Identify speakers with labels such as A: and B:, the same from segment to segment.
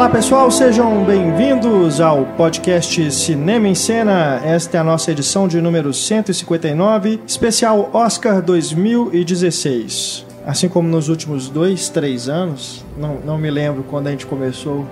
A: Olá pessoal, sejam bem-vindos ao podcast Cinema em Cena. Esta é a nossa edição de número 159, especial Oscar 2016. Assim como nos últimos dois, três anos, não, não me lembro quando a gente começou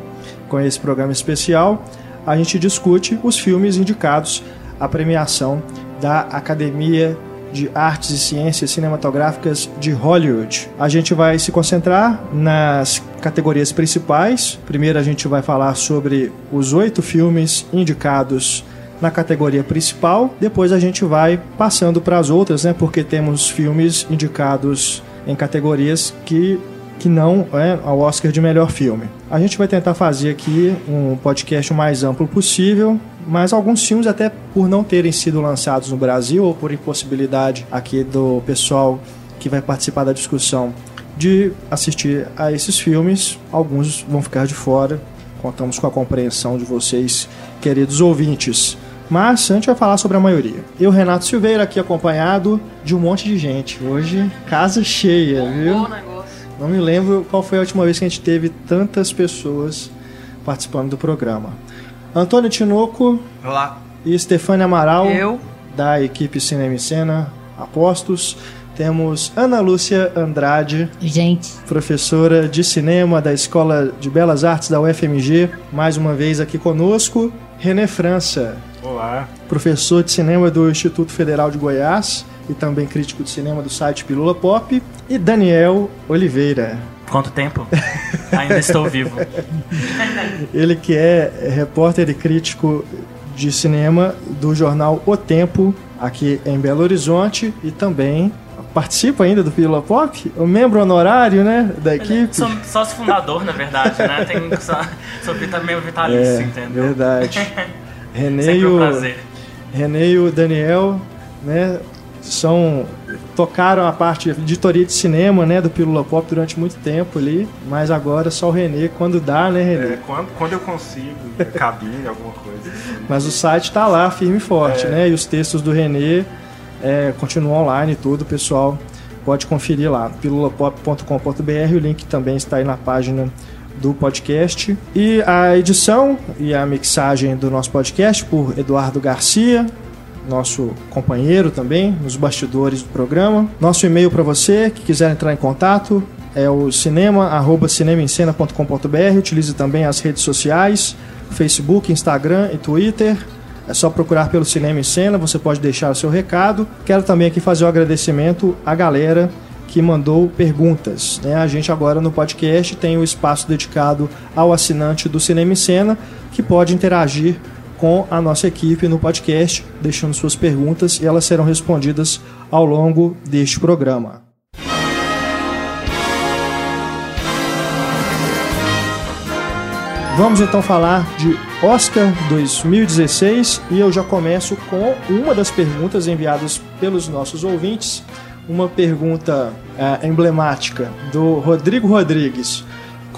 A: com esse programa especial, a gente discute os filmes indicados à premiação da Academia de Artes e Ciências Cinematográficas de Hollywood. A gente vai se concentrar nas categorias principais. Primeiro, a gente vai falar sobre os oito filmes indicados na categoria principal. Depois, a gente vai passando para as outras, né? Porque temos filmes indicados em categorias que que não é ao Oscar de melhor filme. A gente vai tentar fazer aqui um podcast o mais amplo possível, mas alguns filmes, até por não terem sido lançados no Brasil ou por impossibilidade aqui do pessoal que vai participar da discussão de assistir a esses filmes, alguns vão ficar de fora. Contamos com a compreensão de vocês, queridos ouvintes. Mas a gente vai falar sobre a maioria. Eu, Renato Silveira, aqui acompanhado de um monte de gente. Hoje, casa cheia, viu? Não me lembro qual foi a última vez que a gente teve tantas pessoas participando do programa. Antônio Tinoco.
B: Olá.
A: E Stefania Amaral.
C: Eu.
A: Da equipe Cinema e Cena Apostos. Temos Ana Lúcia Andrade.
C: Gente.
A: Professora de cinema da Escola de Belas Artes da UFMG. Mais uma vez aqui conosco. René França.
D: Olá.
A: Professor de cinema do Instituto Federal de Goiás e também crítico de cinema do site Pilula Pop, e Daniel Oliveira.
B: Quanto tempo? Ainda estou vivo.
A: Ele que é repórter e crítico de cinema do jornal O Tempo, aqui em Belo Horizonte, e também participa ainda do Pilula Pop, o membro honorário, né, da equipe.
B: Sou sócio fundador, na verdade, né? Tem só, sou meio vitalício,
A: é,
B: entendeu?
A: Verdade. René
B: Sempre um
A: o,
B: prazer.
A: René e o Daniel, né, são tocaram a parte de editoria de cinema, né, do Pílula Pop durante muito tempo ali, mas agora só o Renê quando dá, né, Renê?
D: É, quando, quando eu consigo, cabine, alguma coisa. Assim.
A: Mas o site tá lá, firme e forte,
D: É.
A: né? E os textos do Renê é, continuam online e tudo, o pessoal pode conferir lá, pilulapop.com.br, o link também está aí na página do podcast. E a edição e a mixagem do nosso podcast por Eduardo Garcia, nosso companheiro também, nos bastidores do programa. Nosso e-mail para você que quiser entrar em contato é o cinema. Utilize também as redes sociais, Facebook, Instagram e Twitter. É só procurar pelo Cinema em Cena, você pode deixar o seu recado. Quero também aqui fazer o um agradecimento à galera que mandou perguntas. Né? A gente agora no podcast tem o espaço dedicado ao assinante do Cinema em Cena, que pode interagir com a nossa equipe no podcast, deixando suas perguntas e elas serão respondidas ao longo deste programa. Vamos então falar de Oscar 2016 e eu já começo com uma das perguntas enviadas pelos nossos ouvintes, uma pergunta é, emblemática do Rodrigo Rodrigues.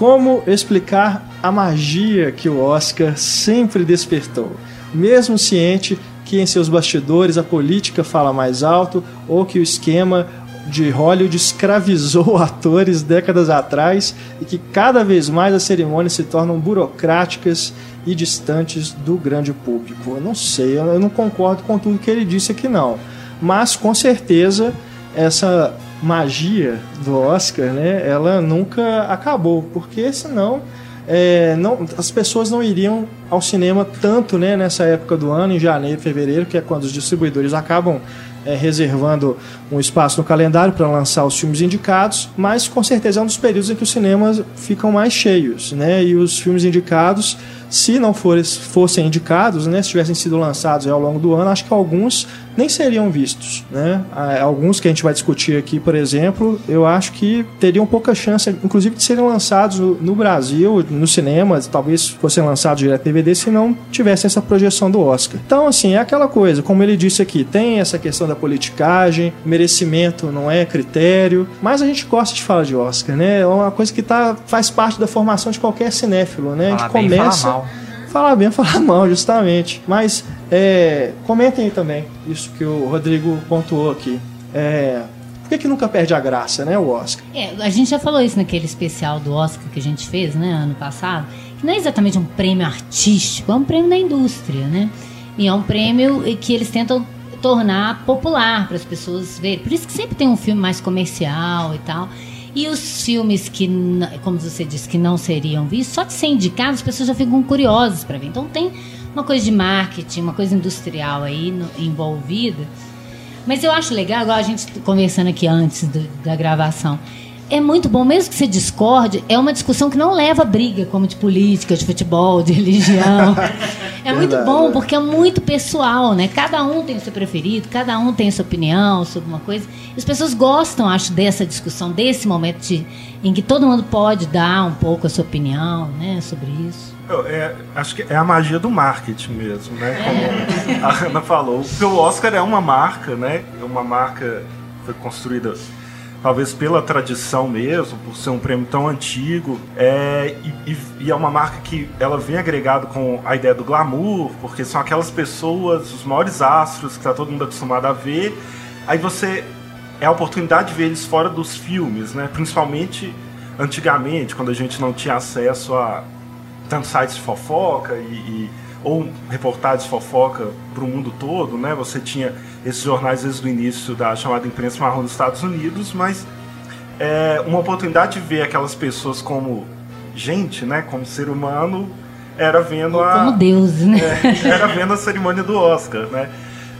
A: Como explicar a magia que o Oscar sempre despertou, mesmo ciente que em seus bastidores a política fala mais alto ou que o esquema de Hollywood escravizou atores décadas atrás e que cada vez mais as cerimônias se tornam burocráticas e distantes do grande público. Eu não sei, eu não concordo com tudo que ele disse aqui não, mas com certeza essa magia do Oscar, né, ela nunca acabou, porque senão é, não, as pessoas não iriam ao cinema tanto né, nessa época do ano, em janeiro, fevereiro, que é quando os distribuidores acabam é, reservando um espaço no calendário para lançar os filmes indicados, mas com certeza é um dos períodos em que os cinemas ficam mais cheios, né? E os filmes indicados, se não for, fossem indicados, né, se tivessem sido lançados ao longo do ano, acho que alguns nem seriam vistos, né? Alguns que a gente vai discutir aqui, por exemplo, eu acho que teriam pouca chance, inclusive, de serem lançados no Brasil, no cinema, talvez fossem lançados direto DVD, se não tivessem essa projeção do Oscar. Então, assim, é aquela coisa, como ele disse aqui, tem essa questão da politicagem, merecimento não é critério, mas a gente gosta de falar de Oscar, né? É uma coisa que tá, faz parte da formação de qualquer cinéfilo, né? a gente
B: bem,
A: começa.
B: Falar
A: bem, falar mal, justamente. Mas é, comentem aí também isso que o Rodrigo pontuou aqui. É, por que, que nunca perde a graça, né, o Oscar?
C: É, a gente já falou isso naquele especial do Oscar que a gente fez, né, ano passado, que não é exatamente um prêmio artístico, é um prêmio da indústria, né? E é um prêmio que eles tentam tornar popular para as pessoas verem. Por isso que sempre tem um filme mais comercial e tal. E os filmes que, como você disse, que não seriam vistos, só de ser indicados, as pessoas já ficam curiosas para ver. Então tem uma coisa de marketing, uma coisa industrial aí no, envolvida. Mas eu acho legal, igual a gente conversando aqui antes do, da gravação, é muito bom, mesmo que você discorde, é uma discussão que não leva a briga, como de política, de futebol, de religião. É muito bom, é. porque é muito pessoal, né? Cada um tem o seu preferido, cada um tem a sua opinião sobre uma coisa. E as pessoas gostam, acho, dessa discussão, desse momento de, em que todo mundo pode dar um pouco a sua opinião, né, sobre isso.
E: É, acho que é a magia do marketing mesmo, né? Como a Ana falou. Porque o Oscar é uma marca, né? É uma marca que foi construída talvez pela tradição mesmo, por ser um prêmio tão antigo, é, e, e, é uma marca que ela vem agregado com a ideia do glamour, porque são aquelas pessoas, os maiores astros que está todo mundo acostumado a ver, aí você é a oportunidade de ver eles fora dos filmes, né? Principalmente antigamente, quando a gente não tinha acesso a tantos sites de fofoca e, e ou reportagens fofoca para o mundo todo, né? Você tinha esses jornais desde o início da chamada imprensa marrom dos Estados Unidos, mas é, uma oportunidade de ver aquelas pessoas como gente, né? Como ser humano, era vendo a
C: como Deus, né?
E: É, era vendo a cerimônia do Oscar, né?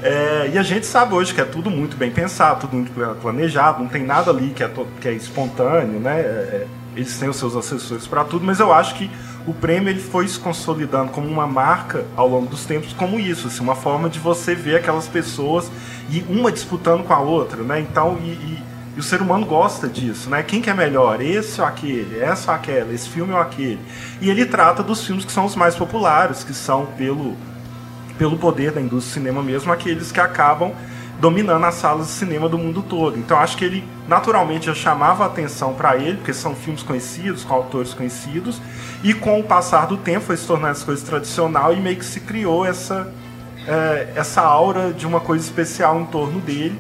E: É, e a gente sabe hoje que é tudo muito bem pensado, tudo muito planejado, não tem nada ali que é, que é espontâneo, né? É, é, eles têm os seus assessores para tudo, mas eu acho que o prêmio ele foi se consolidando como uma marca ao longo dos tempos, como isso, assim, uma forma de você ver aquelas pessoas e uma disputando com a outra, né? Então, e, e, e o ser humano gosta disso, né? Quem que é melhor, esse ou aquele, essa ou aquela, esse filme ou aquele. E ele trata dos filmes que são os mais populares, que são pelo pelo poder da indústria do cinema mesmo, aqueles que acabam dominando as salas de cinema do mundo todo. Então acho que ele naturalmente já chamava atenção para ele, porque são filmes conhecidos, com autores conhecidos, e com o passar do tempo foi se tornando essa coisa tradicional e meio que se criou essa, é, essa aura de uma coisa especial em torno dele.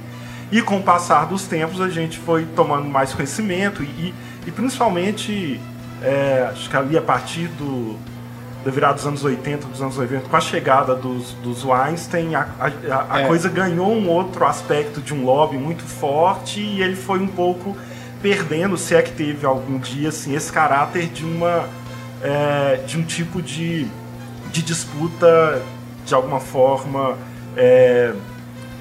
E: E com o passar dos tempos a gente foi tomando mais conhecimento e, e principalmente, é, acho que ali a partir do, da virada dos anos 80, dos anos 90, com a chegada dos, dos Weinstein, a, a, a é. coisa ganhou um outro aspecto de um lobby muito forte e ele foi um pouco perdendo, se é que teve algum dia, assim, esse caráter de uma é, de um tipo de, de disputa de alguma forma é,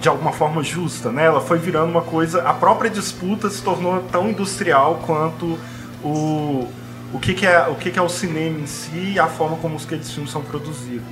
E: de alguma forma justa, né? Ela foi virando uma coisa, a própria disputa se tornou tão industrial quanto o, o que, que é o que, que é o cinema em si e a forma como os aqueles filmes são produzidos.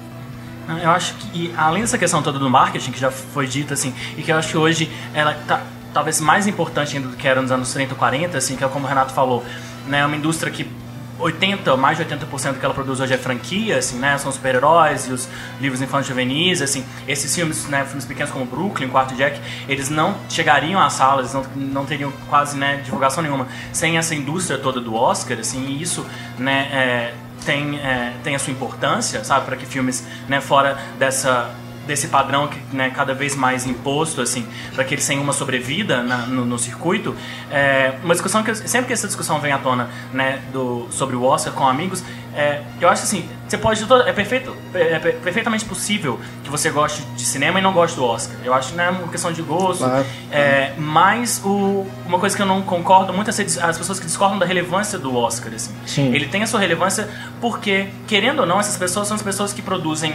B: Eu acho que, além dessa questão toda do marketing, que já foi dita, assim, e que eu acho que hoje ela tá talvez mais importante ainda do que era nos anos 30 ou 40, assim, que é como o Renato falou, né, uma indústria que 80, mais de 80% do que ela produz hoje é franquia, assim, né? São super-heróis e os livros infantis juvenis, assim. Esses filmes, né, filmes pequenos como Brooklyn, Quarto Jack, eles não chegariam às salas, não, não teriam quase, né, divulgação nenhuma sem essa indústria toda do Oscar, assim, e isso, né, é, tem, é, tem a sua importância, sabe, para que filmes, né, fora dessa desse padrão que né, cada vez mais imposto assim para que eles tenham uma sobrevida na, no, no, circuito é, uma discussão que eu, sempre que essa discussão vem à tona né do sobre o Oscar com amigos é, eu acho assim você pode é perfeito é, é perfeitamente possível que você goste de cinema e não goste do Oscar eu acho que não é uma questão de gosto claro. é, mas o, uma coisa que eu não concordo muito é as pessoas que discordam da relevância do Oscar assim Sim. ele tem a sua relevância porque querendo ou não essas pessoas são as pessoas que produzem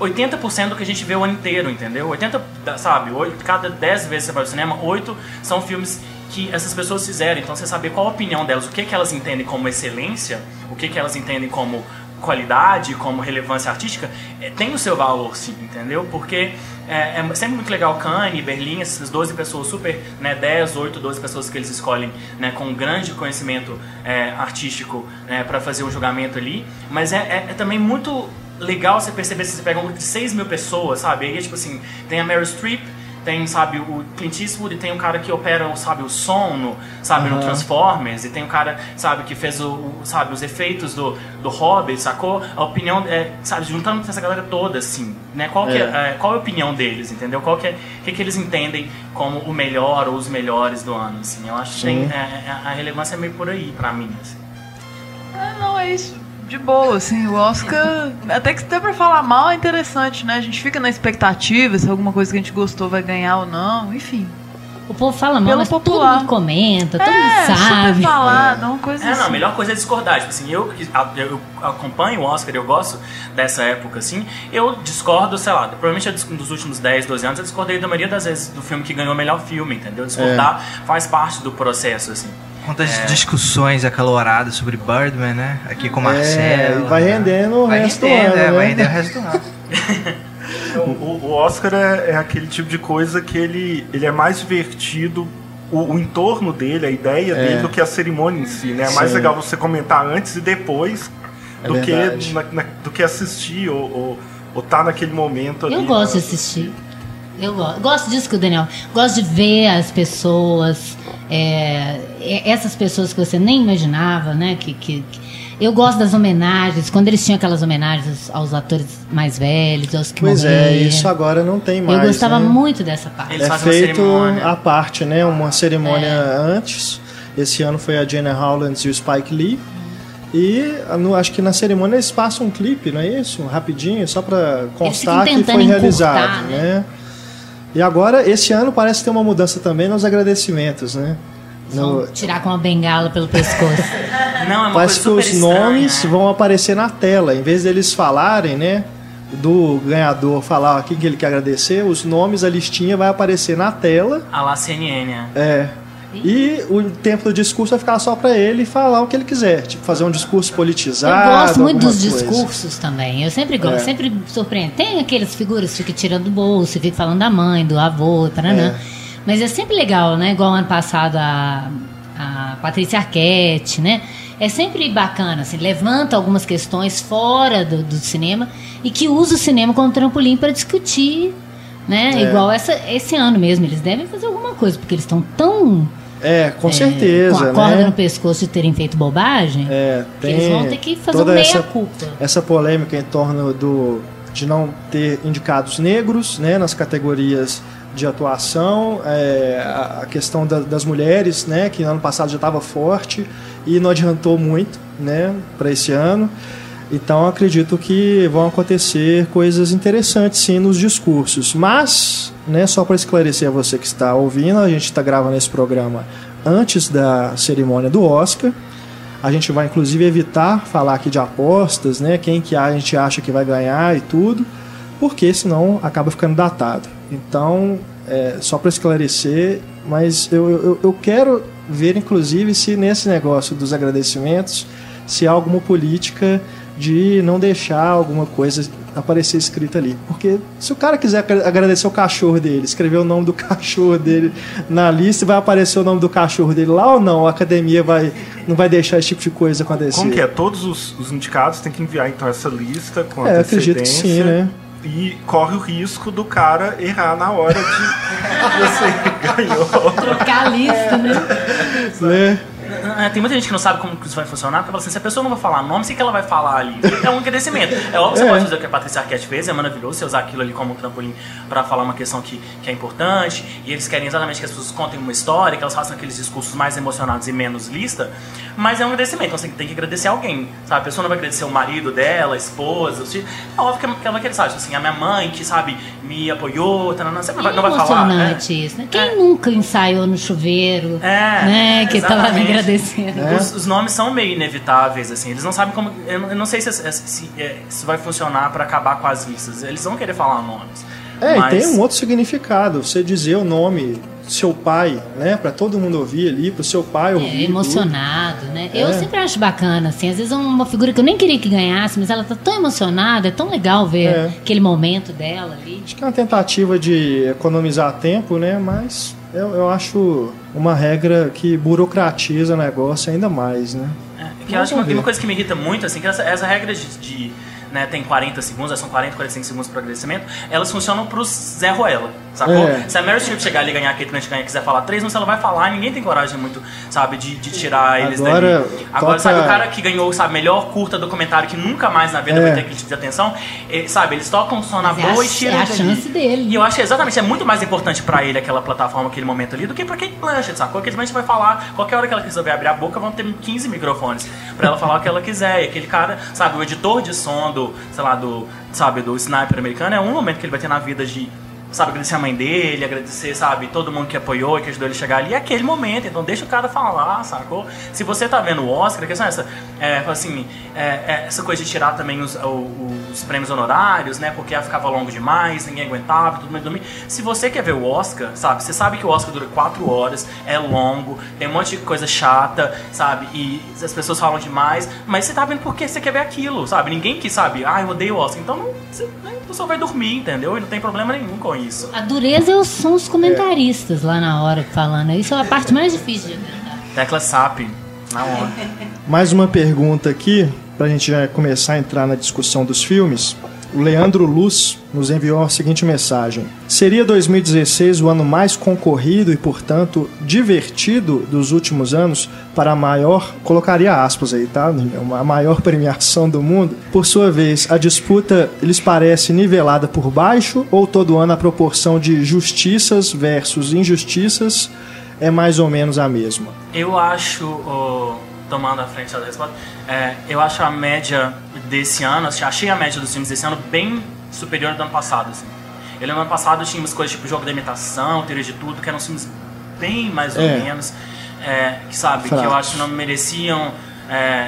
B: 80% do que a gente vê o ano inteiro, entendeu? 80, sabe, 8, cada 10 vezes você vai ao cinema, 8 são filmes que essas pessoas fizeram. Então você saber qual a opinião delas, o que, que elas entendem como excelência, o que, que elas entendem como qualidade, como relevância artística, é, tem o seu valor, sim, entendeu? Porque é, é, sempre muito legal Cannes, Berlim, essas 12 pessoas super, né, 10, 8, 12 pessoas que eles escolhem, né, com grande conhecimento é, artístico né, para fazer o julgamento ali, mas é, é, é também muito legal você perceber se você pega um grupo de 6 mil pessoas, sabe? Aí, tipo assim, tem a Meryl Streep, tem, sabe, o Clint Eastwood, e tem um cara que opera, sabe, o som, no, sabe, uhum. no Transformers, e tem um cara, sabe, que fez o, sabe, os efeitos do, do Hobbit, sacou? A opinião, é, sabe, juntando essa galera toda, assim, né? Qual, é. Que, é, qual é a opinião deles, entendeu? Qual que é, que, que eles entendem como o melhor ou os melhores do ano, assim? Eu acho que tem, é, é, a relevância é meio por aí, pra mim, assim.
F: Ah, não, é isso de boa, assim, o Oscar, até que dá pra falar mal é interessante, né? A gente fica na expectativa se alguma coisa que a gente gostou vai ganhar ou não, enfim.
C: O povo fala mal,
F: Pelo
C: mas
F: popular.
C: todo mundo comenta, todo
F: é,
C: mundo sabe.
F: super falado, uma coisa
B: É,
F: assim.
B: não, a melhor coisa é discordar. Tipo assim, eu, eu acompanho o Oscar, eu gosto dessa época, assim. Eu discordo, sei lá, provavelmente eu nos últimos 10, 12 anos eu discordei da maioria das vezes do filme que ganhou o melhor filme, entendeu? Discordar
A: É.
B: faz parte do processo, assim.
G: Quantas discussões acaloradas sobre Birdman, né? Aqui com o Marcelo.
A: É, vai
G: né?
A: rendendo o
G: vai
A: resto do
G: rendendo,
A: ano,
G: é,
A: né?
G: Vai render o resto do ano.
D: O, o Oscar é, é aquele tipo de coisa que ele, ele é mais divertido, o, o entorno dele, a ideia dele, do que a cerimônia em si, né? É mais
A: Sim.
D: legal você comentar antes e depois
A: É
D: do,
A: verdade.
D: que, na- na- do que assistir ou, ou, ou tá naquele momento ali.
C: Eu gosto de assistir. Eu gosto, gosto disso que o Daniel. Gosto de ver as pessoas, é, é, essas pessoas que você nem imaginava, né? Que, que, que- eu gosto das homenagens, quando eles tinham aquelas homenagens aos atores mais velhos, aos que
A: Pois é,
C: morreram.
A: isso agora não tem mais.
C: Eu gostava
A: né?
C: muito dessa parte.
B: Eles
A: É feito à parte, né? Uma cerimônia antes. Esse ano foi a Jenna Howlands e o Spike Lee. E no- acho que na cerimônia eles passam um clipe, não é isso? Rapidinho, só para constar que foi
C: encurtar,
A: realizado,
C: né?
A: né? E agora, esse ano parece ter uma mudança também nos agradecimentos, né? No,
C: tirar com uma bengala pelo pescoço.
B: Não, é uma
A: Parece que os
B: estranha,
A: nomes
B: né?
A: vão aparecer na tela. Em vez deles falarem, né? Do ganhador falar quem que ele quer agradecer, os nomes, a listinha vai aparecer na tela.
B: A lá CNN, né?
A: É. E o tempo do discurso vai ficar só pra ele falar o que ele quiser. Tipo, fazer um discurso
C: Eu
A: politizado.
C: gosto muito dos
A: coisa.
C: discursos também. Eu sempre gosto,
A: É.
C: sempre me surpreende. Tem aquelas figuras que ficam tirando do bolso, fica falando da mãe, do avô, paranã.
A: É.
C: Mas é sempre legal, né? Igual ano passado a, a Patrícia Arquette, né? É sempre bacana, assim, levanta algumas questões fora do, do cinema e que usa o cinema como trampolim para discutir, né?
A: É.
C: Igual essa, esse ano mesmo. Eles devem fazer alguma coisa, porque eles estão tão
A: É, com
C: é,
A: certeza.
C: com a corda
A: né?
C: no pescoço de terem feito bobagem.
A: É,
C: que
A: tem
C: eles vão ter que fazer
A: toda
C: um
A: essa,
C: meia-culpa.
A: essa polêmica em torno do, de não ter indicados negros né, nas categorias de atuação, é, a, questão da- das mulheres, né, que ano passado já estava forte e não adiantou muito né, para esse ano. Então acredito que vão acontecer coisas interessantes sim nos discursos. Mas, né, só para esclarecer a você que está ouvindo, a gente está gravando esse programa antes da cerimônia do Oscar. A gente vai inclusive evitar falar aqui de apostas, né? Quem que a gente acha que vai ganhar e tudo, porque senão acaba ficando datado. Então, é, só para esclarecer, mas eu, eu, eu quero ver inclusive se nesse negócio dos agradecimentos, se há alguma política de não deixar alguma coisa aparecer escrita ali. Porque se o cara quiser agra- agradecer o cachorro dele, escrever o nome do cachorro dele na lista, vai aparecer o nome do cachorro dele lá ou não? A academia vai, não vai deixar esse tipo de coisa acontecer?
D: Como que é? Todos os, os indicados têm que enviar então essa lista com
A: É, acredito que sim, né?
D: E corre o risco do cara errar na hora de que você ganhou.
C: Trocar a lista, né?
A: Né?
B: É, Tem muita gente que não sabe como isso vai funcionar, porque fala assim, se a pessoa não vai falar nome, o que ela vai falar ali? É um agradecimento. É óbvio que você
A: É.
B: pode fazer o que a Patrícia Arquette fez, é maravilhoso você usar aquilo ali como um trampolim pra falar uma questão que, que é importante, e eles querem exatamente que as pessoas contem uma história, que elas façam aqueles discursos mais emocionados e menos lista, mas é um agradecimento, então você tem que agradecer alguém, sabe? A pessoa não vai agradecer o marido dela, a esposa, os filhos. É óbvio que ela- vai querer, sabe? Assim, a minha mãe, que, sabe, me apoiou, tanana, você não vai, não vai falar. né?
C: isso, né? Quem nunca ensaiou no chuveiro,
B: É,
C: né? Que tá lá
B: exatamente.
C: agradecendo.
A: É.
B: Os, os nomes são meio inevitáveis, assim. Eles não sabem como. Eu, não- eu não sei se, se, se, é, se vai funcionar pra acabar com as listas. Eles vão querer falar nomes.
A: É,
B: mas-
A: e tem um outro significado. Você dizer o nome do seu pai, né? Pra todo mundo ouvir ali, pro seu pai
C: É,
A: ouvir.
C: emocionado, né? Eu
A: É.
C: sempre acho bacana, assim, às vezes é uma figura que eu nem queria que ganhasse, mas ela tá tão emocionada, é tão legal ver
A: É.
C: aquele momento dela ali.
A: Acho que é uma tentativa de economizar tempo, né? Mas eu, eu acho uma regra que burocratiza o negócio ainda mais, né?
B: É, que eu acho uma, uma coisa que me irrita muito, assim, que essa, essa regra de, de né, tem 40 segundos, são 40, 45 segundos para agradecimento, elas funcionam pro Zé Ruela, sacou?
A: É.
B: Se a Meryl Streep chegar ali e ganhar aquele Blanchett ganhar e quiser falar três minutos, ela vai falar e ninguém tem coragem muito, sabe, de, de tirar eles
A: Agora,
B: dali. Agora,
A: toca-
B: sabe, o cara que ganhou, sabe, melhor curta documentário que nunca mais na vida
A: É.
B: vai ter aquele tipo de atenção, eh, sabe, eles tocam o som na
C: é
B: boa
C: a-
B: e tiram
C: é a
B: ele
C: chance dele.
B: E eu acho que exatamente, é muito mais importante pra ele aquela plataforma, aquele momento ali, do que pra Kate Blanchett, sacou? Kate Blanchett vai falar, qualquer hora que ela resolver abrir a boca, vão ter 15 microfones pra ela falar o que ela quiser. E aquele cara, sabe, o editor de som do, sei lá, do, sabe, do sniper americano, é um momento que ele vai ter na vida de, sabe, agradecer a mãe dele, agradecer, sabe, todo mundo que apoiou e que ajudou ele a chegar ali, é aquele momento, então deixa o cara falar, sacou? Se você tá vendo o Oscar, a questão é essa, é, assim, é, é essa coisa de tirar também os, os prêmios honorários, né, porque ficava longo demais, ninguém aguentava, tudo mundo dormir. Se você quer ver o Oscar, sabe, você sabe que o Oscar dura quatro horas, é longo, tem um monte de coisa chata, sabe, e as pessoas falam demais, mas você tá vendo porque você quer ver aquilo, sabe? Ninguém que sabe, ah, eu odeio o Oscar, então não, você, a pessoa vai dormir, entendeu? E não tem problema nenhum com isso.
C: A dureza são os comentaristas lá na hora falando. Isso é a parte mais difícil de aguentar.
B: Tecla SAP, na hora.
A: Mais uma pergunta aqui, pra gente já começar a entrar na discussão dos filmes. O Leandro Luz nos enviou a seguinte mensagem: Seria 2016 o ano mais concorrido e, portanto, divertido dos últimos anos para a maior, colocaria aspas aí, tá? A maior premiação do mundo. Por sua vez, a disputa lhes parece nivelada por baixo ou todo ano a proporção de justiças versus injustiças é mais ou menos a mesma?
B: Eu acho, ô, tomando a frente da resposta, é, eu acho a média desse ano, assim, achei a média dos filmes desse ano bem superior ao do ano passado. Assim. Ele no ano passado tinha umas coisas tipo Jogo da Imitação, Teoria de Tudo, que eram filmes bem mais ou
A: É.
B: menos, é, que sabe, que eu acho que não mereciam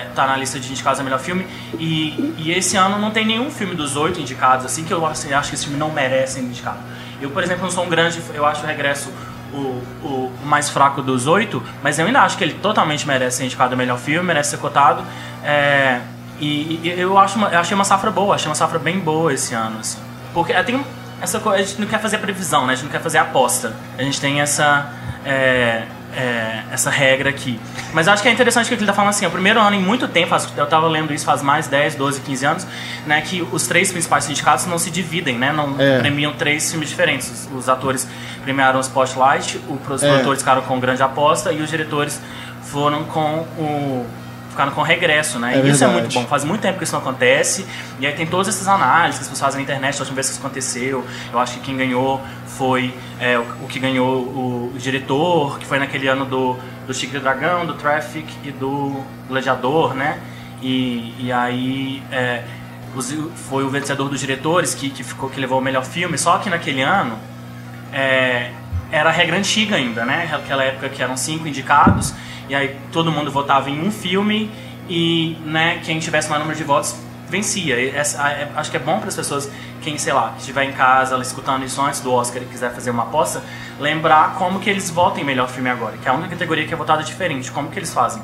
B: estar na lista de indicados a melhor filme. E, e esse ano não tem nenhum filme dos oito indicados, assim, que eu assim, acho que esse filme não merece ser indicado. Eu, por exemplo, não sou um grande. Eu acho o Regresso o, o mais fraco dos oito, mas eu ainda acho que ele totalmente merece ser indicado a melhor filme, merece ser cotado. É, e, e eu, acho uma, eu achei uma safra boa, achei uma safra bem boa esse ano. Assim. Porque é, tem essa coisa, a gente não quer fazer previsão, né? a gente não quer fazer aposta. A gente tem essa. é, é, essa regra aqui. Mas eu acho que é interessante que ele está falando assim, é o primeiro ano em muito tempo, eu estava lendo isso faz mais 10, 12, 15 anos, né, que os três principais sindicatos não se dividem, né, não
A: É.
B: premiam três filmes diferentes. Os, os atores premiaram o Spotlight, o- os
A: É.
B: produtores ficaram com Grande Aposta e os diretores foram com o ficaram com regresso, né?
A: É
B: e isso é
A: verdade.
B: muito bom. Faz muito tempo que isso não acontece. E aí tem todas essas análises que as pessoas fazem na internet, a última vez que isso aconteceu. Eu acho que quem ganhou foi é, o, o que ganhou o, diretor, que foi naquele ano do, do Chico e Dragão, do Traffic e do Gladiador, né? E, e aí é, foi o vencedor dos diretores que, que, ficou, que levou o melhor filme. Só que naquele ano é, era a regra antiga ainda, né? Aquela época que eram cinco indicados, e aí todo mundo votava em um filme, e né, quem tivesse maior número de votos vencia. Essa- é- acho que é bom para as pessoas, quem, sei lá, que estiver em casa escutando isso antes do Oscar e quiser fazer uma aposta, lembrar como que eles votam em melhor filme agora, que é a única categoria que é votada diferente. Como que eles fazem?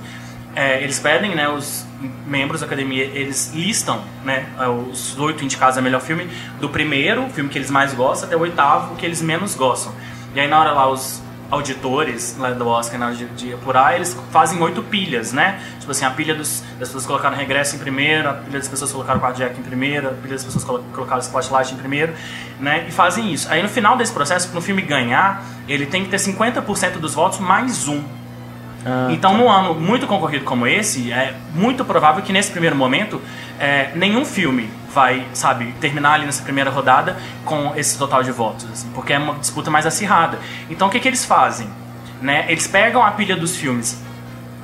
B: É, eles pedem, né, os membros da academia, eles listam, né, os oito indicados a melhor filme, do primeiro, o filme que eles mais gostam, até o oitavo, o que eles menos gostam. E aí na hora lá, os auditores lá do Oscar, na hora de, de apurar, eles fazem oito pilhas, né? Tipo assim, a pilha dos, das pessoas colocaram regresso em primeiro, a pilha das pessoas colocaram Cardiac em primeiro, a pilha das pessoas colocaram Spotlight em primeiro, né? E fazem isso. Aí no final desse processo, para o filme ganhar, ele tem que ter 50% dos votos mais um.
A: Ah,
B: Então, num ano muito concorrido como esse, é muito provável que nesse primeiro momento é, nenhum filme vai, sabe, terminar ali nessa primeira rodada com esse total de votos, assim, porque é uma disputa mais acirrada. Então, o que, que eles fazem? Né? Eles pegam a pilha dos filmes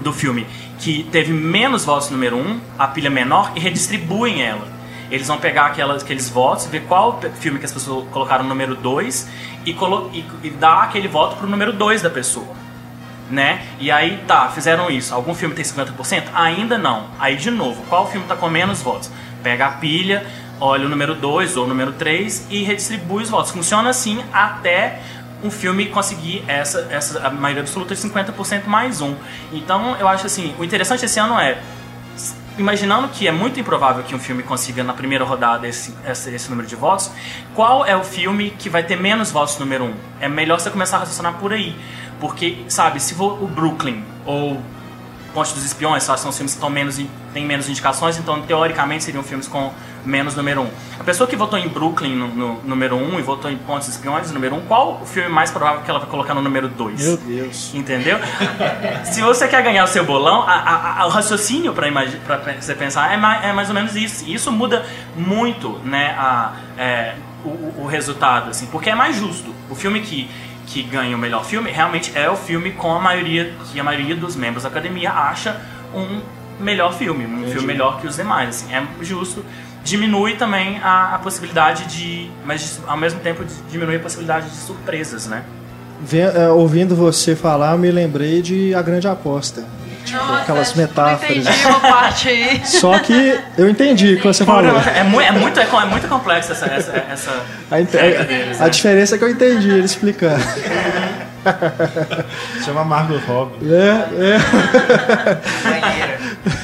B: do filme que teve menos votos no número 1, um, a pilha menor, e redistribuem ela. Eles vão pegar aquelas, aqueles votos, ver qual filme que as pessoas colocaram no número 2 e, colo e, e dar aquele voto pro número 2 da pessoa né? E aí, tá, fizeram isso. Algum filme tem 50%? Ainda não. Aí, de novo, qual filme tá com menos votos? Pega a pilha, olha o número 2 ou o número 3 e redistribui os votos. Funciona assim até um filme conseguir essa, essa a maioria absoluta de 50% mais um. Então, eu acho assim, o interessante esse ano é imaginando que é muito improvável que um filme consiga na primeira rodada esse, esse, esse número de votos, qual é o filme que vai ter menos votos número um? É melhor você começar a raciocinar por aí. Porque, sabe, se for o Brooklyn ou Ponte dos Espiões, só são os filmes que estão menos, têm menos indicações, então teoricamente seriam filmes com menos número um. A pessoa que votou em Brooklyn no, no número um e votou em Pontes Espiões no número um, qual o filme mais provável que ela vai colocar no número dois?
A: Meu Deus.
B: Entendeu? Se você quer ganhar o seu bolão, a- a- a- o raciocínio para você pensar é mais, é mais ou menos isso. E isso muda muito né, a, é, o, o- o resultado, assim, porque é mais justo. O filme que, que ganha o melhor filme realmente é o filme com a maioria, que a maioria dos membros da academia acha um melhor filme, um filme melhor que os demais. Assim, é justo. Diminui também a, a possibilidade de. Mas ao mesmo tempo diminui a possibilidade de surpresas, né?
A: Vê- é, ouvindo você falar, eu me lembrei de A Grande Aposta. Tipo,
F: Nossa,
A: aquelas metáforas.
F: Não entendi uma parte aí.
A: Só que eu entendi o que você falou.
B: É, mu é, muito, é, co- é muito complexo essa, essa, essa
A: A,
B: regra deles,
A: a
B: né?
A: diferença é que eu entendi ele explicando.
D: Chama Margot Robbie.
A: É, é.
G: Banheira.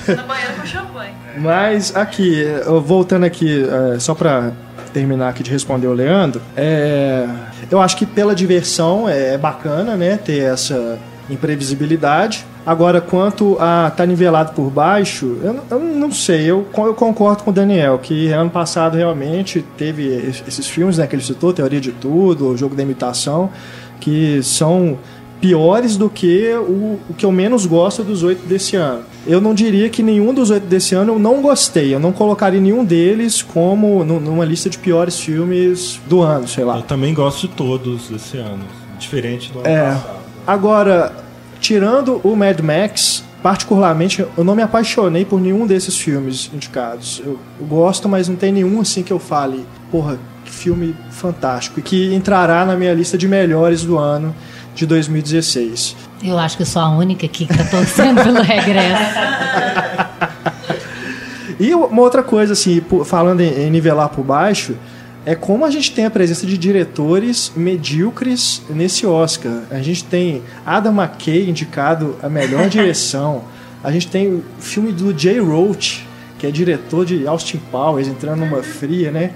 F: Na banheira com champanhe.
A: Mas aqui, voltando aqui, é, só pra terminar aqui de responder o Leandro, é, eu acho que pela diversão é bacana, né, ter essa imprevisibilidade. Agora, quanto a tá nivelado por baixo, eu, não- eu não sei, eu, eu concordo com o Daniel, que ano passado realmente teve es- esses filmes né, que ele citou, Teoria de Tudo, O Jogo da Imitação, que são piores do que o, o que eu menos gosto dos oito desse ano. Eu não diria que nenhum dos oito desse ano eu não gostei. Eu não colocaria nenhum deles como nu- numa lista de piores filmes do ano, sei lá.
E: Eu também gosto de todos desse ano. Diferente do ano
A: É.
E: passado.
A: Agora, tirando o Mad Max, particularmente, eu não me apaixonei por nenhum desses filmes indicados. Eu, eu gosto, mas não tem nenhum assim que eu fale, porra, que filme fantástico. E que entrará na minha lista de melhores do ano de 2016.
C: Eu acho que eu sou a única aqui que tá torcendo pelo regresso.
A: E uma outra coisa, assim, falando em nivelar por baixo, é como a gente tem a presença de diretores medíocres nesse Oscar. A gente tem Adam McKay indicado a melhor direção. A gente tem o filme do Jay Roach, que é diretor de Austin Powers, entrando numa fria, né?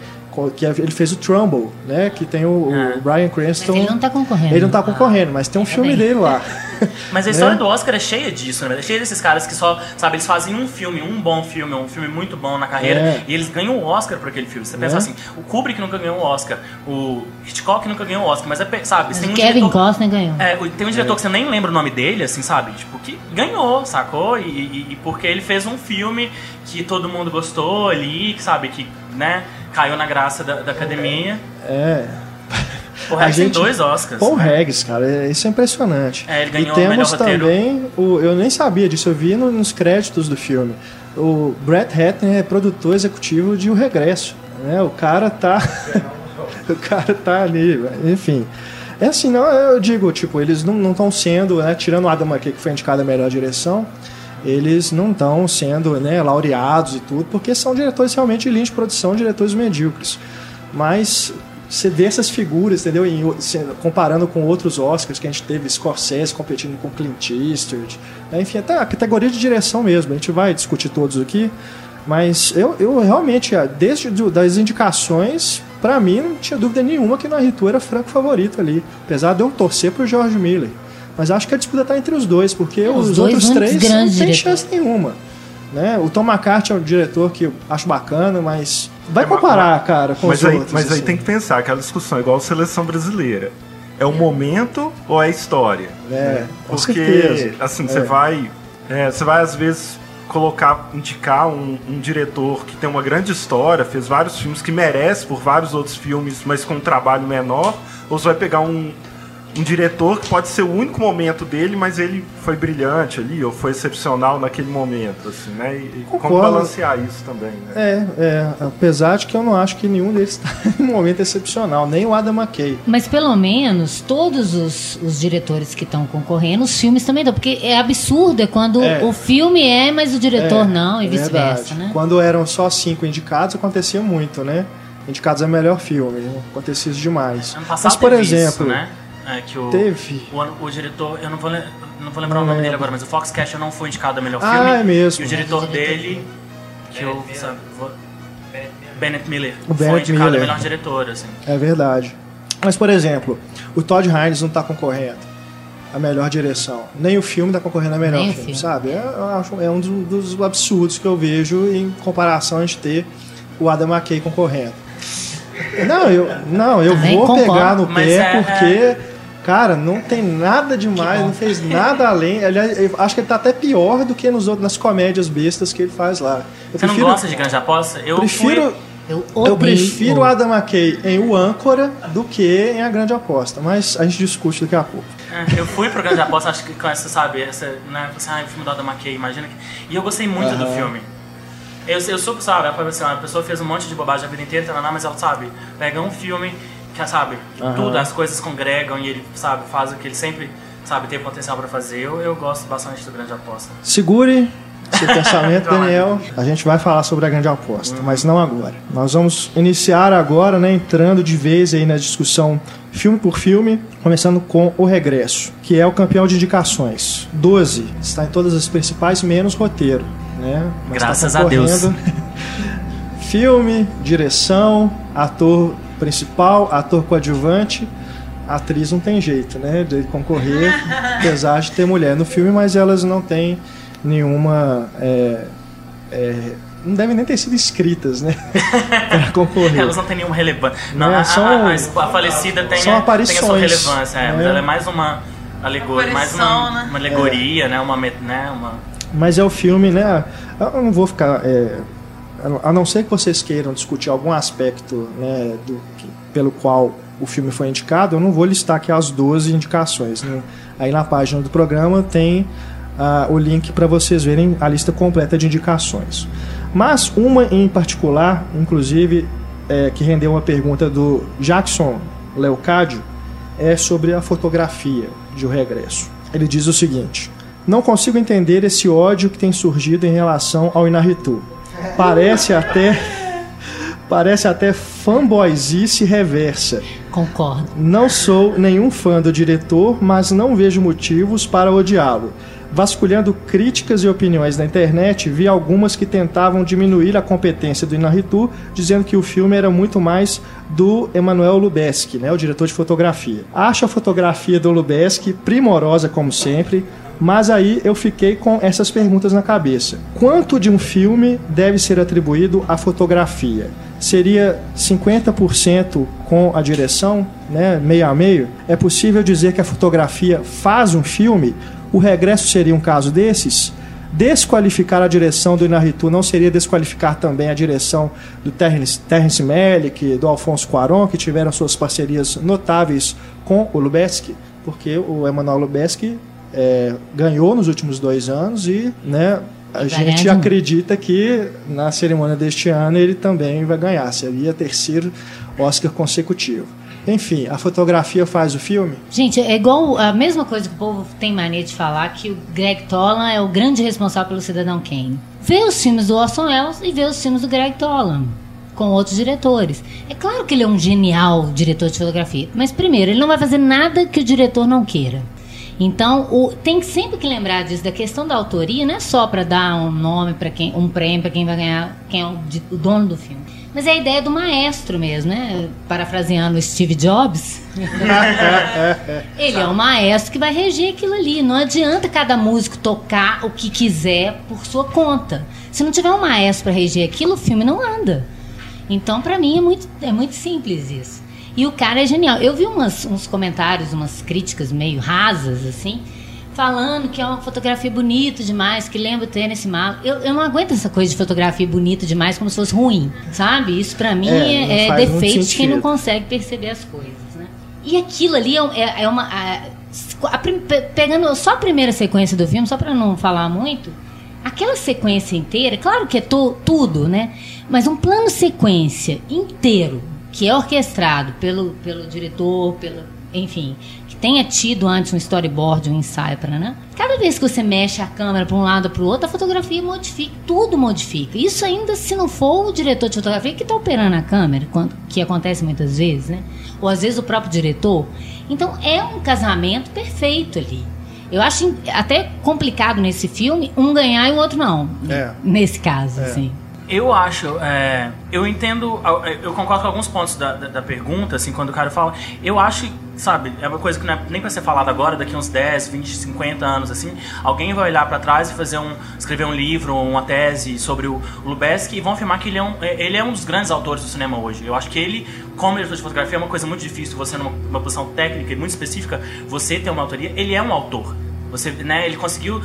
A: Que ele fez o Trumbull, né? Que tem o, o
B: É.
A: Brian Cranston.
C: ele não tá concorrendo.
A: Ele não tá concorrendo, mas tem um
C: Ainda
A: filme dele lá.
B: Mas a história
A: Né?
B: do Oscar é cheia disso, né? É cheia desses caras que só, sabe, eles fazem um filme, um bom filme, um filme muito bom na carreira,
A: É.
B: e eles ganham o Oscar por aquele filme. Você pensa
A: É.
B: assim, o Kubrick nunca ganhou o Oscar, o Hitchcock nunca ganhou o Oscar, mas é, sabe,
C: Mas
B: um
C: Kevin
B: diretor...
C: Costner ganhou.
B: É, tem um diretor que você nem lembra o nome dele, assim, sabe? Tipo, que ganhou, sacou? E, e- e porque ele fez um filme que todo mundo gostou ali, que sabe, que, né, caiu na graça da, da academia.
A: É.
B: O
A: A
B: resto tem
A: gente-
B: dois Oscars.
A: Paul
B: né?
A: Regis, cara, é- isso é impressionante.
B: É, ele ganhou
A: e
B: o
A: temos
B: roteiro.
A: também, o, eu nem sabia disso, eu vi no- nos créditos do filme. O Brett Ratner é produtor executivo de O Regresso. Né? O cara tá. o cara tá ali, enfim. É assim, não, eu digo, tipo, eles não estão sendo, né, tirando o Adam McKay, que foi indicado a melhor direção, eles não estão sendo né, laureados e tudo, porque são diretores realmente de linha de produção, diretores medíocres. Mas você vê essas figuras, entendeu? Em comparando com outros Oscars que a gente teve, Scorsese competindo com Clint Eastwood, né? enfim, até a categoria de direção mesmo, a gente vai discutir todos aqui, mas eu, eu realmente, ah, desde das indicações, pra mim não tinha dúvida nenhuma que no Arritu era franco favorito ali, apesar de eu torcer pro George Miller. Mas acho que a disputa tá entre os dois, porque
C: os
A: os,
C: dois
A: outros três não tem
C: diretores.
A: chance nenhuma. Né? O Tom McCarthy é um diretor que eu acho bacana, mas vai
D: É,
A: comparar, cara, com
D: Mas
A: os
D: aí,
A: outros.
D: mas aí
A: assim.
D: tem que pensar, aquela discussão igual a seleção brasileira. É o momento ou é a história?
A: É,
D: né? Porque,
A: certeza.
D: assim,
A: É.
D: você vai. é, você vai, às vezes, colocar, indicar um, um diretor que tem uma grande história, fez vários filmes que merece por vários outros filmes, mas com um trabalho menor, ou você vai pegar um, um diretor que pode ser o único momento dele, mas ele foi brilhante ali, ou foi excepcional naquele momento, assim, né? E, e como balancear isso também, né?
A: É, é, apesar de que eu não acho que nenhum deles está em um momento excepcional, nem o Adam McKay.
C: Mas pelo menos todos os, os diretores que estão concorrendo, os filmes também dão. Porque é absurdo é quando
A: É.
C: o filme é, mas o diretor
A: É,
C: não, e
A: é
C: vice-versa, né?
A: Quando eram só cinco indicados, acontecia muito, né? Indicados a melhor filme, acontecia isso demais.
B: Ano passado
A: Mas, por exemplo,
B: isso, né? É, que o,
A: teve.
B: o, o diretor, eu não vou, le- não vou lembrar
A: Não
B: o nome
A: lembro.
B: dele agora, mas o Foxcatcher não foi indicado a melhor
A: Ah,
B: filme.
A: é mesmo.
B: E o diretor dele, que eu sabe, vou- Bennett Miller,
A: O
B: foi
A: Bennett
B: indicado
A: Miller.
B: a melhor diretor, assim.
A: É verdade. Mas, por exemplo, o Todd Haynes não está concorrendo a melhor direção. Nem o filme está concorrendo a melhor filme,
C: filme.
A: sabe? É, eu acho- é um dos, dos absurdos que eu vejo em comparação a gente ter o Adam McKay concorrendo. Não, eu, não, eu
C: Também
A: vou
C: concordo.
A: pegar no pé
B: é-
A: porque, cara, não tem nada demais, não fez nada além. Aliás, eu acho que ele tá até pior do que nos outros, nas comédias bestas que ele faz lá. Eu
B: Você não gosta de grande aposta? Eu
A: prefiro,
B: fui-
C: Eu
A: eu prefiro o Adam McKay em O Âncora do que em A Grande Aposta, mas a gente discute daqui a pouco.
B: É, eu fui pro Grande Aposta, acho que com essa, sabe, essa, né, assim, ah, o filme do Adam McKay, imagina que... E eu gostei muito do filme. Eu, eu sou, sabe, assim, a pessoa fez um monte de bobagem a vida inteira, taraná, mas ela, sabe, pega um filme que, sabe, tudo, as coisas congregam e ele, sabe, faz o que ele sempre, sabe, tem potencial pra fazer. Eu, eu gosto bastante do Grande Aposta.
A: Segure seu pensamento,
B: Vai.
A: Daniel. A gente vai falar sobre a grande aposta, mas não agora. Nós vamos iniciar agora, né, entrando de vez aí na discussão filme por filme, começando com O Regresso, que é o campeão de indicações. 12. Está em todas as principais, menos roteiro. Né? Mas tá
B: Graças a Deus.
A: filme, direção, ator principal, ator coadjuvante. Atriz não tem jeito, né? De concorrer, apesar de ter mulher no filme, mas elas não têm nenhuma. é, é, não devem nem ter sido escritas, né? para concorrer.
B: Elas não têm nenhuma relevância. Não,
A: Né,
B: a,
A: são-
B: a- a- a falecida tem,
A: são
B: a, tem a sua
A: aparições,
B: relevância, é, mas
A: né?
B: ela é mais uma alegoria, mais uma,
F: né?
B: uma alegoria, né? Uma, né? uma...
A: Mas é o filme, né? Eu não vou ficar. A não ser que vocês queiram discutir algum aspecto né, do, pelo qual o filme foi indicado, eu não vou listar aqui as 12 indicações. né? Aí na página do programa tem ah, o link para vocês verem a lista completa de indicações. Mas uma em particular, inclusive, é, que rendeu uma pergunta do Jackson Leocádio, é sobre a fotografia de O Regresso. Ele diz o seguinte: Não consigo entender esse ódio que tem surgido em relação ao Inaritu. Parece até parece até fanboyzice reversa.
C: Concordo.
A: Não sou nenhum fã do diretor, mas não vejo motivos para odiá-lo. Vasculhando críticas e opiniões na internet, vi algumas que tentavam diminuir a competência do Inarritu, dizendo que o filme era muito mais do Emanuel Lubezki, né, o diretor de fotografia. Acho a fotografia do Lubezki primorosa como sempre, mas aí eu fiquei com essas perguntas na cabeça. Quanto de um filme deve ser atribuído à fotografia? Seria 50% com a direção, né, meio a meio? É possível dizer que a fotografia faz um filme? O regresso seria um caso desses? Desqualificar a direção do Inarritu não seria desqualificar também a direção do Terrence, Terrence Malick, do Alfonso Cuarón, que tiveram suas parcerias notáveis com o Lubezki, porque o Emanuel Lubezki é, ganhou nos últimos dois anos e né, a gente acredita que na cerimônia deste ano ele também vai ganhar. Seria terceiro Oscar consecutivo. Enfim, a fotografia faz o filme?
C: Gente, é igual a mesma coisa que o povo tem mania de falar que o Greg Tolan é o grande responsável pelo Cidadão Kane. Vê os filmes do Orson Welles e vê os filmes do Greg Tolan com outros diretores. É claro que ele é um genial diretor de fotografia, mas primeiro, ele não vai fazer nada que o diretor não queira. Então, o- tem sempre que lembrar disso, da questão da autoria, não é só para dar um nome para quem, um prêmio para quem vai ganhar, quem é o, di- o dono do filme. Mas é a ideia do maestro mesmo, né? Parafraseando Steve Jobs. Ele é o maestro que vai reger aquilo ali. Não adianta cada músico tocar o que quiser por sua conta. Se não tiver um maestro para reger aquilo, o filme não anda. Então, pra mim, é muito, é muito simples isso. E o cara é genial. Eu vi umas, uns comentários, umas críticas meio rasas, assim, falando que é uma fotografia bonita demais, que lembra o Tênis Malo. Eu, eu não aguento essa coisa de fotografia bonita demais como se fosse ruim, sabe? Isso pra mim
A: É,
C: é, é defeito de quem não consegue perceber as coisas, né? E aquilo ali é, é- é uma... a- a pegando só a primeira sequência do filme, só pra não falar muito, aquela sequência inteira, claro que é to- tudo, né? Mas um plano sequência inteiro, que é orquestrado pelo, pelo diretor, pelo, enfim, que tenha tido antes um storyboard, um ensaio para, né? Cada vez que você mexe a câmera para um lado ou para o outro, a fotografia modifica, tudo modifica. Isso ainda se não for o diretor de fotografia que está operando a câmera, quando, que acontece muitas vezes, né? Ou às vezes o próprio diretor. Então é um casamento perfeito ali. Eu acho até complicado nesse filme um ganhar e o outro não.
A: É.
C: Nesse caso, assim.
B: Eu acho, é, eu entendo, eu concordo com alguns pontos da, da, da pergunta, assim, quando o cara fala. Eu acho, sabe, é uma coisa que é nem pra ser falada agora, daqui uns 10, 20, 50 anos, assim, alguém vai olhar pra trás e fazer um, escrever um livro, uma tese sobre o Lubeski e vão afirmar que ele é, um, é- ele é um dos grandes autores do cinema hoje. Eu acho que ele, como diretor de fotografia, é uma coisa muito difícil, você numa uma posição técnica e muito específica, você ter uma autoria, ele é um autor. Você, né, ele conseguiu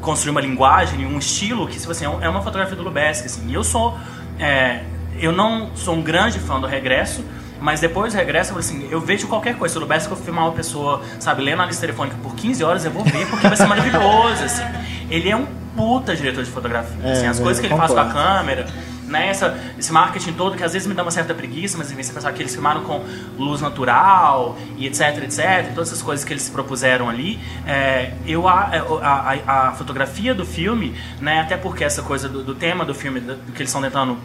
B: construir uma linguagem, um estilo que, se você é um- é uma fotografia do Lubeski, assim. E eu sou, é, eu não sou um grande fã do Regresso, mas depois do Regresso, eu assim, eu vejo qualquer coisa. Se o Lubeski eu filmar uma pessoa, sabe, lendo a lista telefônica por 15 horas, eu vou ver, porque vai ser maravilhoso, assim. Ele é um puta diretor de fotografia,
A: É,
B: assim, as
A: eu
B: coisas que ele faz com a
A: concordo.
B: câmera, né, essa, esse marketing todo que às vezes me dá uma certa preguiça, mas enfim, você pensar que eles filmaram com luz natural e etc, etc, todas essas coisas que eles se propuseram ali, é, eu a, a, a, a fotografia do filme, né, até porque essa coisa do, do tema do filme, do, do que eles estão tentando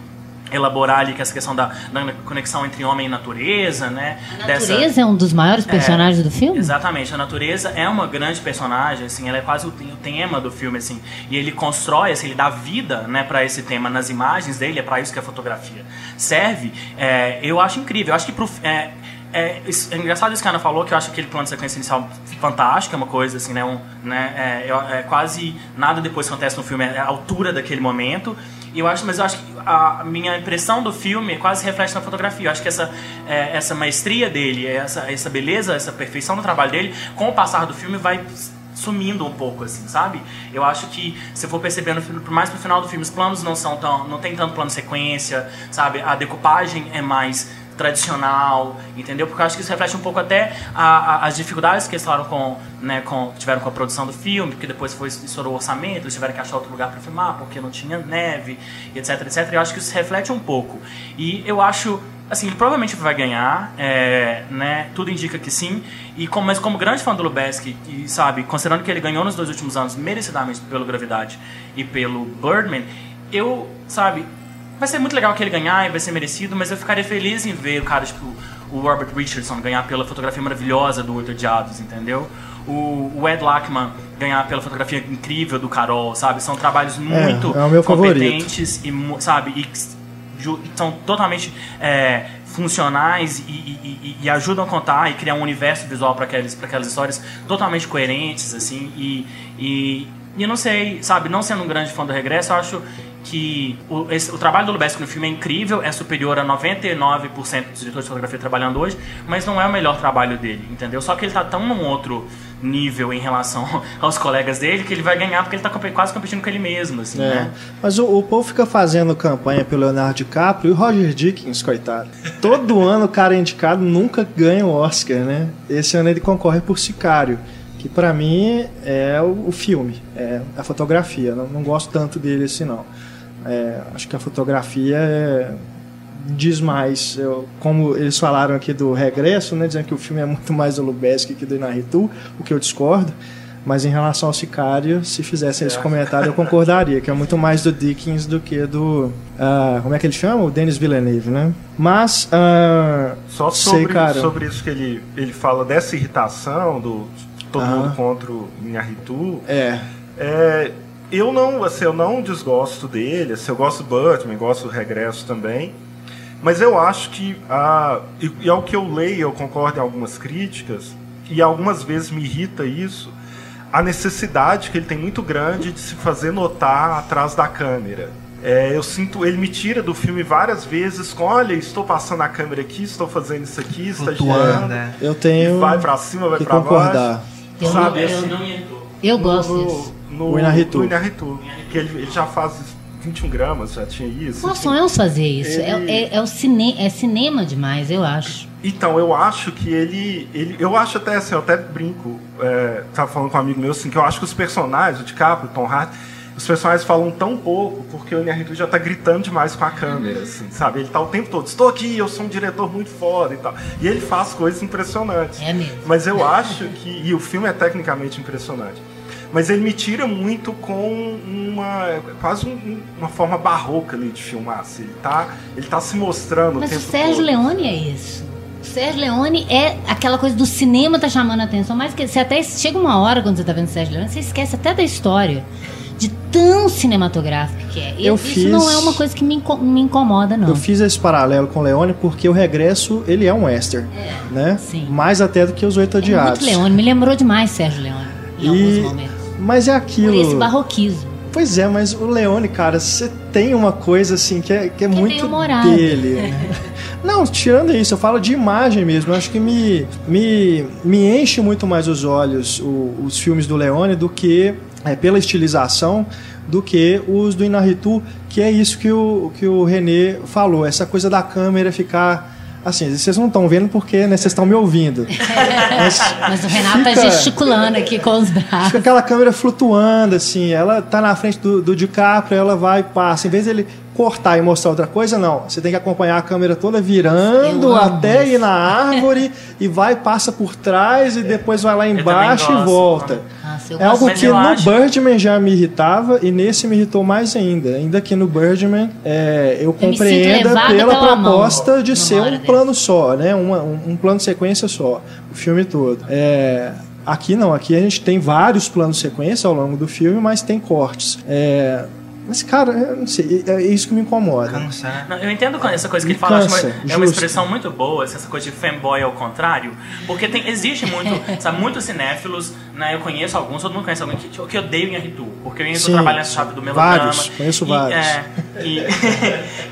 B: elaborar ali, que é essa questão da, da conexão entre homem e natureza, né,
C: A natureza é um dos maiores personagens do filme?
B: Exatamente, a natureza é uma grande personagem, assim, ela é quase o, o tema do filme, assim, e ele constrói, assim, ele dá vida, né, para esse tema nas imagens dele, é para isso que a fotografia serve. É, eu acho incrível, eu acho que pro, é, é, é engraçado isso que a Ana falou, que eu acho aquele plano de sequência inicial fantástico, é uma coisa assim, né, um, né é, é quase nada depois que acontece no filme, é a altura daquele momento. E eu acho, mas eu acho que a minha impressão do filme quase reflete na fotografia. Eu acho que essa, é, essa maestria dele, essa, essa beleza, essa perfeição do trabalho dele, com o passar do filme vai sumindo um pouco, assim, sabe? Eu acho que se for percebendo, mais pro final do filme, os planos não são tão, não tem tanto plano sequência, sabe? A decupagem é mais tradicional, entendeu? Porque eu acho que isso reflete um pouco até a- a- as dificuldades que eles falaram com, né, com, tiveram com a produção do filme, porque depois foi estourou o orçamento, eles tiveram que achar outro lugar para filmar, porque não tinha neve, etc, etc. Eu acho que isso reflete um pouco. E eu acho assim, provavelmente vai ganhar, é, né? Tudo indica que sim. E como, mas como grande fã do Lubeski, e sabe, considerando que ele ganhou nos dois últimos anos merecidamente pelo Gravidade e pelo Birdman, eu, sabe, vai ser muito legal que ele ganhar e vai ser merecido, mas eu ficaria feliz em ver o cara, tipo, o Robert Richardson ganhar pela fotografia maravilhosa do Oito Odiados, entendeu? O, o Ed Lachman ganhar pela fotografia incrível do Carol, sabe? São trabalhos muito
A: é o meu favorito.
B: competentes e, sabe, e são totalmente é, funcionais e, e- e- ajudam a contar e criar um universo visual para aquelas, pra aquelas histórias totalmente coerentes, assim, e, e, e eu não sei, sabe, não sendo um grande fã do Regresso, eu acho que o, esse- o trabalho do Lubezki no filme é incrível, é superior a 99% dos diretores de fotografia trabalhando hoje, mas não é o melhor trabalho dele, entendeu? Só que ele tá tão num outro nível em relação aos colegas dele que ele vai ganhar porque ele tá quase competindo com ele mesmo, assim,
A: É.
B: né?
A: Mas o, o povo fica fazendo campanha pelo Leonardo DiCaprio e o Roger Dickens, coitado. Todo ano o cara é indicado nunca ganha o Oscar, né? Esse ano ele concorre por Sicário, que pra mim é o, o filme, é a fotografia. Não, não gosto tanto dele assim, não. É, acho que a fotografia é- diz mais. Eu- como eles falaram aqui do Regresso, né? Dizendo que o filme é muito mais do Lubeski que do Inarritu, o que eu discordo. Mas em relação ao Sicário, se fizessem esse comentário, eu concordaria, que é muito mais do Dickens do que do. ah, como é que ele chama? O Denis Villeneuve, né? Mas. ah,
E: Só
A: sei,
E: sobre,
A: cara.
E: sobre isso que ele, ele fala dessa irritação do todo mundo contra o Inharitu.
A: É.
E: É, eu não, assim, eu não desgosto dele, assim, eu gosto do Birdman, gosto do Regresso também. Mas eu acho que, ah, e, e ao que eu leio, eu concordo em algumas críticas, e algumas vezes me irrita isso, a necessidade que ele tem muito grande de se fazer notar atrás da câmera. É, eu sinto, ele me tira do filme várias vezes com, olha, estou passando a câmera aqui, estou fazendo isso aqui,
G: Flutuando,
E: estagiando,
G: né?
A: Eu tenho
E: e vai pra cima, vai
A: concordar.
E: baixo.
C: Eu,
E: Sabe,
C: eu,
E: assim,
B: Não me irritou.
C: eu gosto
E: no,
C: disso.
E: No,
A: O Inarritu.
E: no Inarritu, que ele, ele já faz 21 gramas, já tinha isso.
C: Nós
E: enfim.
C: sonhamos fazer isso. É,
E: Ele-
C: é, é o cine, é cinema demais, eu acho.
E: Então, eu acho que ele, ele. Eu acho até assim, eu até brinco. É, tava falando com um amigo meu assim, que eu acho que os personagens, o DiCaprio, o Tom Hardy, os personagens falam tão pouco porque o Inarritu já tá gritando demais com a câmera, assim, sabe? Ele tá o tempo todo, estou aqui, eu sou um diretor muito foda e tal. E ele faz coisas impressionantes.
C: É mesmo.
E: Mas eu acho que. E o filme é tecnicamente impressionante. Mas ele me tira muito com uma. quase um- uma forma barroca ali de filmar. Assim. Ele, tá, ele tá se mostrando
C: Mas
E: o
C: o Sérgio
E: todo.
C: Leone é isso. O Sérgio Leone é aquela coisa do cinema tá chamando a atenção, mas que você até chega uma hora quando você tá vendo o Sérgio Leone, você esquece até da história. de tão cinematográfico que é.
A: Eu
C: Isso
A: fiz-
C: não é uma coisa que me, inco- me incomoda, não.
A: Eu fiz esse paralelo com Leone porque o Regresso, ele é um western, né?
C: sim.
A: Mais até do que os Oito
C: é
A: Odiados.
C: muito Leone, me lembrou demais Sérgio Leone em
A: E-
C: alguns momentos.
A: Mas é
C: Por
A: aquilo...
C: esse barroquismo.
A: Pois é, mas o Leone, cara, você tem uma coisa assim que é, que é
C: Que é
A: muito dele. né? Não, tirando isso, eu falo de imagem mesmo. Eu acho que me, me, me enche muito mais os olhos o- os filmes do Leone do que, é, pela estilização, do que os do Inarritu, que é isso que o, que o René falou, essa coisa da câmera ficar. Assim, vocês não estão vendo porque né, vocês estão me ouvindo. Mas,
C: Mas o Renato tá
A: fica-
C: gesticulando aqui com os
A: Fica
C: braços.
A: aquela câmera flutuando, assim. Ela tá na frente do, do DiCaprio, ela vai e passa. Em vez dele cortar e mostrar outra coisa, não. Você tem que acompanhar a câmera toda virando até
C: isso.
A: ir na árvore e vai, passa por trás e depois vai lá embaixo e volta.
C: Eu
A: É algo que
B: eu
A: no
B: acho-
A: Birdman já me irritava e nesse me irritou mais ainda. Ainda que no Birdman é, eu
C: sinto
A: compreenda pela
C: pela mão
A: proposta de
C: numa
A: ser um plano só, né? Uma- um, um plano de sequência só, o filme todo. É, aqui não, aqui a gente tem vários planos de sequência ao longo do filme, mas tem cortes. É, mas, cara, eu não sei, é isso que me incomoda.
G: Cansa, né?
B: Não, eu entendo com essa coisa que
A: Me
B: ele fala,
A: cansa,
B: uma- é uma expressão muito boa, essa coisa de fanboy ao contrário, porque tem, existe muito, sabe, muitos cinéfilos, né, eu conheço alguns, todo mundo conhece alguém que, que odeia o Inharitu, porque o Inharitu trabalha nessa chave do melodrama.
A: vários, conheço
B: e,
A: vários.
B: é, e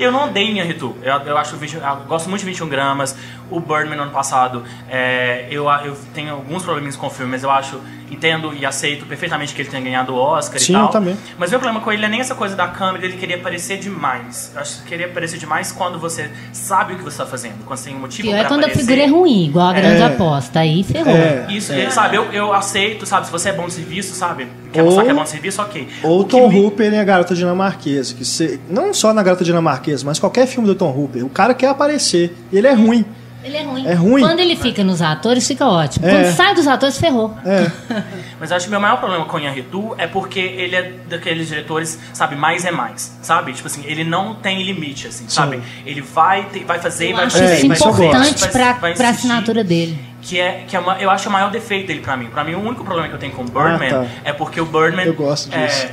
B: eu não odeio o Inharitu, eu, eu acho, o 20 eu gosto muito de 21 gramas, o Birdman no ano passado, é, eu, eu tenho alguns probleminhas com o filme, mas eu acho, entendo e aceito perfeitamente que ele tenha ganhado o Oscar
A: Sim,
B: e tal.
A: eu também.
B: Mas meu problema com ele é nem essa coisa da câmera, ele queria aparecer demais. Eu acho que queria aparecer demais quando você sabe o que você está fazendo, quando você tem um motivo
C: Pior
B: pra
C: é quando a
B: aparecer.
C: figura é ruim, igual a grande
A: É.
C: aposta. Aí ferrou.
A: É.
B: Isso, sabe, eu, eu aceito, sabe, se você é bom de serviço, sabe, quer mostrar
A: Ou-
B: que é bom de serviço, ok.
A: Ou
B: O
A: Tom
B: me-
A: Hooper em A Garota Dinamarquesa. Que você, não só na Garota Dinamarquesa, mas qualquer filme do Tom Hooper. O cara quer aparecer. E ele é ruim.
C: Ele é ruim.
A: É ruim.
C: Quando ele fica nos atores, fica ótimo.
A: É.
C: Quando sai dos atores, ferrou.
A: É.
B: Mas eu acho que meu maior problema com o Inharitu é porque ele é daqueles diretores, sabe, mais é mais, sabe? Tipo assim, ele não tem limite, assim, sabe? Ele vai, ter- vai fazer,
C: Eu
B: vai
C: acho
B: fazer,
A: É,
C: isso
B: vai fazer,
C: importante pra,
B: vai
C: pra assinatura dele.
B: Que é, que é uma- eu acho o maior defeito dele pra mim. Pra mim, o único problema que eu tenho com o Birdman
A: tá.
B: é porque o Birdman.
A: Eu gosto disso.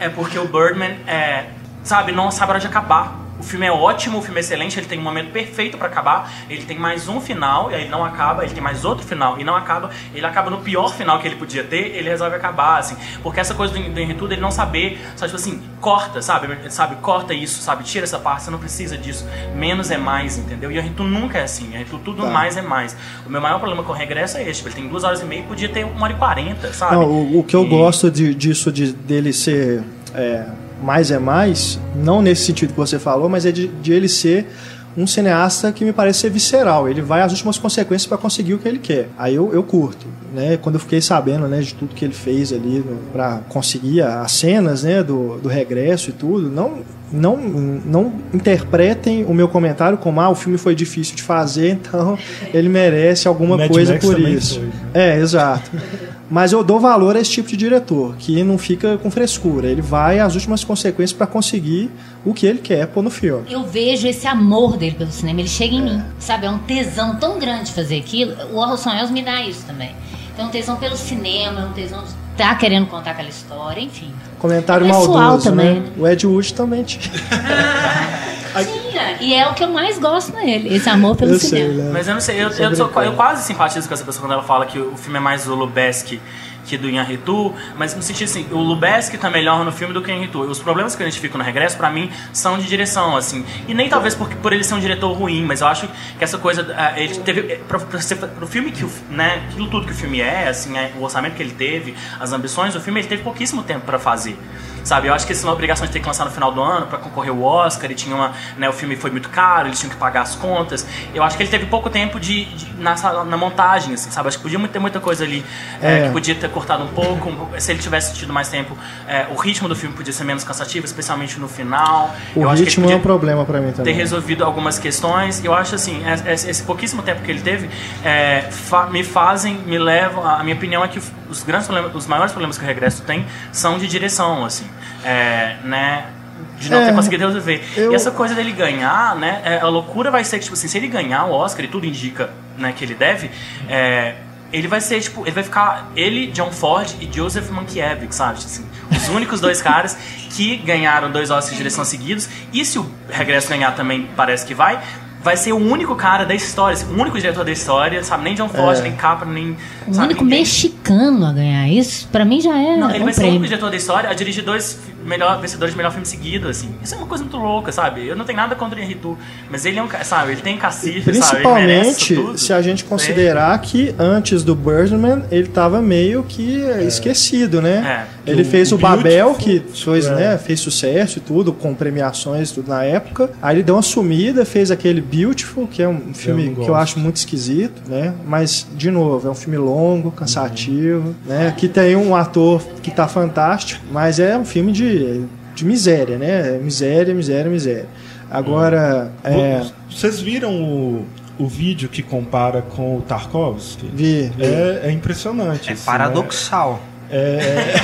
B: É, é porque o Birdman é. Sabe, não sabe a hora de acabar. O filme é ótimo, o filme é excelente, ele tem um momento perfeito pra acabar. Ele tem mais um final e aí não acaba, ele tem mais outro final e não acaba. Ele acaba no pior final que ele podia ter, ele resolve acabar, assim. Porque essa coisa do, do Henry Tudo, ele não saber, só tipo assim, corta, sabe? Sabe, corta isso, sabe? Tira essa parte, você não precisa disso. Menos é mais, entendeu? E o Henry Tudo nunca é assim. O Henry Tudo,
A: Tá.
B: mais é mais. O meu maior problema com o regresso é esse. Tipo, ele tem duas horas e meia e podia ter uma hora e quarenta, sabe?
A: Não, o, o que eu
B: E-
A: gosto de- disso de, dele ser é, mais é mais, não nesse sentido que você falou, mas é de, de ele ser um cineasta que me parece ser visceral. Ele vai às últimas consequências para conseguir o que ele quer. Aí eu, eu curto. Né? Quando eu fiquei sabendo né, de tudo que ele fez ali para conseguir as cenas né, do, do regresso e tudo, não, não, não interpretem o meu comentário como ah, o filme foi difícil de fazer, então ele merece alguma coisa
E: Max
A: por isso.
E: foi.
A: É, exato. Mas eu dou valor a esse tipo de diretor, que não fica com frescura. Ele vai às últimas consequências para conseguir o que ele quer pôr no filme.
C: Eu vejo esse amor dele pelo cinema, ele chega em mim, sabe? É um tesão tão grande fazer aquilo. O Orson Welles me dá isso também. É um tesão pelo cinema, é um tesão de estar querendo contar aquela história, enfim.
A: Comentário
C: É
A: maldoso,
C: também,
A: né?
C: né?
A: O Ed Wood também
C: e é o que eu mais gosto nele, esse amor pelo
A: Eu sei,
C: cinema.
A: né?
B: Mas eu não sei, eu,
A: Tô
B: eu, sou- eu quase simpatizo com essa pessoa quando ela fala que o filme é mais do Lubeski que do Inharitu, mas no sentido assim, o Lubeski tá melhor no filme do que o Inharitu. Os problemas que eu identifico no Regresso, pra mim, são de direção, assim. E nem talvez por, por ele ser um diretor ruim, mas eu acho que essa coisa, ah, ele teve, eh, pra, pra ser- pro filme que o, né, aquilo tudo que o filme é, assim, é, o orçamento que ele teve, as ambições do filme, ele teve pouquíssimo tempo pra fazer. Sabe, eu acho que isso é uma obrigação de ter que lançar no final do ano pra concorrer o Oscar, e tinha uma, né, o filme foi muito caro, eles tinham que pagar as contas. Eu acho que ele teve pouco tempo de, de- na, na montagem, assim, sabe? Acho que podia ter muita coisa ali é,
A: É.
B: que podia ter cortado um pouco. Se ele tivesse tido mais tempo, é, o ritmo do filme podia ser menos cansativo, especialmente no final.
A: O
B: eu
A: ritmo é um problema para mim
B: ter
A: também.
B: resolvido algumas questões. Eu acho assim, es- es- esse pouquíssimo tempo que ele teve é, me fazem, me levam. A minha opinião é que os grandes problemas, os maiores problemas que o regresso tem são de direção, assim, É, né? De não
A: É,
B: ter conseguido resolver.
A: eu-
B: E essa coisa dele ganhar, né? é, a loucura vai ser que, tipo assim, se ele ganhar o Oscar e tudo indica né, que ele deve, é, ele vai ser, tipo, ele vai ficar ele, John Ford e Joseph Mankiewicz, sabe? Assim, os únicos dois caras que ganharam dois Oscars de direção seguidos. E se o Regresso ganhar também, parece que vai, vai ser o único cara da história, o único diretor da história, sabe? Nem John Ford,
A: É.
B: nem Capra, nem.
C: O
B: sabe,
C: único
B: ninguém.
C: mexicano a ganhar isso, pra mim já é
B: Não, ele
C: um
B: vai ser o único
C: prêmio.
B: diretor da história a dirigir dois melhor, vencedores de melhor filme seguido, assim. Isso é uma coisa muito louca, sabe? Eu não tenho nada contra o Henritu, mas ele é um, sabe? Ele tem cacife, sabe?
A: Principalmente
B: tudo.
A: se a gente considerar que antes do Birdman ele tava meio que esquecido, né?
B: É.
A: Ele
E: O-
A: fez o,
E: o
A: Babel, que fez,
E: é.
A: né, fez sucesso e tudo, com premiações e tudo na época. Aí ele deu uma sumida, fez aquele Beautiful, que é um filme
E: não
A: que eu acho muito esquisito, né? Mas, de novo, é um filme longo, cansativo, né? Que tem um ator que tá fantástico, mas é um filme de, de miséria, né? Miséria, miséria, miséria. Agora, é,
E: Vocês viram o, o vídeo que compara com o Tarkovsky?
A: vi, vi.
E: É, é impressionante.
G: É
E: assim,
G: paradoxal.
E: É,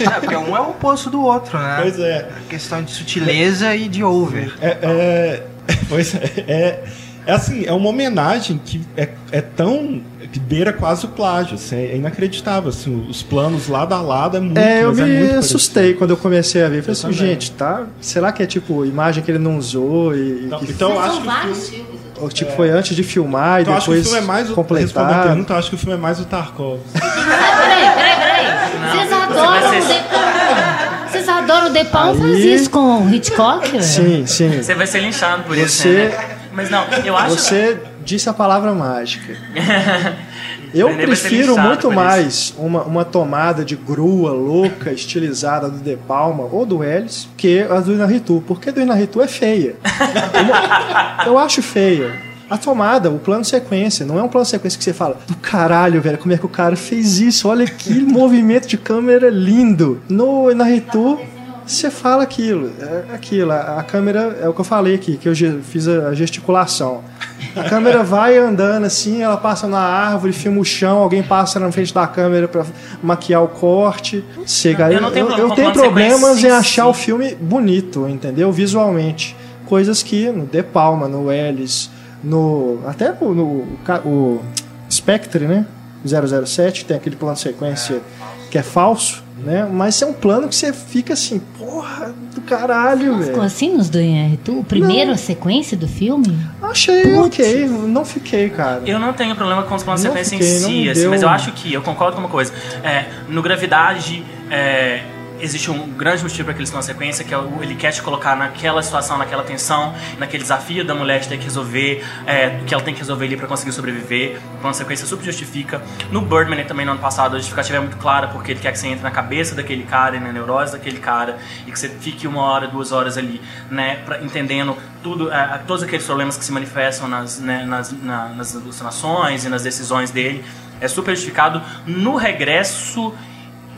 G: É, porque um é o oposto do outro, né?
E: pois é.
G: A questão de sutileza e de over.
E: É, é, pois é, é, é assim, é uma homenagem que é, é tão. que beira quase o plágio, assim, é inacreditável, assim, os planos lado a lado é muito,
A: É, eu
E: é
A: me
E: muito
A: assustei
E: parecido.
A: quando eu comecei a ver. Falei
E: Eu
A: assim,
E: também.
A: gente, tá? Será que é tipo imagem que ele não usou e,
E: Então,
A: que
E: então acho que o
C: vários
E: filme,
C: filmes.
A: ou, tipo, foi antes de filmar e
E: então eu acho que o
A: depois
E: filme é mais o, respondendo a
A: completar?
E: pergunta, eu acho que o filme é mais o Tarkovsky.
C: Peraí, peraí, peraí. Vocês adoram o
B: ser-
C: De Palma. Vocês adoram o De Palma, faz
A: Aí-
C: isso com o Hitchcock?
A: Sim, sim.
B: Você vai ser linchado por isso,
A: Você-
B: né? Mas não, eu acho.
A: Você disse a palavra mágica. Eu prefiro muito mais uma, uma tomada de grua louca, estilizada do De Palma ou do Ellis que a do Inarritu. Porque a do Inarritu é feia. Uma- eu acho feia. A tomada, o plano sequência, não é um plano sequência que você fala do caralho, velho, como é que o cara fez isso? Olha que movimento de câmera lindo. No Inarritu, você fala aquilo, é aquilo. A, a câmera é o que eu falei aqui, que eu ge- fiz a, a gesticulação. A câmera vai andando assim, ela passa na árvore, filma o chão, alguém passa na frente da câmera pra maquiar o corte. Cara.
B: Eu não tenho problema
A: eu
B: com
A: tenho problemas em achar
B: si.
A: o filme bonito, entendeu? Visualmente. Coisas que no De Palma, no Ellis, no. Até no, no o Spectre, né? 007, tem aquele plano sequência que é falso, né? Mas é um plano que você fica assim, porra do caralho,
C: Ficou
A: velho.
C: assim nos do Inharitu? O primeiro, a sequência do filme?
A: Achei
C: Putz.
A: ok, não fiquei, cara.
B: Eu não tenho problema com os planos de
A: Não
B: sequência
A: fiquei,
B: em
A: não
B: si, assim,
A: deu-
B: mas eu acho que, eu concordo com uma coisa. É, no Gravidade, é, existe um grande motivo para aqueles planos de sequência, que é ele quer te colocar naquela situação, naquela tensão, naquele desafio da mulher de ter que resolver, é, que ela tem que resolver ali para conseguir sobreviver. O plano de sequência super justifica. No Birdman também, no ano passado, a justificativa é muito clara, porque ele quer que você entre na cabeça daquele cara e na neurose daquele cara, e que você fique uma hora, duas horas ali, né, pra, entendendo tudo, é, todos aqueles problemas que se manifestam nas, né, nas, na- nas alucinações e nas decisões dele. É super justificado. No regresso,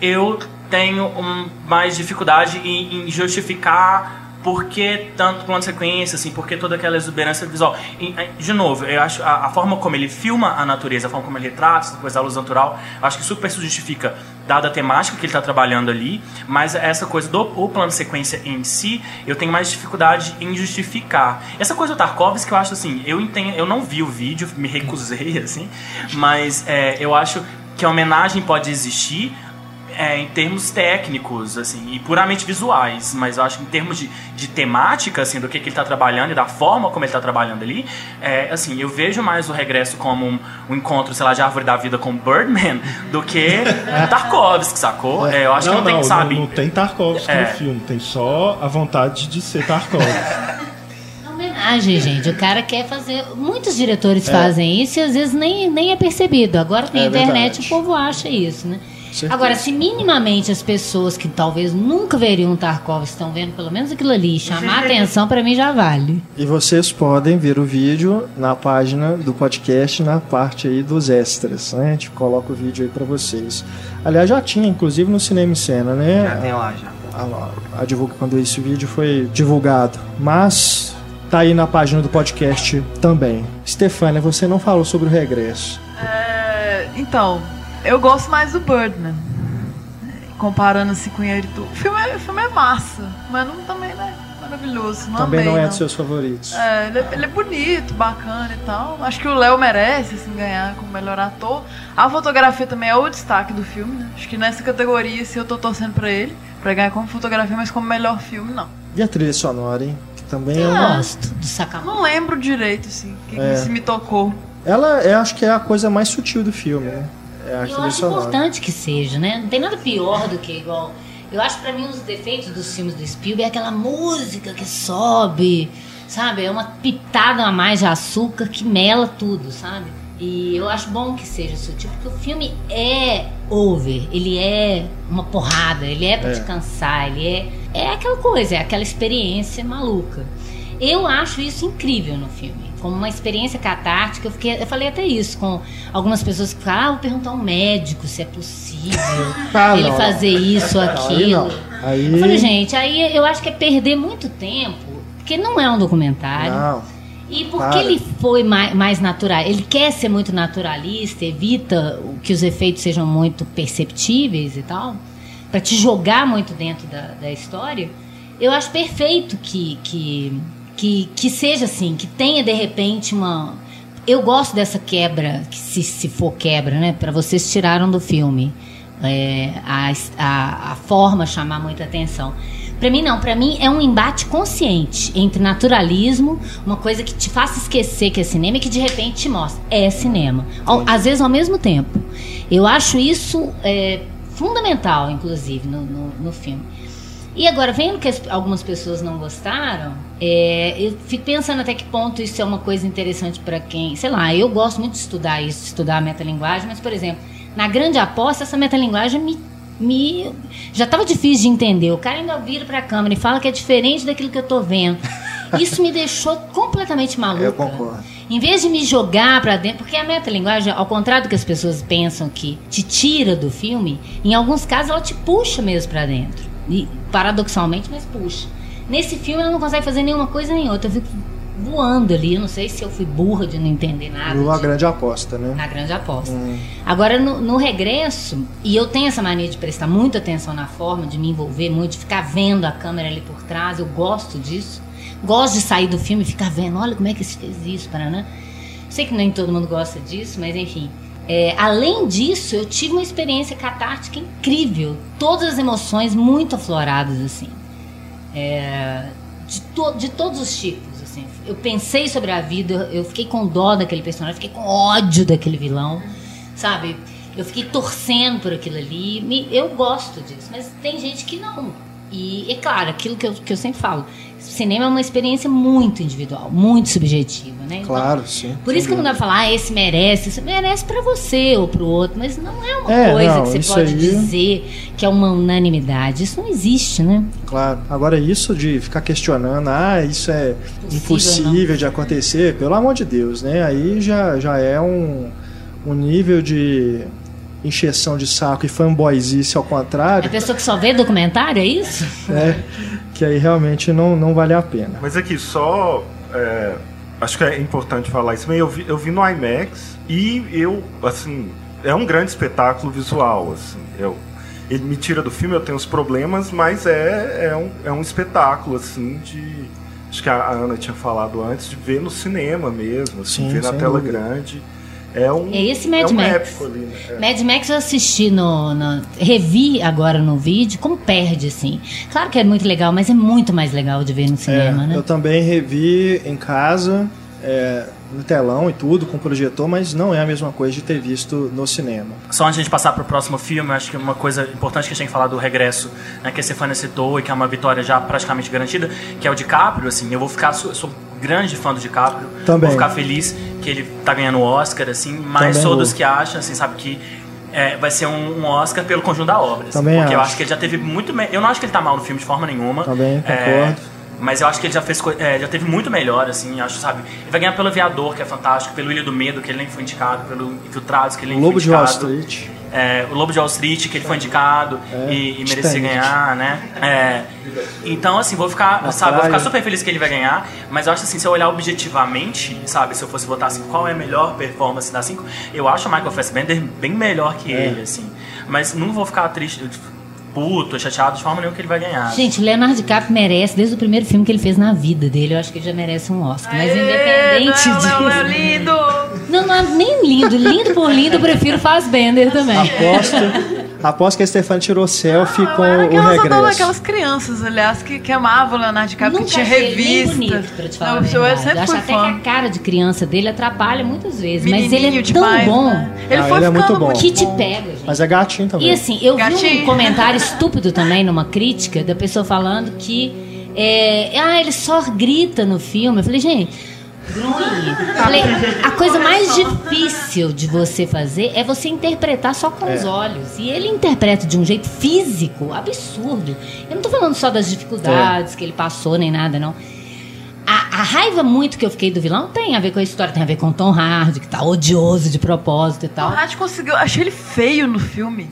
B: eu tenho um, mais dificuldade em, em justificar por que tanto plano de sequência, assim, por que toda aquela exuberância visual. E, de novo, eu acho a, a forma como ele filma a natureza, a forma como ele retrata, essa coisa da luz natural, acho que super se justifica, dada a temática que ele está trabalhando ali, mas essa coisa do plano de sequência em si, eu tenho mais dificuldade em justificar. Essa coisa do Tarkovsky eu acho assim, eu entendo, eu não vi o vídeo, me recusei, assim, mas é, eu acho que a homenagem pode existir, é, em termos técnicos, assim, e puramente visuais, mas eu acho que em termos de, de temática, assim, do que, que ele está trabalhando e da forma como ele está trabalhando ali, é, assim, eu vejo mais o regresso como um, um encontro, sei lá, de árvore da vida com Birdman do que Tarkovsky, sacou? É, eu acho que não, tem, sabe?
E: não tem Tarkovsky
B: É.
E: no filme, tem só a vontade de ser Tarkovsky.
C: É homenagem, gente. O cara quer fazer. Muitos diretores
A: É.
C: fazem isso e às vezes nem, nem é percebido. Agora na
A: É
C: internet
A: verdade.
C: o povo acha isso, né?
A: Certeza.
C: Agora, se minimamente as pessoas que talvez nunca veriam um Tarkov estão vendo pelo menos aquilo ali e chamar a atenção, pra mim já vale.
A: E vocês podem ver o vídeo na página do podcast, na parte aí dos extras, né? A gente coloca o vídeo aí pra vocês. Aliás, já tinha, inclusive, no Cinema em Cena, né?
G: Já tem lá já.
A: a, a divulga quando esse vídeo foi divulgado. Mas tá aí na página do podcast também. Stefânia, você não falou sobre o regresso.
F: É, então, eu gosto mais do Birdman. Comparando assim com o Inharitu. O filme é, o filme é massa, mas não também, né? maravilhoso. Não
A: Também
F: amei,
A: não é
F: não.
A: dos seus favoritos.
F: É, ele, é, ele é bonito, bacana e tal. Acho que o Léo merece assim, ganhar como melhor ator. A fotografia também é o destaque do filme, né? Acho que nessa categoria, se eu tô torcendo pra ele, pra ganhar como fotografia, mas como melhor filme, não.
A: E a trilha sonora, hein? Que também é uma...
C: gosto do Sakamoto.
F: Não lembro direito, assim, o que, que
A: É.
F: se me tocou.
A: Ela, eu acho que é a coisa mais sutil do filme, né? É
C: Eu acho importante que seja, né? Não tem nada pior do que igual. Eu acho pra mim um dos defeitos dos filmes do Spielberg é aquela música que sobe, sabe? É uma pitada a mais de açúcar que mela tudo, sabe? E eu acho bom que seja sutil, porque o filme é over, ele é uma porrada, ele é pra
A: É.
C: te cansar, ele é. É aquela coisa, é aquela experiência maluca. Eu acho isso incrível no filme. Como uma experiência catártica, eu, fiquei, eu falei até isso com algumas pessoas que falam, ah, vou perguntar ao médico se é possível
A: Ah,
C: ele
A: não.
C: fazer isso ou
A: Aí
C: aquilo.
A: não. Aí...
C: Eu falei, gente, aí eu acho que é perder muito tempo, porque não é um documentário.
A: Não.
C: E porque
A: Para.
C: ele foi mais, mais natural, ele quer ser muito naturalista, evita que os efeitos sejam muito perceptíveis e tal, pra te jogar muito dentro da, da história. Eu acho perfeito que, que, que, que seja assim, que tenha de repente uma. Eu gosto dessa quebra, que se, se for quebra, né? Pra vocês tiraram do filme. É, a, a, a forma chamar muita atenção. Pra mim, não. Pra mim, é um embate consciente entre naturalismo, uma coisa que te faça esquecer que é cinema e que de repente te mostra. É cinema. Ao- às vezes ao mesmo tempo. Eu acho isso é, fundamental, inclusive, no, no, no filme. E agora, vendo que as- algumas pessoas não gostaram, é, eu fico pensando até que ponto isso é uma coisa interessante pra quem. Sei lá, eu gosto muito de estudar isso, de estudar a metalinguagem, mas, por exemplo, na grande aposta, essa metalinguagem me. me já estava difícil de entender. O cara ainda vira pra câmera e fala que é diferente daquilo que eu tô vendo. Isso me deixou completamente maluca.
A: Eu concordo.
C: Em vez de me jogar pra dentro, porque a metalinguagem, ao contrário do que as pessoas pensam que te tira do filme, em alguns casos ela te puxa mesmo pra dentro. E, paradoxalmente, mas puxa. Nesse filme ela não consegue fazer nenhuma coisa nem outra. Eu fico voando ali. Eu não sei se eu fui burra de não entender nada.
A: Viu a
C: de-
A: grande aposta, né?
C: na grande aposta. Agora, no, no regresso, e eu tenho essa mania de prestar muita atenção na forma, de me envolver muito, de ficar vendo a câmera ali por trás, eu gosto disso. Gosto de sair do filme e ficar vendo, olha como é que se fez isso, Paraná. Sei que nem todo mundo gosta disso, mas enfim. É, além disso, eu tive uma experiência catártica incrível. Todas as emoções muito afloradas, assim. É, de, to- de todos os tipos, assim. Eu pensei sobre a vida, eu fiquei com dó daquele personagem, fiquei com ódio daquele vilão, sabe? Eu fiquei torcendo por aquilo ali. Me- eu gosto disso, mas tem gente que não. E é claro, aquilo que eu, que eu sempre falo: cinema é uma experiência muito individual, muito subjetiva, né? Então,
A: Claro, sim.
C: por isso que não dá pra falar, ah, esse merece, isso merece pra você ou pro outro, mas não é uma
A: É,
C: coisa
A: não,
C: que você pode
A: aí-
C: dizer que é uma unanimidade. Isso não existe, né?
A: Claro. Agora, isso de ficar questionando, ah, isso é
C: Possível,
A: impossível de acontecer, pelo amor de Deus, né? Aí já, já é um, um nível de encheção de saco e fanboyzice ao
C: A
A: contrário,
C: pessoa que só vê documentário, é isso?
A: né? Que aí realmente não, não vale a pena.
D: Mas aqui, só. é, acho que é importante falar isso. Eu vi, eu vi no IMAX e eu, assim. É um grande espetáculo visual, assim. Eu, ele me tira do filme, eu tenho os problemas, mas é, é, um, é um espetáculo, assim, de. Acho que a Ana tinha falado antes, de ver no cinema mesmo, assim,
A: Sim,
D: ver na tela
A: dúvida.
D: grande. É um.
C: É esse Mad
D: é um
C: Max.
D: épico ali, né? É.
C: Mad Max eu assisti no, no- Revi agora no vídeo, como perde, assim. Claro que é muito legal, mas é muito mais legal de ver no cinema,
A: É,
C: né?
A: Eu também revi em casa, é, no telão e tudo, com projetor, mas não é a mesma coisa de ter visto no cinema.
B: Só antes de a gente passar pro próximo filme, eu acho que uma coisa importante que a gente tem que falar do regresso, né, que a Stefania citou e que é uma vitória já praticamente garantida, que é o DiCaprio, assim, eu vou ficar, sou, sou grande fã do DiCaprio,
A: Também.
B: vou ficar feliz que ele tá ganhando o Oscar, assim, mas
A: Também
B: sou dos que acham, assim, sabe, que é, vai ser um, um Oscar pelo conjunto da obra. assim,
A: Também
B: porque eu
A: acho.
B: acho que ele já teve muito... me- Eu não acho que ele tá mal no filme de forma nenhuma.
A: Também,
B: É,
A: concordo.
B: mas eu acho que ele já fez é, já teve muito melhor, assim, acho, sabe? Ele vai ganhar pelo Aviador, que é fantástico, pelo Ilha do Medo, que ele nem foi indicado, pelo Infiltrados, que ele nem
A: Lobo
B: foi
A: de Wall
B: indicado.
A: Street.
B: É, o Lobo de Wall Street, que ele foi indicado
A: É,
B: e, e merecia ganhar, né? É, então, assim, vou ficar,
A: Na
B: sabe, vou
A: praia.
B: ficar super feliz que ele vai ganhar, mas eu acho assim, se eu olhar objetivamente, sabe, se eu fosse votar assim, qual é a melhor performance da 5, eu acho o Michael Fassbender bem melhor que
A: É.
B: ele, assim. Mas não vou ficar triste. Puto, chateado de forma nenhuma que ele vai ganhar.
C: Gente, o Leonardo DiCaprio merece, desde o primeiro filme que ele fez na vida dele, eu acho que ele já merece um Oscar. Mas
F: Aê,
C: independente
F: Léo,
C: disso.
F: Léo, Léo, lindo!
C: Não, não é nem lindo. Lindo por lindo, eu prefiro Fassbender também.
A: Aposto, aposto que a Stefani tirou selfie
F: Ah,
A: com o regresso.
F: aquelas crianças, aliás, que, que amavam o Leonardo DiCaprio,
C: Nunca
F: que tinha
C: achei ele nem
F: revista.
C: bonito, pra te falar
F: Não,
C: a
F: eu sempre
C: Eu acho até
F: fã.
C: que a cara de criança dele atrapalha muitas vezes. mas ele é
F: Menininho
C: tão
F: demais,
C: bom
F: né? Ele
A: Ah,
F: foi
A: ele é muito
F: ficando
A: bom.
C: que te pega, gente.
A: Mas é gatinho também.
C: E assim, eu vi
F: Gatinho.
C: um comentário estúpido também numa crítica da pessoa falando que é, ah, ele só grita no filme. Eu falei, gente, a coisa mais difícil de você fazer é você interpretar só com os olhos. E ele interpreta de um jeito físico absurdo. Eu não tô falando só das dificuldades que ele passou, nem nada, não. A, a raiva muito que eu fiquei do vilão tem a ver com a história, tem a ver com o Tom Hardy, que tá odioso de propósito e
F: O
C: tal.
F: Hatch conseguiu. Achei ele feio no filme.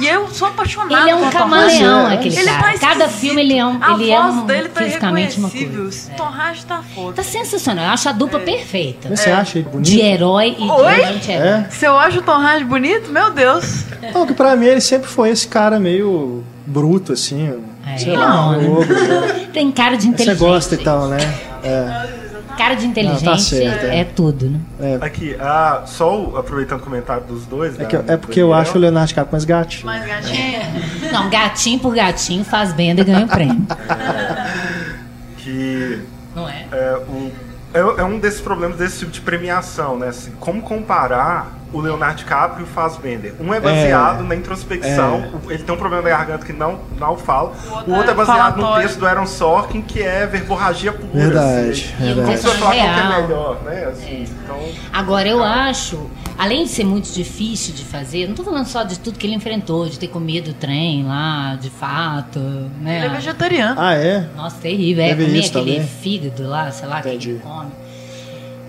F: E eu sou apaixonada
C: Ele é um camaleão, aquele
F: Ele
C: cara.
F: tá
C: Cada filme ele é um,
F: A
C: ele é
F: voz
C: um
F: dele tá
C: fisicamente uma coisa.
F: Tom Hardy tá foda.
C: Tá sensacional. Eu acho a dupla perfeita.
A: Mas você acha ele bonito?
C: De herói e
F: Oi?
C: de anti-herói.
A: É?
F: Se eu acho o Tom Hardy bonito, meu Deus.
A: Não, que pra mim ele sempre foi esse cara meio bruto, assim.
C: É,
A: sei
C: não,
A: lá,
C: né?
A: meio ogro. né?
C: Tem cara de
A: Você
C: inteligente.
A: gosta e tal, né? É.
C: Cara de inteligente
A: Não, tá certo, é.
C: é tudo, né?
D: Aqui, ah, só o- aproveitando o comentário dos dois.
A: É,
D: da-
A: que- é porque eu acho o Leonardo DiCaprio mais gatinho.
F: Mas gatinha.
C: Não, gatinho por gatinho faz benda e ganha o prêmio.
D: Que
C: Não é?
D: é, o, é, é um desses problemas desse tipo de premiação, né? Assim, como comparar o Leonardo DiCaprio e o Fassbender? Um é baseado na introspecção, o- ele tem um problema na garganta que não, não fala. O outro é baseado no texto do Aaron Sorkin, que é verborragia pura.
A: Verdade,
D: Assim.
C: E o
D: Como
A: verdade.
D: você vai falar qual que é melhor, né? Assim, então,
C: Agora, eu acho, além de ser muito difícil de fazer, não tô falando só de tudo que ele enfrentou, de ter comido o trem lá, de fato, né?
F: Ele é vegetariano.
A: Ah, é?
C: Nossa, terrível. É comer
A: isso
C: aquele
A: também?
C: fígado lá, sei lá, que
A: Entendi.
C: ele come.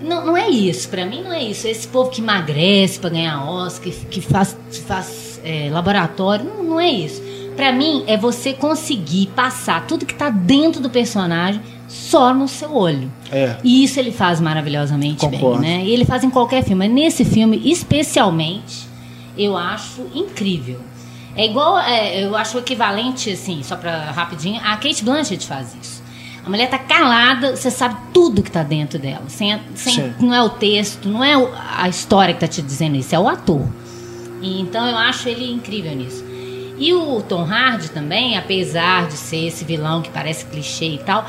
C: Não, não é isso, pra mim não é isso. Esse povo que emagrece pra ganhar Oscar, que, que faz, faz é, laboratório, não, não é isso. Pra mim é você conseguir passar tudo que tá dentro do personagem só no seu olho.
A: É.
C: E isso ele faz maravilhosamente
A: Concordo.
C: bem, né? E ele faz em qualquer filme, mas nesse filme especialmente, eu acho incrível. É igual, é, eu acho o equivalente, assim, só pra rapidinho, a Kate Blanchett faz isso. A mulher tá calada, você sabe tudo que tá dentro dela. Sem, sem- não é o texto, não é a história que tá te dizendo isso, é o ator. E, então eu acho ele incrível nisso. E o Tom Hardy também, apesar de ser esse vilão que parece clichê e tal,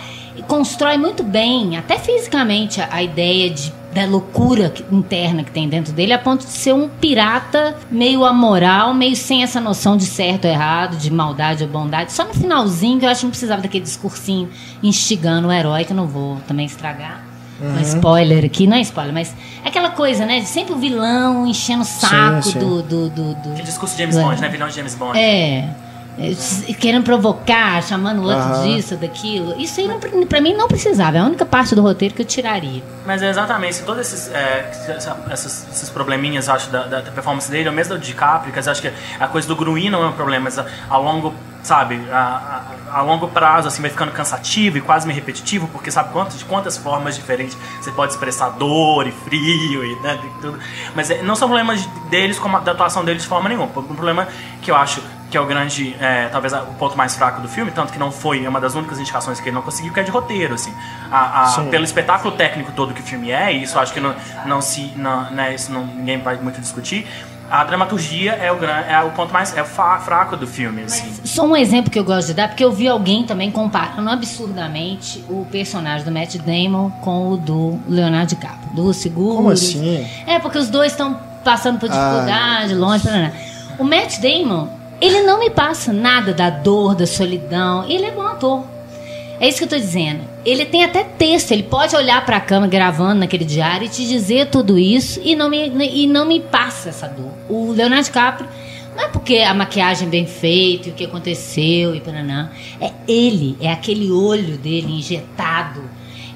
C: constrói muito bem, até fisicamente, a, a ideia de, da loucura interna que tem dentro dele, a ponto de ser um pirata meio amoral, meio sem essa noção de certo ou errado, de maldade ou bondade. Só no finalzinho que eu acho que não precisava daquele discursinho instigando o herói, que eu não vou também estragar. Um spoiler aqui, não é spoiler, mas é aquela coisa, né? de Sempre o vilão enchendo o saco
A: sim.
C: do, do, do, do-
B: Que discurso de James
C: É.
B: Bond, né? Vilão de James Bond.
C: é. S- Querendo provocar, chamando o outro
A: Aham.
C: disso, daquilo. Isso aí, pra mim, não precisava. É a única parte do roteiro que eu tiraria.
B: Mas é exatamente, todos esses, é, essa- essas- esses probleminhas, acho, da, da performance dele, ou mesmo do DiCaprio, que eu acho que a coisa do Gruin não é um problema, mas a, a longo, sabe, a, a, a longo prazo, assim, vai ficando cansativo e quase meio repetitivo, porque sabe quantas, de quantas formas diferentes você pode expressar dor e frio e, né, e tudo. Mas é, não são problemas deles, como a, da atuação deles de forma nenhuma. Um problema que eu acho que é o grande, é, talvez o ponto mais fraco do filme, tanto que não foi uma das únicas indicações que ele não conseguiu, que é de roteiro, assim. A, a- pelo espetáculo técnico todo que o filme é, e isso eu acho que não, não se, não, né, isso não, ninguém vai muito discutir, a dramaturgia é o, gran, é o ponto mais é o fa- fraco do filme, assim.
C: Só um exemplo que eu gosto de dar, porque eu vi alguém também comparando absurdamente o personagem do Matt Damon com o do Leonardo DiCaprio. Do seguro.
A: Como assim?
C: É, porque os dois estão passando por
A: Ah,
C: dificuldade, longe, paraná. O Matt Damon, ele não me passa nada da dor, da solidão. Ele é bom ator. É isso que eu tô dizendo. Ele tem até texto, ele pode olhar pra câmera gravando naquele diário e te dizer tudo isso e não me, e não me passa essa dor. O Leonardo DiCaprio não é porque a maquiagem é bem feita, e o que aconteceu e paraná. É ele, é aquele olho dele injetado.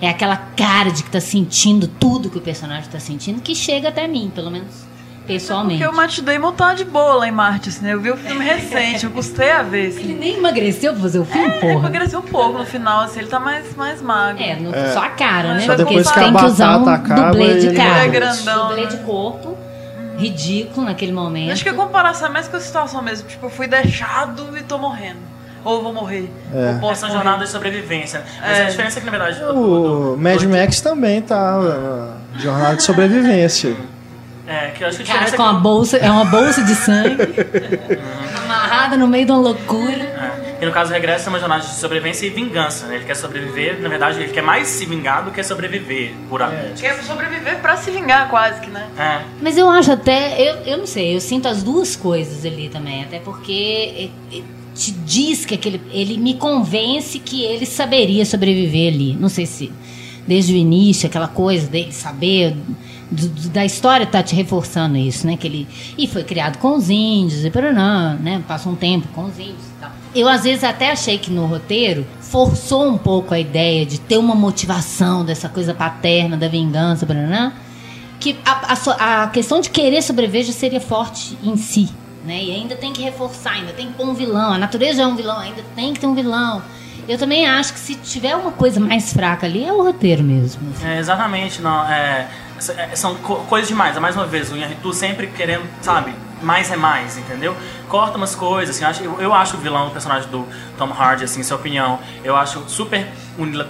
C: É aquela cara de que tá sentindo tudo que o personagem tá sentindo que chega até mim, pelo menos pessoalmente.
F: Porque o Matt Damon tá de boa lá em Marte, assim, né? Eu vi o filme recente, eu custei a ver,
C: Ele
F: assim.
C: nem emagreceu pra fazer o filme,
F: Ele
C: porra.
F: emagreceu um pouco no final, assim, ele tá mais, mais magro.
C: É, no- só a cara, né?
F: Só
C: Porque
F: depois que
C: tem que usar um
A: acaba
C: dublê de
A: ele
C: cara.
F: é grandão,
C: dublê
F: né?
C: de corpo. ridículo naquele momento.
F: Acho que a comparação é mais com a situação mesmo. Tipo, eu fui deixado e tô morrendo. Ou vou morrer.
A: É.
F: Ou posso
B: Essa
F: morrer.
B: jornada de sobrevivência. Mas
F: É.
B: a diferença é que, na verdade,
A: O Mad Max também tá uh, jornada de sobrevivência.
B: É, que eu acho que
C: Cara com
B: é
C: a
B: que,
C: bolsa, é uma bolsa de sangue, amarrada no meio de uma loucura.
B: é, que no caso o regresso é uma jornada de sobrevivência e vingança, né? Ele quer sobreviver, na verdade, ele quer mais se vingar do que sobreviver puramente.
F: Quer sobreviver pra se vingar, quase que, né?
B: É.
C: Mas eu acho até, eu, eu não sei, eu sinto as duas coisas ali também, até porque é, é, te diz que aquele, ele me convence que ele saberia sobreviver ali. Não sei se desde o início, aquela coisa dele saber do- do- da história tá te reforçando isso, né? Que ele e foi criado com os índios e não, né? Passou um tempo com os índios e tal. Eu às vezes até achei que no roteiro forçou um pouco a ideia de ter uma motivação dessa coisa paterna da vingança, não que a, a a questão de querer sobreviver já seria forte em si, né? E ainda tem que reforçar, ainda tem que pôr um vilão. A natureza é um vilão, ainda tem que ter um vilão. Eu também acho que se tiver uma coisa mais fraca ali, é o roteiro mesmo.
B: É, exatamente, não. É, são co- coisas demais. Mais uma vez, o Inharitu sempre querendo, sabe, mais é mais, entendeu? Corta umas coisas, assim, eu acho, eu, acho o vilão, o personagem do Tom Hardy, assim, sua opinião, eu acho super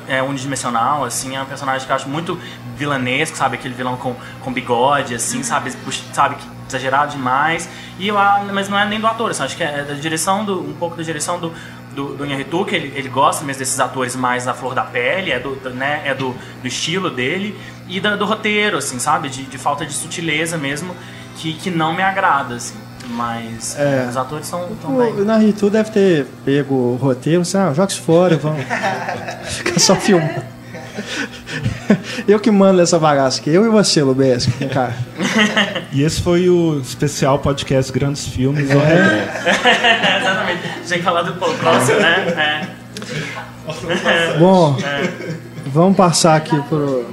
B: é, unidimensional, assim, é um personagem que eu acho muito vilanesco, sabe, aquele vilão com, com bigode, assim, sabe, puxa- sabe, que exagerado demais, e eu, mas não é nem do ator, assim, acho que é da direção, do, um pouco da direção do, do, do Inharitu, que ele, ele gosta mesmo desses atores mais na flor da pele, é do, do- né, é do, do estilo dele, e da- do roteiro, assim, sabe, de, de falta de sutileza mesmo, que, que não me agrada, assim. Mas
A: É.
B: os atores são tão
A: O
B: bem.
A: Naritu deve ter pego o roteiro, assim, ah, joga isso fora, vamos. Fica só filmando. Eu que mando essa bagaça aqui, eu e você, Lubesco, cá.
E: E esse foi o especial podcast Grandes Filmes.
A: É.
E: ao Regresso.
B: Exatamente. Tem que falar do próximo, né? É.
A: Bom, vamos passar aqui pro.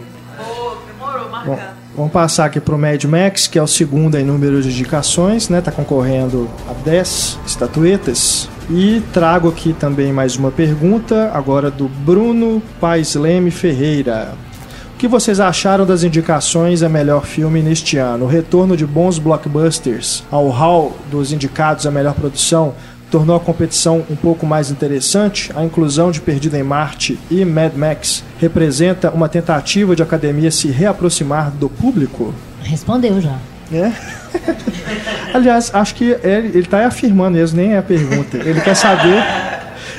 A: Bom, vamos passar aqui pro Mad Max, que é o segundo em número de indicações, né? Tá concorrendo a 10 estatuetas. E trago aqui também mais uma pergunta, agora do Bruno Paisleme Ferreira. O que vocês acharam das indicações a melhor filme neste ano? O retorno de bons blockbusters ao hall dos indicados a melhor produção tornou a competição um pouco mais interessante. A inclusão de Perdido em Marte e Mad Max representa uma tentativa de a academia se reaproximar do público?
C: Respondeu já.
A: É. Aliás, acho que ele, ele tá afirmando mesmo, nem é a pergunta. Ele quer saber.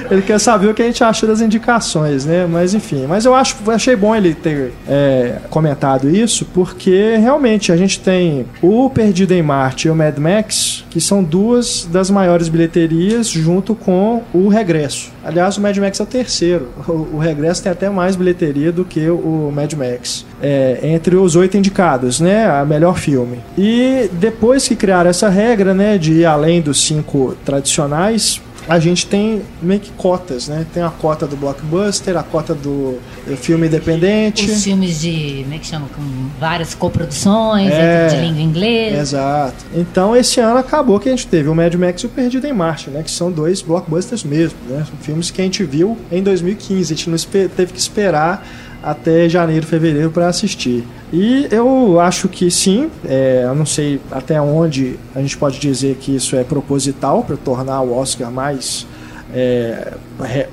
A: Ele quer saber o que a gente acha das indicações, né? Mas enfim. Mas eu acho, achei bom ele ter é, comentado isso, porque realmente a gente tem o Perdido em Marte e o Mad Max, que são duas das maiores bilheterias, junto com o Regresso. Aliás, o Mad Max é o terceiro. O, o Regresso tem até mais bilheteria do que o Mad Max. É, entre os oito indicados, né? A melhor filme. E depois que criaram essa regra, né? De ir além dos cinco tradicionais, a gente tem meio que cotas, né? Tem a cota do blockbuster, a cota do filme independente.
C: Os filmes de, como é que chama? Com várias coproduções,
A: É.
C: de língua inglesa.
A: Exato. Então esse ano acabou que a gente teve o Mad Max e o Perdido em Marte, né? Que são dois blockbusters mesmo, né? São filmes que a gente viu em 2015. A gente não teve que esperar até janeiro, fevereiro para assistir. E eu acho que sim, é, eu não sei até onde a gente pode dizer que isso é proposital para tornar o Oscar mais é,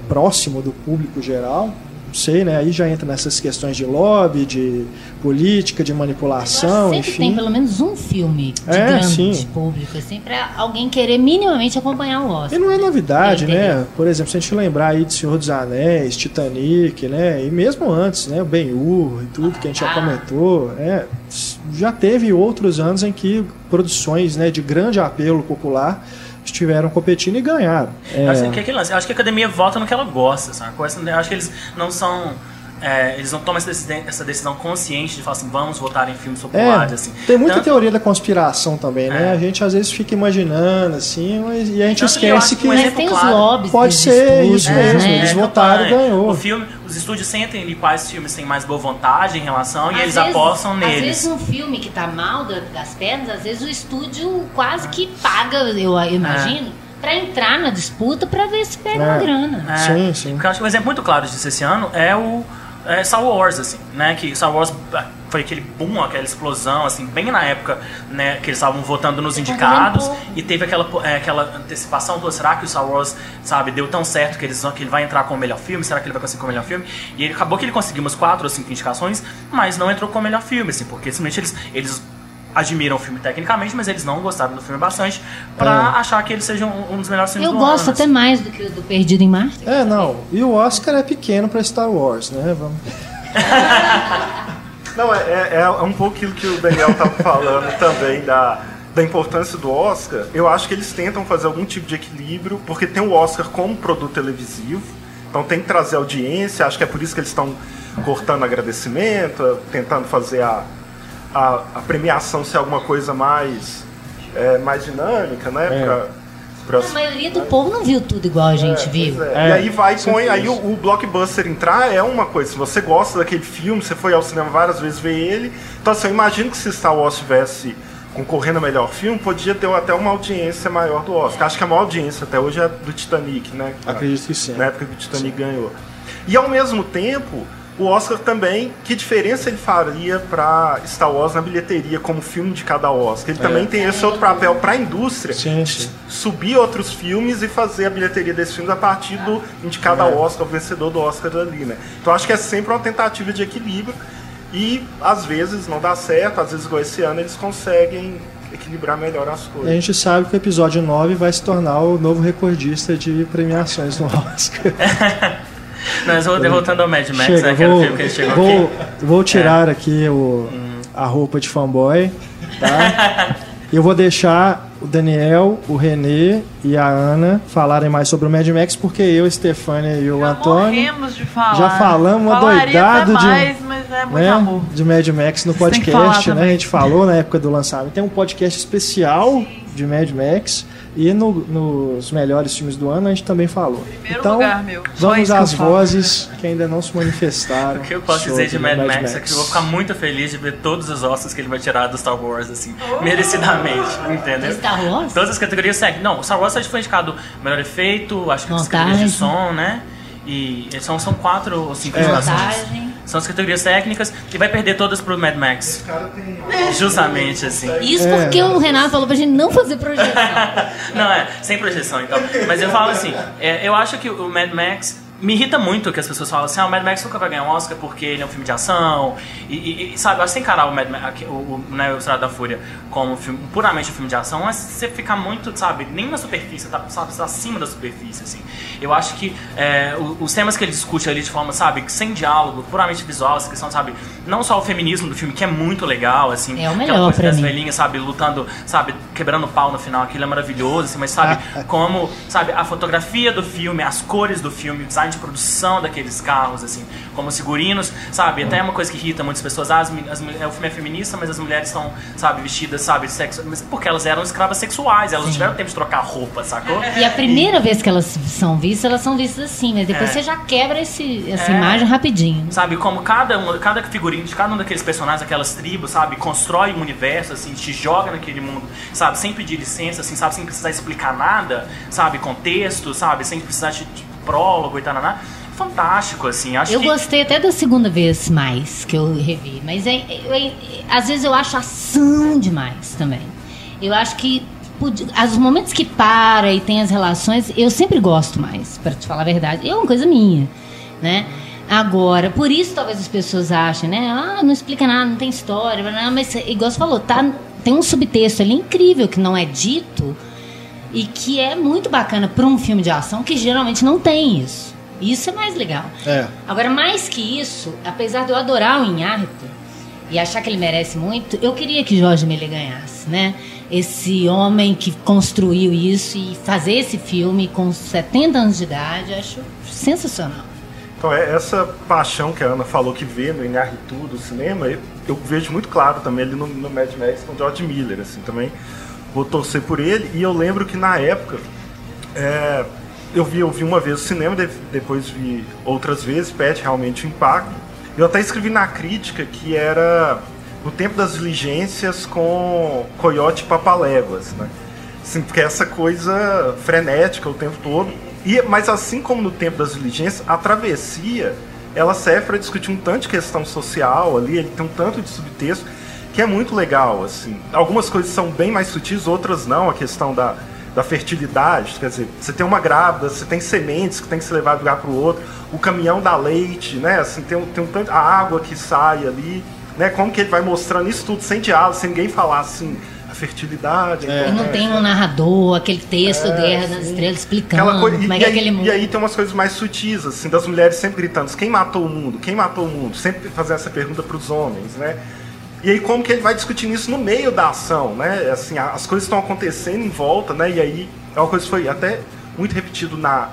A: próximo do público geral. Não sei, né? Aí já entra nessas questões de lobby, de política, de manipulação,
C: sempre
A: enfim.
C: tem pelo menos um filme de
A: É,
C: grande
A: sim.
C: público, assim, pra alguém querer minimamente acompanhar o Oscar.
A: E não é novidade,
C: entendi.
A: né? Por exemplo, se a gente lembrar aí de Senhor dos Anéis, Titanic, né? E mesmo antes, né? O Ben-Hur e tudo que a gente já
C: Ah.
A: comentou, é, já teve outros anos em que produções né, de grande apelo popular estiveram competindo e ganharam. É,
B: acho que é aquele lance. Eu acho que a academia vota no que ela gosta, sabe? Acho que eles não são. É, eles não tomam essa decisão, essa decisão consciente de falar assim, vamos votar em filmes populares,
A: É,
B: assim.
A: tem muita
B: Tanto-
A: teoria da conspiração também, né?
B: É.
A: A gente às vezes fica imaginando assim, mas- e a gente
B: que
A: esquece
B: acho
A: que.
B: um
C: Mas
B: exemplo
C: tem os
B: claro.
C: lobbies
A: Pode ser isso
C: né?
A: mesmo, eles votaram e
B: campanha.
A: ganhou.
B: O filme, os estúdios sentem ali quais filmes têm mais boa vontade em relação e
C: Às
B: eles
C: vezes-
B: apostam
C: Às
B: neles.
C: vezes um filme que tá mal da- das pernas, às vezes o estúdio quase que paga, eu, imagino, pra entrar na disputa pra ver se pega
A: É.
C: uma grana.
B: É,
A: Sim, sim.
B: Porque eu acho que um exemplo muito claro disso esse ano é o, é, Star Wars, assim, né? Que Star Wars ah, foi aquele boom, aquela explosão, assim, bem na época, né? Que eles estavam votando nos indicados e teve aquela, é, aquela antecipação, pô, será que o Star Wars, sabe, deu tão certo que, eles, que ele vai entrar com o melhor filme? Será que ele vai conseguir com o melhor filme? E ele, acabou que ele conseguiu umas quatro ou cinco indicações, mas não entrou com o melhor filme, assim, porque simplesmente eles, eles admiram o filme tecnicamente, mas eles não gostaram do filme bastante pra achar que ele seja um, um dos melhores filmes
C: Eu
B: do
C: gosto
B: ano.
C: até mais do que o do Perdido em Marte.
A: É, não. E o Oscar é pequeno pra Star Wars, né? Vamos...
E: Não, é, é, é um pouco aquilo que o Daniel estava falando também da, da importância do Oscar. Eu acho que eles tentam fazer algum tipo de equilíbrio, porque tem o Oscar como produto televisivo, então tem que trazer audiência. Acho que é por isso que eles estão cortando agradecimento, tentando fazer a, a, a premiação ser alguma coisa mais, é, mais dinâmica, né?
A: É.
E: Pra, pra-
C: A maioria do povo não viu tudo igual a gente viu.
E: Pois é.
A: É,
E: e aí vai,
A: com
E: põe, aí o, o blockbuster entrar é uma coisa. Se você gosta daquele filme, você foi ao cinema várias vezes ver ele. Então assim, eu imagino que se Star Wars tivesse concorrendo a melhor filme, podia ter até uma audiência maior do Oscar. Acho que a maior audiência até hoje é do Titanic, né?
A: Acredito que sim.
E: Na época que o Titanic ganhou. E ao mesmo tempo, o Oscar também, que diferença ele faria para Star Wars na bilheteria como filme de cada Oscar? Ele também tem esse outro papel para a indústria
A: Sim, sim.
E: subir outros filmes e fazer a bilheteria desses filmes a partir do indicado ao Oscar, o vencedor do Oscar ali, né? Então acho que é sempre uma tentativa de equilíbrio e às vezes não dá certo, às vezes igual esse ano eles conseguem equilibrar melhor as
A: E a
E: coisas.
A: gente sabe que o episódio 9 vai se tornar o novo recordista de premiações no Oscar.
B: Mas vou derrotando ao Mad Max,
A: Chega,
B: né? Que era o
A: vou,
B: filme que ele chegou
A: vou,
B: aqui. É.
A: vou tirar aqui o, a roupa de fanboy, tá? E eu vou deixar o Daniel, o Renê e a Ana falarem mais sobre o Mad Max, porque eu, a Stefânia e o
F: Já
A: Antônio
F: morremos de falar.
A: já falamos uma
F: Falaria
A: doidado
F: até
A: de-
F: mas é muito
A: né,
F: amor.
A: de Mad Max no
F: Vocês
A: podcast, né? A
F: também.
A: gente falou na época do lançamento. Tem um podcast especial de Mad Max e no- nos melhores filmes do ano a gente também falou.
F: Primeiro
A: então,
F: lugar, meu. Só
A: vamos às
F: falo.
A: vozes que ainda não se manifestaram.
B: O que eu posso dizer de
A: sobre
B: Mad, Max, é que eu vou ficar muito feliz de ver todos os Oscars que ele vai tirar do Star Wars, assim, merecidamente, entendeu?
C: Star Wars?
B: Todas as categorias seguem. Não, o Star Wars foi indicado melhor efeito, acho que as categorias de som, né? E são, são quatro ou cinco indicações.
C: Montagem.
B: São as categorias técnicas e vai perder todas pro Mad Max. Justamente, assim.
C: Isso
A: É.
C: porque o Renato falou pra gente não fazer projeção.
B: Não, é, sem projeção, então. Mas eu falo assim, é, eu acho que o Mad Max me irrita muito que as pessoas falam assim, ah, o Mad Max nunca vai ganhar um Oscar porque ele é um filme de ação. E, e- e, sabe, eu acho que encarar o Mad Max, o, o, né, o Estrada da Fúria como um filme, puramente um filme de ação, mas você ficar muito, sabe, nem na superfície, tá, sabe, tá acima da superfície, assim. Eu acho que é, os temas que ele discute ali de forma, sabe, sem diálogo, puramente visual, essa questão, sabe, não só o feminismo do filme, que é muito legal, assim.
C: É o
B: aquela
C: melhor
B: coisa
C: pra
B: das
C: mim.
B: velhinhas, sabe, lutando, sabe, quebrando pau no final, aquilo é maravilhoso, assim, mas sabe, como, sabe, a fotografia do filme, as cores do filme, o design de produção daqueles carros, assim, como os figurinos, sabe, até é uma coisa que irrita muitas pessoas, ah, as, as, é, o filme é feminista, mas as mulheres estão, sabe, vestidas, sabe, sexo, mas porque elas eram escravas sexuais, elas não tiveram tempo de trocar roupa, sacou?
C: E a primeira vez que elas são vistas, elas são vistas assim, mas depois
B: É.
C: você já quebra esse, essa
B: É.
C: imagem rapidinho.
B: Sabe, como cada, um, cada figurino de cada um daqueles personagens, aquelas tribos, sabe, constrói um universo, assim, te joga naquele mundo, sabe, sem pedir licença, assim, sabe, sem precisar explicar nada, sabe, contexto, sabe, sem precisar de, de prólogo e tal, fantástico, assim, acho
C: Eu
B: que...
C: gostei até da segunda vez mais que eu revi, mas é, é- é- às vezes eu acho ação demais também. Eu acho que os momentos que para e tem as relações, eu sempre gosto mais, para te falar a verdade. É uma coisa minha, né? Agora, por isso talvez as pessoas achem, né? Ah, não explica nada, não tem história, mas igual você falou, tá, tem um subtexto ali incrível que não é dito e que é muito bacana para um filme de ação que geralmente não tem isso. Isso é mais legal.
A: É.
C: Agora, mais que isso, apesar de eu adorar o Inharto e achar que ele merece muito, eu queria que Jorge Miller ganhasse, né? Esse homem que construiu isso e fazer esse filme com 70 anos de idade, acho sensacional.
E: Então, é essa paixão que a Ana falou que vê no Inharritu do cinema, eu, eu vejo muito claro também ali no, no Mad Max com o George Miller, assim, também vou torcer por ele. E eu lembro que na época, é, eu, vi, eu vi uma vez o cinema, de- depois vi outras vezes, pede realmente o impacto. Eu até escrevi na crítica que era no tempo das diligências com Coyote Papaléguas, né? Assim, porque essa coisa frenética o tempo todo. E, mas assim como no tempo das diligências, a travessia ela serve para discutir um tanto de questão social ali, ele tem um tanto de subtexto que é muito legal, assim. Algumas coisas são bem mais sutis, outras não, a questão da, da fertilidade, quer dizer, você tem uma grávida, você tem sementes que tem que se levar de um lugar para o outro, o caminhão da leite, né, assim, tem, um- tem um tanto, a água que sai ali, né, como que ele vai mostrando isso tudo sem diálogo, sem ninguém falar assim, a fertilidade, a
C: E não tem um narrador, aquele texto
E: É,
C: Guerra das. Estrelas explicando
E: Aquela coisa,
C: como é
E: e,
C: é
E: aí,
C: aquele mundo.
E: e aí tem umas coisas mais sutis, assim, das mulheres sempre gritando, quem matou o mundo? Quem matou o mundo? Sempre fazendo essa pergunta para os homens, né? E aí como que ele vai discutindo isso no meio da ação, né? Assim, as coisas estão acontecendo em volta, né? E aí é uma coisa que foi até muito repetido na,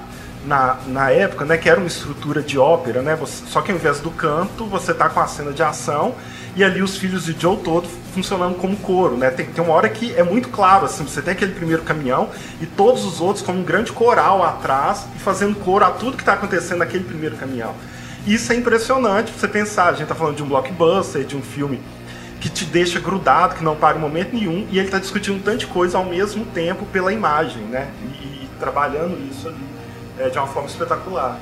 E: na, na época, né? Que era uma estrutura de ópera, né? Você- só que ao invés do canto, você tá com a cena de ação e ali os filhos de Joe todo funcionando como coro, né? Tem, tem uma hora que é muito claro, assim, você tem aquele primeiro caminhão e todos os outros como um grande coral atrás e fazendo coro a tudo que está acontecendo naquele primeiro caminhão. Isso é impressionante pra você pensar, a gente tá falando de um blockbuster, de um filme que te deixa grudado, que não para em momento nenhum, e ele está discutindo de coisa ao mesmo tempo pela imagem, né? E, e trabalhando isso ali é, de uma forma espetacular.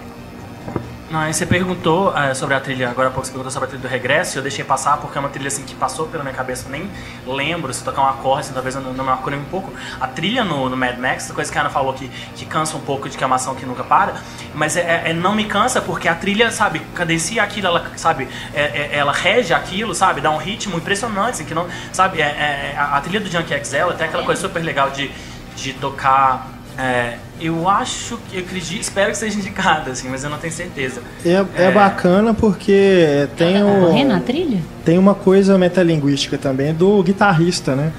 B: Não, aí você perguntou eh, sobre a trilha, agora há pouco você perguntou sobre a trilha do regresso, e eu deixei passar porque é uma trilha assim que passou pela minha cabeça, eu nem lembro se tocar um acorde, assim, talvez eu não, não me acorde um pouco. A trilha no, no Mad Max, coisa que a Ana falou que, que cansa um pouco de que é uma ação que nunca para, mas é, é- é- não me cansa porque a trilha, sabe, cadencia aquilo, ela, sabe, é- é- ela rege aquilo, sabe, dá um ritmo impressionante, assim, que não, sabe, é- é- a, a trilha do Junkie XL tem aquela coisa super legal de, de tocar. É, eu acho que, eu acredito, espero que seja indicada, assim, mas eu não tenho certeza.
A: É, é bacana porque tem,
C: Tá
A: o,
C: correndo a trilha?
A: tem uma coisa metalinguística também do guitarrista, né?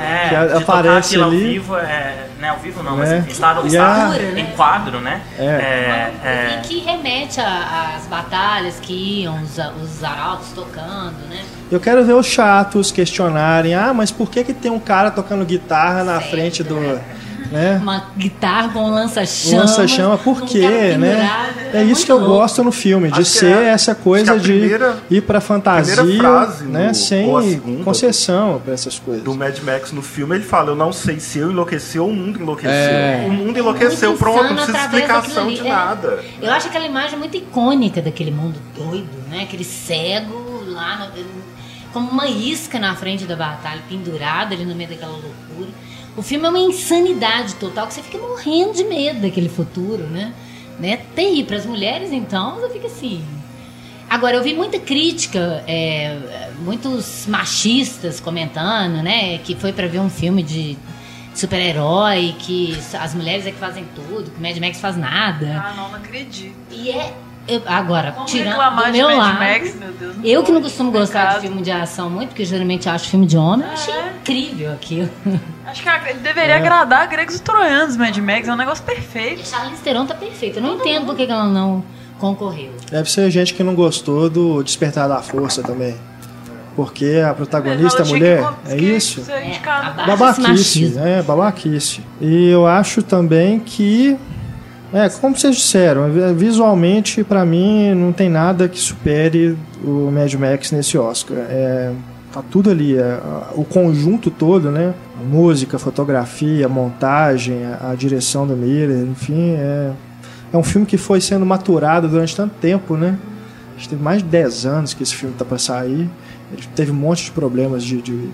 B: É,
A: Que a- aparece
B: aquilo ao
A: ali.
B: vivo, é, né, ao vivo não, mas
A: É.
B: em estado,
A: E
B: estado
C: a-
B: em quadro, né?
A: É.
B: É, é,
C: E que remete às batalhas que iam os, os arautos tocando, né?
A: Eu quero ver os chatos questionarem, ah, mas por que que tem um cara tocando guitarra na
C: Certo,
A: frente do...
C: é.
A: Né?
C: Uma guitarra com um lança-chama.
A: Lança-chama, por quê, né?
C: pendurado,
A: É isso que eu
C: louco.
A: gosto no filme, de
E: Acho
A: ser
E: é-
A: essa coisa de
E: primeira-
A: ir pra fantasia,
E: frase
A: né?
E: no-
A: sem
E: segunda
A: concessão pra essas coisas.
E: Do Mad Max no filme, ele fala: Eu não sei se eu enlouqueci ou o mundo enlouqueceu.
A: É.
E: O mundo enlouqueceu, pronto, não precisa explicação de.
C: É.
E: nada.
C: Eu acho aquela imagem muito icônica daquele mundo doido, né? Aquele cego lá, no- como uma isca na frente da batalha, pendurado ali no meio daquela loucura. O filme é uma insanidade total, que você fica morrendo de medo daquele futuro, né? né? Terrível. Para as mulheres, então, você fica assim. Agora, eu vi muita crítica, é, muitos machistas comentando, né? Que foi para ver um filme de super-herói, que as mulheres é que fazem tudo, que o Mad Max faz nada.
F: Ah, não, não acredito.
C: E é. Eu- agora,
F: Como
C: tirando do
F: de
C: meu
F: Mad
C: lado.
F: Max, meu Deus.
C: eu que não costumo gostar de
F: Pecado.
C: filme de ação muito, porque geralmente acho filme de homem, eu achei
F: É.
C: incrível aquilo.
F: Acho que ele deveria agradar gregos e troianos, Mad Max. É um negócio perfeito.
C: Charlize Theron tá perfeita. Eu não entendo por que ela não concorreu.
A: Deve ser gente que não gostou do Despertar da Força também. Porque a protagonista é mulher,
F: que-
A: é isso?
C: É,
A: Babaquice,
C: machismo.
A: é, babaquice. E eu acho também que, é, como vocês disseram, visualmente, pra mim, não tem nada que supere o Mad Max nesse Oscar. É, tá tudo ali, é, o conjunto todo, né? A música, a fotografia, a montagem, a, a direção do Miller, enfim, é, é um filme que foi sendo maturado durante tanto tempo, né? Acho que teve mais de 10 anos que esse filme tá pra sair. Ele teve um monte de problemas de, de,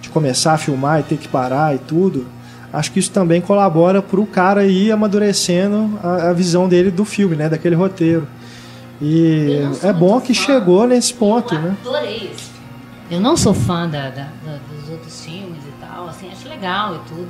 A: de começar a filmar e ter que parar e tudo. Acho que isso também colabora para o cara ir amadurecendo a, a visão dele do filme, né? Daquele roteiro. E é bom que
C: fã.
A: chegou nesse ponto,
C: eu
A: né?
C: adorei esse filme. Eu não sou fã da, da- da- dos outros filmes e tal, assim, acho legal e tudo.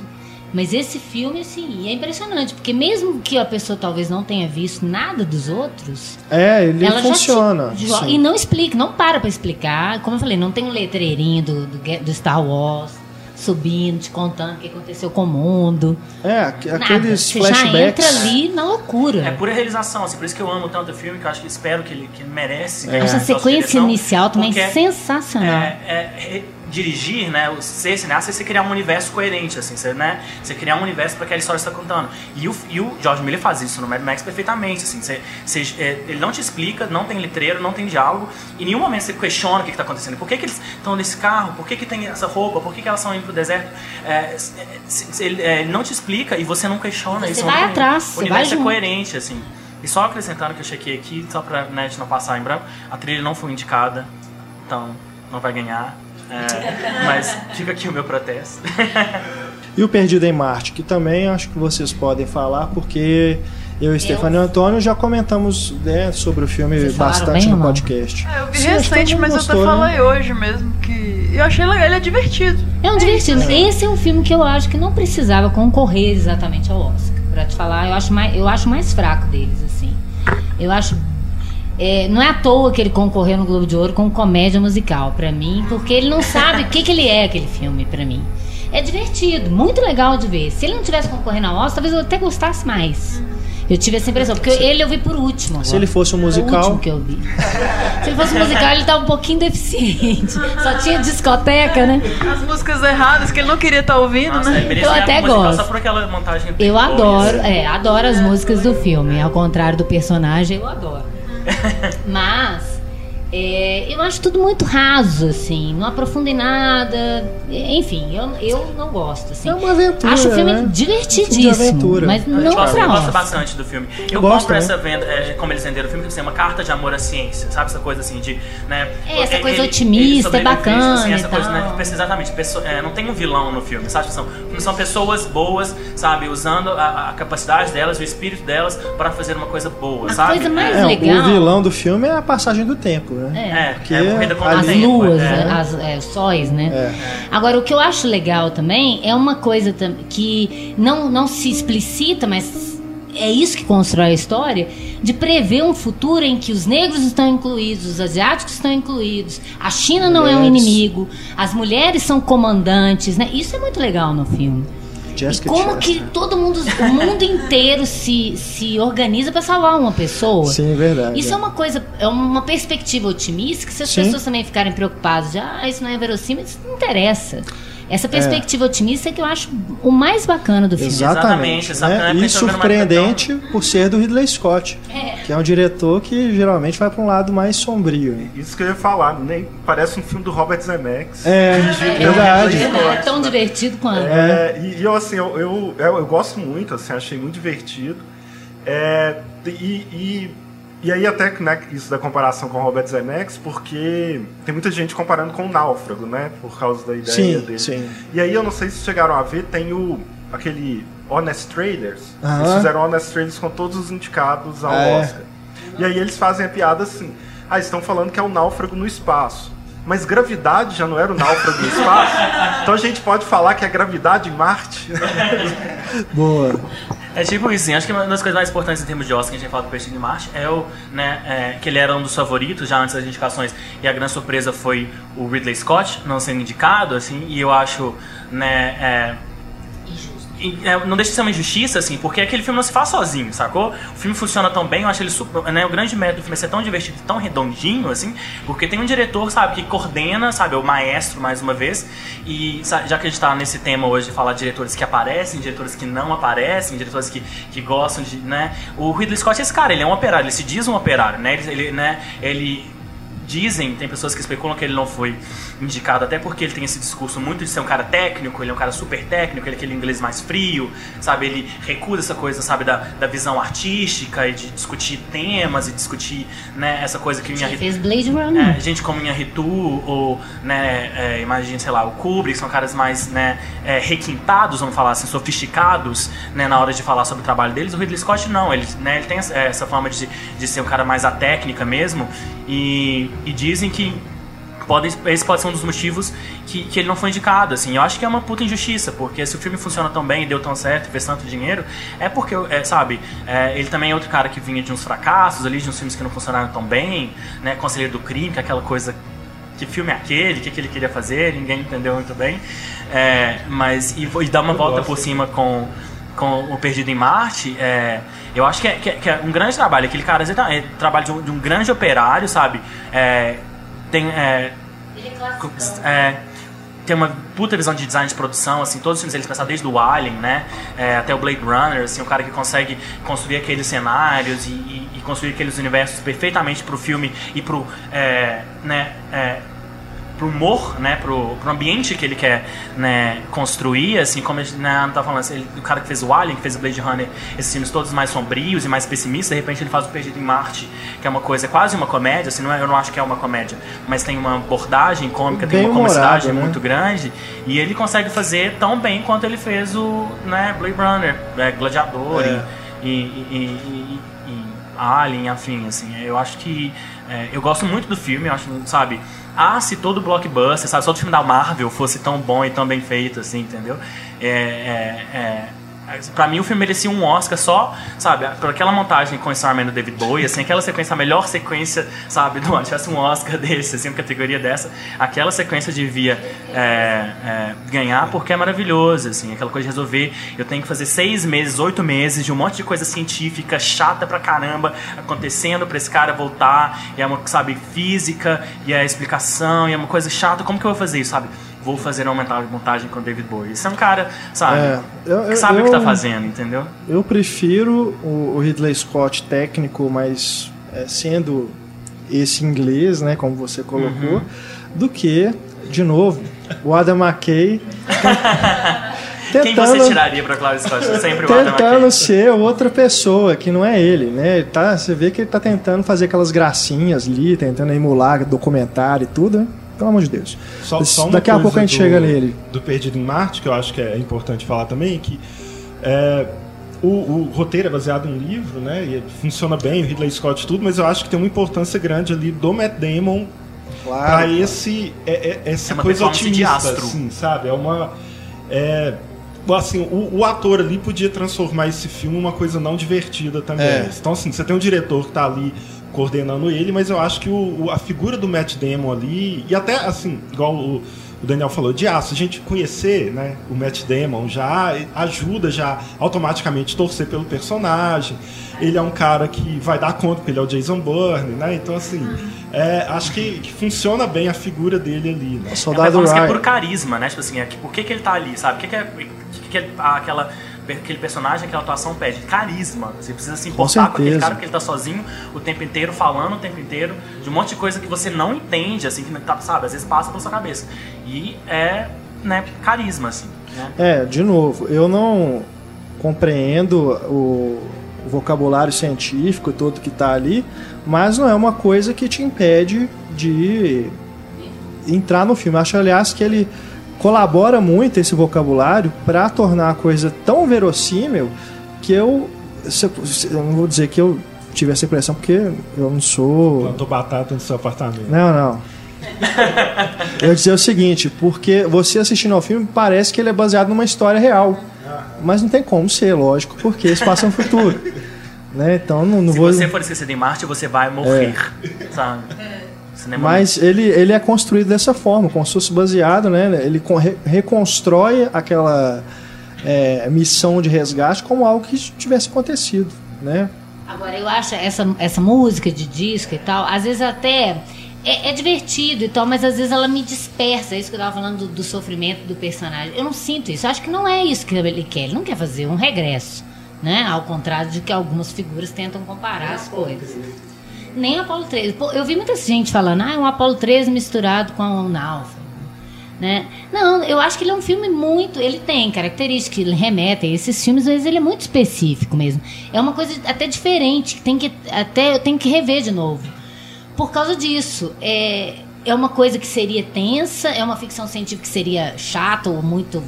C: Mas esse filme, assim, é impressionante, porque mesmo que a pessoa talvez não tenha visto nada dos outros,
A: É, ele funciona.
C: te. E não explica, não para pra explicar. Como eu falei, não tem um letreirinho do, do, do Star Wars subindo, te contando o que aconteceu com o mundo.
A: É, aqu-
C: Nada.
A: aqueles
C: Você já
A: flashbacks.
C: entra ali na loucura.
B: é pura realização, assim, por isso que eu amo tanto o filme, que eu acho que espero que ele, que ele merece. ganhar
C: Essa
B: essa
C: sequência
B: direção,
C: inicial também
B: porque
C: é sensacional.
B: é, é, dirigir, né, ser cineasta é você criar um universo coerente, assim, você, né, você criar um universo para aquela história que você está contando. E o, e o George Miller faz isso no Mad Max perfeitamente, assim, você, você, é, ele não te explica, não tem letreiro, não tem diálogo, e em nenhum momento você questiona o que está acontecendo. Por que, que eles estão nesse carro? Por que, que tem essa roupa? Por que, que elas estão indo pro deserto? É, ele, é, ele não te explica e você não questiona
C: Você
B: isso.
C: vai
B: o
C: atrás,
B: O universo
C: vai
B: é
C: junto.
B: coerente, assim. E só acrescentando que eu chequei aqui, só pra né, não passar em branco, a trilha não foi indicada, então não vai ganhar. É, mas fica aqui o meu protesto.
A: E o Perdido em Marte, que também acho que vocês podem falar, porque eu e Stefano Antônio já comentamos né, sobre o filme bastante
C: bem
A: no podcast.
F: É, eu vi
A: Sim,
F: recente, mas
A: mundo
F: eu até
A: gostou, né?
F: falei hoje mesmo que. Eu achei legal, ele é divertido.
C: É um divertido. Esse é um filme que eu acho que não precisava concorrer exatamente ao Oscar. Pra te falar, eu acho mais, eu acho mais fraco deles, assim. Eu acho. É, não é à toa que ele concorreu no Globo de Ouro com comédia musical, pra mim, porque ele não sabe o que, que ele é, aquele filme, pra mim. É divertido, muito legal de ver. Se ele não tivesse concorrendo ao Oscar, talvez eu até gostasse mais. Eu tive essa impressão, porque ele eu vi por último.
A: Se ele fosse um musical,
C: último que eu vi. Se ele fosse um musical, ele tá um pouquinho deficiente. Só tinha discoteca, né?
F: As músicas erradas que ele não queria estar ouvindo,
B: Nossa,
F: né?
C: Eu até gosto.
B: Só por aquela montagem
C: Eu adoro, é, adoro as músicas do filme. Ao contrário do personagem, eu adoro. Mas é, eu acho tudo muito raso, assim. Não aprofunda em nada. Enfim, eu, eu não gosto, assim.
A: É uma aventura,
C: Acho o filme
A: né? Um
C: divertidíssimo.
A: filme de aventura.
C: Mas
B: Eu
C: não
B: gosto,
C: pra
B: eu gosto bastante do filme. Eu
A: gosto,
B: compro
A: né?
B: essa venda, é, como eles venderam o filme, que é uma carta de amor à ciência, sabe? Essa coisa assim de. Né,
C: É, essa
B: ele-
C: coisa otimista,
B: ele
C: é
B: sobreviveu,
C: bacana
B: Assim, essa
C: e
B: coisa,
C: tal.
B: né, pessoa- exatamente. pessoa- é, não tem um vilão no filme, sabe? São, são pessoas boas, sabe? Usando a, a capacidade delas, o espírito delas para fazer uma coisa boa,
C: A
B: sabe?
C: coisa mais
A: é,
C: legal.
A: o vilão do filme é a passagem do tempo, né?
C: É.
B: É,
A: Porque
B: é o
C: As luas,
B: é.
C: né, as é, sóis, né?
A: É.
C: Agora, o que eu acho legal também é uma coisa que não, não se explicita, mas é isso que constrói a história, de prever um futuro em que os negros estão incluídos, os asiáticos estão incluídos, a China não é um
A: Mulheres.
C: inimigo, as mulheres são comandantes, né? Isso é muito legal no filme.
A: Jessica
C: e como
A: Chastain.
C: que todo mundo, o mundo inteiro se, se organiza para salvar uma pessoa.
A: Sim, é verdade.
C: Isso é uma coisa, é uma perspectiva otimista que se as
A: Sim.
C: pessoas também ficarem preocupadas de, ah, isso não é verossímil, isso não interessa. Essa perspectiva otimista é que eu acho o mais bacana do filme.
A: Exatamente.
B: Exatamente,
A: né? E surpreendente por ser do Ridley Scott,
C: É.
A: que é um diretor que geralmente vai para um lado mais sombrio. né?
D: Isso que eu ia falar, nem parece um filme do Robert Zemeckis.
A: É,
D: pelo
A: verdade.
C: É
D: Scott,
C: tão
D: né?
C: divertido quanto.
D: É, e, e eu, assim, eu, eu, eu, eu gosto muito, assim, achei muito divertido. É, e, e, e aí até né, isso da comparação com o Robert Zemeckis, porque tem muita gente comparando com o Náufrago, né? Por causa da ideia
A: Sim,
D: dele.
A: sim.
D: E aí eu não sei se chegaram a ver, tem o aquele Honest Trailers.
A: Aham.
D: Eles fizeram Honest Trailers com todos os indicados ao
A: é?
D: Oscar. E aí eles fazem a piada assim: ah, estão falando que é o náufrago no espaço. Mas gravidade já não era o náufrago no espaço? Então a gente pode falar que é gravidade em Marte?
A: Boa.
B: É tipo isso, sim. Acho que uma das coisas mais importantes em termos de Oscar que a gente fala do Perdido em Marte é o, né, é, que ele era um dos favoritos já antes das indicações e a grande surpresa foi o Ridley Scott não sendo indicado, assim, e eu acho, né, é, não deixa de ser uma injustiça, assim, porque aquele filme não se faz sozinho, sacou? O filme funciona tão bem, eu acho ele super. Né, o grande mérito do filme é ser tão divertido, tão redondinho, assim, porque tem um diretor, sabe, que coordena, sabe, é o maestro, mais uma vez, e sa- já que a gente tá nesse tema hoje de falar de diretores que aparecem, diretores que não aparecem, diretores que, que gostam de. né? O Ridley Scott é esse cara, ele é um operário, ele se diz um operário, né? Ele, ele, né, ele Dizem, tem pessoas que especulam que ele não foi indicado, até porque ele tem esse discurso muito de ser um cara técnico, ele é um cara super técnico, ele é aquele inglês mais frio, sabe? Ele recusa essa coisa, sabe, da, da visão artística e de discutir temas e discutir, né, essa coisa que o
C: Ele
B: Inha
C: fez Blade Runner.
B: é, gente como Inharitu ou, né, é, imagine, sei lá, o Kubrick, são caras mais, né, é, requintados, vamos falar assim, sofisticados, né, na hora de falar sobre o trabalho deles. O Ridley Scott não, ele, né, ele tem essa, essa forma de, de ser um cara mais a técnica mesmo e, e dizem que Pode, esse pode ser um dos motivos que, que ele não foi indicado, assim. Eu acho que é uma puta injustiça, porque se o filme funciona tão bem, deu tão certo, fez tanto dinheiro, é porque, é, sabe, é, ele também é outro cara que vinha de uns fracassos ali, de uns filmes que não funcionaram tão bem, né? Conselheiro do Crime, que é aquela coisa que filme é aquele, o que, que ele queria fazer, ninguém entendeu muito bem. É, mas, e, e dar uma volta por cima com, com o Perdido em Marte, é, eu acho que é, que é- que é um grande trabalho. Aquele cara é, é trabalho de um, de um grande operário, sabe? É, tem, é, é, tem uma puta visão de design de produção, assim, todos os filmes eles pensaram desde o Alien, né, é, até o Blade Runner, assim, um cara que consegue construir aqueles cenários e, e- e construir aqueles universos perfeitamente pro filme e pro, é, né, é, pro humor, né, pro, pro ambiente que ele quer né, construir, assim, como a gente né, tá falando, assim, ele, o cara que fez o Alien, que fez o Blade Runner, esses filmes todos mais sombrios e mais pessimistas, de repente ele faz o Perdido em Marte, que é uma coisa quase uma comédia, assim, não é, eu não acho que é uma comédia, mas tem uma abordagem cômica, tem
A: Bem
B: uma comicidade
A: né?
B: muito grande, e ele consegue fazer tão bem quanto ele fez o né, Blade Runner, né, Gladiador
A: É.
B: e, e, e, e- e Alien, afim, assim, eu acho que é, eu gosto muito do filme, eu acho, sabe, ah, se todo blockbuster, sabe, só o filme da Marvel fosse tão bom e tão bem feito, assim, entendeu? É, é, é, pra mim o filme merecia um Oscar só, sabe, por aquela montagem com o Starman do David Bowie, assim, aquela sequência, a melhor sequência, sabe, do ano, tivesse um Oscar desse, assim, uma categoria dessa, aquela sequência devia é, é, ganhar porque é maravilhoso, assim, aquela coisa de resolver, eu tenho que fazer seis meses, oito meses de um monte de coisa científica chata pra caramba acontecendo pra esse cara voltar, e é uma, sabe, física, e é explicação, e é uma coisa chata, como que eu vou fazer isso, sabe? Vou fazer uma montagem- montagem com o David Bowie. Isso é um cara, sabe,
A: É, eu-
B: que sabe
A: eu-
B: o que tá fazendo, entendeu?
A: Eu prefiro o, o Ridley Scott técnico, mas é, sendo esse inglês, né, como você colocou,
B: Uhum.
A: do que, de novo, o Adam McKay
B: Quem você tiraria pra Clarice Scott? Sempre o
A: tentando ser outra pessoa que não é ele, né? Ele Tá, você vê que ele tá tentando fazer aquelas gracinhas ali, tentando emular documentário e tudo, né? Pelo amor de Deus.
E: Só,
A: Esse-
E: só
A: Daqui a pouco a gente
E: do-
A: chega nele.
E: Do Perdido em Marte, que eu acho que é importante falar também, que é, o, o roteiro é baseado em um livro, né? E funciona bem, o Ridley Scott e tudo, mas eu acho que tem uma importância grande ali do Matt Damon pra
A: Claro.
E: esse é, é- essa
B: É uma
E: coisa otimista,
B: astro.
E: assim, sabe? É uma é, assim, o, o ator ali podia transformar esse filme em uma coisa não divertida também.
A: É.
E: Então assim, você tem um diretor que tá ali coordenando ele, mas eu acho que o, o- a figura do Matt Damon ali e até assim, igual o, o Daniel falou, de aço, a gente conhecer, né, o Matt Damon já ajuda já automaticamente torcer pelo personagem. Ele é um cara que vai dar conta, porque ele é o Jason Bourne, né? Então assim, é, acho que, que funciona bem a figura dele ali, né?
B: É uma
A: Soldado
B: performance que é
A: Ryan.
B: por carisma, né? Tipo assim, é que, por que, que ele tá ali, sabe? O que, que, é, que, que é aquela, aquele personagem, aquela atuação pede? Carisma. Você precisa se importar com, aquele
A: certeza.
B: cara porque ele tá sozinho o tempo inteiro, falando o tempo inteiro, de um monte de coisa que você não entende, assim, que tá, sabe, às vezes passa pela sua cabeça. E é, né, carisma, assim. Né?
A: É, de novo, eu não compreendo o, vocabulário científico todo que está ali, mas não é uma coisa que te impede de entrar no filme. Acho, aliás, que ele colabora muito esse vocabulário para tornar a coisa tão verossímil que eu, se- se- eu não vou dizer que eu tive essa impressão porque eu não sou
E: Plantou batata no seu apartamento.
A: não, não. Eu ia dizer o seguinte, porque você assistindo ao filme parece que ele é baseado numa história real. Mas não tem como ser, lógico, porque isso passa no futuro. Né? Então não, não
B: Se
A: vou.
B: você for esquecido em Marte, você vai morrer, sabe? Cinema
A: Mas ele, ele é construído dessa forma, como se fosse baseado, né? Ele re- reconstrói aquela é, missão de resgate como algo que tivesse acontecido, né?
C: Agora, eu acho essa, essa música de disco e tal, às vezes até é, é divertido e tal, mas às vezes ela me dispersa. É isso que eu tava falando do, do sofrimento do personagem. Eu não sinto isso. Eu acho que não é isso que ele quer. Ele não quer fazer um regresso, né? Ao contrário de que algumas figuras tentam comparar as coisas. Nem Apolo 13. Pô, eu vi muita gente falando, ah, é um Apolo 13 misturado com o Náufrago. Né? Não, eu acho que ele é um filme muito. Ele tem características que ele remete a esses filmes, mas ele é muito específico mesmo. É uma coisa até diferente, que tem que até eu tenho que rever de novo. Por causa disso, é, é uma coisa que seria tensa, é uma ficção científica que seria chata ou muito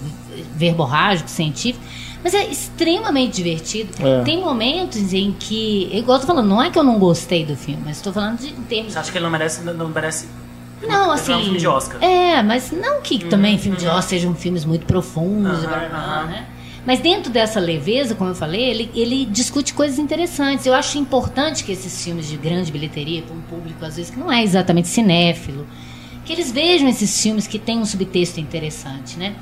C: verborrágico, científico, mas é extremamente divertido.
A: É.
C: Tem momentos em que, igual eu tô falando, não é que eu não gostei do filme, mas estou falando de, em termos
B: Você acha que ele não merece, não merece
C: não, assim.
B: é um filme de Oscar.
C: É, mas não que também filme de Oscar sejam filmes muito profundos,
B: Aham,
C: blá, blá, blá,
B: aham.
C: né? Mas dentro dessa leveza, como eu falei, ele, ele discute coisas interessantes. Eu acho importante que esses filmes de grande bilheteria, para um público às vezes que não é exatamente cinéfilo, que eles vejam esses filmes que têm um subtexto interessante, né?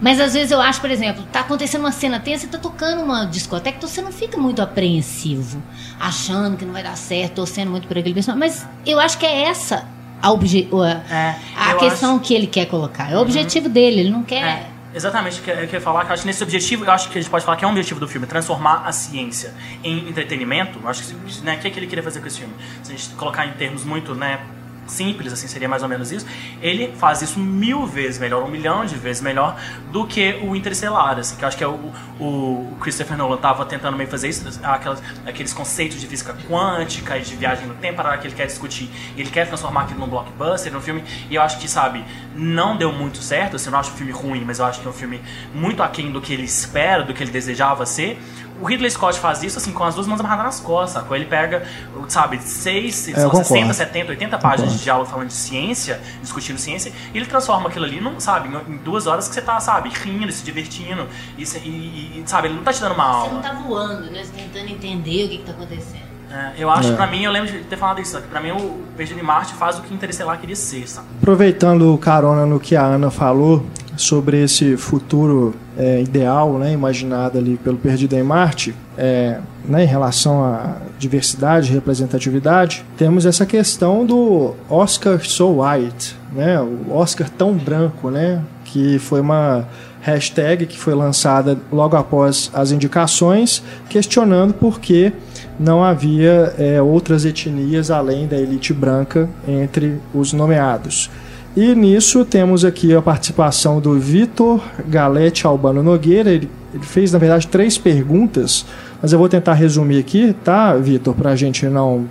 C: Mas às vezes eu acho, por exemplo, tá acontecendo uma cena tensa e tá tocando uma discoteca, então você não fica muito apreensivo, achando que não vai dar certo, torcendo muito por aquele personagem. Mas eu acho que é essa a, obje
B: É,
C: a questão que ele quer colocar. É o objetivo dele, ele não quer.
B: É, exatamente, que eu queria falar, que eu acho que nesse objetivo, eu acho que a gente pode falar que é um objetivo do filme, transformar a ciência em entretenimento. Eu acho que, né, o que, é que ele queria fazer com esse filme? Se a gente colocar em termos muito, né, simples, assim, seria mais ou menos isso. Ele faz isso mil vezes melhor, um milhão de vezes melhor do que o Interestelar, assim, que eu acho que é o, o Christopher Nolan estava tentando meio fazer isso, aquelas, aqueles conceitos de física quântica e de viagem no tempo, para que ele quer discutir, ele quer transformar aquilo num blockbuster, num filme, e eu acho que, sabe, não deu muito certo, assim, eu não acho o filme ruim, mas eu acho que é um filme muito aquém do que ele espera, do que ele desejava ser, o Ridley Scott faz isso assim com as duas mãos amarradas nas costas, sacou? Ele pega, sabe, 6,
A: É, eu
B: 60,
A: concordo.
B: 70, 80 páginas de diálogo falando de ciência, discutindo ciência, e ele transforma aquilo ali, num, sabe, em duas horas que você tá, sabe, rindo, se divertindo, e, se- e- e, sabe, ele não tá te dando uma
C: Você não
B: aula.
C: tá voando, né? Você tentando entender o que, que tá acontecendo.
B: É, eu acho,
A: É.
B: que pra mim, eu lembro de ter falado isso, que pra mim o Perdido em Marte faz o que Interestelar queria ser, sabe?
A: Aproveitando o carona no que a Ana falou sobre esse futuro é, ideal, né, imaginado ali pelo Perdido em Marte, é, né, em relação à diversidade, representatividade, temos essa questão do Oscar so white, né, o Oscar tão branco, né, que foi uma hashtag que foi lançada logo após as indicações, questionando por que não havia é, outras etnias além da elite branca entre os nomeados. E nisso temos aqui a participação do Vitor Galete Albano Nogueira. Ele, ele fez, na verdade, três perguntas, mas eu vou tentar resumir aqui, tá, Vitor, para a gente não.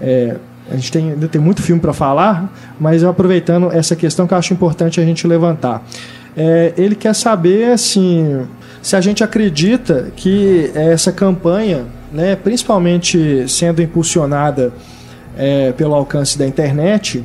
A: é, a gente tem, tem muito filme para falar, mas aproveitando essa questão que eu acho importante a gente levantar. É, ele quer saber assim, se a gente acredita que essa campanha, né, principalmente sendo impulsionada é, pelo alcance da internet,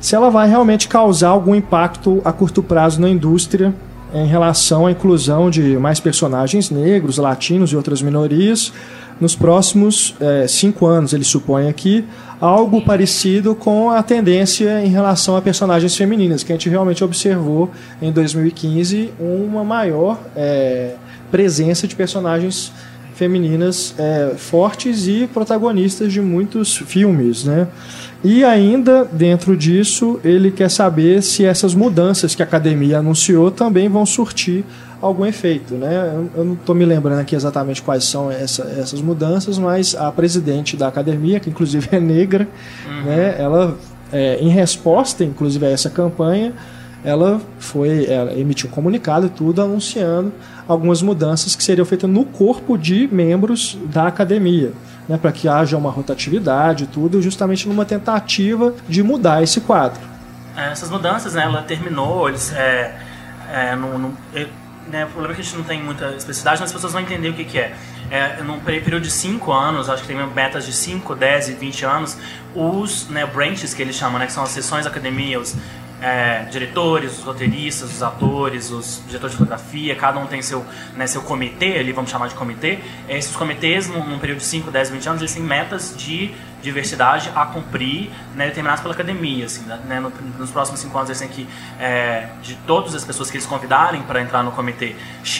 A: se ela vai realmente causar algum impacto a curto prazo na indústria em relação à inclusão de mais personagens negros, latinos e outras minorias nos próximos eh, cinco anos, ele supõe aqui, algo parecido com a tendência em relação a personagens femininas, que a gente realmente observou em 2015 uma maior eh, presença de personagens femininas eh, fortes e protagonistas de muitos filmes, né? E ainda dentro disso, ele quer saber se essas mudanças que a academia anunciou também vão surtir algum efeito, né? Eu- não estou me lembrando aqui exatamente quais são essa- essas mudanças, mas a presidente da academia, que inclusive é negra, né? Ela, é, em resposta, inclusive a essa campanha, ela foi, ela emitiu um comunicado e tudo anunciando algumas mudanças que seriam feitas no corpo de membros da academia, né, para que haja uma rotatividade e tudo, justamente numa tentativa de mudar esse quadro.
B: É, essas mudanças, né, ela terminou, eles, é, é, no, no- né, o problema é que a gente não tem muita especificidade, mas as pessoas vão entender o que, que é. é num período de 5 anos, acho que tem metas de 5, 10 e 20 anos, os né, branches que eles chamam, né, que são as sessões da academia, os é, diretores, os roteiristas, os atores, os diretores de fotografia, cada um tem seu, né, seu comitê, ali vamos chamar de comitê. Esses comitês, num, num período de 5, 10, 20 anos, eles têm metas de diversidade a cumprir, né, determinadas pela academia. Assim, né, no- nos próximos 5 anos, eles têm que, é, de todas as pessoas que eles convidarem para entrar no comitê,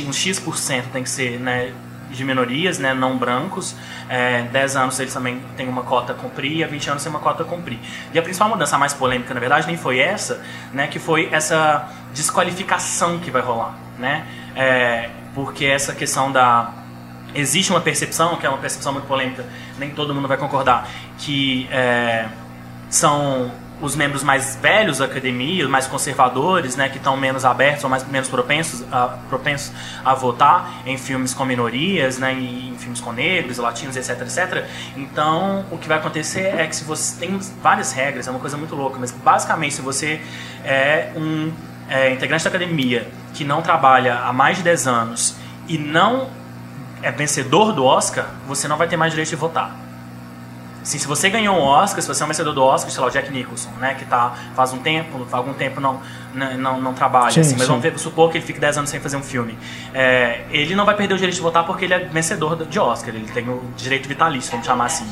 B: um X% tem que ser né, de minorias, né, não brancos. É, 10 anos eles também têm uma cota cumprir e há 20 anos tem uma cota cumprir. E a principal mudança a mais polêmica, na verdade, nem foi essa, né, que foi essa desqualificação que vai rolar. Né? É, porque essa questão da existe uma percepção, que é uma percepção muito polêmica, nem todo mundo vai concordar, que é, são os membros mais velhos da academia, mais conservadores, né, que estão menos abertos ou mais, menos propensos a, propensos a votar em filmes com minorias, né, em, em filmes com negros, latinos, etc, etc. Então, o que vai acontecer é que se você tem várias regras, é uma coisa muito louca, mas basicamente se você é um é, integrante da academia que não trabalha há mais de 10 anos e não é vencedor do Oscar, você não vai ter mais direito de votar. Assim, se você ganhou um Oscar, se você é um vencedor do Oscar, sei lá, o Jack Nicholson, né, que tá faz um tempo, faz algum tempo não né, não, não trabalha,
A: Sim,
B: assim, mas
A: sim.
B: vamos ver, supor que ele fique 10 anos sem fazer um filme. É, ele não vai perder o direito de votar porque ele é vencedor de Oscar, ele tem o direito vitalício, vamos chamar assim.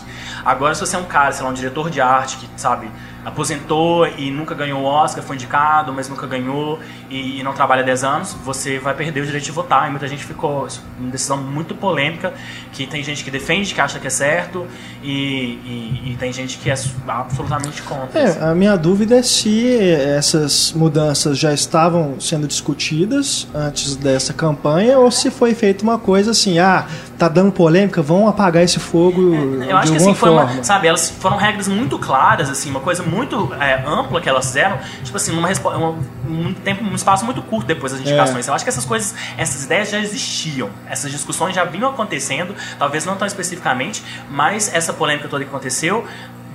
B: Agora, se você é um cara, sei lá, um diretor de arte que, sabe, aposentou e nunca ganhou o Oscar, foi indicado, mas nunca ganhou e, e não trabalha há 10 anos, você vai perder o direito de votar. E muita gente ficou. Isso é uma decisão muito polêmica, que tem gente que defende, que acha que é certo, e, e- e tem gente que é absolutamente contra. assim.
A: É, a minha dúvida é se essas mudanças já estavam sendo discutidas antes dessa campanha ou se foi feita uma coisa assim, ah, tá dando polêmica, vão apagar esse fogo de
B: Eu acho que assim, foi
A: forma.
B: uma, sabe, elas foram regras muito claras, assim, uma coisa muito é, ampla que elas fizeram, tipo assim, numa respo- um, um tempo, um espaço muito curto depois das indicações. Eu acho que essas coisas, essas ideias já existiam, essas discussões já vinham acontecendo, talvez não tão especificamente, mas essa polêmica toda que aconteceu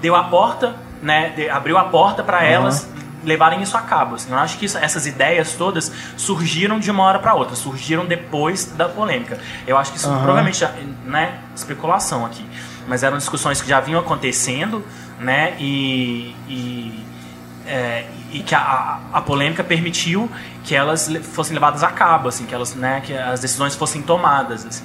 B: deu a porta, né, de- abriu a porta para elas levarem isso a cabo. Assim. Eu acho que isso- essas ideias todas surgiram de uma hora para outra, surgiram depois da polêmica. Eu acho que isso
A: Aham.
B: provavelmente, já, né, especulação aqui, mas eram discussões que já vinham acontecendo, né, e, e, é, e que a, a, polêmica permitiu que elas fossem levadas a cabo, assim, que elas, né, que as decisões fossem tomadas, assim.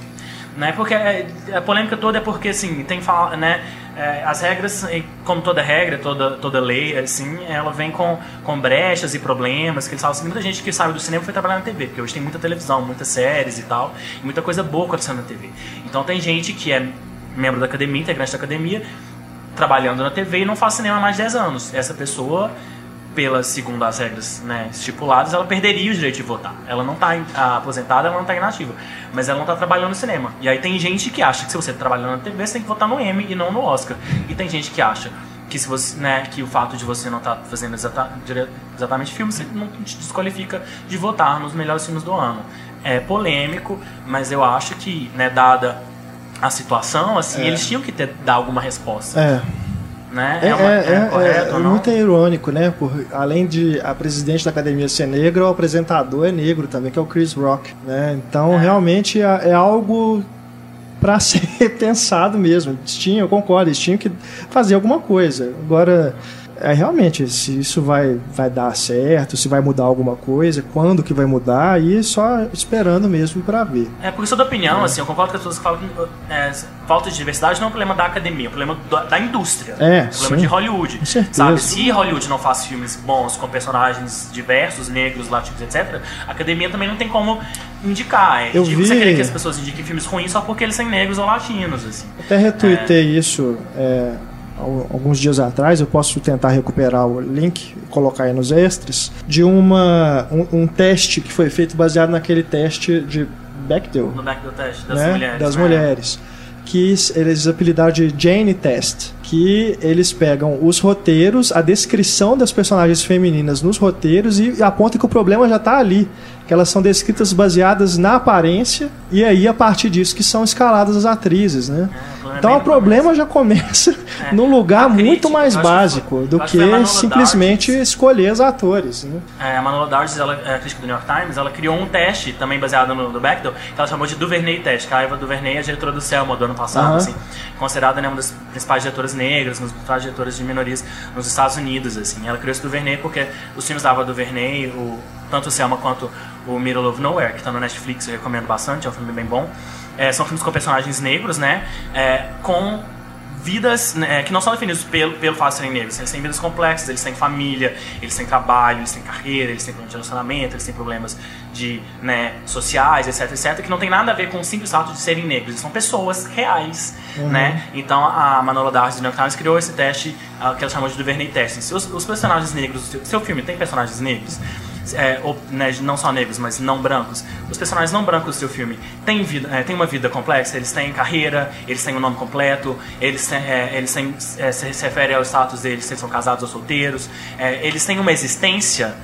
B: Né, porque é, a polêmica toda é porque assim tem fala, né, é, as regras como toda regra toda toda lei assim ela vem com, com brechas e problemas que eles falam assim muita gente que saiu do cinema foi trabalhar na TV porque hoje tem muita televisão muitas séries e tal e muita coisa boa acontecendo na TV então tem gente que é membro da academia integrante da academia trabalhando na TV e não faz cinema há mais de 10 anos. Essa pessoa pelas segundo as regras né, estipuladas, ela perderia o direito de votar. Ela não está aposentada, ela não está inativa, mas ela não está trabalhando no cinema. E aí tem gente que acha que se você está trabalhando na TV, você tem que votar no Emmy e não no Oscar. E tem gente que acha que se você, né, que o fato de você não estar fazendo exata, exatamente filme, você não te desqualifica de votar nos melhores filmes do ano. É polêmico, mas eu acho que, né, dada a situação, assim, eles tinham que ter dar alguma resposta,
A: É.
B: né?
A: É,
B: uma-
A: é, é,
B: correto
A: é
B: ou não?
A: muito irônico, né? Por, além de a presidente da academia ser negra, o apresentador é negro também, que é o Chris Rock. Né? Então, realmente é, é algo para ser pensado mesmo. Eles tinham, eu concordo, eles tinham que fazer alguma coisa. Agora, é realmente, se isso vai, vai dar certo, se vai mudar alguma coisa, quando que vai mudar, aí só esperando mesmo para ver.
B: É, porque sou da opinião, assim, eu concordo com as pessoas que falam que é, falta de diversidade não é um problema da academia, é um problema da, da indústria.
A: É,
B: é um problema
A: sim.
B: de Hollywood.
A: Com certeza.
B: Sabe? Se Hollywood não faz filmes bons com personagens diversos, negros, latinos, etc., a academia também não tem como indicar. É
A: Eu
B: ridículo
A: vi-
B: você querer que as pessoas indiquem filmes ruins só porque eles são negros ou latinos, assim.
A: Até retuitei isso é, alguns dias atrás, eu posso tentar recuperar o link e colocar aí nos extras, de uma, um, um teste que foi feito baseado naquele teste de Bechdel,
B: No do teste das
A: né,
B: mulheres.
A: das
B: né?
A: mulheres, que eles apelidaram de Jane Test, que eles pegam os roteiros, a descrição das personagens femininas nos roteiros e apontam que o problema já está ali, que elas são descritas baseadas na aparência e aí a partir disso que são escaladas as atrizes, né?
B: É,
A: Então o problema já começa
B: É.
A: num lugar
B: crítica,
A: muito mais básico
B: foi-
A: do
B: que
A: que simplesmente escolher os atores. Né?
B: É, a Manola Dargis, ela, é a crítica do New York Times, ela criou um teste, também baseado no, no Bechdel, que ela chamou de Duvernay Test, que a Eva Duvernay é a diretora do Selma do ano passado,
A: Aham.
B: assim, considerada né, uma das principais diretoras negras, uma das principais diretoras de minorias nos Estados Unidos, assim. Ela criou esse Duvernay porque os filmes da Eva Duvernay, o, tanto o Selma quanto o Middle of Nowhere, que está no Netflix, eu recomendo bastante, é um filme bem bom, é, são filmes com personagens negros, né, é, com vidas né, que não são definidas pelo, pelo fato de serem negros. Eles têm vidas complexas, eles têm família, eles têm trabalho, eles têm carreira, eles têm problemas de relacionamento, eles têm problemas de, né, sociais, etc, etc, que não tem nada a ver com o simples fato de serem negros. Eles são pessoas reais, né? Então a Manola Darcy do New York Times criou esse teste ah, que ela chamou de Duvernay Test. Se os, os personagens negros, seu, seu filme tem personagens negros, é, né, não só negros, mas não brancos. Os personagens não brancos do filme têm, vida, é, têm uma vida complexa, eles têm carreira, eles têm um nome completo, eles têm, é, eles têm é, se, se refere ao status deles, se eles são casados ou solteiros, é, eles têm uma existência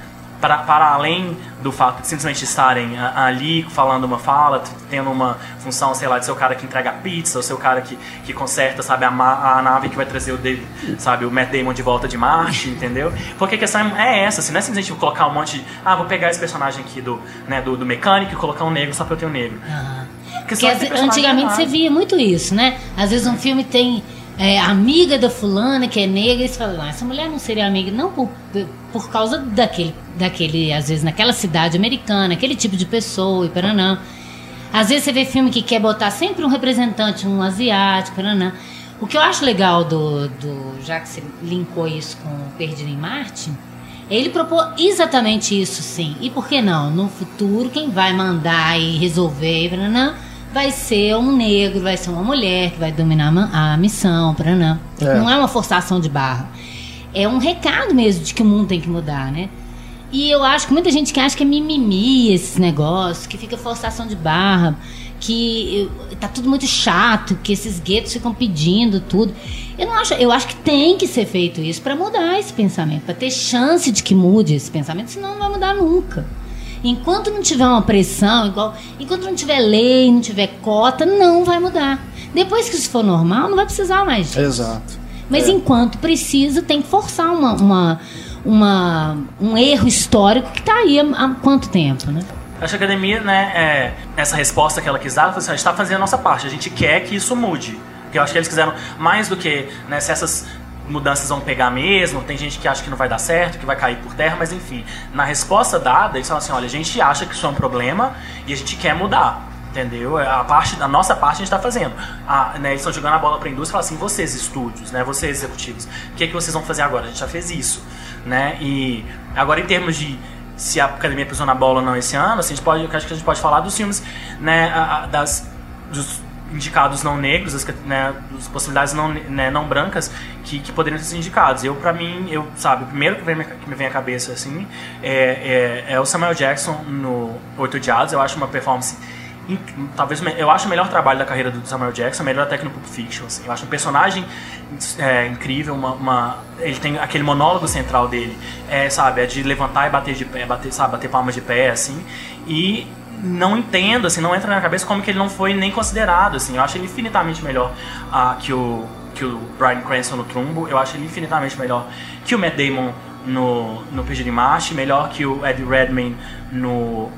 B: para, para além do fato de simplesmente estarem a- ali falando uma fala, tendo uma função, sei lá, de ser o cara que entrega a pizza, ou ser o cara que, que conserta, sabe, a, a nave que vai trazer o, David, sabe, o Matt Damon de volta de Marte, entendeu? Porque a questão é essa, assim, não é simplesmente colocar um monte de, ah, vou pegar esse personagem aqui do, né, do, do mecânico e colocar um negro só pra eu ter um negro. Porque
C: antigamente você via muito isso, né? Às vezes um filme tem é, amiga da fulana que é negra e você fala, ah, essa mulher não seria amiga, não por, por causa daquele, daquele, às vezes naquela cidade americana, aquele tipo de pessoa e paranã. Às vezes você vê filme que quer botar sempre um representante, um asiático, paranã. O que eu acho legal do, do já que você linkou isso com Perdido em Marte, ele propôs exatamente isso, sim. E por que não? No futuro, quem vai mandar e resolver, paranã, vai ser um negro, vai ser uma mulher que vai dominar a missão, paranã.
A: É.
C: Não é uma forçação de barra. É um recado mesmo de que o mundo tem que mudar, né? E eu acho que muita gente que acha que é mimimi esses negócios, que fica forçação de barra, que tá tudo muito chato, que esses guetos ficam pedindo tudo. Eu não acho, eu acho que tem que ser feito isso para mudar esse pensamento, para ter chance de que mude esse pensamento, senão não vai mudar nunca. Enquanto não tiver uma pressão, igual, enquanto não tiver lei, não tiver cota, não vai mudar. Depois que isso for normal, não vai precisar mais disso.
A: Exato.
C: Mas
A: É.
C: enquanto precisa, tem que forçar uma, uma, uma- um erro histórico que está aí há, quanto tempo, né?
B: Acho que a academia, né, é, essa resposta que ela quis dar, assim, a gente está fazendo a nossa parte, a gente quer que isso mude. Porque eu acho que eles quiseram mais do que né, se essas mudanças vão pegar mesmo, tem gente que acha que não vai dar certo, que vai cair por terra, mas enfim, na resposta dada, eles falam assim, olha, a gente acha que isso é um problema e a gente quer mudar. Entendeu? É A parte, a nossa parte a gente está fazendo. A, né, eles estão jogando a bola para a indústria e falam assim: vocês, estúdios, né, vocês, executivos, o que, é que vocês vão fazer agora? A gente já fez isso. Né? E agora, em termos de se a academia pisou na bola ou não esse ano, assim, a gente pode, acho que a gente pode falar dos filmes, né, das, dos indicados não negros, as, né, das possibilidades não, né, não brancas que, que poderiam ser indicados. Eu, pra mim, eu, sabe, o primeiro que, vem, que me vem à cabeça, assim, é, é, é o Samuel Jackson no Oito Odiados. Eu acho uma performance talvez eu acho o melhor trabalho da carreira do Samuel Jackson, melhor até que no Pulp Fiction. assim. Eu acho um personagem é, incrível, uma, uma- ele tem aquele monólogo central dele, é, sabe, é de levantar e bater de pé, bater, sabe, bater palmas de pé, assim. E não entendo, assim, não entra na minha cabeça como que ele não foi nem considerado, assim. Eu acho ele infinitamente melhor ah, que o que o Brian Cranston no Trumbo. Eu acho ele infinitamente melhor que o Matt Damon no no de Marche, melhor que o Eddie Redmayne no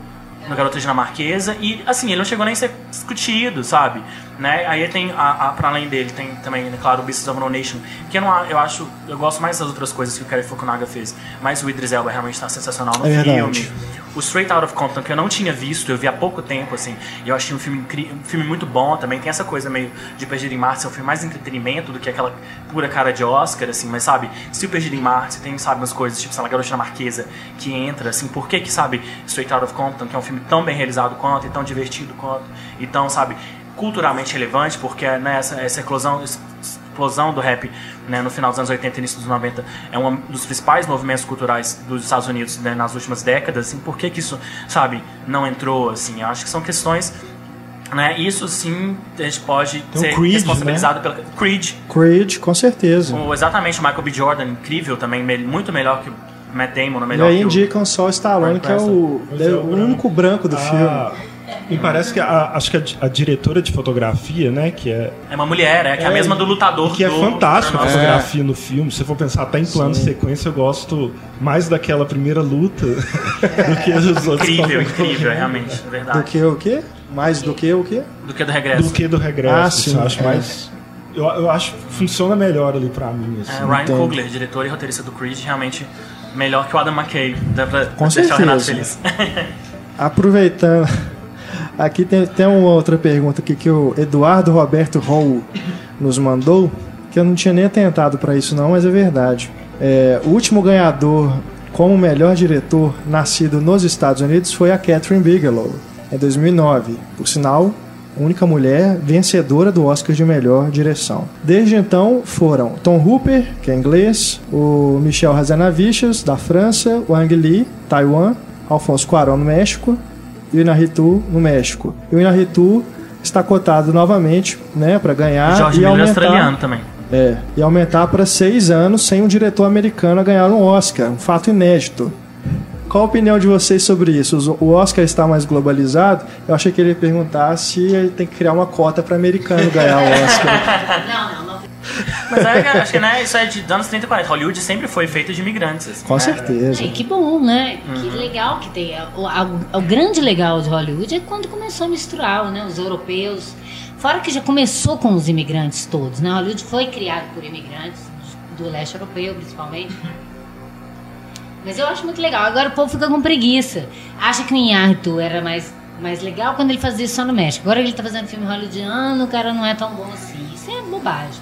B: no Garota Dinamarquesa e assim ele não chegou nem a ser discutido sabe né? Aí tem a, a para além dele tem também né, claro o Beasts of No Nation que eu não eu acho eu gosto mais das outras coisas que o Kerry Fukunaga fez mas o Idris Elba realmente está sensacional no
A: É
B: filme. O Straight Outta Compton que eu não tinha visto eu vi há pouco tempo assim e eu achei um filme um filme muito bom também tem essa coisa meio de Perdido em Marte é um filme mais entretenimento do que aquela pura cara de Oscar assim mas sabe se o Perdido em Marte tem sabe umas coisas tipo sei lá Garota Dinamarquesa que entra assim por que que sabe Straight Outta Compton que é um filme tão bem realizado quanto e tão divertido quanto e tão sabe culturalmente relevante porque né, essa, essa eclosão explosão do rap né, no final dos anos 80 e início dos 90 é um dos principais movimentos culturais dos Estados Unidos né, nas últimas décadas assim, por que que isso sabe não entrou assim eu acho que são questões né, isso sim a gente pode
A: Tem
B: ser
A: Creed,
B: responsabilizado pela Creed
A: Creed, com certeza.
B: o- exatamente o Michael B. Jordan incrível também muito melhor que o Matt Damon
A: E
B: melhor
A: aí
B: que o
A: indicam só o Stallone, que é o, é o único branco do filme.
E: Me parece que a, acho que a, a diretora de fotografia, né, que é
B: é uma mulher é que é a
E: É,
B: mesma do lutador
E: que é
B: do
E: fantástica a fotografia no filme. Se você for pensar até em plano de sequência, eu gosto mais daquela primeira luta do que os outros.
B: incrível incrível é realmente é
A: Do
B: verdade
A: que o quê? Mais do que o quê?
B: do que do regresso
E: Do que do regresso.
A: Ah, sim,
E: eu acho
A: é.
E: mais. Eu, eu acho que funciona melhor ali pra mim. Assim.
B: É, Ryan
A: Entendo.
B: Coogler, diretor e roteirista do Creed, realmente melhor que o Adam McKay. Dá pra
A: Com
B: deixar o Renato
A: certeza.
B: feliz.
A: Aproveitando, aqui tem, tem uma outra pergunta aqui que o Eduardo Roberto Hall nos mandou, que eu não tinha nem atentado para isso não, mas é verdade. É, o último ganhador como melhor diretor nascido nos Estados Unidos foi a Catherine Bigelow, em 2009. Por sinal, única mulher vencedora do Oscar de melhor direção. Desde então foram Tom Hooper, que é inglês, o Michel Hazanavicius, da França, o Ang Lee, Taiwan, Alfonso Cuarón, no México, e o Inarritu, no México. E o Inarritu está cotado novamente né, para ganhar
B: George
A: e
B: Miller é
A: aumentar,
B: australiano também.
A: é, e aumentar para seis anos sem um diretor americano a ganhar um Oscar, um fato inédito. Qual a opinião de vocês sobre isso? O Oscar está mais globalizado? Eu achei que ele ia perguntar se ele tem que criar uma cota para americano ganhar o Oscar.
C: Não, não, não.
B: Mas é, acho que né, isso é de anos 30 e 40. Hollywood sempre foi feito de imigrantes. assim,
A: Com
B: né?
A: certeza.
C: E que bom, né? Que legal que tem. O, a- o grande legal de Hollywood é quando começou a misturar né, os europeus. Fora que já começou com os imigrantes todos, né? Hollywood foi criado por imigrantes do leste europeu, principalmente. Mas eu acho muito legal. Agora o povo fica com preguiça. Acha que o Inharto era mais, mais legal quando ele fazia isso só no México. Agora ele tá fazendo filme hollywoodiano, o cara não é tão bom assim. Isso é bobagem,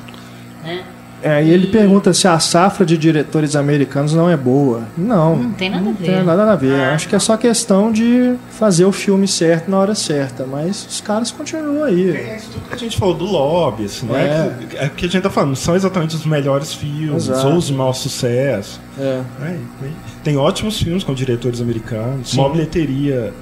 C: né?
A: É, e ele pergunta se a safra de diretores americanos não é boa. Não.
C: Não tem nada a
A: não
C: ver.
A: tem nada a ver. Acho que é só questão de fazer o filme certo na hora certa. Mas os caras continuam aí.
E: É isso tudo que a gente falou do lobby, assim, não é,
A: É.
E: que, é que a gente tá falando, não são exatamente os melhores filmes
A: Exato.
E: ou os de maior sucesso.
A: É.
E: né? Tem- Tem ótimos filmes com diretores americanos,
A: Sim.
E: uma bilheteria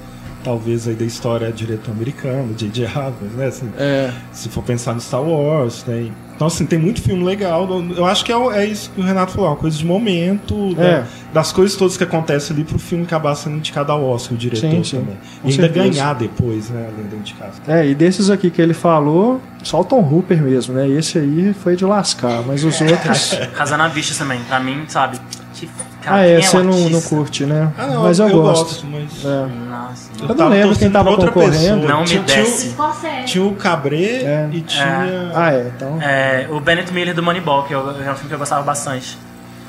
E: talvez aí da história diretor americano, J.J. Abrams, né? Assim,
A: É.
E: se for pensar no Star Wars, tem. Então, assim, tem muito filme legal. Eu acho que é, é isso que o Renato falou, uma coisa de momento,
A: É.
E: né? das coisas todas que acontecem ali pro filme acabar sendo indicado ao Oscar, o diretor
A: Sim, sim.
E: também.
A: Com
E: E ainda
A: certeza.
E: ganhar depois, né? Além da indicação.
A: É, e desses aqui que ele falou, só o Tom Hooper mesmo, né? Esse aí foi de lascar, mas os outros.
B: Casanaviches também, pra mim, sabe? Que, cara,
A: ah, é,
B: quem
A: você
B: o
A: não, não curte, né?
E: Ah, não,
A: mas eu, gosto.
E: mas.
A: É.
B: Nossa.
A: Eu não lembro quem tava concorrendo.
E: pessoa.
B: Não me
E: tinha, tinha o-
B: desce.
C: Scorsese.
E: Tinha o Cabré
A: É.
E: e tinha.
A: Ah, é, então.
B: É, o Bennett Miller do Moneyball, que eu- é um filme que eu gostava bastante.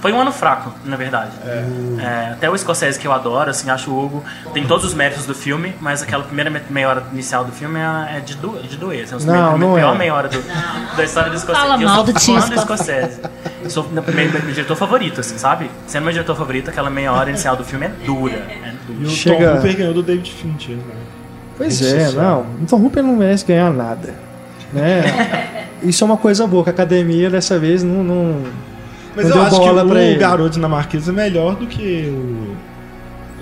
B: Foi um ano fraco, na verdade. É, até o Scorsese, que eu adoro, assim, acho o Hugo, tem todos os méritos do filme, mas aquela primeira me- meia hora inicial do filme é, é de, do, de doer. Assim,
A: Não,
B: a
A: não
B: pior
A: é.
B: meia hora do- da história do Scorsese.
C: Fala
B: E eu
C: mal
B: sou
C: do
B: fã do
C: Scorsese.
B: Eu sou meu, meu, meu diretor favorito, assim, sabe? Sendo meu diretor favorito, aquela meia hora inicial do filme é dura. É
E: E
B: dura.
E: o
A: Chega-
E: Tom Hooper ganhou do David Fincher, né?
A: Pois é, não. Então Hooper não merece ganhar nada. Né? Isso é uma coisa boa, que a academia dessa vez não. não
E: Mas eu acho que o
A: ele.
E: Garoto na Marquesa é melhor do que o.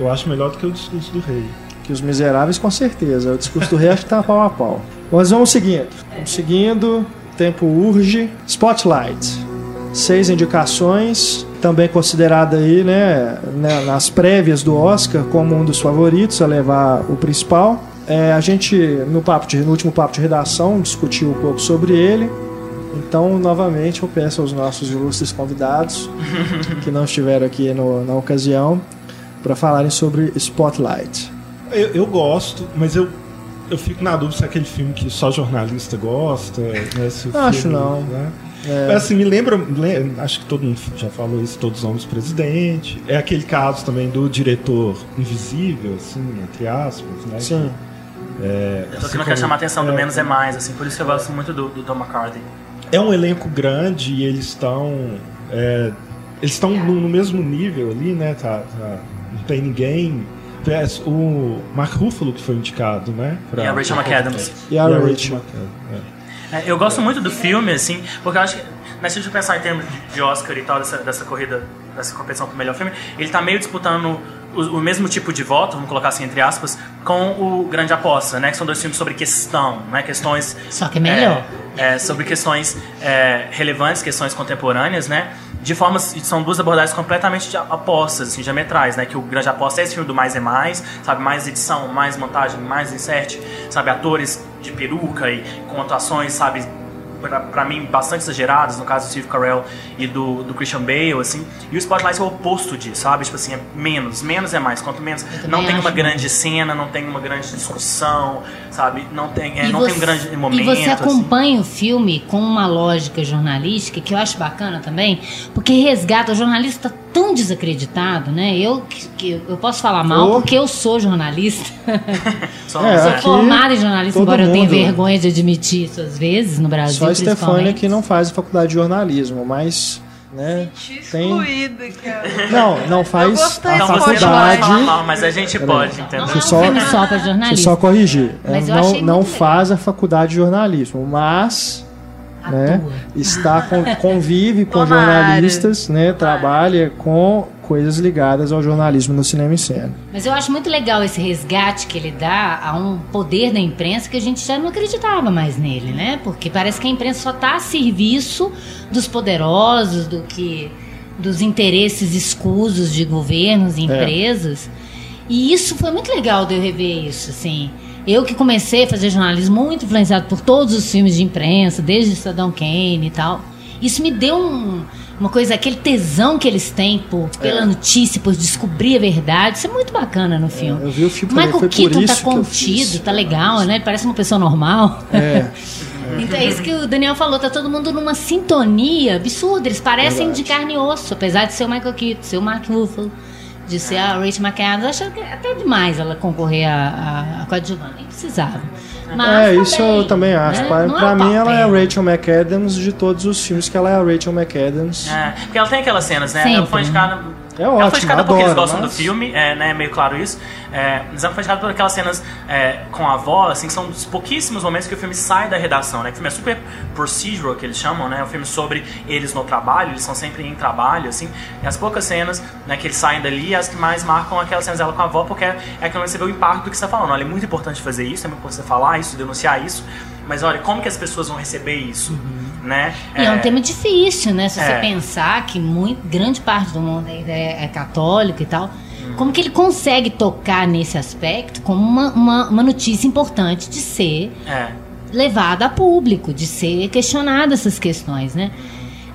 E: Eu acho melhor do que o discurso do rei.
A: que os miseráveis, com certeza. O discurso do rei acho que tá pau a pau. Mas vamos seguindo. Vamos seguindo. Tempo urge. Spotlight. Seis indicações. Também considerada aí, né, né, nas prévias do Oscar como um dos favoritos a levar o principal. É, a gente, no, papo de- no último papo de redação, discutiu um pouco sobre ele. Então, novamente, eu peço aos nossos ilustres convidados que não estiveram aqui no- na ocasião para falarem sobre Spotlight.
E: Eu, eu gosto, mas eu, eu fico na dúvida se é aquele filme que só jornalista gosta. Né,
A: Não acho
E: filme,
A: não.
E: Né?
A: É.
E: Mas assim, me lembra, le- acho que todo mundo já falou isso, todos os homens presidente. É aquele caso também do diretor invisível, assim, entre aspas, né?
A: Sim.
E: É,
B: Eu tô
E: assim
B: querendo
E: como-
B: chamar a atenção do
E: é,
B: menos é mais, assim, por isso que eu gosto muito do, do Tom McCarthy.
E: É um elenco grande e eles estão. é, eles estão no, no mesmo nível ali, né? Tá, tá- não tem ninguém. O Mark Ruffalo que foi indicado, né? pra-
B: E a Rachel McAdams.
A: E a
E: E a
A: Rachel.
E: Rachel McAdams, é.
B: É, eu gosto muito do filme, assim, porque eu acho que, né, se a gente pensar em termos de Oscar e tal, dessa, dessa corrida, dessa competição pro melhor filme, ele tá meio disputando o, o mesmo tipo de voto, vamos colocar assim entre aspas, com o Grande Aposta, né? Que são dois filmes sobre questão, né? Questões.
C: Só que é melhor.
B: É, é, sobre questões é, relevantes, questões contemporâneas, né? De formas. São duas abordagens completamente de apostas, assim, diametrais, né? Que o Grande Aposta é esse filme do mais é mais, sabe? Mais edição, mais montagem, mais insert, sabe? Atores de peruca e com atuações, sabe? Pra, pra mim, bastante exageradas, no caso do Steve Carell e do, do Christian Bale, assim. E o Spotlight é o oposto disso, sabe? Tipo assim, é menos. Menos é mais. Quanto menos. Não tem uma grande cena, não tem uma grande discussão, sabe? Não tem, é,
C: E
B: não tem um
C: você-
B: grande momento.
C: E você
B: assim.
C: acompanha o filme com uma lógica jornalística que eu acho bacana também, porque resgata o jornalista tá tão desacreditado, né? Eu que, eu posso falar mal
A: Oh.
C: porque eu sou jornalista.
A: É,
C: sou
A: aqui,
C: formada em jornalismo, embora eu tenha
A: mundo-
C: vergonha de admitir isso às vezes no Brasil.
A: Só a
C: principalmente.
A: que não faz a faculdade de jornalismo, mas. Né,
F: Senti
A: tem...
F: cara.
A: Não, não faz a
B: não
A: faculdade.
B: mal, mas a gente pode,
C: Não
B: entendeu?
C: é um
A: só-
C: só para
A: Deixa eu
C: jornalismo.
A: só corrigir.
C: Mas eu
A: não
C: achei
A: não faz a faculdade de jornalismo, mas né, está com, convive com jornalistas, né, trabalha com coisas ligadas ao jornalismo no cinema e cena.
C: Mas eu acho muito legal esse resgate que ele dá a um poder da imprensa que a gente já não acreditava mais nele, né? Porque parece que a imprensa só está a serviço dos poderosos, do que dos interesses escusos de governos e empresas. E isso foi muito legal de eu rever isso, assim. Eu que comecei a fazer jornalismo muito influenciado por todos os filmes de imprensa, desde Cidadão Kane e tal. Isso me deu um- uma coisa, aquele tesão que eles têm por, pela notícia, por descobrir a verdade. Isso é muito bacana no filme.
A: eu vi o filme
C: Michael Keaton tá contido, tá legal, né? Ele parece uma pessoa normal.
A: É,
C: Então é isso que o Daniel falou, tá todo mundo numa sintonia absurda. Eles parecem
A: Verdade.
C: de carne e osso, apesar de ser o Michael Keaton, ser o Mark Ruffalo, de ser a Rachel McAdams. Acho que é até demais ela concorrer a, a, a coadjuvante, nem precisava. Mas
A: é isso eu também acho.
C: né?
A: Pra,
C: é
A: pra
C: o
A: mim, ela é a. Rachel McAdams de todos os filmes que ela é a Rachel McAdams.
B: É, porque ela tem aquelas cenas, né?
C: Sempre,
B: ela foi
C: né?
B: indicada
A: É
B: ela
A: ótimo,
B: foi indicada porque eles gostam
A: mas-
B: do filme, é né, meio claro isso. É, mas ela foi indicada por aquelas cenas é, com a avó, assim, que são dos pouquíssimos momentos que o filme sai da redação, né? O filme é super procedural, que eles chamam, né? É um filme sobre eles no trabalho, eles são sempre em trabalho, assim. E as poucas cenas né, que eles saem dali, as que mais marcam aquelas cenas dela com a avó, porque é aquilo que você vê o impacto do que você está falando. Olha, é muito importante fazer isso, é muito importante você falar isso, denunciar isso. Mas olha, como que as pessoas vão receber isso, né?
C: E é um tema difícil, né? Se você
B: É.
C: pensar que muito, grande parte do mundo ainda é, é católico e tal. Como que ele consegue tocar nesse aspecto como uma, uma, uma notícia importante de ser
B: É.
C: levada a público, de ser questionada essas questões, né?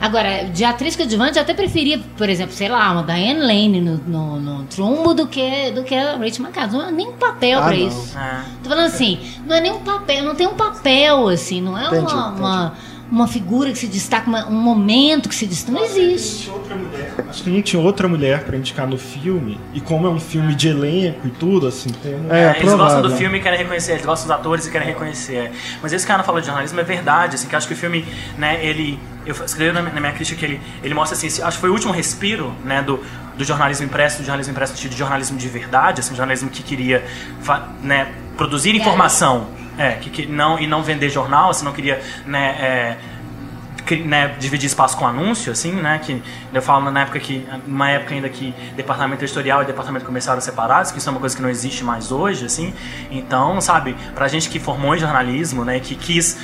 C: Agora, de atriz coadjuvante, eu até preferia, por exemplo, sei lá, uma Diane Lane no, no, no Trumbo do que, do que a Rachel McAdams. Não é nem um papel
A: Ah,
C: pra
A: não.
C: isso.
B: É.
C: Tô falando assim, não é nem um papel, não tem um papel, assim, não é
A: Entendi,
C: uma,
A: entendi.
C: uma, uma figura que se destaca, uma- um momento que se destaca. Não existe.
E: Tinha outra mulher. Acho que não tinha outra mulher pra indicar no filme. E como é um filme de elenco e tudo, assim, tem um...
A: É,
B: É, eles gostam do filme e querem reconhecer, eles gostam dos atores e querem reconhecer. é. Mas isso que a Ana falou de jornalismo é verdade, assim, que eu acho que o filme, né, ele. Eu escrevi na, minha crítica que ele, ele mostra assim, esse- acho que foi o último respiro, né, do, do jornalismo impresso, do jornalismo impresso no sentido de jornalismo de verdade, assim, um jornalismo que queria, né, produzir informação, é, que, que não e não vender jornal, assim, não queria, né, é, cri- né, dividir espaço com anúncio, assim, né, que eu falo na época que, numa época ainda que departamento editorial e departamento comercial eram separados, que isso é uma coisa que não existe mais hoje, assim, então, sabe, pra gente que formou em jornalismo, né, que quis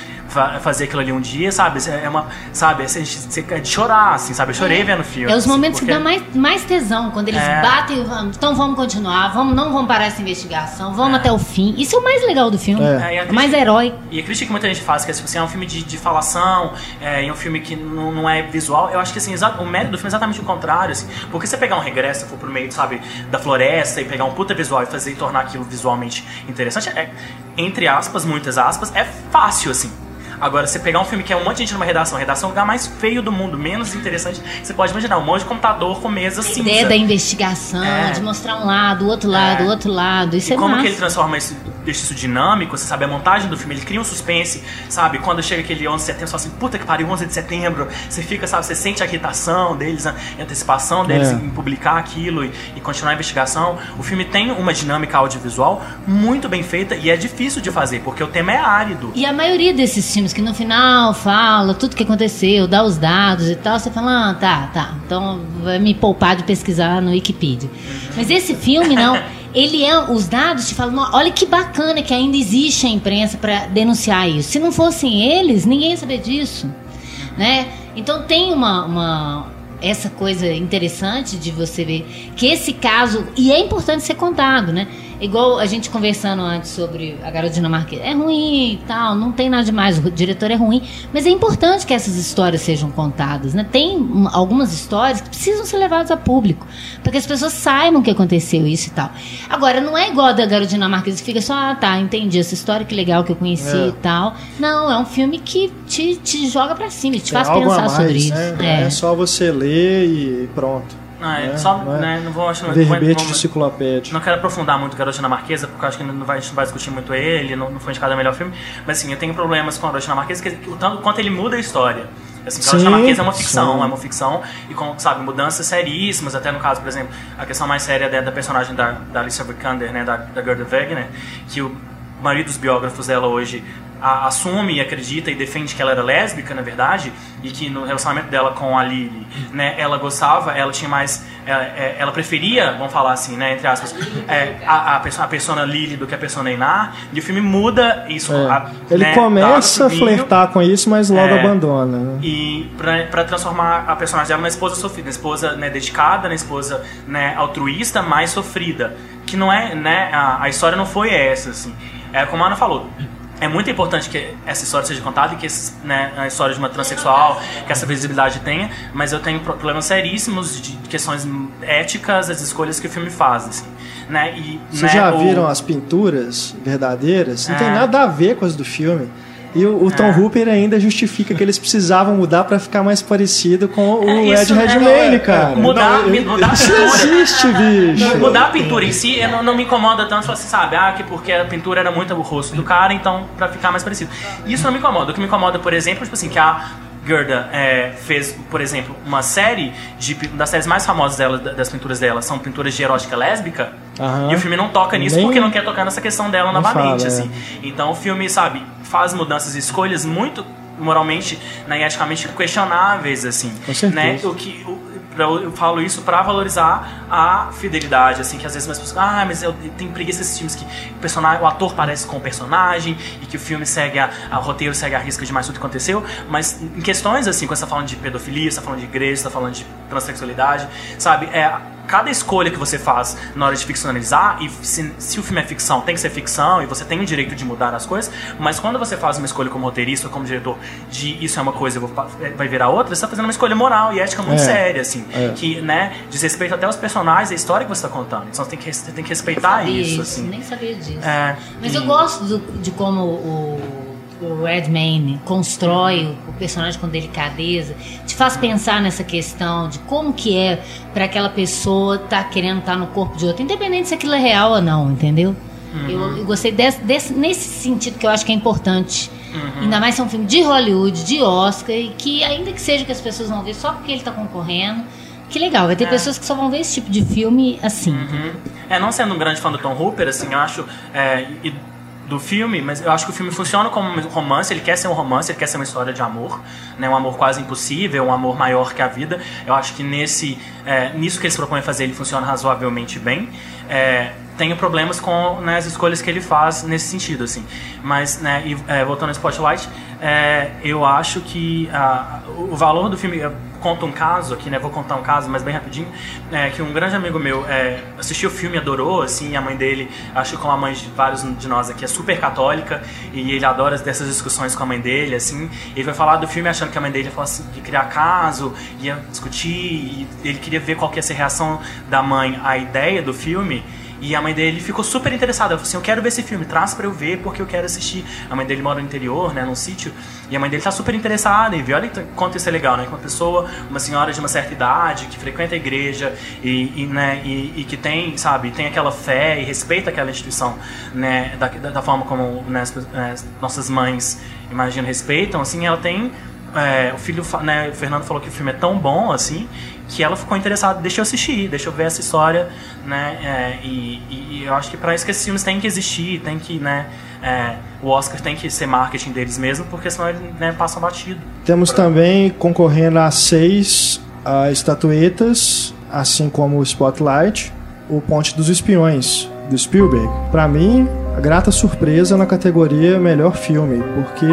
B: fazer aquilo ali um dia, sabe, é uma, sabe, é de chorar, assim, sabe, eu chorei vendo o filme.
C: É os
B: assim,
C: momentos que
B: porque-
C: dá mais, mais tesão, quando eles
B: É.
C: batem e vão, então vamos continuar, vamos, não vamos parar essa investigação, vamos até o fim. Isso é o mais legal do filme.
A: É.
B: É,
C: É, mais
B: crítica-
C: herói.
B: E a crítica que muita gente faz, que é, tipo assim, é um filme de, de falação, é, e é um filme que não, não é visual, eu acho que assim, o mérito do filme é exatamente o contrário. Assim, porque você pegar um regresso, for pro meio, sabe, da floresta e pegar um puta visual e fazer e tornar aquilo visualmente interessante, é, entre aspas, muitas aspas, é fácil, assim. Agora, você pegar um filme que é um monte de gente numa redação, a redação é o lugar mais feio do mundo, menos interessante, você pode imaginar, um monte de computador com mesa
C: A
B: cinza.
C: ideia da investigação,
B: É.
C: de mostrar um lado, o outro lado,
B: É.
C: o outro lado. Isso
B: E
C: é
B: como
C: massa.
B: que ele transforma isso, deixa isso dinâmico, você sabe, a montagem do filme, ele cria um suspense, sabe? Quando chega aquele 11 de setembro, você fala assim, puta que pariu, 11 de setembro, você fica, sabe, você sente a irritação deles, a antecipação deles
A: É.
B: em publicar aquilo e, e continuar a investigação. O filme tem uma dinâmica audiovisual muito bem feita e é difícil de fazer, porque o tema é árido.
C: E a maioria desses filmes que no final fala tudo que aconteceu, dá os dados e tal, você fala, ah, tá, tá. Então vai me poupar de pesquisar no Wikipedia. Mas esse filme não. Ele é. Os dados te falam, "Nó, olha que bacana que ainda existe a imprensa para denunciar isso. Se não fossem eles, ninguém ia saber disso. Né? Então tem uma, uma- essa coisa interessante de você ver que esse caso. E é importante ser contado, né? Igual a gente conversando antes sobre a garota dinamarquesa. É ruim e tal, não tem nada demais, o diretor é ruim. Mas é importante que essas histórias sejam contadas, né? Tem um, algumas histórias que precisam ser levadas a público. Para que as pessoas saibam que aconteceu isso e tal. Agora, não é igual a da garota dinamarquesa que fica só, ah, tá, entendi essa história, que legal que eu conheci
A: É.
C: e tal. Não, é um filme que te, te joga pra cima, te
A: Tem
C: faz pensar
A: mais,
C: sobre isso.
A: né?
C: É.
A: É só você ler e pronto.
B: Ah, é, só,
A: não é?
B: né, não vou, não,
A: Verbete de enciclopédia.
B: Não quero aprofundar muito o Garoto Dinamarquesa, porque acho que não vai, a gente não vai discutir muito ele, não, não foi indicado o melhor filme. Mas assim, eu tenho problemas com o Garoto Dinamarquesa, que, o tanto quanto ele muda a história. Assim,
A: Sim,
B: Dinamarquesa é uma ficção,
A: sim.
B: é uma ficção, e com, sabe, mudanças seríssimas, até no caso, por exemplo, a questão mais séria da, da personagem da, da Alicia Vikander, né, da, da Gerda Wegener, que o maioria dos biógrafos dela hoje a- assume e acredita e defende que ela era lésbica, na verdade, e que no relacionamento dela com a Lily, né, ela gostava, ela tinha mais, ela, é, ela preferia, vamos falar assim, né, entre aspas, é, a, a, perso- a persona Lily do que a persona Einar, e o filme muda isso.
A: É.
B: a-
A: Ele
B: né,
A: começa a flertar com isso, mas logo
B: É.
A: abandona. né?
B: e pra, pra transformar a personagem dela na esposa sofrida, na esposa né, dedicada, na esposa né, altruísta, mais sofrida. Que não é, né, a, a história não foi essa, assim. É como a Ana falou, é muito importante que essa história seja contada e que né, a história de uma transexual, que essa visibilidade tenha, mas eu tenho pro- problemas seríssimos de questões éticas, as escolhas que o filme faz, assim. Né, e,
A: Vocês
B: né,
A: já
B: o-
A: viram as pinturas verdadeiras? Não tem
B: É.
A: nada a ver com as do filme. E o, o Tom
B: É.
A: Hooper ainda justifica que eles precisavam mudar pra ficar mais parecido com o
B: É,
A: Ed
B: né,
A: Redmayne,
B: não, é-
A: cara.
B: mudar-
A: Não,
B: mudar a
A: isso
B: pintura.
A: existe, bicho.
B: Mudar a pintura em si eu não, não me incomoda tanto, assim, sabe? Ah, que porque a pintura era muito o rosto do cara, então pra ficar mais parecido. Isso não me incomoda. O que me incomoda, por exemplo, tipo assim, que a, Gerda é, fez, por exemplo, uma série de uma das séries mais famosas dela, das pinturas dela, são pinturas de erótica lésbica.
A: Aham.
B: E o filme não toca nisso
A: Nem-
B: porque não quer tocar nessa questão dela novamente,
A: fala, é.
B: assim. Então o filme, sabe, faz mudanças e escolhas muito moralmente, né, e eticamente questionáveis, assim.
A: Com.
B: Né? O que, o- eu falo isso pra valorizar a fidelidade, assim, que às vezes as pessoas ah, mas eu tenho preguiça desses filmes que o, personagem, o ator parece com o personagem e que o filme segue a, a- o roteiro segue a risca demais tudo que aconteceu, mas em questões assim, quando você tá falando de pedofilia, você tá falando de igreja, você tá falando de transexualidade, sabe, é cada escolha que você faz na hora de ficcionalizar, e se, se o filme é ficção, tem que ser ficção, e você tem o direito de mudar as coisas, mas quando você faz uma escolha como roteirista ou como diretor de isso é uma coisa, eu vou pa- vai virar outra, você tá fazendo uma escolha moral e ética muito
A: É.
B: séria, assim,
A: É.
B: que, né, diz respeito até aos personagens, a história que você tá contando. Então você tem que, você tem que respeitar isso,
C: isso,
B: assim.
C: nem sabia disso.
B: É,
C: Mas
B: e-
C: eu gosto do- de como o, o Redmayne constrói o, personagem com delicadeza, te faz pensar nessa questão de como que é para aquela pessoa estar querendo estar no corpo de outra, independente se aquilo é real ou não, entendeu? Eu, eu gostei desse, desse- nesse sentido que eu acho que é importante. Ainda mais se é um filme de Hollywood, de Oscar, e que ainda que seja que as pessoas vão ver só porque ele está concorrendo, que legal, vai ter
B: É.
C: pessoas que só vão ver esse tipo de filme assim.
B: Uhum. É, não sendo um grande fã do Tom Hooper, assim, eu acho. é, e do filme, mas eu acho que o filme funciona como um romance, ele quer ser um romance, ele quer ser uma história de amor, né, um amor quase impossível, um amor maior que a vida. Eu acho que nesse, é, nisso que eles propõem fazer, ele funciona razoavelmente bem. É, tenho problemas com né, as escolhas que ele faz nesse sentido, assim. Mas, né, e, é, voltando ao Spotlight, é, eu acho que ah, o valor do filme. eu conto um caso aqui, né? Vou contar um caso, mas bem rapidinho. É, que um grande amigo meu é, assistiu o filme, adorou, assim, a mãe dele, acho que como a mãe de vários de nós aqui, é super católica, e ele adora dessas discussões com a mãe dele, assim. Ele foi falar do filme achando que a mãe dele ia falar assim, de criar caso, ia discutir, ele queria ver qual que ia ser a reação da mãe à ideia do filme. E a mãe dele ficou super interessada. Ela falou assim: Eu quero ver esse filme, traz pra eu ver porque eu quero assistir. A mãe dele mora no interior, né, num sítio. E a mãe dele tá super interessada em ver. Olha quanto isso é legal, né? Que uma pessoa, uma senhora de uma certa idade, que frequenta a igreja e, e, né, e, e que tem, sabe, tem aquela fé e respeita aquela instituição, né, da, da, forma como né, as nossas mães, imagino, respeitam, assim, ela tem. é, o filho, né, o Fernando falou que o filme é tão bom assim que ela ficou interessada, deixa eu assistir, deixa eu ver essa história, né? é, e, e- eu acho que para isso que esses filmes têm que existir, tem que, né? é, o Oscar tem que ser marketing deles mesmo, porque senão eles né, passam batido.
A: Temos também concorrendo a seis estatuetas, assim como o Spotlight, o Ponte dos Espiões, do Spielberg. Para mim, a grata surpresa na categoria Melhor Filme, porque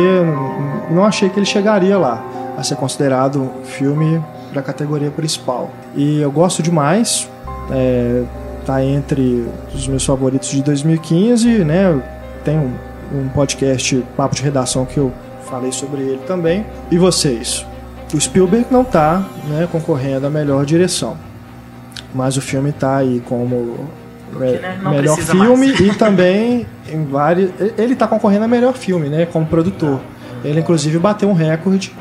A: não achei que ele chegaria lá a ser considerado filme da categoria principal. E eu gosto demais, é, tá entre os meus favoritos de 2015, né? Tem um, um podcast Papo de Redação que eu falei sobre ele também. E vocês? O Spielberg não tá né, concorrendo à melhor direção, mas o filme tá aí como é,
B: né,
A: melhor filme
B: mais.
A: e também em vários. Ele tá concorrendo a melhor filme, né? Como produtor. Ele inclusive bateu um recorde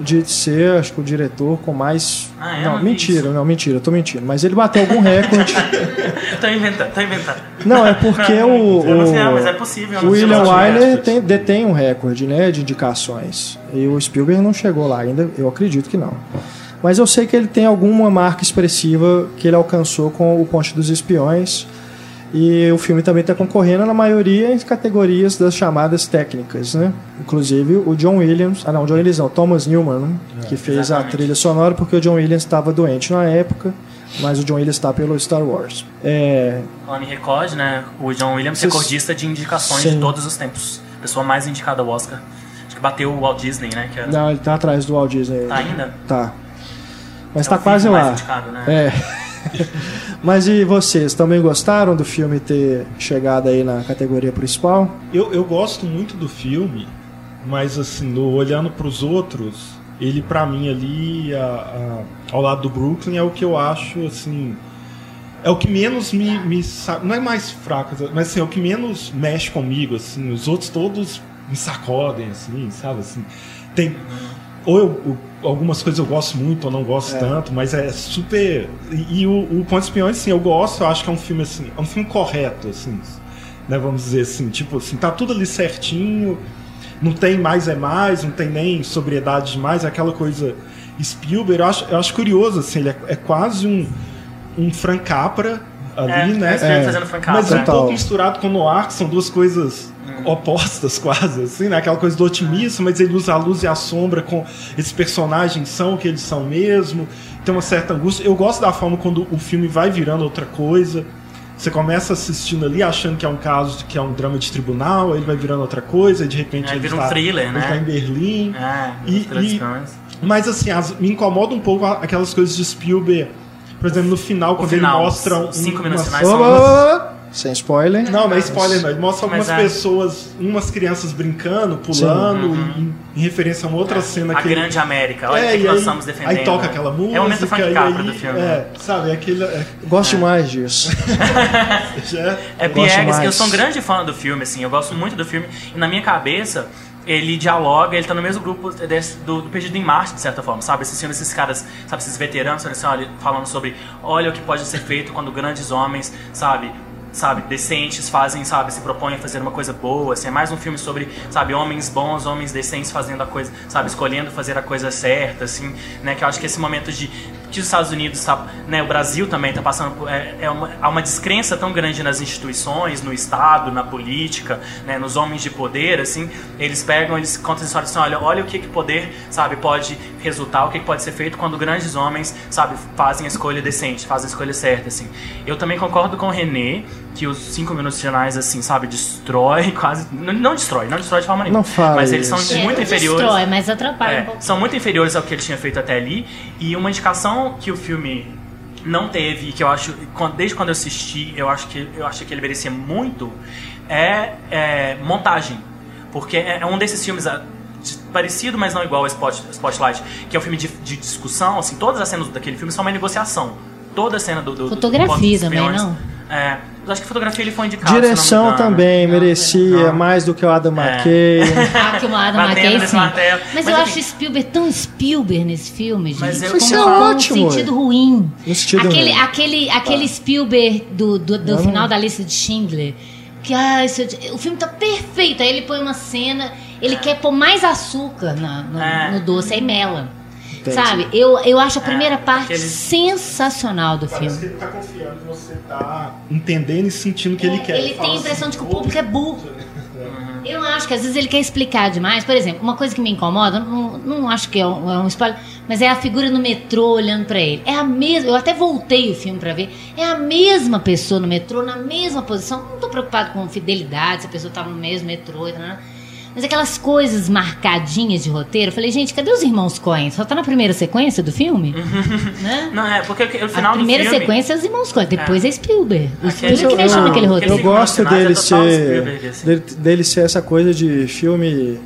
A: de ser, acho que o diretor com mais.
B: Ah, é?
A: não, mentira,
B: isso.
A: não, mentira, eu tô mentindo. Mas ele bateu algum recorde.
B: tô inventando, tô inventando.
A: Não, é porque
B: Não,
A: o,
B: eu não sei, não,
A: o-
B: mas é possível.
A: o
B: sei
A: William. Wyler tem- detém um recorde né, de indicações. E o Spielberg não chegou lá ainda, eu acredito que não. Mas eu sei que ele tem alguma marca expressiva que ele alcançou com o Ponte dos Espiões. E o filme também está concorrendo na maioria em categorias das chamadas técnicas, né? Inclusive o John Williams, ah não, John Williams não, Thomas Newman, né? que fez
B: exatamente.
A: a trilha sonora porque o John Williams estava doente na época, mas o John Williams está pelo Star Wars. É,
B: Falando em recorde, né? O John Williams,
A: Vocês-
B: recordista de indicações
A: Sim.
B: de todos os tempos. Pessoa mais indicada ao Oscar. Acho que bateu o Walt Disney, né? Era,
A: não, ele tá atrás do Walt Disney.
B: Tá ainda?
A: Tá. Mas
B: é
A: tá
B: o
A: quase lá.
B: indicado, né?
A: É. Mas e vocês, também gostaram do filme ter chegado aí na categoria principal?
E: Eu, eu gosto muito do filme, mas assim, no- olhando para os outros, ele pra mim ali, a- a- ao lado do Brooklyn, é o que eu acho assim. É o que menos me, me Não é mais fraco, mas assim, é o que menos mexe comigo, assim. Os outros todos me sacodem, assim, sabe? Assim, tem. Ou eu, eu- algumas coisas eu gosto muito ou não gosto tanto, mas é super. E, e o, o Ponto Espiões, assim, eu gosto, eu acho que é um filme assim, é um filme correto, assim, né? Vamos dizer assim, tipo assim, tá tudo ali certinho. não tem mais é mais, não tem nem sobriedade demais, é aquela coisa Spielberg. Eu acho, eu acho curioso, assim, ele é, é quase um, um Frank Capra ali,
B: É,
E: né?
B: é fazendo Frank
E: Mas
B: Capra.
E: um
A: Total.
E: pouco misturado com Noir, que são duas coisas opostas quase, assim, né? Aquela coisa do otimista, mas ele usa a luz e a sombra com esses personagens são o que eles são mesmo. Tem uma certa angústia. Eu gosto da forma quando o filme vai virando outra coisa. Você começa assistindo ali achando que é um caso, que é um drama de tribunal, aí ele vai virando outra coisa, e de repente
B: É,
E: ele
B: vira um
E: está,
B: thriller,
E: ele
B: né?
E: está em Berlim.
B: É,
E: E- e-. Mas assim, as- me incomoda um pouco aquelas coisas de Spielberg. Por exemplo, no final, quando
B: final,
E: ele mostra um,
B: cinco minutos
E: umas-
B: finais são-
A: oba. Sem spoiler.
E: Não, não é spoiler não. Ele mostra
B: Mas
E: algumas
B: é.
E: pessoas, umas crianças brincando, pulando, em, em referência a uma outra cena
B: Uhum. A
E: que ele-
B: grande América, olha o
E: É,
B: que nós
E: aí,
B: estamos defendendo.
E: Aí toca aquela música.
B: É o momento Frank
E: e
B: Capra
E: aí,
B: do filme.
E: É, sabe, é aquele. É,
A: Gosto demais disso.
E: já-
B: É
A: Gosto
B: Piegas,
A: mais.
B: eu sou um grande fã do filme, assim, eu gosto muito do filme. E na minha cabeça, ele dialoga, ele tá no mesmo grupo desse- do, do Perdido em Marte, de certa forma, sabe? Filmes, esses caras, sabe, esses veteranos, falando sobre, olha o que pode ser feito quando grandes homens, sabe, sabe, decentes fazem, sabe, se propõem a fazer uma coisa boa, assim, é mais um filme sobre, sabe, homens bons, homens decentes fazendo a coisa, sabe, escolhendo fazer a coisa certa, assim, né, que eu acho que esse momento de que os Estados Unidos, tá, né, o Brasil também está passando por, é, é uma, há uma descrença tão grande nas instituições, no Estado, na política, né, nos homens de poder, assim, eles pegam, eles contam essa história assim, olha, olha o que que poder, sabe, pode resultar, o que que pode ser feito quando grandes homens, sabe, fazem a escolha decente, fazem a escolha certa, assim. Eu também concordo com o René que os cinco minutos finais, assim, sabe, destrói quase, não, não destrói, não destrói de forma nenhuma,
A: Não fala
B: mas eles são
A: isso.
C: É,
B: muito
C: não
B: inferiores.
C: Destrói, mas atrapalha
B: É,
C: um pouco.
B: são muito inferiores ao que ele tinha feito até ali. E uma indicação que o filme não teve, e que eu acho, desde quando eu assisti, eu acho que eu acho que ele merecia muito, é, é montagem. Porque é, é um desses filmes parecido, mas não igual ao Spot, Spotlight, que é um filme de, de discussão, assim, todas as cenas daquele filme são uma negociação. Toda a cena do... do
C: Fotografia
B: do
C: também, não?
B: É, eu acho que fotografia ele foi indicado, não
A: Direção também
C: Não,
A: merecia
B: não.
A: mais do que o Adam
B: É.
A: McKay.
C: Ah, que o Adam McKay, sim. Mas,
B: Mas
C: eu
B: enfim.
C: acho Spielberg tão Spielberg nesse filme, gente.
B: Mas eu-
A: Isso é
C: Não,
A: ótimo,
C: No sentido
A: ué.
C: ruim.
A: No sentido
C: aquele,
A: ruim.
C: aquele, aquele Spielberg do, do, do
A: Não.
C: final da lista de Schindler. Que, ah, isso, o filme tá perfeito. Aí ele põe uma cena, ele quer pôr mais açúcar na- no,
B: É.
C: no doce, aí mela.
A: Entendi.
C: Sabe? Eu, eu acho a primeira
B: É,
C: parte
B: aquele-
C: sensacional do
E: Parece
C: filme.
E: que ele tá confiando que você tá entendendo e sentindo o que ele quer.
C: Ele
E: fala
C: tem a impressão
E: assim,
C: de que o público é burro.
B: Uhum.
C: Eu acho que às vezes ele quer explicar demais. Por exemplo, uma coisa que me incomoda, não, não acho que é um, é um spoiler, mas é a figura no metrô olhando pra ele. É a mesma. Eu até voltei o filme pra ver. É a mesma pessoa no metrô, na mesma posição. Não tô preocupado com fidelidade, se a pessoa tava no mesmo metrô. Né? Mas aquelas coisas marcadinhas de roteiro. Eu falei, gente, cadê os irmãos Coen? Só tá na primeira sequência do filme? né?
B: Não, é, porque o final
C: A primeira
B: filme...
C: sequência é os irmãos Coen, depois é, Spielberg. O Spielberg que
A: eu,
C: deixou naquele roteiro.
A: eu gosto
B: é
A: dele
B: total
A: ser
B: assim.
A: dele, dele ser essa coisa de filme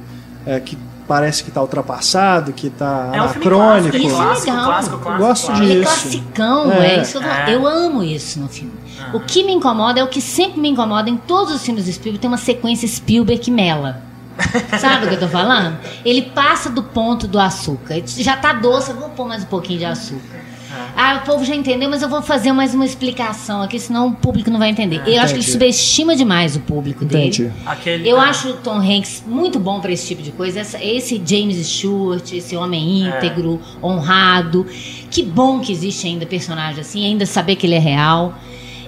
A: é, que parece que tá ultrapassado, que tá
B: É um filme
A: anacrônico.
C: Isso é
B: clássico,
C: legal.
B: clássico, clássico,
A: Gosto
B: clássico.
C: Ele é classicão,
A: É.
C: é, isso que eu.
B: É.
C: Eu amo isso no filme. O que me incomoda é o que sempre me incomoda em todos os filmes do Spielberg, tem uma sequência Spielberg que mela. Sabe o que eu tô falando? Ele passa do ponto do açúcar. Já tá doce, eu vou pôr mais um pouquinho de açúcar. Ah, o povo já entendeu, mas eu vou fazer mais uma explicação aqui, senão o público não vai entender. Eu acho que ele
A: Entendi.
C: subestima demais o público dele.
A: Entendi.
B: Aquele,
C: Eu
B: ah,
C: acho o Tom Hanks muito bom pra esse tipo de coisa. Essa- esse James Stewart, esse homem íntegro, honrado. Que bom que existe ainda personagem assim, ainda saber que ele é real.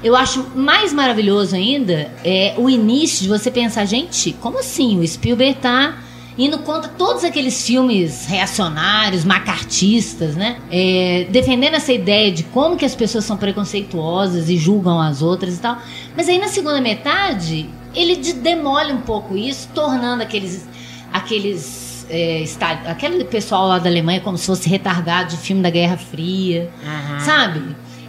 C: Eu acho mais maravilhoso ainda é o início de você pensar, gente, como assim? O Spielberg tá indo contra todos aqueles filmes reacionários, macartistas, né? É, defendendo essa ideia de como que as pessoas são preconceituosas e julgam as outras e tal. Mas aí na segunda metade, ele de- demole um pouco isso, tornando aqueles. aqueles é, está- aquele pessoal lá da Alemanha como se fosse retardado de filme da Guerra Fria. Sabe?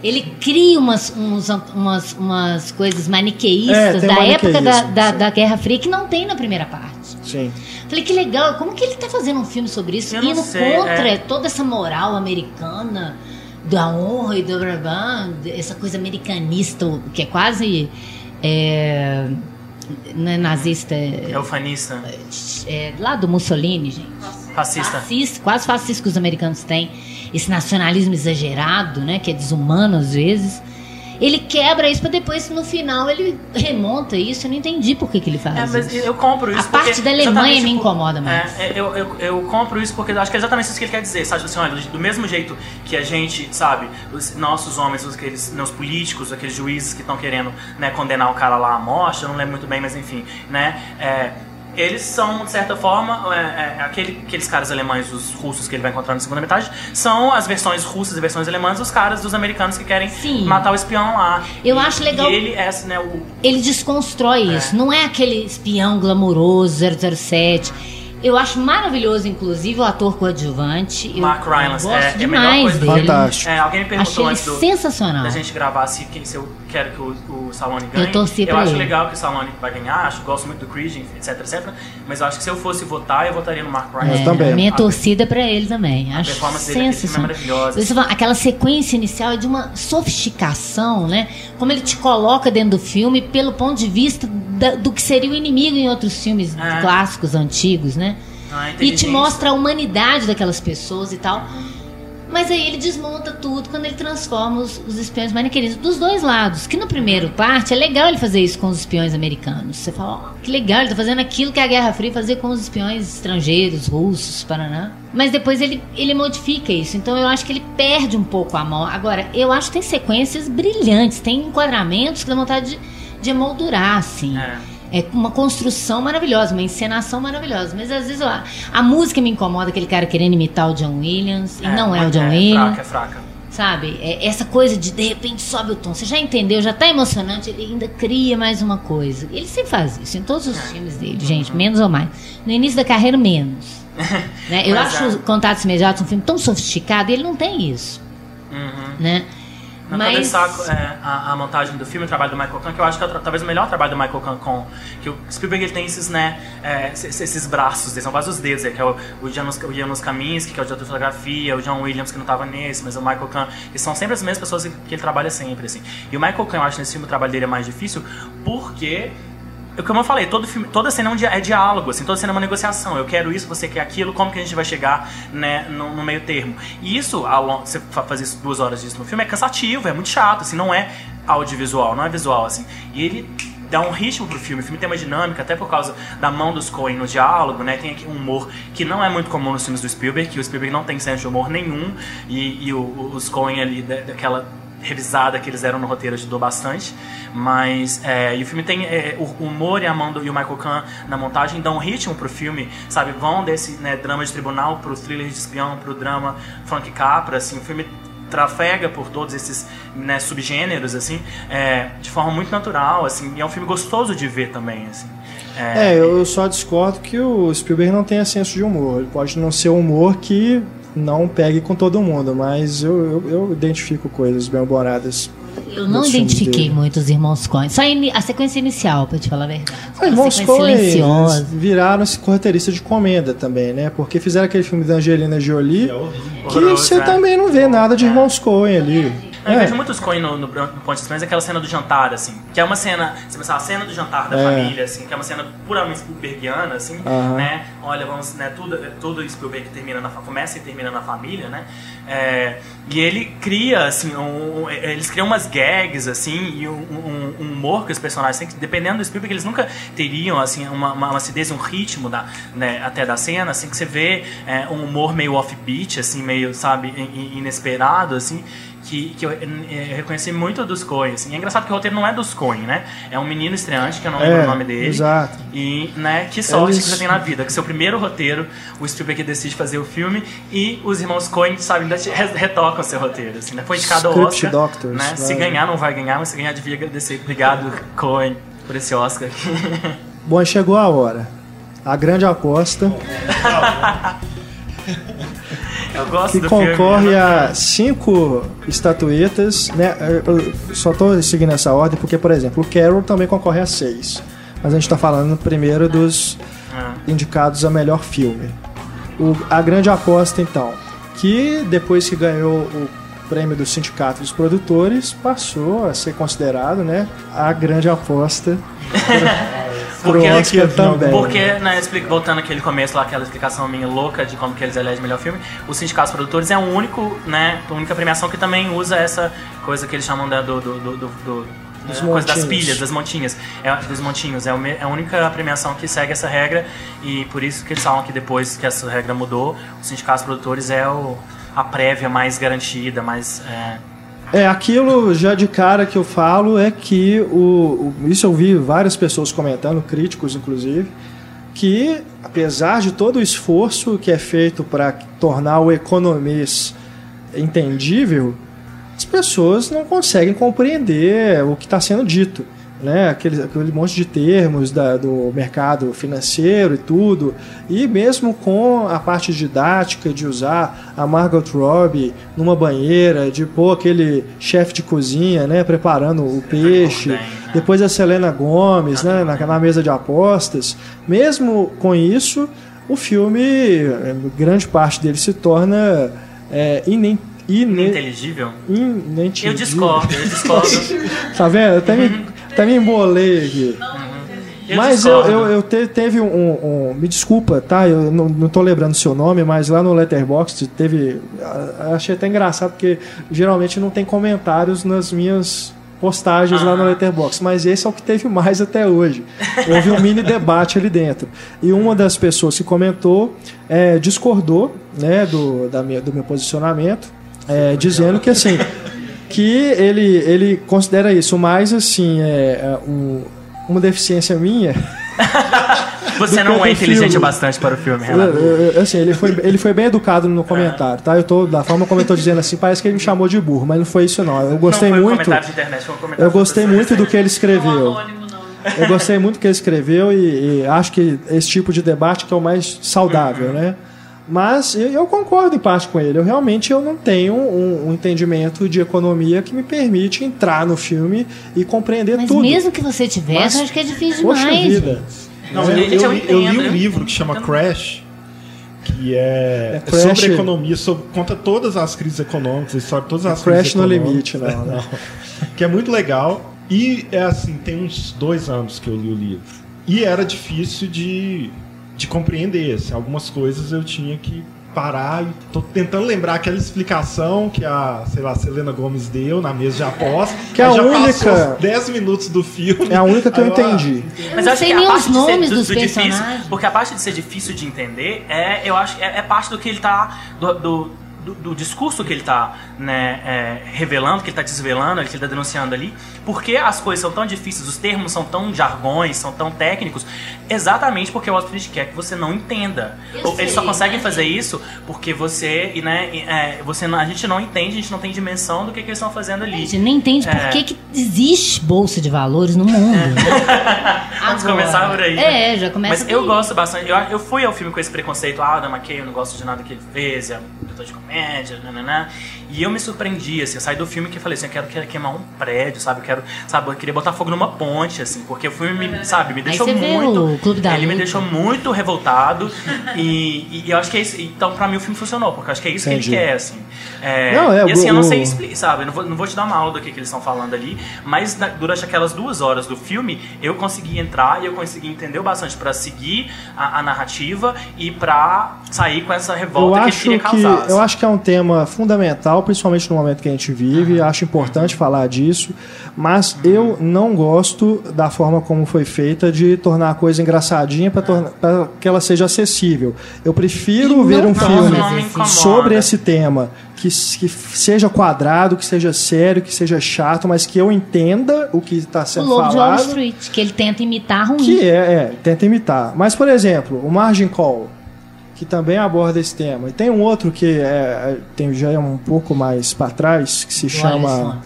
C: Ele cria umas, uns- umas, umas coisas
A: É,
C: maniqueístas
A: tem
C: da época da, da, da Guerra Fria que não tem na primeira parte.
A: Sim.
C: Falei, que legal, como que ele tá fazendo um filme sobre isso?
B: Eu
C: Indo
B: sei,
C: contra
B: é.
C: toda essa moral americana da honra e do blá, blá, essa coisa americanista, que é quase é, não é nazista, é,
B: É ufanista,
C: é lá do Mussolini, gente.
B: fascista.
C: Fascista, quase fascista que os americanos têm. Esse nacionalismo exagerado, né? Que é desumano às vezes. ele quebra isso pra depois, no final, ele remonta isso. Eu não entendi por que, que ele faz
B: É, mas
C: isso.
B: eu compro isso.
C: A parte da Alemanha me incomoda mais.
B: É, é, eu, eu, eu compro isso porque eu acho que é exatamente isso que ele quer dizer, sabe? Assim, olha, do mesmo jeito que a gente, sabe, os nossos homens, os, aqueles, né, os políticos, aqueles juízes que estão querendo né, condenar o cara lá à morte, eu não lembro muito bem, mas enfim, né? É, eles são, de certa forma, é, é, aquele, aqueles caras alemães, os russos que ele vai encontrar na segunda metade, são as versões russas e versões alemãs, os caras dos americanos que querem
C: Sim.
B: matar o espião lá.
C: Eu
B: E-
C: acho legal-
B: E ele é, né, o,
C: Ele desconstrói isso. Não é aquele espião glamouroso 007. Eu acho maravilhoso, inclusive, o ator coadjuvante. Eu,
B: Mark Rylance,
C: eu
B: é- é a melhor coisa
C: dele.
A: Fantástico.
B: É, alguém me perguntou
C: Achei
B: antes do,
C: sensacional.
B: da gente gravar se, quem- se eu quero que o, o Stallone ganhe.
C: Eu torci pra
B: acho
C: ele.
B: legal que o Stallone vai ganhar, acho, gosto muito do Creed, etc, etc. Mas eu acho que se eu fosse votar, eu votaria no Mark Rylance.
C: É,
A: também.
C: A minha
B: A-
C: torcida é pra ele também. Acho
B: performance dele é
C: sensacional.
B: maravilhosa.
C: Você fala, Aquela sequência inicial é de uma sofisticação, né? Como ele te coloca dentro do filme pelo ponto de vista da- do que seria o inimigo em outros filmes
B: É.
C: clássicos, antigos, né?
B: Ah,
C: E te mostra a humanidade daquelas pessoas e tal. Mas aí ele desmonta tudo quando ele transforma os, os espiões maniqueístas dos dois lados. Que no primeiro parte é legal ele fazer isso com os espiões americanos. Você fala, ó, que legal, ele tá fazendo aquilo que a Guerra Fria fazia com os espiões estrangeiros, russos, Paraná. Mas depois ele, ele modifica isso. Então eu acho que ele perde um pouco a mão. Agora, eu acho que tem sequências brilhantes, tem enquadramentos que dá vontade de, de emoldurar, assim.
B: É.
C: É uma construção maravilhosa, uma encenação maravilhosa. Mas às vezes ó, a música me incomoda, aquele cara querendo imitar o John Williams. E não é, o John
B: é
C: Williams.
B: fraca, é fraca.
C: Sabe? É essa coisa de de repente sobe o tom. Você já entendeu, já tá emocionante, ele ainda cria mais uma coisa. Ele sempre faz isso em todos
B: É.
C: os filmes dele, gente, menos ou mais. No início da carreira, menos. né? Eu
B: Mas
C: acho
B: é.
C: os Contatos Imediatos um filme tão sofisticado e ele não tem isso.
B: Uhum.
C: Né?
B: Não,
C: Mas-
B: é, a, a montagem do filme, o trabalho do Michael Kahn, que eu acho que é talvez o melhor trabalho do Michael Kahn com que o Spielberg ele tem esses, né, é, esses, esses braços, são quase os dedos, é, que é o, o, Janusz, o Janusz Kaminski, que é o diretor de fotografia, o John Williams, que não estava nesse, mas o Michael Kahn, que são sempre as mesmas pessoas que ele trabalha sempre, assim. E o Michael Kahn, eu acho nesse filme o trabalho dele é mais difícil, porque é como eu falei, todo filme, toda cena é, é diálogo, assim, toda cena é uma negociação. Eu quero isso, você quer aquilo, como que a gente vai chegar né, no, no meio termo? E isso, você fa- fazer duas horas disso no filme, é cansativo, é muito chato, assim, não é audiovisual, não é visual, assim. E ele dá um ritmo pro filme, o filme tem uma dinâmica, até por causa da mão dos Coen no diálogo, né? Tem aqui um humor que não é muito comum nos filmes do Spielberg, que o Spielberg não tem senso de humor nenhum, e, e o- os Coen ali, da- daquela revisada que eles deram no roteiro ajudou bastante. Mas é, e o filme tem é, o humor e a mão do, e o Michael Kahn na montagem dão um ritmo pro filme, sabe? Vão desse né, drama de tribunal pro thriller de espião, pro drama Frank Capra, assim, o filme trafega por todos esses né, subgêneros assim, é, de forma muito natural, assim, e é um filme gostoso de ver também, assim.
A: É, eu só discordo que o Spielberg não tenha senso de humor. Ele pode não ser um humor que não pegue com todo mundo, mas eu, eu, eu identifico coisas bem-humoradas.
C: Eu não identifiquei
A: dele.
C: muito os irmãos Coen. Só a sequência inicial, pra te falar a verdade.
A: Os
C: Uma
A: irmãos Coen viraram-se roteiristas de comenda também, né? Porque fizeram aquele filme da Angelina Jolie,
E: É horrível.
A: que você
B: é.
A: também não vê nada de irmãos Coen ali.
B: Eu
A: É.
B: vejo muitos Coen no, no, no Ponte dos Cães, aquela cena do jantar, assim. Que é uma cena, você pensar, a cena do jantar da
A: É.
B: família, assim, que é uma cena puramente Spielbergiana, assim,
A: Aham.
B: né? Olha, vamos, né, tudo, tudo Spielberg termina na, começa e termina na família, né? É, e ele cria, assim, um, um- eles criam umas gags, assim, e um, um- um humor que os personagens têm, que dependendo do Spielberg, eles nunca teriam, assim, uma, uma, uma acidez, um ritmo da, né, até da cena, assim, que você vê é, um humor meio off-beat, assim, meio, sabe, in- in- inesperado, assim, que, que eu, eh, eu reconheci muito dos Coen, assim. E é engraçado que o roteiro não é dos Coen, né? É um menino estreante, que eu não lembro
A: É,
B: o nome dele.
A: exato.
B: E, né, que sorte
A: Eles-
B: que você tem na vida, que seu primeiro roteiro, o Spielberg decide fazer o filme e os irmãos Coen, sabe, ainda retocam seu roteiro, assim, né? Foi indicado ao Oscar,
A: Doctors,
B: né? Se ganhar, não vai ganhar, mas se ganhar, devia agradecer. Obrigado, Coen, por esse Oscar.
A: Bom, chegou a hora. A grande aposta que
B: do filme.
A: concorre
B: né?
A: a cinco estatuetas, né? Eu só tô seguindo essa ordem porque, por exemplo, o Carol também concorre a seis. Mas a gente tá falando primeiro dos
B: Ah.
A: indicados a melhor filme. O- a grande aposta, então, que depois que ganhou o prêmio do Sindicato dos Produtores, passou a ser considerado, né, a grande aposta pro
B: Porque-
A: Oscar também.
B: Porque, né, voltando aquele começo lá, aquela explicação minha louca de como que eles elegem melhor filme, o Sindicato dos Produtores é o único, né, a única premiação que também usa essa coisa que eles chamam da, do, do, do, do- do-
A: Dos
B: né, coisa das pilhas, das montinhas, é, dos montinhos. É é a única premiação que segue essa regra e por isso que eles falam que depois que essa regra mudou, o Sindicato dos Produtores é o, a prévia mais garantida, mais... é,
A: É, aquilo já de cara que eu falo é que o, o- isso eu vi várias pessoas comentando, críticos inclusive, que apesar de todo o esforço que é feito para tornar o economês entendível, as pessoas não conseguem compreender o que está sendo dito. Né? Aquele, aquele monte de termos da- do mercado financeiro e tudo. E mesmo com a parte didática de usar a Margot Robbie numa banheira, de pôr aquele chefe de cozinha né, preparando o peixe.
B: né?
A: Depois a Selena Gomes né, na, na mesa de apostas. Mesmo com isso, o filme, eh, grande parte dele se torna é, inen, ine,
B: ininteligível.
A: inentendido.
B: Eu discordo, eu discordo.
A: Tá vendo? Até me, até me embolei aqui.
B: Eu
A: mas eu, eu, eu te- teve um, um- Me desculpa, tá? Eu não, não tô lembrando o seu nome, mas lá no Letterboxd teve. ah, Achei até engraçado, porque geralmente não tem comentários nas minhas postagens lá no
B: Aham.
A: Letterboxd, mas esse é o que teve mais até hoje. Houve um mini debate ali dentro. E uma das pessoas que comentou é, discordou né, do, da minha, do meu posicionamento, é, dizendo que assim. Que ele, ele considera isso mais assim, é, é, um- uma deficiência minha.
B: Você não é inteligente
A: filme.
B: bastante para o filme, Renato.
A: Eu- eu- Assim, ele foi, ele foi bem educado no comentário, tá? Eu tô, da forma como eu tô dizendo assim, parece que ele me chamou de burro, mas não foi isso não. Eu gostei
B: não foi um
A: muito.
B: comentário de internet, foi um comentário
A: Eu gostei muito do que ele escreveu.
F: anônimo, não.
A: Eu gostei muito do que ele escreveu e, e acho que esse tipo de debate que é o mais saudável, né? Mas eu, eu concordo em parte com ele. Eu realmente eu não tenho um, um entendimento de economia que me permite entrar no filme e compreender
C: Mas
A: tudo.
C: mesmo que você tivesse,
A: Mas,
C: eu acho que é difícil
A: Poxa
C: demais.
A: vida.
E: Não, eu, eu
B: eu
E: li, eu li
B: entendo,
E: um livro que chama. Crash, que é,
A: É Crash-
E: sobre economia, sobre, conta todas as crises econômicas, de todas as
A: Crash
E: crises
A: no
E: econômicas.
A: limite, não, não.
E: que é muito legal. E é assim, tem uns dois anos que eu li o livro. E era difícil de, de compreender. assim, algumas coisas eu tinha que parar e tô tentando lembrar aquela explicação que a, sei lá, Selena Gomes deu na mesa de aposta.
A: Que é a
E: já
A: única-
E: passou 10 minutos do filme.
A: É a única que eu entendi.
B: Mas
C: não
B: acho que a
C: nem
B: parte
C: os
B: de ser-
C: nomes
B: do-
C: dos
B: do difícil,
C: personagens.
B: porque a parte de ser difícil de entender é, eu acho, é, é parte do que ele tá do, do, do- do discurso que ele tá né, é, revelando, que ele tá desvelando, que ele tá denunciando ali, porque as coisas são tão difíceis, os termos são tão jargões, são tão técnicos, exatamente porque o Street quer que você não entenda.
C: Eu
B: Eles só conseguem
C: né,
B: fazer isso porque você, e, né, é, você não- a gente não entende, a gente não tem dimensão do que, que eles estão fazendo
C: A
B: ali.
C: gente nem entende por
B: É.
C: que, que existe bolsa de valores no mundo.
B: Vamos
C: Agora.
B: começar por aí. né?
C: É, já começa
B: Mas eu gosto bastante. Eu, eu fui ao filme com esse preconceito, ah, Adam McKay, eu não gosto de nada que ele fez, é um diretor de comédia, edge, na na na. E eu me surpreendi, assim, eu saí do filme que eu falei assim, eu quero, quero queimar um prédio, sabe? Eu quero, sabe, eu queria botar fogo numa ponte, assim, porque o filme, me, sabe, me deixou muito.
C: o Clube da
B: ele me
C: Luta.
B: deixou muito revoltado. e, e eu acho que é isso. Então, pra mim, o filme funcionou, porque eu acho que é isso
A: Entendi.
B: que ele quer, assim. É,
A: Não, é,
B: e assim,
A: o-
B: eu não sei explicar, sabe? Eu não vou, não vou te dar uma aula do que, que eles estão falando ali, mas na- durante aquelas duas horas do filme, eu consegui entrar e eu consegui entender bastante pra seguir a, a narrativa e pra sair com essa revolta
A: Eu
B: que ele
A: acho
B: queria
A: que,
B: causar. assim.
A: eu acho que é um tema fundamental, principalmente no momento que a gente vive. Acho importante falar disso, mas eu não gosto da forma como foi feita de tornar a coisa engraçadinha para que ela seja acessível. Eu prefiro
C: E
A: ver um filme sobre esse tema que, que seja quadrado, que seja sério, que seja chato, mas que eu entenda o que está
C: O
A: sendo
C: de Wall
A: falado.
C: Street, que ele tenta imitar ruim.
A: Que é, é, tenta imitar. Mas, por exemplo, o Margin Call, que também aborda esse tema. E tem um outro que é, é- tem, já é um pouco mais para trás, que se chama
C: Alisson.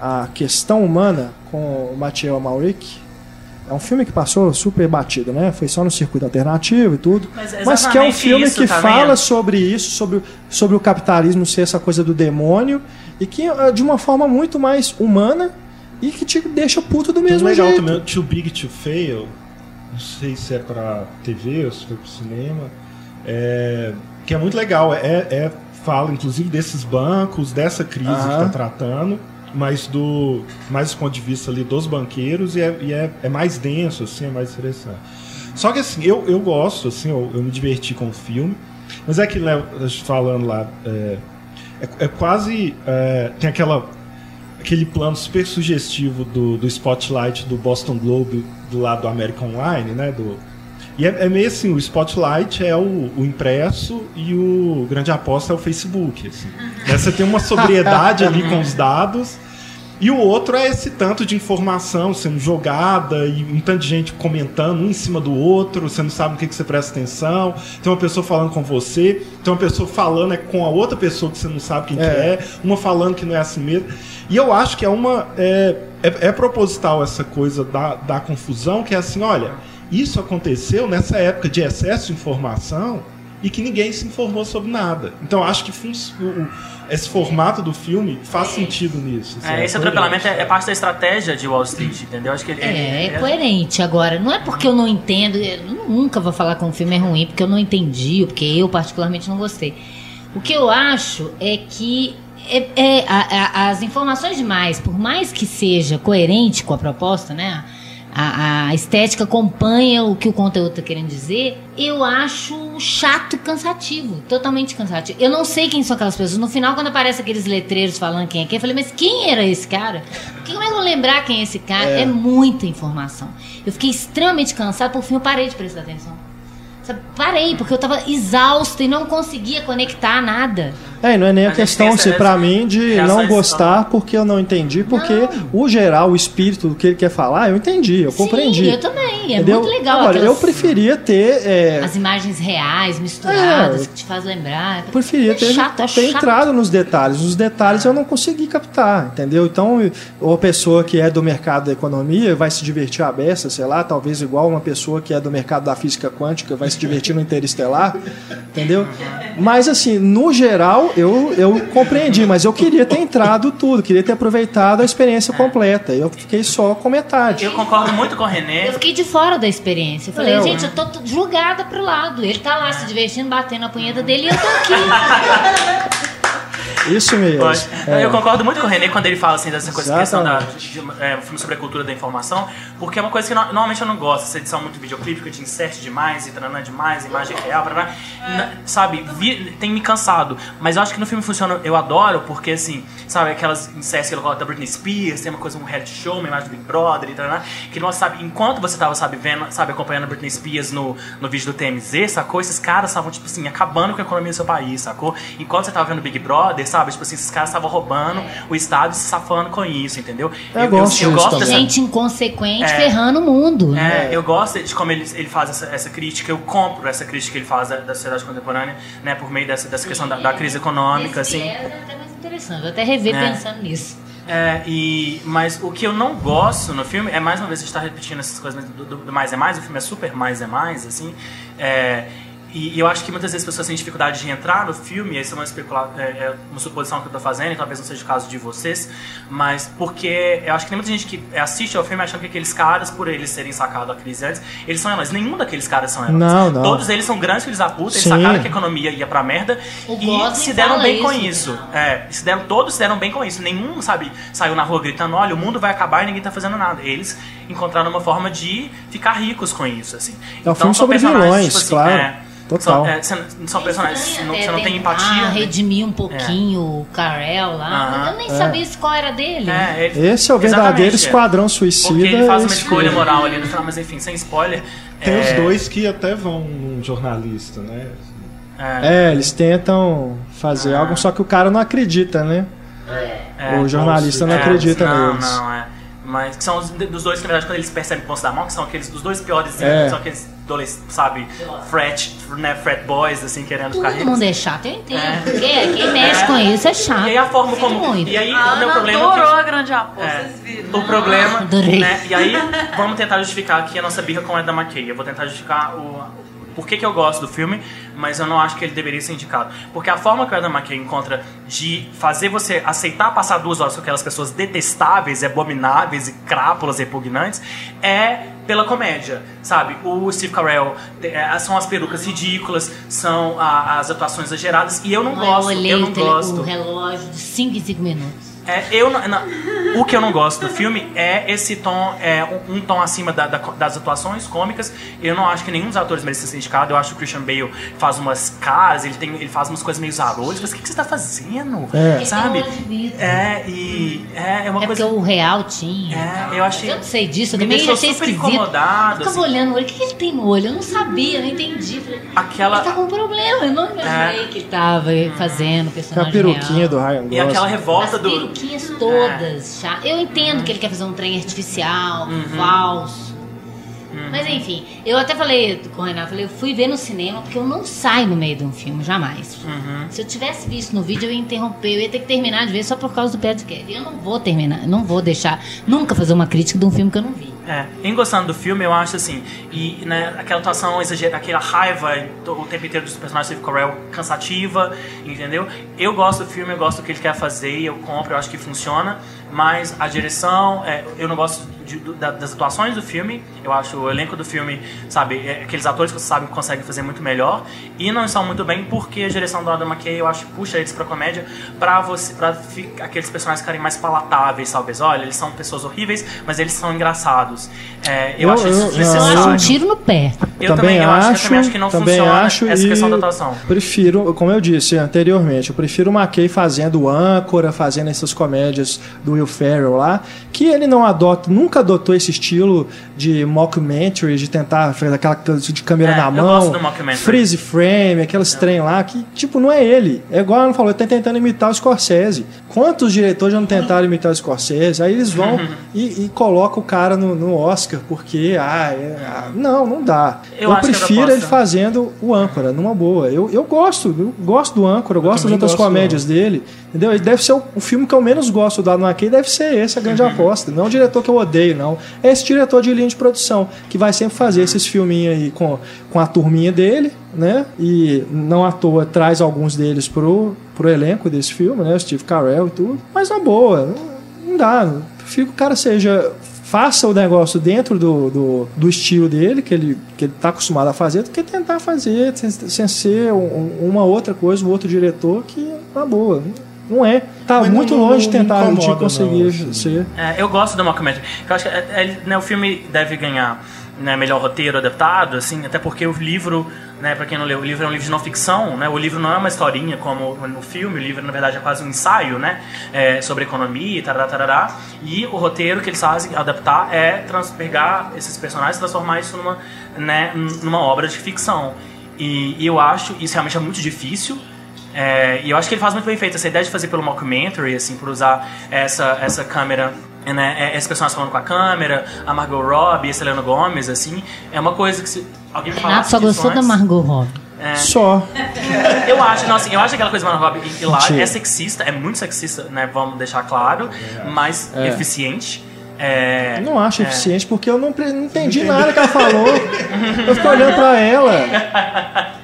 A: A Questão Humana, com o Mathieu Amalric. É um filme que passou super batido, né? Foi só no circuito alternativo e tudo.
B: Mas
A: Mas que é um filme
B: isso,
A: que
B: tá
A: fala
B: vendo?
A: sobre isso, sobre, o- sobre o capitalismo ser essa coisa do demônio, e que é de uma forma muito mais humana e que te deixa puto do mesmo
E: legal
A: jeito.
E: também, o Too Big to Fail. Não sei se é pra TV ou se foi pro cinema. É, que é muito legal. É, é- fala, inclusive, desses bancos, dessa crise
A: Aham.
E: que tá tratando. mais do mais do ponto de vista ali dos banqueiros e é, e é, é mais denso, assim, é mais interessante. Só que assim, eu, eu gosto, assim, eu, eu me diverti com o filme, mas é que Léo falando lá, é, é, é quase é, tem aquela aquele plano super sugestivo do, do spotlight do Boston Globe do lado do American Online, né? Do, e é, é meio assim, o Spotlight é o, o, impresso e o grande aposta é o Facebook. Assim. Né, você tem uma sobriedade ali com os dados. E o outro é esse tanto de informação sendo jogada e um tanto de gente comentando um em cima do outro, você não sabe no que, que você presta atenção. Tem uma pessoa falando com você, tem uma pessoa falando é com a outra pessoa que você não sabe quem é. que é, uma falando que não é assim mesmo. E eu acho que é uma. É, é, é proposital essa coisa da, da confusão, que é assim, olha isso aconteceu nessa época de excesso de informação e que ninguém se informou sobre nada. Então acho que esse formato do filme faz sentido nisso.
B: É, esse atropelamento é, é, parte da estratégia de Wall Street, entendeu? Acho que ele,
C: é, é, é coerente. Agora, não é porque eu não entendo, eu nunca vou falar que um filme é ruim porque eu não entendi, ou porque eu particularmente não gostei. O que eu acho é que é, é a, a, as informações demais, por mais que seja coerente com a proposta, né? A, a, estética acompanha o que o conteúdo está querendo dizer, eu acho chato cansativo. Totalmente cansativo. Eu não sei quem são aquelas pessoas. No final, quando aparecem aqueles letreiros falando quem é quem, eu falei, mas quem era esse cara? Como é que eu vou lembrar quem é esse cara? É. é muita informação. Eu fiquei extremamente cansado, por fim eu parei de prestar atenção. Sabe, parei, porque eu estava exausto e não conseguia conectar nada.
A: É, não é nem a, a questão, se para mim, de não gostar porque eu não entendi, porque não. o geral, o espírito do que ele quer falar, eu entendi, eu Sim, compreendi.
C: eu também, é entendeu? muito legal.
A: Agora, aquelas, eu preferia ter... É...
C: As imagens reais, misturadas, é, que te faz lembrar.
A: Eu preferia é ter, chato, é ter entrado nos detalhes. Os detalhes eu não consegui captar, entendeu? Então, uma pessoa que é do mercado da economia vai se divertir a beça, sei lá, talvez igual uma pessoa que é do mercado da física quântica vai se divertir no interestelar, entendeu? Mas, assim, no geral, eu, eu compreendi, mas eu queria ter entrado tudo, queria ter aproveitado a experiência completa. Eu fiquei só com metade.
B: Eu concordo muito com o René.
C: Eu fiquei de fora da experiência. Eu falei, é, gente, eu tô julgada pro lado. Ele tá lá se divertindo, batendo a punheta dele e eu tô aqui.
A: Isso mesmo.
B: É. Eu concordo muito com o René quando ele fala assim dessa coisa, questão da de, é, filme sobre a cultura da informação, porque é uma coisa que no, normalmente eu não gosto, essa edição muito videoclípica, de insert demais, e tranã demais, imagem real, pra, é. sabe, vi, tem me cansado. Mas eu acho que no filme funciona, eu adoro, porque assim, sabe, aquelas inserts que ele coloca da Britney Spears, tem uma coisa, um reality show, uma imagem do Big Brother e tranã, que não sabe, enquanto você tava, sabe, vendo, sabe, acompanhando a Britney Spears no, no vídeo do TMZ, sacou? Esses caras estavam, tipo assim, acabando com a economia do seu país, sacou? Enquanto você tava vendo Big Brother, sabe, tipo assim, esses caras estavam roubando o Estado e se safando com isso, entendeu?
A: Eu, eu gosto, eu, eu gosto
C: dessa... Gente inconsequente é, ferrando o mundo.
B: É, eu gosto de como ele, ele faz essa, essa crítica, eu compro essa crítica que ele faz da, da sociedade contemporânea, né, por meio dessa, dessa questão da, da crise econômica,
C: Esse
B: assim.
C: É até mais interessante, vou até rever é. pensando nisso.
B: É, e, mas o que eu não gosto no filme é mais uma vez a gente está repetindo essas coisas do, do, do, mais é mais, o filme é super mais é mais, assim. É, e, eu acho que muitas vezes as pessoas têm dificuldade de entrar no filme, essa é uma, especula é, é uma suposição que eu estou fazendo, e talvez não seja o caso de vocês, mas porque eu acho que tem muita gente que assiste ao filme achando que aqueles caras, por eles serem sacados a crise antes, eles são heróis. Nenhum daqueles caras são heróis.
A: Não, não.
B: Todos eles são grandes filhos da puta, eles sacaram que a economia ia pra merda
C: o
B: e se deram bem isso, com isso. É, se deram, todos se deram bem com isso. Nenhum, sabe, saiu na rua gritando, olha, o mundo vai acabar e ninguém tá fazendo nada. Eles encontraram uma forma de ficar ricos com isso, assim.
A: É um então, filme sobre vilões, tipo assim, claro. É, Total.
B: São, é, são personagens que você não tem empatia. Ah,
C: né? redimir um pouquinho é. o Carell lá. Eu nem é. sabia qual era dele.
A: É, ele, Esse é o verdadeiro esquadrão suicida.
B: Porque ele faz uma escolha moral ali no final, mas enfim, sem spoiler.
E: Tem os é, dois que até vão num jornalista, né?
A: É, eles tentam fazer ah. algo, só que o cara não acredita, né? o jornalista não acredita
B: não,
A: neles.
B: Não, é. Mas que são os, dos dois que, na verdade, quando eles percebem o ponto da mão, que são aqueles dos dois piores, é. são aqueles dois, sabe, fret, né, fret boys, assim, querendo ficar
C: ricos. Todo mundo é chato, eu entendo. É. Porque quem mexe é. com isso é chato.
B: E aí a forma como... Muito. E aí
F: a
B: o meu problema...
F: É adorou
B: que,
F: a grande aposta, é, vocês viram.
B: O problema... Adorei. Né, e aí, vamos tentar justificar aqui a nossa birra com a da McKay. Eu vou tentar justificar o por que, que eu gosto do filme, mas eu não acho que ele deveria ser indicado. Porque a forma que o Adam McKay encontra de fazer você aceitar passar duas horas com aquelas pessoas detestáveis, abomináveis e crápulas repugnantes é pela comédia, sabe? O Steve Carell é, são as perucas ridículas, são a, as atuações exageradas e eu não gosto, eu, eu não
C: tele,
B: gosto.
C: o relógio de 5 em 5 minutos.
B: É, eu não- não- o que eu não gosto do filme é esse tom, é um, um tom acima da- da- das atuações cômicas. Eu não acho que nenhum dos atores merecia ser indicado. Eu acho que o Christian Bale faz umas caras, ele, tem, ele faz umas coisas meio zarolhas. Mas o que, que você tá fazendo?
A: É.
B: Sabe? É, e é, é uma
C: É
B: coisa.
C: porque o real tinha.
B: É, eu achei-
C: Mas eu não sei disso, eu
B: me
C: também
B: deixou
C: achei
B: super
C: esquisito.
B: incomodado,
C: Eu ficava
B: assim.
C: olhando o olho, o que que ele tem no olho? Eu não sabia, eu não entendi. Falei,
B: Aquela-
C: Ele tá com um problema, eu não imaginei
B: É.
C: que ele tava fazendo o
A: Com a
C: personagem
A: peruquinha
C: real.
A: do Ryan
B: E aquela
A: Gosling.
C: As
B: revolta do.
C: Peruquinhas todas, chá. Eu entendo que ele quer fazer um trem artificial, falso. Mas enfim, eu até falei com o Renato, falei, eu fui ver no cinema porque eu não saio no meio de um filme, jamais. Se eu tivesse visto no vídeo, eu ia interromper, eu ia ter que terminar de ver só por causa do podcast. Eu não vou terminar, não vou deixar, nunca fazer uma crítica de um filme que eu não vi.
B: É, em gostando do filme, eu acho assim, e né, aquela atuação exagerada, aquela raiva o tempo inteiro dos personagens Steve Carell cansativa, entendeu? Eu gosto do filme, eu gosto do que ele quer fazer, eu compro, eu acho que funciona, mas a direção, é, eu não gosto de- do- das atuações do filme, eu acho o elenco do filme, sabe, é, aqueles atores que você sabe que conseguem fazer muito melhor, e não estão muito bem porque a direção do Adam McKay, eu acho que puxa eles pra comédia pra, você, pra fi- aqueles personagens ficarem mais palatáveis, talvez. Olha, eles são pessoas horríveis, mas eles são engraçados. É, eu,
A: Eu-
B: acho
A: eu-
B: isso
A: não,
C: Eu
B: desnecessário.
C: acho um tiro no pé.
B: Eu também, eu acho, eu também acho que não
A: também
B: funciona
A: acho
B: essa questão da atuação.
A: Prefiro, como eu disse anteriormente, eu prefiro o McKay fazendo âncora, fazendo essas comédias do Will Ferrell lá, que ele não adota, nunca adotou esse estilo de mockumentary, de tentar fazer aquela de câmera
B: É,
A: na
B: eu
A: mão, freeze frame, aqueles trem lá, que tipo, não é ele. É igual ela falou, ele tá tentando imitar o Scorsese. Quantos diretores já não tentaram imitar o Scorsese? Aí eles vão e, e colocam o cara no, no Oscar, porque, ah, é- ah, não, não dá.
B: Eu
A: Eu,
B: é
A: prefiro ele fazendo o âncora, numa boa. Eu, eu gosto, eu gosto do âncora, eu gosto das
E: também
A: outras
E: gosto do
A: comédias dele. Entendeu? Ele deve ser o, o filme que eu menos gosto do Adam McKay, deve ser esse, a grande
B: Uhum.
A: aposta. Não é o diretor que eu odeio, não. É esse diretor de linha de produção, que vai sempre fazer esses filminhos aí com, com a turminha dele, né? E não à toa traz alguns deles pro, pro elenco desse filme, né? Steve Carell e tudo. Mas na boa, não, dá. Prefiro que o cara seja faça o negócio dentro do, do, do estilo dele, que ele, que ele tá acostumado a fazer, do que tentar fazer sem, sem ser um- uma outra coisa, um outro diretor que tá boa. Não é. Tá
E: Mas
A: muito
E: não-
A: longe de
E: não
A: tentar de
E: incomoda,
A: conseguir
E: não, assim.
A: ser.
B: É, eu gosto do mockumentary. Eu acho que é, é, né, o filme deve ganhar né, melhor roteiro adaptado, assim, até porque o livro, né, para quem não leu, o livro é um livro de não ficção, né? O livro não é uma historinha como no filme, o livro na verdade é quase um ensaio, né, é, sobre economia e tarará, tarará. E o roteiro que eles fazem adaptar é trans, pegar esses personagens e transformar isso numa, né, numa obra de ficção. E, e eu acho isso realmente é muito difícil. É, e eu acho que ele faz muito bem feito essa ideia de fazer pelo mockumentary, assim, por usar essa, essa câmera, né, é, esses personagens falando com a câmera, a Margot Robbie, a Selena Gomez, assim, é uma coisa que se alguém me
C: Renato só gostou da
B: antes-
C: Margot Robbie.
B: É,
A: Só.
B: eu acho, não, assim, eu acho aquela coisa da Margot Robbie lá é sexista, é muito sexista, né, vamos deixar claro, mas
A: É.
B: eficiente. É,
A: não acho
B: é,
A: eficiente porque eu não, não entendi nada que ela falou. eu fico olhando pra ela.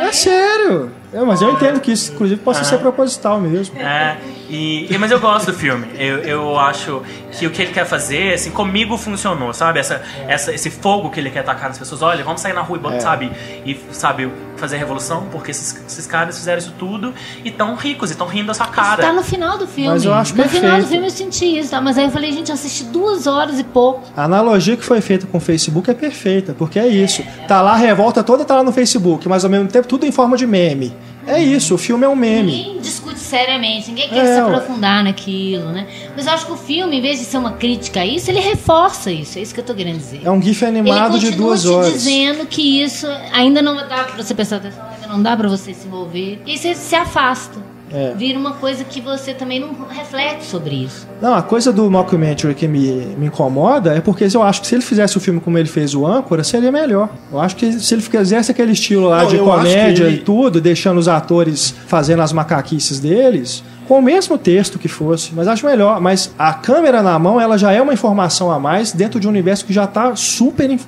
A: É sério. É, mas eu entendo que isso, inclusive, possa ser proposital mesmo.
B: É, e, e- mas eu gosto do filme. Eu, eu acho que o que ele quer fazer, assim, comigo funcionou, sabe? Essa, essa, esse fogo que ele quer atacar nas pessoas. Olha, vamos sair na rua e,
A: É.
B: sabe? E, sabe, fazer revolução, porque esses, esses caras fizeram isso tudo e tão ricos e tão rindo da sua cara.
C: Tá no final do filme.
A: Mas eu acho
C: no final do
A: perfeito.
C: filme eu senti isso, tá? Mas aí eu falei, gente, eu assisti duas horas e pouco.
A: A analogia que foi feita com o Facebook é perfeita, porque é isso. Tá lá a revolta toda, tá lá no Facebook, mas ao mesmo tempo tudo em forma de meme. É isso, o filme é um meme.
C: Ninguém discute seriamente, ninguém quer
A: É,
C: se aprofundar naquilo, né? Mas eu acho que o filme, em vez de ser uma crítica a isso, ele reforça isso. É isso que eu tô querendo dizer.
A: É um GIF animado
C: ele
A: de duas
C: te
A: horas.
C: dizendo que isso ainda não dá pra você prestar atenção, ainda não dá pra você se envolver. E você se afasta.
A: É.
C: Vira uma coisa que você também não reflete sobre isso.
A: Não, a coisa do mockumentary que me, me incomoda é porque eu acho que se ele fizesse o filme como ele fez o Âncora, seria melhor. Eu acho que se ele fizesse aquele estilo lá
E: Não,
A: de comédia
E: ele-
A: e tudo, deixando os atores fazendo as macaquices deles, com o mesmo texto que fosse, mas acho melhor. Mas a câmera na mão, ela já é uma informação a mais dentro de um universo que já está super,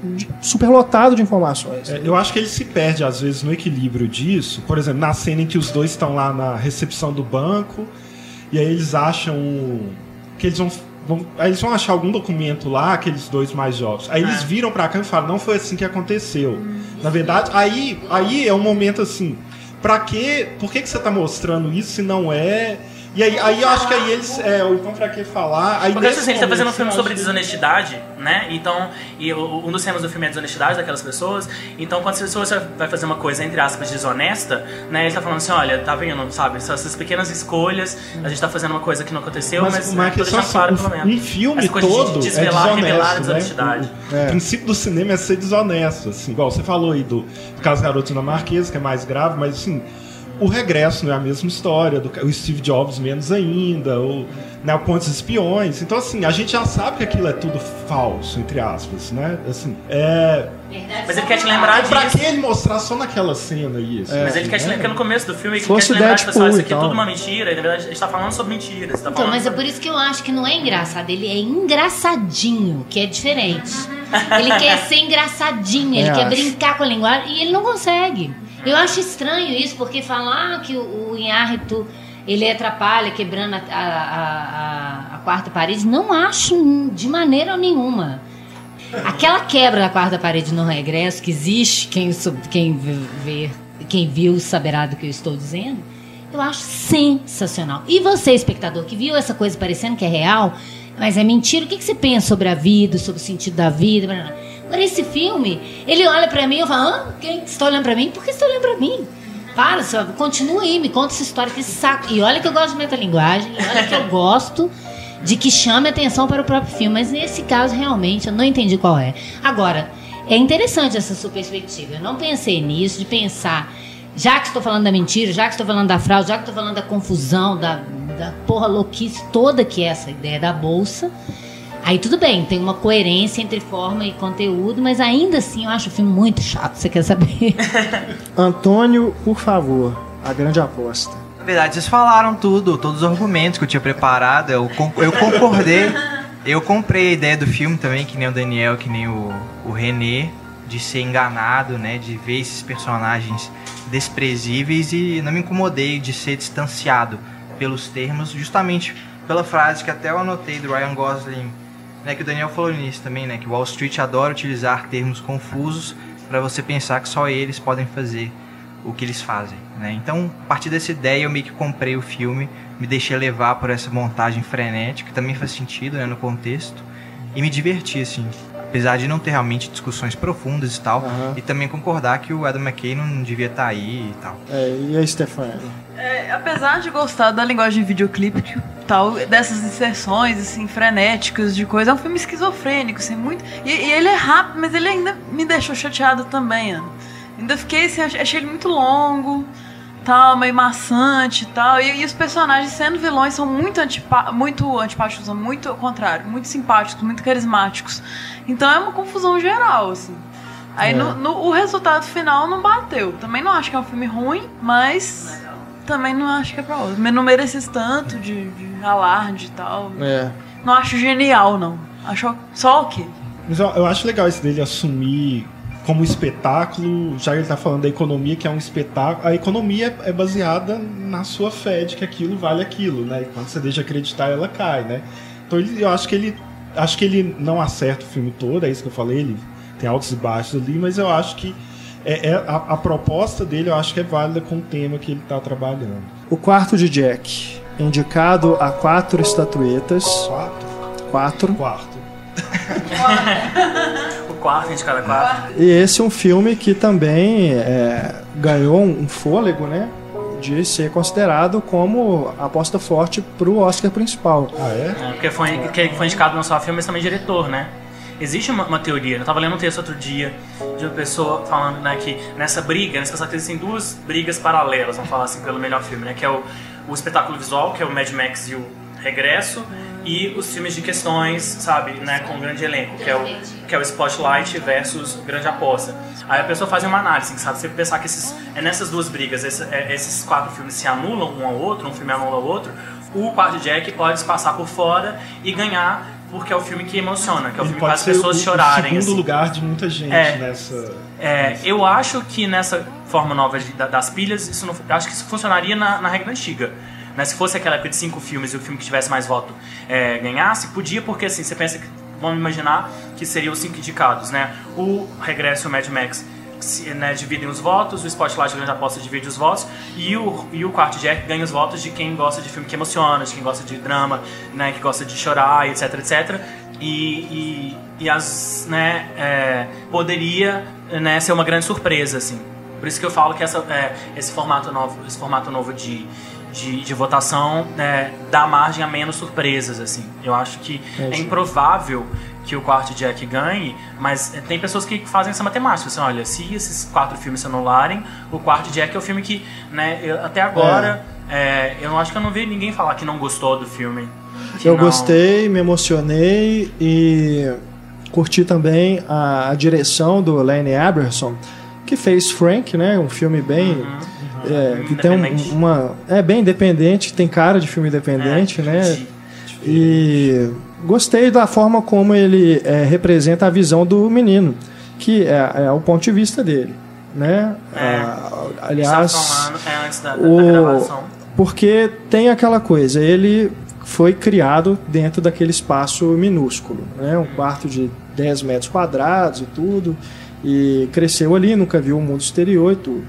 A: super lotado de informações.
E: É, eu acho que ele se perde, às vezes, no equilíbrio disso. Por exemplo, na cena em que os dois estão lá na recepção do banco, e aí eles acham que eles vão. vão- aí eles vão achar algum documento lá, aqueles dois mais jovens. Aí eles viram pra cá e falam, não foi assim que aconteceu. Na verdade, aí, aí é um momento assim. Pra quê? Por que, que você tá mostrando isso se não é E aí, aí eu acho que aí eles. É, ou então pra que falar. Aí
B: Porque assim, ele tá fazendo um filme sobre desonestidade, né? Então, e o- um dos temas do filme é a desonestidade daquelas pessoas. Então, quando as pessoas vai fazer uma coisa, entre aspas, desonesta, né? Ele tá falando assim, olha, tá vendo, sabe? São essas pequenas escolhas, a gente tá fazendo uma coisa que não aconteceu, mas,
E: Mas,
B: né,
E: mas
B: tô deixando claro,
E: assim,
B: pelo menos.
E: um filme
B: coisa de
E: todo
B: desvelar,
E: é
B: revelar a
E: desonesto,
B: desonestidade.
E: né? O, o princípio do cinema é ser desonesto, assim, igual você falou aí do, do caso Garoto Dinamarquesa, que é mais grave, mas assim, o regresso não é a mesma história, do, o Steve Jobs menos ainda, o, né, o Pontes Espiões. Então, assim, a gente já sabe que aquilo é tudo falso, entre aspas, né? Assim, é,
B: Mas ele quer te lembrar
E: pra
B: disso.
E: que ele mostrar só naquela cena aí? assim,
B: Mas ele quer te
E: né?
B: lembrar, porque no começo do filme ele quer
A: Fosse
B: te lembrar pessoal, isso aqui é tudo uma mentira, e na verdade a gente tá falando sobre mentiras. Tá
C: Então, mas é por isso que eu acho que não é engraçado, ele é engraçadinho, que é diferente. Ele quer ser engraçadinho, ele
A: É,
C: quer
A: acho.
C: brincar com a linguagem e ele não consegue. Eu acho estranho isso, porque falam ah, que o, o Inhárrito ele atrapalha, quebrando a, a, a- a quarta parede. Não acho de maneira nenhuma. Aquela quebra da quarta parede no regresso que existe, quem, quem vê, quem viu saberá do que eu estou dizendo. Eu acho sensacional. E você, espectador, que viu essa coisa parecendo que é real, mas é mentira, o que, que você pensa sobre a vida, sobre o sentido da vida? Esse filme, ele olha pra mim e eu falo, Hã? quem que está olhando pra mim? Por que você está olhando pra mim? Para, só, continua aí, me conta essa história, que saco. E olha que eu gosto de metalinguagem, e olha que eu gosto de que chame atenção para o próprio filme, mas nesse caso, realmente, eu não entendi qual é. Agora, é interessante essa sua perspectiva. Eu não pensei nisso, de pensar, já que estou falando da mentira, já que estou falando da fraude, já que estou falando da confusão, da, da porra louquice toda que é essa ideia da bolsa. Aí tudo bem, tem uma coerência entre forma e conteúdo, mas ainda assim eu acho o filme muito chato, você quer saber?
A: Antônio, por favor, a grande aposta.
G: Na verdade, vocês falaram tudo, todos os argumentos que eu tinha preparado. Eu, eu concordei. Eu comprei a ideia do filme também, que nem o Daniel, que nem o, o René, de ser enganado, né? De ver esses personagens desprezíveis e não me incomodei de ser distanciado pelos termos, justamente pela frase que até eu anotei do Ryan Gosling, né? Que o Daniel falou nisso também, né? Que Wall Street adora utilizar termos confusos para você pensar que só eles podem fazer o que eles fazem, né? Então, a partir dessa ideia, eu meio que comprei o filme, me deixei levar por essa montagem frenética, que também faz sentido, né, no contexto, e me diverti, assim. Apesar de não ter realmente discussões profundas e tal,
A: Aham.
G: e também concordar que o Adam McKay não devia estar aí e tal.
A: É, e a Stefania?
F: É, apesar de gostar da linguagem de videoclipe que tal, dessas inserções assim frenéticas de coisa, é um filme esquizofrênico, assim, muito. E, e ele é rápido, mas ele ainda me deixou chateado também, Ana. Ainda fiquei assim, ach- achei ele muito longo, tal, meio maçante e tal. E, e os personagens sendo vilões são muito, antipa muito antipáticos, muito ao contrário, muito simpáticos, muito carismáticos. Então é uma confusão geral, assim. Aí
A: É.
F: no, no- o resultado final não bateu. Também não acho que é um filme ruim, mas também não acho que é pra outro. Mas Não mereces tanto de, de alarde e tal.
A: É.
F: Não acho genial, não. Acho só o quê?
E: Mas eu, eu acho legal esse dele assumir como espetáculo, já que ele tá falando da economia, que é um espetáculo. A economia é baseada na sua fé de que aquilo vale aquilo, né? E quando você deixa de acreditar, ela cai, né? Então ele, eu acho que ele. Acho que ele não acerta o filme todo, é isso que eu falei, ele tem altos e baixos ali, mas eu acho que é, é- a, a proposta dele eu acho que é válida com o tema que ele tá trabalhando.
A: O quarto de Jack, indicado a quatro estatuetas.
E: Quatro?
A: Quatro.
E: Quarto.
B: O quarto de cada quarto.
A: E esse é um filme que também é, ganhou um fôlego, né? De ser considerado como aposta forte pro Oscar principal.
E: Ah, é?
B: É, porque foi, que foi indicado não só a filme, mas também diretor, né? Existe uma, uma teoria, eu tava lendo um texto outro dia de uma pessoa falando né, que nessa briga, nessa pessoa existem duas brigas paralelas, vamos falar assim, pelo melhor filme, né? Que é o, o espetáculo visual, que é o Mad Max e o Regresso, e os filmes de questões, sabe, né, com grande elenco, que é o, que é o Spotlight versus Grande Aposta. Aí a pessoa faz uma análise, sabe? Você pensar que esses, é nessas duas brigas, esse- é, esses quatro filmes se anulam um ao outro, um filme anula o outro, o de Jack pode se passar por fora e ganhar porque é o filme que emociona, que é o
E: Ele
B: filme que faz as pessoas
E: o,
B: chorarem.
E: o segundo
B: assim.
E: lugar de muita gente
B: É.
E: nessa.
B: É, eu acho que nessa forma nova de- da- das pilhas, isso não, acho que isso funcionaria na, na regra antiga. Né? Se fosse aquela época de cinco filmes e o filme que tivesse mais voto é, ganhasse, podia, porque assim, você pensa que, vamos imaginar que seriam os cinco indicados, né? O Regresso e o Mad Max né, dividem os votos, o Spotlight Grande Aposta divide os votos, e o, e o Quarto Jack ganha os votos de quem gosta de filme que emociona, de quem gosta de drama, né, que gosta de chorar, etc, etc. E, e, e as, né, é, poderia né, ser uma grande surpresa, assim. Por isso que eu falo que essa, é, esse formato novo, esse formato novo de, de, de votação né, dá margem a menos surpresas, assim. Eu acho que
A: É,
B: é improvável que o quarto Jack ganhe, mas tem pessoas que fazem essa matemática. Assim, olha, se esses quatro filmes se anularem, o quarto Jack é o filme que, né, eu- até agora, é, eu não acho que eu não vi ninguém falar que não gostou do filme.
A: Eu
B: não-
A: gostei, me emocionei e curti também a, a direção do Lane Aberson, que fez Frank, né? Um filme bem. é, que tem um- uma. É bem independente, tem cara de filme independente,
B: É,
A: né? E gostei da forma como ele é, representa a visão do menino, que é, é o ponto de vista dele, né?
B: É.
A: Ah, aliás,
B: falando, é, antes da, da
A: o-
B: gravação.
A: porque tem aquela coisa, ele foi criado dentro daquele espaço minúsculo, né? Um quarto de 10 metros quadrados e tudo, e cresceu ali, nunca viu o mundo exterior e tudo.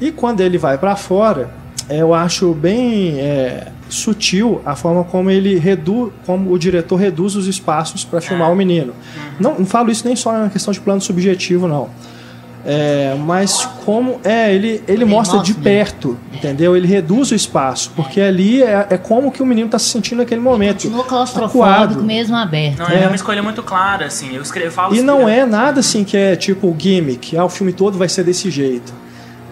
A: E quando ele vai para fora, eu acho bem é, sutil a forma como ele reduz, como o diretor reduz os espaços para filmar o menino. Não, não falo isso nem só na questão de plano subjetivo, não. É, mas como é ele ele mostra de
C: né?
A: perto, entendeu? Ele reduz o espaço, porque ali é, é como que o menino está se sentindo naquele momento.
C: Continua claustrofóbico mesmo aberto.
B: Não,
A: É.
B: é uma escolha muito clara, assim. Eu, escrevo, eu falo
A: E não é nada assim que é tipo gimmick, ah, o filme todo vai ser desse jeito.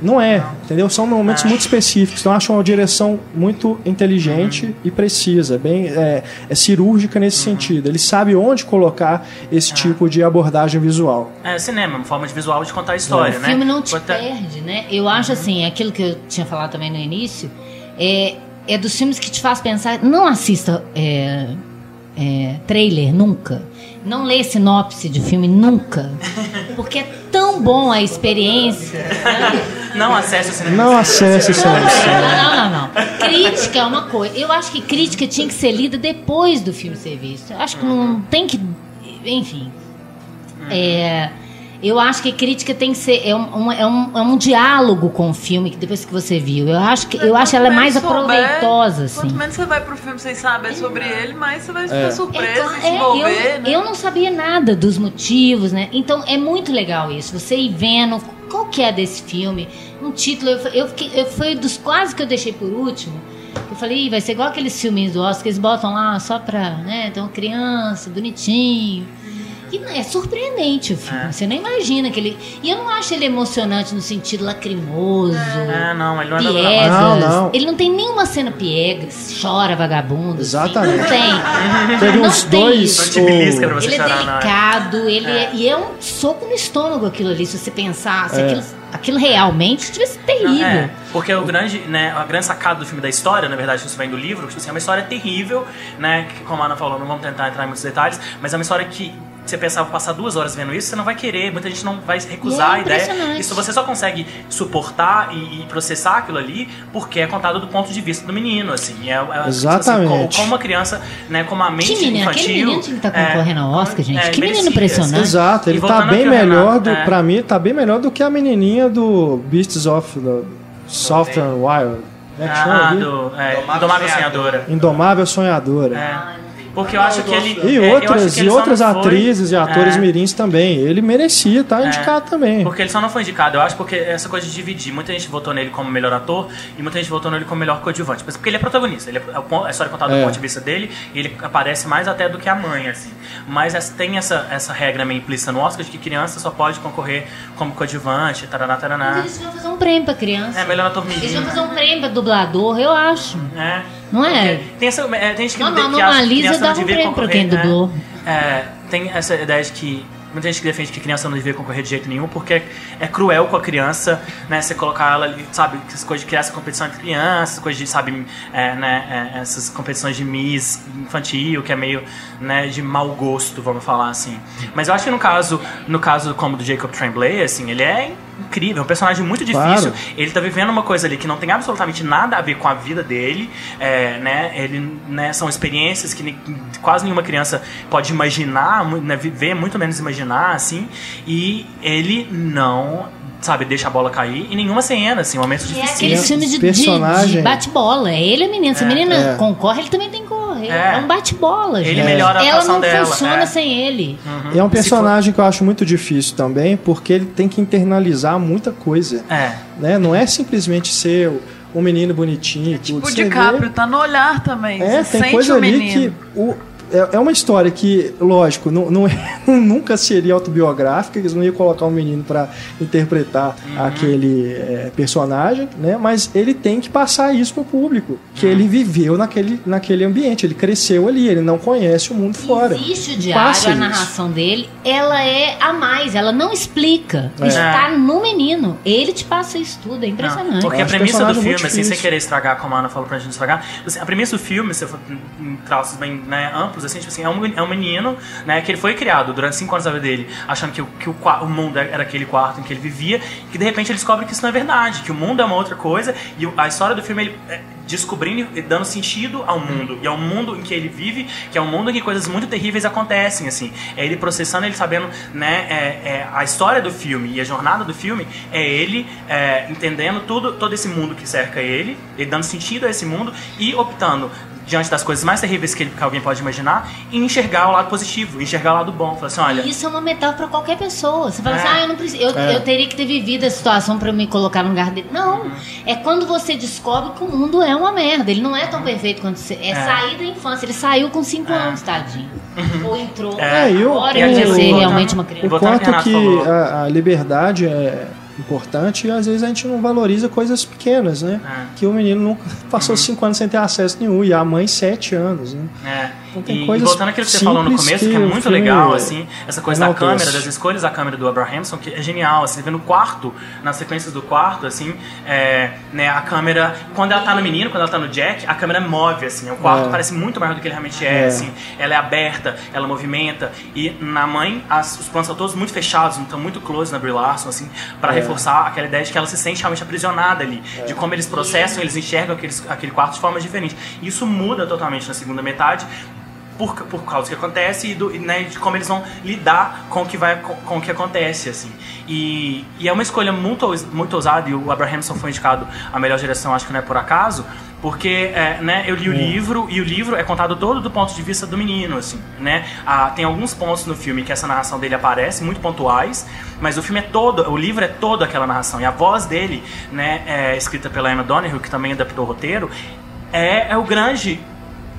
A: Não é, entendeu? São momentos
B: É.
A: muito específicos. Então, eu acho uma direção muito inteligente
B: Uhum.
A: e precisa, bem é, é cirúrgica nesse
B: Uhum.
A: sentido. Ele sabe onde colocar esse tipo de abordagem visual.
B: É cinema, uma forma de visual de contar a história,
C: o
B: né?
C: filme não te
B: Bota-
C: perde, né? Eu acho assim, aquilo que eu tinha falado também no início, é, é dos filmes que te faz pensar. Não assista é, é, trailer nunca. Não lê sinopse de filme nunca. Porque é tão bom a experiência.
B: Não acesse o cinema.
A: Não acesse esse
C: Não, não, não, não. Crítica é uma coisa. Eu acho que crítica tinha que ser lida depois do filme ser visto. Eu acho que não tem que. Enfim. É, eu acho que crítica tem que ser. É um, é, um, é um diálogo com o filme que depois que você viu. Eu acho que eu acho ela mais
F: Quanto menos souber,
C: aproveitosa, assim.
F: Quanto menos você vai pro filme sem saber sobre ele, mais você vai
A: É.
F: ficar surpreso
C: Então,
F: e se
C: é,
F: envolver,
C: eu,
F: né?
C: eu não sabia nada dos motivos, né? Então é muito legal isso. Você ir vendo qual que é desse filme, um título. Eu, eu, fiquei, eu foi dos quase que eu deixei por último. Eu falei, "Ih, vai ser igual aqueles filmes do Oscar eles botam lá só pra, né? Uma criança, bonitinho. E é surpreendente o filme.
B: É.
C: Você não imagina que ele. E eu não acho ele emocionante no sentido lacrimoso.
B: É, não, ele não é
C: Piegas.
A: Não, não.
C: Ele não tem nenhuma cena piegas, chora vagabundo. assim.
A: Exatamente.
C: Não tem.
A: Teve
C: Não
A: uns
C: tem
A: dois.
C: isso.
B: Não te belisca pra você
C: Ele é
B: não.
C: delicado, ele é.
B: É.
C: e é um soco no estômago aquilo ali, se você pensar. Se
A: É.
C: aquilo, aquilo realmente tivesse
B: Não,
C: terrível.
B: É, porque o grande, né, a grande sacada do filme da história, na verdade, isso vem do livro, tipo assim, é uma história terrível, né, que, como a Ana falou, não vamos tentar entrar em muitos detalhes, mas é uma história que você pensava passar duas horas vendo isso, você não vai querer, muita gente não vai recusar
C: E é
B: a ideia. Isso você só consegue suportar e, e processar aquilo ali porque é contado do ponto de vista do menino, assim. É, é,
A: Exatamente.
B: Assim, como, como uma criança, né, como a mente
C: Que menino,
B: infantil...
C: aquele menino que estar
B: é,
C: concorrendo ao Oscar, gente.
B: é,
C: que menino
B: merecia,
C: impressionante.
A: Exato, ele tá bem melhor
B: Renato,
A: do.
B: é.
A: Pra mim, tá bem melhor do que a menininha do Beasts of the Wild. É que chama
B: Ah, do, é,
G: Indomável. Sonhadora.
A: Indomável Sonhadora.
B: É. Porque eu acho que ele.
A: E
B: é,
A: outras, e outras
B: não foi-
A: atrizes e atores
B: é,
A: mirins também. Ele merecia estar indicado também.
B: Porque ele só não foi indicado, eu acho, porque essa coisa de dividir. Muita gente votou nele como melhor ator e muita gente votou nele como melhor coadjuvante. Mas porque ele é protagonista, ele é, é a história é contada
A: É.
B: do ponto de vista dele e ele aparece mais até do que a mãe, assim. Mas essa- tem essa, essa regra meio implícita no Oscar de que criança só pode concorrer como coadjuvante, taraná,
C: Mas
B: taraná.
C: eles vão fazer um prêmio pra criança.
B: É, melhor ator
C: Eles vão
B: menino.
C: fazer um prêmio pra dublador, eu acho.
B: É.
C: Não é?
B: Tem, essa, é, tem gente que,
C: Não,
B: que
C: não,
B: acha que
C: normaliza
B: criança não
C: dava um prêmio pra quem dublou.
B: É, é, tem essa ideia de que muita gente que defende que criança não devia concorrer de jeito nenhum porque é cruel com a criança, né? Você colocar ela ali, sabe, essas coisas de criar essa competição entre crianças, coisas de, sabe, é, né, é, essas competições de Miss infantil, que é meio, né, de mau gosto, vamos falar assim. Mas eu acho que no caso, no caso como do Jacob Tremblay, assim, ele é incrível, é um personagem muito difícil.
A: Claro.
B: Ele tá vivendo uma coisa ali que não tem absolutamente nada a ver com a vida dele, é, né? Ele, né, são experiências que quase nenhuma criança pode imaginar, né, viver, muito menos imaginar, assim. E ele não sabe, deixa a bola cair, e nenhuma cena, assim, momentos
C: É
B: difíceis.
C: aquele filme de, de-
A: personagem-
C: de bate-bola. É ele a menina. Se a menina
A: é.
C: concorre, ele também tem que correr.
B: É.
C: É, um bate-bola,
B: Ele melhora a
C: Ela não
B: dela,
C: funciona
B: é.
C: sem ele.
A: É um personagem que eu acho muito difícil também, porque ele tem que internalizar muita coisa.
B: É.
A: Né? Não é simplesmente ser um menino bonitinho e tudo.
F: O
A: vê-
F: DiCaprio tá no olhar também.
A: É,
F: Você
A: tem
F: sente
A: coisa
F: o
A: ali
F: menino.
A: que. O, é, é uma história que, lógico, não, não é- nunca seria autobiográfica, eles não iam colocar um menino para interpretar
B: Uhum.
A: aquele é, personagem, né? Mas ele tem que passar isso pro público, que
B: Uhum.
A: ele viveu naquele, naquele ambiente, ele cresceu ali, ele não conhece o mundo fora.
C: Existe o
A: Passa
C: diário, a
A: isso.
C: narração dele, ela é a mais, ela não explica.
A: É.
C: Está no menino. Ele te passa isso tudo, é
B: Não,
C: impressionante.
B: porque
A: Eu
B: a premissa do
A: personagem
B: filme, assim, sem querer estragar, como a Ana falou pra gente não estragar, assim, a premissa do filme, se eu for em- em traços bem né, amplos, assim, tipo assim, é um, é um menino, né, que ele foi criado durante cinco anos da vida dele, achando que, o, que o, o mundo era aquele quarto em que ele vivia, que de repente ele descobre que isso não é verdade, que o mundo é uma outra coisa, e a história do filme, ele é, descobrindo e dando sentido ao mundo, e ao mundo em que ele vive, que é um mundo em que coisas muito terríveis acontecem, assim. É ele processando, ele sabendo, né, é, é, a história do filme e a jornada do filme é ele é, entendendo tudo, todo esse mundo que cerca ele, ele dando sentido a esse mundo e optando diante das coisas mais terríveis que, ele- que alguém pode imaginar e enxergar o lado positivo, enxergar o lado bom. Falar assim, olha,
C: E Isso é uma metáfora pra qualquer pessoa. Você fala
B: É.
C: assim, ah, eu não preciso. Eu,
A: É.
C: eu teria que ter vivido a situação pra eu me colocar no lugar dele. Não. É quando você descobre que o mundo é uma merda. Ele não é tão perfeito quanto você. É,
B: É.
C: sair da infância. Ele saiu com 5
B: É.
C: anos, tadinho. Ou entrou.
B: É,
A: o-
C: Agora
B: e
C: ele vai ser realmente uma
A: O
C: criança.
B: Que
A: quanto
B: o
A: que
B: falou.
A: a, a liberdade é importante e às vezes a gente não valoriza coisas pequenas, né?
B: É.
A: Que o menino nunca passou
B: Uhum.
A: cinco anos sem ter acesso nenhum e a mãe sete anos, né?
B: É.
A: Então tem
B: e, e
A: coisas
B: voltando àquilo que você falou no começo, que,
A: que
B: é muito legal, assim, essa coisa da câmera, das escolhas da câmera do Abrahamson, que é genial, assim, você vê no quarto, nas sequências do quarto, assim, é, né, a câmera, quando ela tá no menino, quando ela tá no Jack, a câmera move, assim, o quarto
A: É.
B: parece muito maior do que ele realmente é,
A: É.
B: assim, ela é aberta, ela movimenta, e na mãe, as- os planos são todos muito fechados, estão muito close na Brie Larson, assim, para
A: É.
B: reforçar aquela ideia de que ela se sente realmente aprisionada ali, de como eles processam, eles enxergam aqueles, aquele quarto de formas diferentes. Isso muda totalmente na segunda metade, por, por causa do que acontece e, do, né, de como eles vão lidar com o que vai com, com o que acontece assim. E, e é uma escolha muito muito ousada e o Abrahamson foi indicado a melhor direção acho que não é por acaso porque é, né, eu li o livro e o livro é contado todo do ponto de vista do menino assim né. Ah, tem alguns pontos no filme que essa narração dele aparece muito pontuais mas o filme é todo o livro é todo aquela narração. E a voz dele né é escrita pela Emma Donoghue que também adaptou o roteiro é, é o grande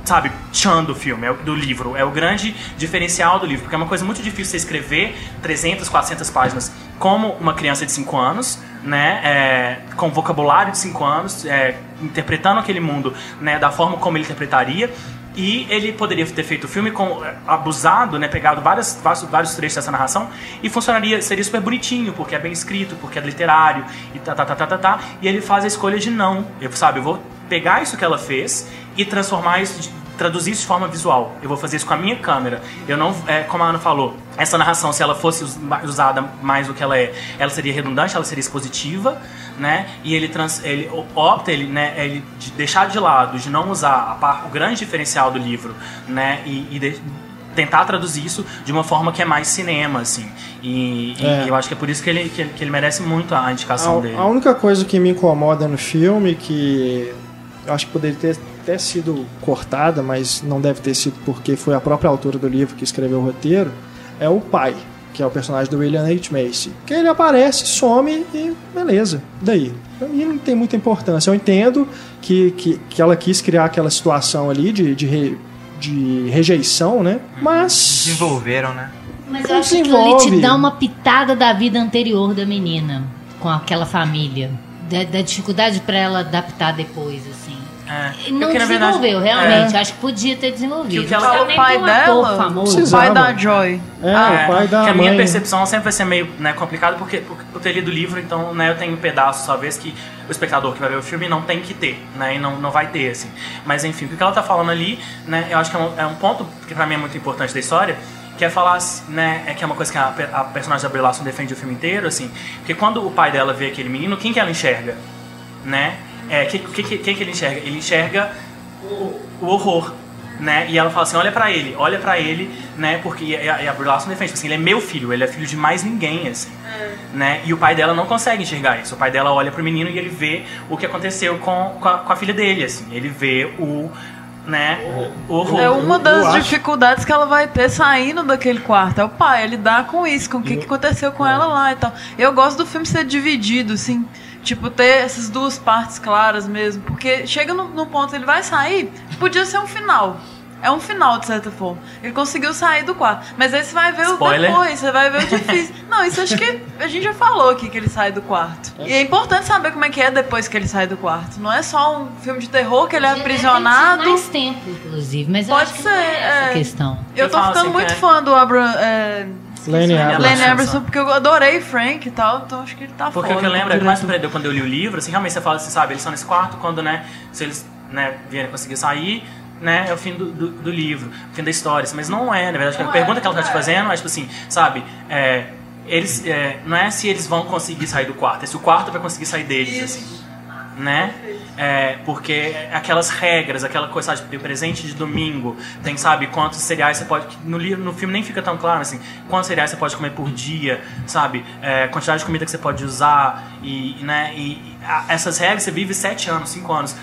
B: sabe, tchan do filme, é do livro. É o grande diferencial do livro, porque é uma coisa muito difícil você escrever 300, 400 páginas como uma criança de 5 anos, né, é, com vocabulário de 5 anos, é, interpretando aquele mundo, né, da forma como ele interpretaria. E ele poderia ter feito o filme com é, abusado, né, pegado várias, vários, vários trechos dessa narração e funcionaria, seria super bonitinho, porque é bem escrito, porque é literário e tá, tá, tá, tá, tá, tá. E ele faz a escolha de não. Eu, sabe, eu vou pegar isso que ela fez e transformar isso, de- traduzir isso de forma visual. Eu vou fazer isso com a minha câmera. Eu não, é, como a Ana falou, essa narração, se ela fosse us- usada mais do que ela é, ela seria redundante, ela seria expositiva, né? E ele, trans, ele opta, ele, né, ele de deixar de lado, de não usar par, o grande diferencial do livro, né? E, e de- tentar traduzir isso de uma forma que é mais cinema, assim. E, e
A: É.
B: eu acho que é por isso que ele, que que ele merece muito a indicação dele.
A: A, a única coisa que me incomoda no filme, que eu acho que poderia ter até sido cortada, mas não deve ter sido porque foi a própria autora do livro que escreveu o roteiro, é o pai, que é o personagem do William H. Macy. Que ele aparece, some e beleza. Daí. Pra mim não tem muita importância. Eu entendo que, que, que ela quis criar aquela situação ali de, de, re- de rejeição, né? Mas.
G: Desenvolveram, né?
C: Mas eu acho que ele te dá uma pitada da vida anterior da menina com aquela família. Da, da dificuldade pra ela adaptar depois, assim.
B: É.
C: Não
B: Porque, na verdade,
C: desenvolveu, realmente.
B: é.
C: Acho que podia ter desenvolvido.
B: Que o que ela-
F: o
C: nem
F: pai
C: um
F: dela,
C: famoso.
F: o pai da Joy.
A: É,
F: Ah,
A: o pai da
B: que a minha
A: mãe.
B: percepção sempre vai ser meio né, complicado porque, porque eu ter lido o livro, então né, eu tenho pedaços, talvez, que o espectador que vai ver o filme não tem que ter, né? E não, não vai ter, assim. Mas enfim, o que ela tá falando ali, né? Eu acho que é um, é um ponto que pra mim é muito importante da história, que é falar, né? É que é uma coisa que a, a personagem da Brie Larson defende o filme inteiro, assim. Porque quando o pai dela vê aquele menino, quem que ela enxerga? Né? É, que, que, que- quem que ele enxerga? Ele enxerga o, o horror, né? E ela fala assim, olha pra ele, olha pra ele, né? Porque e a, e a Brie Larson defende, tipo assim, ele é meu filho, ele é filho de mais ninguém, assim. né? E o pai dela não consegue enxergar isso. O pai dela olha pro menino e ele vê o que aconteceu com, com, a, com a filha dele, assim. Ele vê o, né, o.
F: É uma
E: eu
F: das
E: acho-
F: dificuldades que ela vai ter saindo daquele quarto. É o pai, é lidar com isso, com o que, que aconteceu com ela lá e tal. Eu gosto do filme ser dividido, assim. Tipo, ter essas duas partes claras mesmo. Porque chega no, no ponto, ele vai sair, podia ser um final. É um final, de certa forma. Ele conseguiu sair do quarto. Mas aí você vai ver
B: Spoiler.
F: o depois, você vai ver o difícil. Não, isso acho que a gente já falou aqui que ele sai do quarto. E é importante saber como é que é depois que ele sai do quarto. Não é só um filme de terror que ele é aprisionado.
C: tido mais tempo, inclusive, mas eu
F: Pode
C: que
F: ser,
C: não é essa
F: é.
C: questão.
F: Eu tô ficando
B: assim,
F: muito
B: que é-
F: fã do Abraham. É,
A: Abrams,
F: Aberson, porque eu adorei Frank e tal, então acho que ele tá
B: Porque
F: foda.
B: o que eu lembro é que mais surpreendeu quando eu li o livro, assim, realmente você fala assim, sabe, eles estão nesse quarto quando, né, se eles, né, vierem conseguir sair, né, é o fim do, do, do livro, o fim da história, assim, mas não é, na verdade, a pergunta que ela tá te fazendo é, tipo assim, sabe, é, eles, é, não é se eles vão conseguir sair do quarto, é se o quarto vai conseguir sair deles, assim, né? É, porque aquelas regras, aquela coisa, sabe, tem presente de domingo, tem, sabe, quantos cereais você pode. No, livro, no filme nem fica tão claro, assim, quantos cereais você pode comer por dia, sabe? É, quantidade de comida que você pode usar, e, né? E a- essas regras, você vive sete anos, cinco anos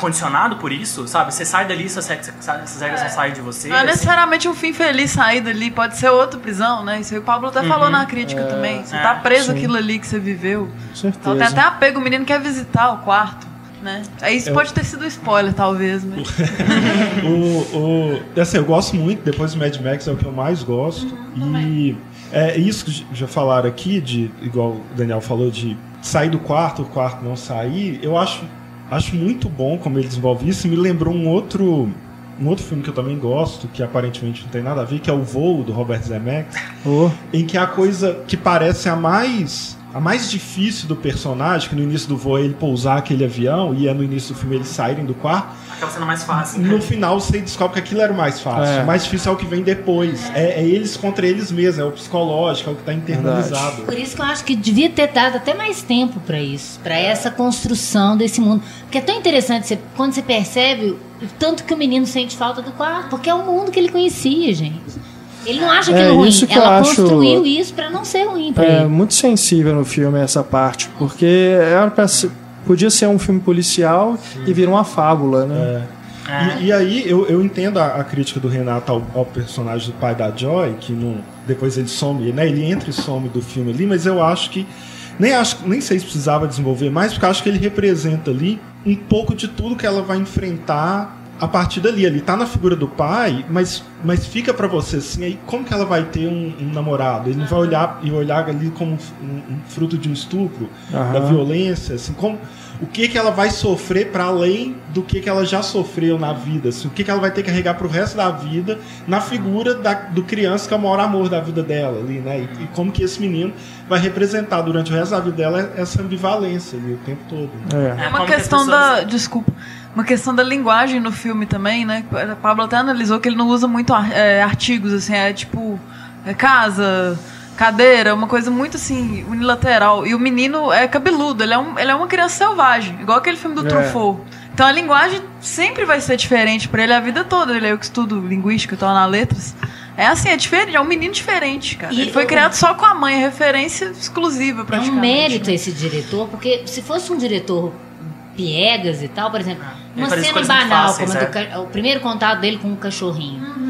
B: condicionado por isso, sabe? Você sai dali, essas regras, essas regras não saem de você.
F: Não é
B: assim.
F: necessariamente um fim feliz sair dali, pode ser outra prisão, né? Isso aí o Pablo até falou na crítica também. Você tá
B: É,
F: preso
A: sim.
F: aquilo ali que você viveu.
A: Com
F: Então, tem até
A: certeza.
F: apego, o menino quer visitar o quarto, né? Aí isso pode ter sido spoiler, talvez, mas...
E: o, o, assim, eu gosto muito, depois do Mad Max é o que eu mais gosto. e é isso que já falaram aqui, de, igual o Daniel falou, de sair do quarto, o quarto não sair, eu acho, acho muito bom como ele desenvolve isso. E me lembrou um outro. Um outro filme que eu também gosto, que aparentemente não tem nada a ver, que é O Voo, do Robert Zemeckis,
A: Oh,
E: em que a coisa que parece a mais a mais difícil do personagem, que no início do voo é ele pousar aquele avião e é no início do filme eles saírem do quarto,
B: Aquela cena mais fácil.
E: no final você descobre que aquilo era o mais fácil.
A: É.
E: O mais difícil é o que vem depois. É, é eles contra eles mesmos, é o psicológico, é o que está internalizado.
C: Por isso que eu acho que devia ter dado até mais tempo pra isso, pra essa construção desse mundo. Porque é tão interessante você- quando você percebe o tanto que o menino sente falta do quarto, porque é o mundo que ele conhecia, gente. Ele não acha
A: É,
C: aquilo ruim.
A: isso que eu
C: Ela
A: acho-
C: construiu isso pra não ser ruim pra
A: é
C: ele.
A: muito sensível no filme essa parte, porque era pra ser- podia ser um filme policial e vira uma fábula, né?
B: É.
E: E, e aí eu, eu entendo a, a crítica do Renato ao, ao personagem do pai da Joy, que não, depois ele some, né? Ele entra e some do filme ali, mas eu acho que nem acho nem sei se precisava desenvolver mais, porque eu acho que ele representa ali um pouco de tudo que ela vai enfrentar a partir dali. Ele tá na figura do pai, mas, mas fica pra você assim, aí como que ela vai ter um, um namorado? Ele não vai olhar e olhar ali como um, um fruto de um estupro,
A: Aham.
E: da violência, assim, como o que que ela vai sofrer para além do que que ela já sofreu na vida, assim, o que que ela vai ter que carregar pro resto da vida na figura da, do criança que é o maior amor da vida dela ali, né? E, e como que esse menino vai representar durante o resto da vida dela essa ambivalência ali o tempo todo. né?
A: É.
B: É
F: uma questão
B: pessoas-
F: da. Desculpa. Uma questão da linguagem no filme também, né? O Pablo até analisou que ele não usa muito é, artigos, assim, é tipo é casa, cadeira, uma coisa muito assim, unilateral. E o menino é cabeludo, ele é, um, ele é uma criança selvagem, igual aquele filme do
A: É.
F: Truffaut. Então a linguagem sempre vai ser diferente pra ele a vida toda. Ele é eu que estudo linguística, eu tô na letras. É assim, é diferente, é um menino diferente, cara.
C: E
F: ele foi
C: o-
F: criado só com a mãe, é referência exclusiva
C: É um mérito esse diretor, porque se fosse um diretor piegas e tal, por exemplo,
B: Ele
C: uma cena banal,
B: fáceis,
C: como do
B: é.
C: ca- o primeiro contato dele com o cachorrinho.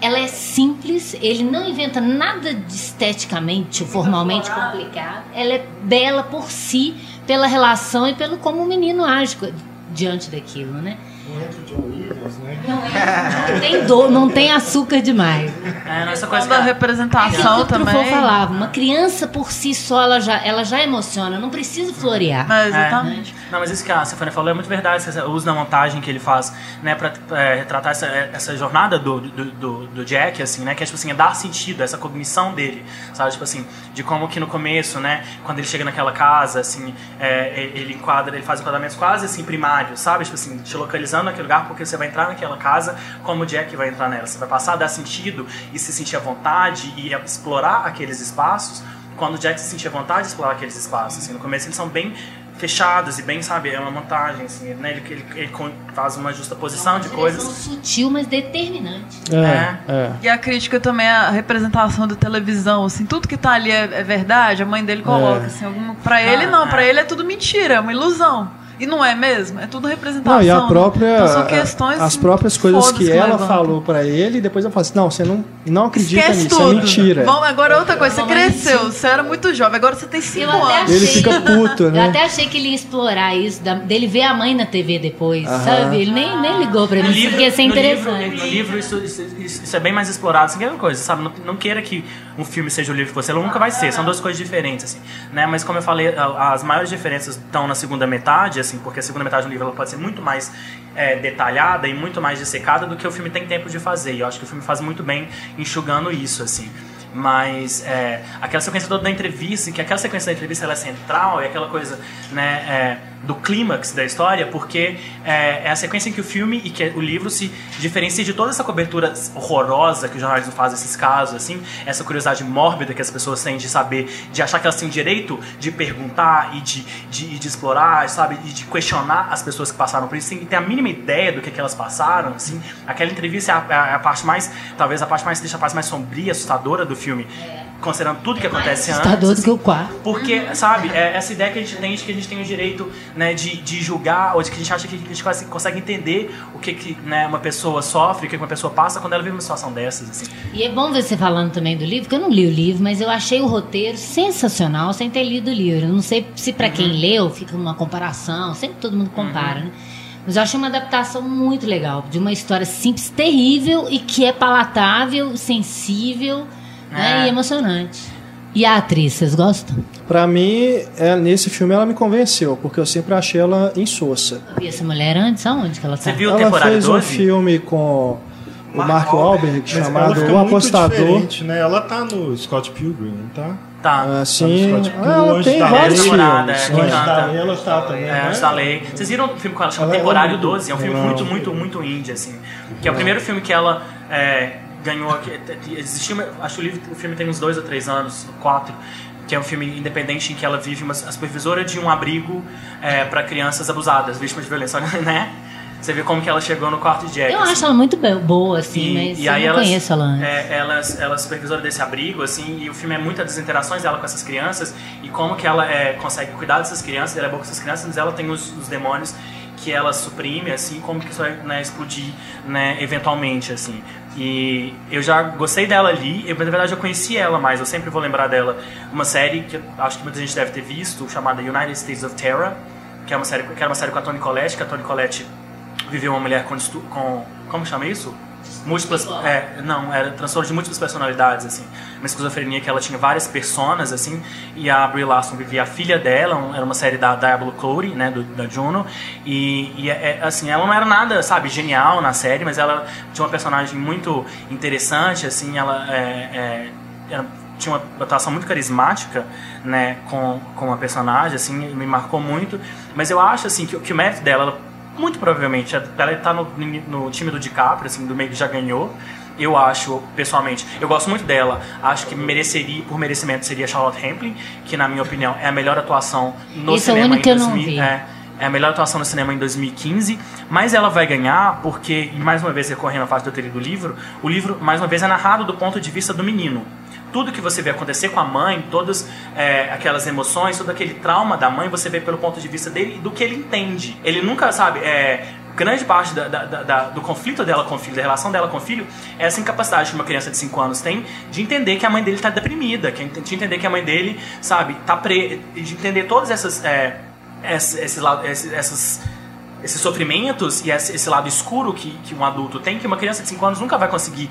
C: Ela é simples, ele não inventa nada de esteticamente ou formalmente complicado. Ela é bela por si, pela relação e pelo como o menino age diante daquilo, né? Não, é- não tem dor, não tem açúcar demais.
B: É, nessa coisa
F: da
C: É
F: representação
C: Truffaut
F: também.
C: falava, uma criança por si só, ela já, ela já emociona, não precisa florear.
F: É, exatamente.
B: Não, mas isso que a Stefania falou é muito verdade. esse uso da montagem que ele faz, né, pra é, retratar essa, essa jornada do, do, do, do Jack, assim, né, que é, tipo assim, é dar sentido, essa cognição dele, sabe? Tipo assim, de como que no começo, né, quando ele chega naquela casa, assim, é, ele enquadra, ele faz enquadramentos quase, assim, primários, sabe? Tipo assim, te localizando naquele lugar, porque você vai entrar naquela casa como o Jack vai entrar nela. Você vai passar a dar sentido e se sentir à vontade e explorar aqueles espaços quando o Jack se sentia vontade de explorar aqueles espaços. Assim, no começo eles são bem fechados e bem, sabe, é uma montagem, assim, né? Ele, ele, ele faz uma justa posição de
C: Direção
B: coisas.
C: sutil, mas determinante.
A: É, é.
F: E a crítica também à representação da televisão, assim, tudo que tá ali é, é verdade, a mãe dele coloca,
A: É.
F: assim, alguma... pra ele não,
B: é.
F: pra ele é tudo mentira, é uma ilusão. E não é mesmo? É tudo representação.
A: Não, e a
F: né?
A: própria.
F: Então são questões
A: as próprias coisas
F: fodas
A: que ela falou pra ele, e depois ela fala assim: não, você não, não acredita
F: Esquece
A: nisso,
F: tudo.
A: é mentira.
F: Vamos, agora outra coisa, você cresceu, você era muito jovem, agora você tem 5
C: Eu até
F: anos.
A: Ele
C: achei-
A: fica puto,
C: Eu
A: né?
C: até achei que ele ia explorar isso, da- dele ver a mãe na TV depois,
A: Aham.
C: sabe? Ele nem, nem ligou pra mim,
B: livro,
C: ia ser
B: no livro,
C: interessante.
B: no livro isso, isso, isso- isso é bem mais explorado. Assim, que é uma coisa, sabe? Não, não queira que um filme seja o livro que você lê, nunca vai ser. São duas coisas diferentes, assim. Né? Mas como eu falei, as maiores diferenças estão na segunda metade, assim, porque a segunda metade do livro pode ser muito mais é, detalhada e muito mais dissecada do que o filme tem tempo de fazer. E eu acho que o filme faz muito bem enxugando isso, assim. Mas é, aquela sequência toda da entrevista, que aquela sequência da entrevista ela é central, é aquela coisa né, é, do clímax da história, porque é, é a sequência em que o filme e que o livro se diferencia de toda essa cobertura horrorosa que o jornalismo faz desses casos, assim, essa curiosidade mórbida que as pessoas têm de saber, de achar que elas têm direito de perguntar e de, de, de explorar, sabe, e de questionar as pessoas que passaram por isso, sem ter a mínima ideia do que, que elas passaram, assim. Aquela entrevista é a, é a parte mais, talvez a parte mais triste, a parte mais sombria, assustadora do filme, considerando tudo que acontece antes.
C: Assustador do
B: assim.
C: que o quarto.
B: Porque, sabe, é essa ideia que a gente tem de que a gente tem o direito né, de, de julgar, ou de que a gente acha que a gente consegue entender o que, que né, uma pessoa sofre, o que uma pessoa passa quando ela vive uma situação dessas, assim.
C: E é bom ver você falando também do livro, porque eu não li o livro, mas eu achei o roteiro sensacional sem ter lido o livro. Eu não sei se pra quem leu fica uma comparação, sempre todo mundo compara, né? Mas eu achei uma adaptação muito legal, de uma história simples, terrível e que é palatável, sensível né,
B: É.
C: e emocionante. E a atriz, vocês gostam?
A: Pra mim, é, nesse filme ela me convenceu, porque eu sempre achei ela insossa.
C: Eu vi essa mulher antes, aonde que ela tá?
B: Você viu
A: ela fez um
B: 12?
A: filme com o
G: Mark
A: Mark
G: Wahlberg.
E: Mas ela
A: chamado O Apostador.
E: né? Ela tá no Scott Pilgrim, não tá?
B: Tá.
A: Assim,
E: Tá no Scott Pilgrim,
A: ela tem
E: da
A: vários filmes.
B: é,
A: né?
E: ela tá também,
B: É,
E: né?
B: Da Lei. Vocês viram o filme com ela? Chama
E: Ela é
B: Temporário
E: muito-
B: 12. É um filme
E: Não.
B: muito, muito, muito indie, assim. Que é o primeiro filme que ela é, ganhou. Uma- acho que o, livro, o filme tem uns dois ou três anos, quatro. Que é um filme independente em que ela vive uma a supervisora de um abrigo é, para crianças abusadas, vítimas de violência, né? Você vê como que ela chegou no quarto de Jack.
C: Eu
B: assim.
C: acho ela muito boa, assim,
B: E,
C: mas
B: e
C: eu não
B: elas,
C: conheço ela antes.
B: É, elas, ela é supervisora desse abrigo, assim, e o filme é muitas das interações dela com essas crianças e como que ela é, consegue cuidar dessas crianças, ela é boa com essas crianças, mas ela tem os, os demônios que ela suprime, assim, como que isso vai né, explodir, né, eventualmente, assim. E eu já gostei dela ali, eu, na verdade eu conheci ela mais, eu sempre vou lembrar dela, uma série que acho que muita gente deve ter visto, chamada United States of Terror, que é uma série, que era uma série com a Toni Collette, que a Toni Collette viveu uma mulher com, com como chama isso? Múltiplas, é, não, era transtorno de múltiplas personalidades, assim. Uma esquizofrenia que ela tinha várias personas, assim, e a Brie Larson vivia a filha dela, era uma série da Diablo Cody, né, do, da Juno, e, e é, é, assim, ela não era nada, sabe, genial na série, mas ela tinha uma personagem muito interessante, assim, ela é, é, era- tinha uma atuação muito carismática, né, com, com a personagem, assim, me marcou muito, mas eu acho, assim, que, que o mérito dela, ela muito provavelmente ela está no, no time do DiCaprio, assim, do meio que já ganhou. Eu acho, pessoalmente, eu gosto muito dela. Acho que mereceria, por merecimento, seria Charlotte Rampling, que na minha opinião é a melhor atuação no
C: Esse é o
B: cinema
C: único
B: em
C: que eu não
B: 2000,
C: vi.
B: é, é a melhor atuação no cinema em 2015, mas ela vai ganhar porque, e mais uma vez recorrendo à parte do teoria do livro, o livro, mais uma vez, é narrado do ponto de vista do menino. Tudo que você vê acontecer com a mãe, todas é, aquelas emoções, todo aquele trauma da mãe, você vê pelo ponto de vista dele e do que ele entende. Ele nunca, sabe, é, grande parte da- da- da- do conflito dela com o filho, da relação dela com o filho, é essa incapacidade que uma criança de 5 anos tem de entender que a mãe dele está deprimida, que- de entender que a mãe dele, sabe, tá pre... de entender todas essas, é, esse, esse esse- essas esses sofrimentos e esse, esse lado escuro que, que um adulto tem, que uma criança de 5 anos nunca vai conseguir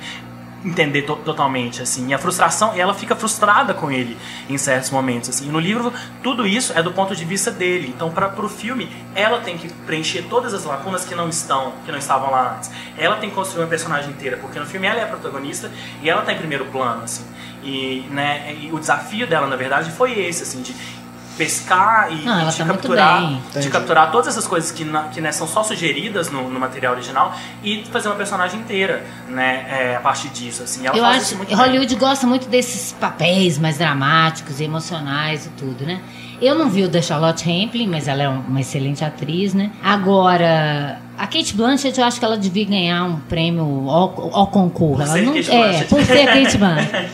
B: entender to- totalmente, assim. E a frustração, e ela fica frustrada com ele em certos momentos, assim. E no livro, tudo isso é do ponto de vista dele. Então, para pro filme, ela tem que preencher todas as lacunas que não estão, que não estavam lá antes. Ela tem que construir uma personagem inteira, porque no filme ela é a protagonista e ela tá em primeiro plano, assim. E, né, e o desafio dela, na verdade, foi esse, assim, de pescar e,
C: Não,
B: e de
C: tá
B: capturar,
C: bem.
B: de capturar todas essas coisas que, na- que né, são só sugeridas no, no material original e fazer uma personagem inteira, né, é, a partir disso, assim. Ela
C: Eu
B: faz
C: acho que
B: bem.
C: Hollywood gosta muito desses papéis mais dramáticos, emocionais e tudo, né? Eu não vi o da Charlotte Rampling, mas ela é uma excelente atriz, né? Agora, a Kate Blanchett, eu acho que ela devia ganhar um prêmio ao, ao concurso.
B: Por
C: Ela
B: ser
C: não,
B: Kate
C: é,
B: Blanchett.
C: por ser a Kate Blanchett.